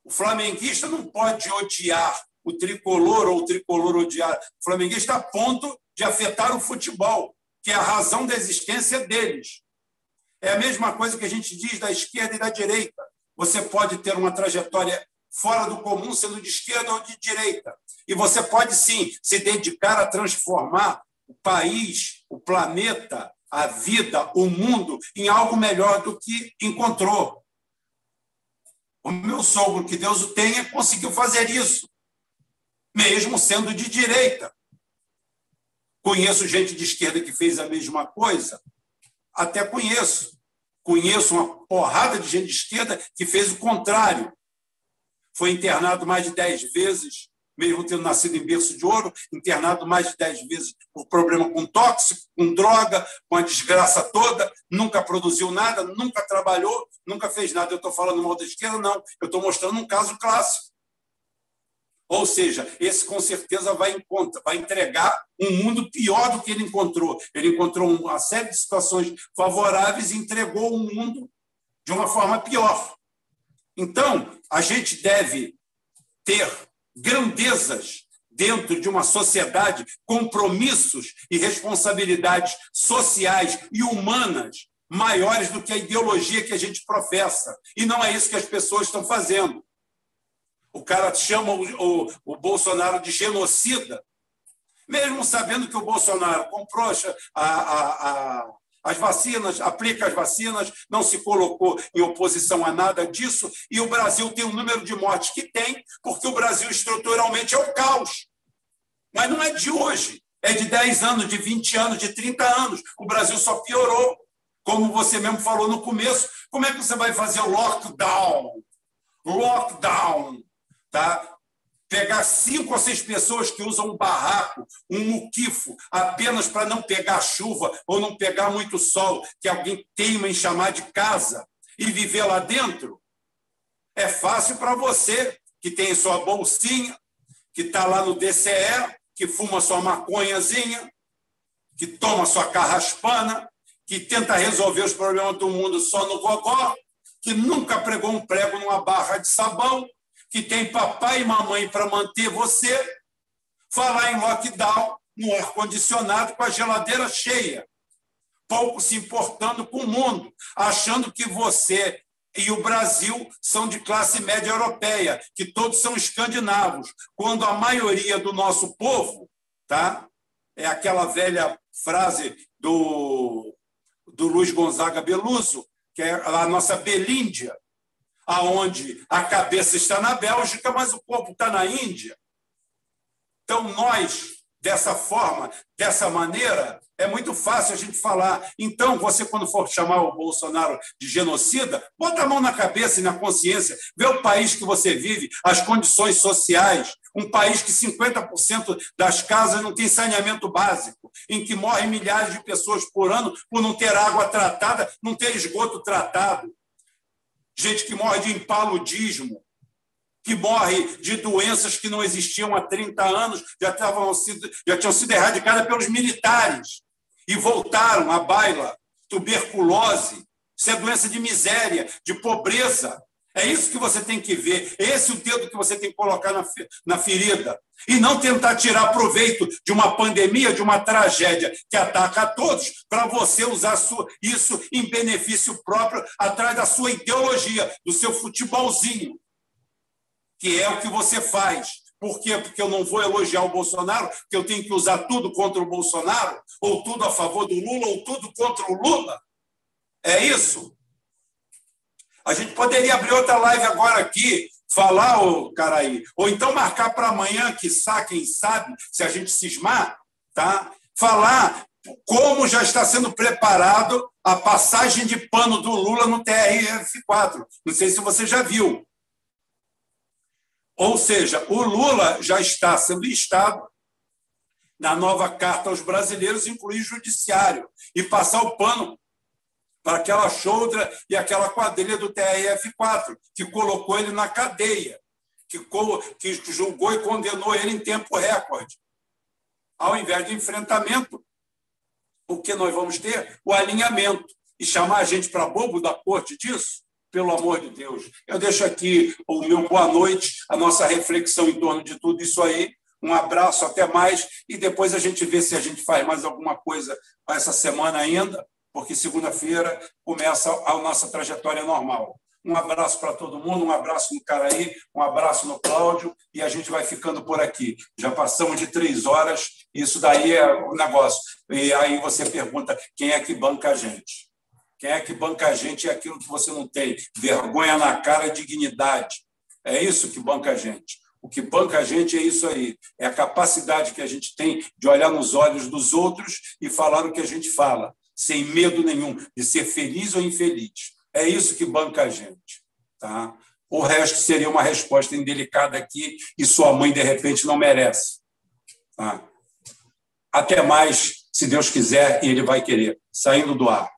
o flamenguista não pode odiar o tricolor ou o tricolor odiar o flamenguista a ponto de afetar o futebol, que é a razão da existência deles. É a mesma coisa que a gente diz da esquerda e da direita. Você pode ter uma trajetória fora do comum, sendo de esquerda ou de direita. E você pode, sim, se dedicar a transformar o país, o planeta, a vida, o mundo em algo melhor do que encontrou. O meu sogro, que Deus o tenha, conseguiu fazer isso, mesmo sendo de direita. Conheço gente de esquerda que fez a mesma coisa? Até conheço. Conheço uma porrada de gente de esquerda que fez o contrário. Foi internado mais de dez vezes mesmo tendo nascido em berço de ouro, internado mais de dez vezes por problema com tóxico, com droga, com a desgraça toda, nunca produziu nada, nunca trabalhou, nunca fez nada. Eu estou falando mal da esquerda? Não. Eu estou mostrando um caso clássico. Ou seja, esse com certeza vai, vai entregar um mundo pior do que ele encontrou. Ele encontrou uma série de situações favoráveis e entregou um mundo de uma forma pior. Então, a gente deve ter grandezas dentro de uma sociedade, compromissos e responsabilidades sociais e humanas maiores do que a ideologia que a gente professa. E não é isso que as pessoas estão fazendo. O cara chama o, o, o Bolsonaro de genocida, mesmo sabendo que o Bolsonaro comprou a, a, a as vacinas, aplica as vacinas, não se colocou em oposição a nada disso, e o Brasil tem o número de mortes que tem, porque o Brasil estruturalmente é o caos. Mas não é de hoje, é de 10 anos, de 20 anos, de 30 anos. O Brasil só piorou. Como você mesmo falou no começo, como é que você vai fazer o lockdown? Lockdown. Tá? Pegar cinco ou seis pessoas que usam um barraco, um muquifo, apenas para não pegar chuva ou não pegar muito sol, que alguém teima em chamar de casa, e viver lá dentro, é fácil para você, que tem sua bolsinha, que está lá no DCE, que fuma sua maconhazinha, que toma sua carraspana, que tenta resolver os problemas do mundo só no gogó, que nunca pregou um prego numa barra de sabão, que tem papai e mamãe para manter você, falar em lockdown no ar-condicionado com a geladeira cheia, pouco se importando com o mundo, achando que você e o Brasil são de classe média europeia, que todos são escandinavos, quando a maioria do nosso povo tá, é aquela velha frase do, do Luiz Gonzaga Beluso, que é a nossa Belíndia, aonde a cabeça está na Bélgica, mas o corpo está na Índia. Então, nós, dessa forma, dessa maneira, é muito fácil a gente falar. Então, você, quando for chamar o Bolsonaro de genocida, bota a mão na cabeça e na consciência, vê o país que você vive, as condições sociais, um país que 50% das casas não tem saneamento básico, em que morrem milhares de pessoas por ano por não ter água tratada, não ter esgoto tratado. Gente que morre de impaludismo, que morre de doenças que não existiam há 30 anos, já, sido, já tinham sido erradicadas pelos militares e voltaram à baila. Tuberculose, isso é doença de miséria, de pobreza. É isso que você tem que ver. Esse é o dedo que você tem que colocar na, na ferida. E não tentar tirar proveito de uma pandemia, de uma tragédia que ataca a todos, para você usar sua, isso em benefício próprio, atrás da sua ideologia, do seu futebolzinho, que é o que você faz. Por quê? Porque eu não vou elogiar o Bolsonaro, porque eu tenho que usar tudo contra o Bolsonaro, ou tudo a favor do Lula, ou tudo contra o Lula. É isso? A gente poderia abrir outra live agora aqui, falar, o cara aí, ou então marcar para amanhã, que quem sabe, se a gente cismar, tá? falar como já está sendo preparado a passagem de pano do Lula no TRF4. Não sei se você já viu. Ou seja, o Lula já está sendo instado na nova carta aos brasileiros, incluir judiciário, e passar o pano para aquela choudra e aquela quadrilha do TRF4, que colocou ele na cadeia, que, que julgou e condenou ele em tempo recorde. Ao invés de enfrentamento, o que nós vamos ter? O alinhamento. E chamar a gente para bobo da corte disso? pelo amor de Deus. Eu deixo aqui o meu boa noite, a nossa reflexão em torno de tudo isso aí. Um abraço, até mais, e depois a gente vê se a gente faz mais alguma coisa essa semana ainda, porque segunda-feira começa a nossa trajetória normal. Um abraço para todo mundo, um abraço no Caraí, um abraço no Cláudio, e a gente vai ficando por aqui. Já passamos de três horas, isso daí é o negócio. E aí você pergunta quem é que banca a gente. Quem é que banca a gente é aquilo que você não tem. Vergonha na cara dignidade. É isso que banca a gente. O que banca a gente é isso aí. É a capacidade que a gente tem de olhar nos olhos dos outros e falar o que a gente fala, sem medo nenhum de ser feliz ou infeliz. É isso que banca a gente. Tá? O resto seria uma resposta indelicada aqui e sua mãe, de repente, não merece. Tá? Até mais, se Deus quiser e Ele vai querer. Saindo do ar.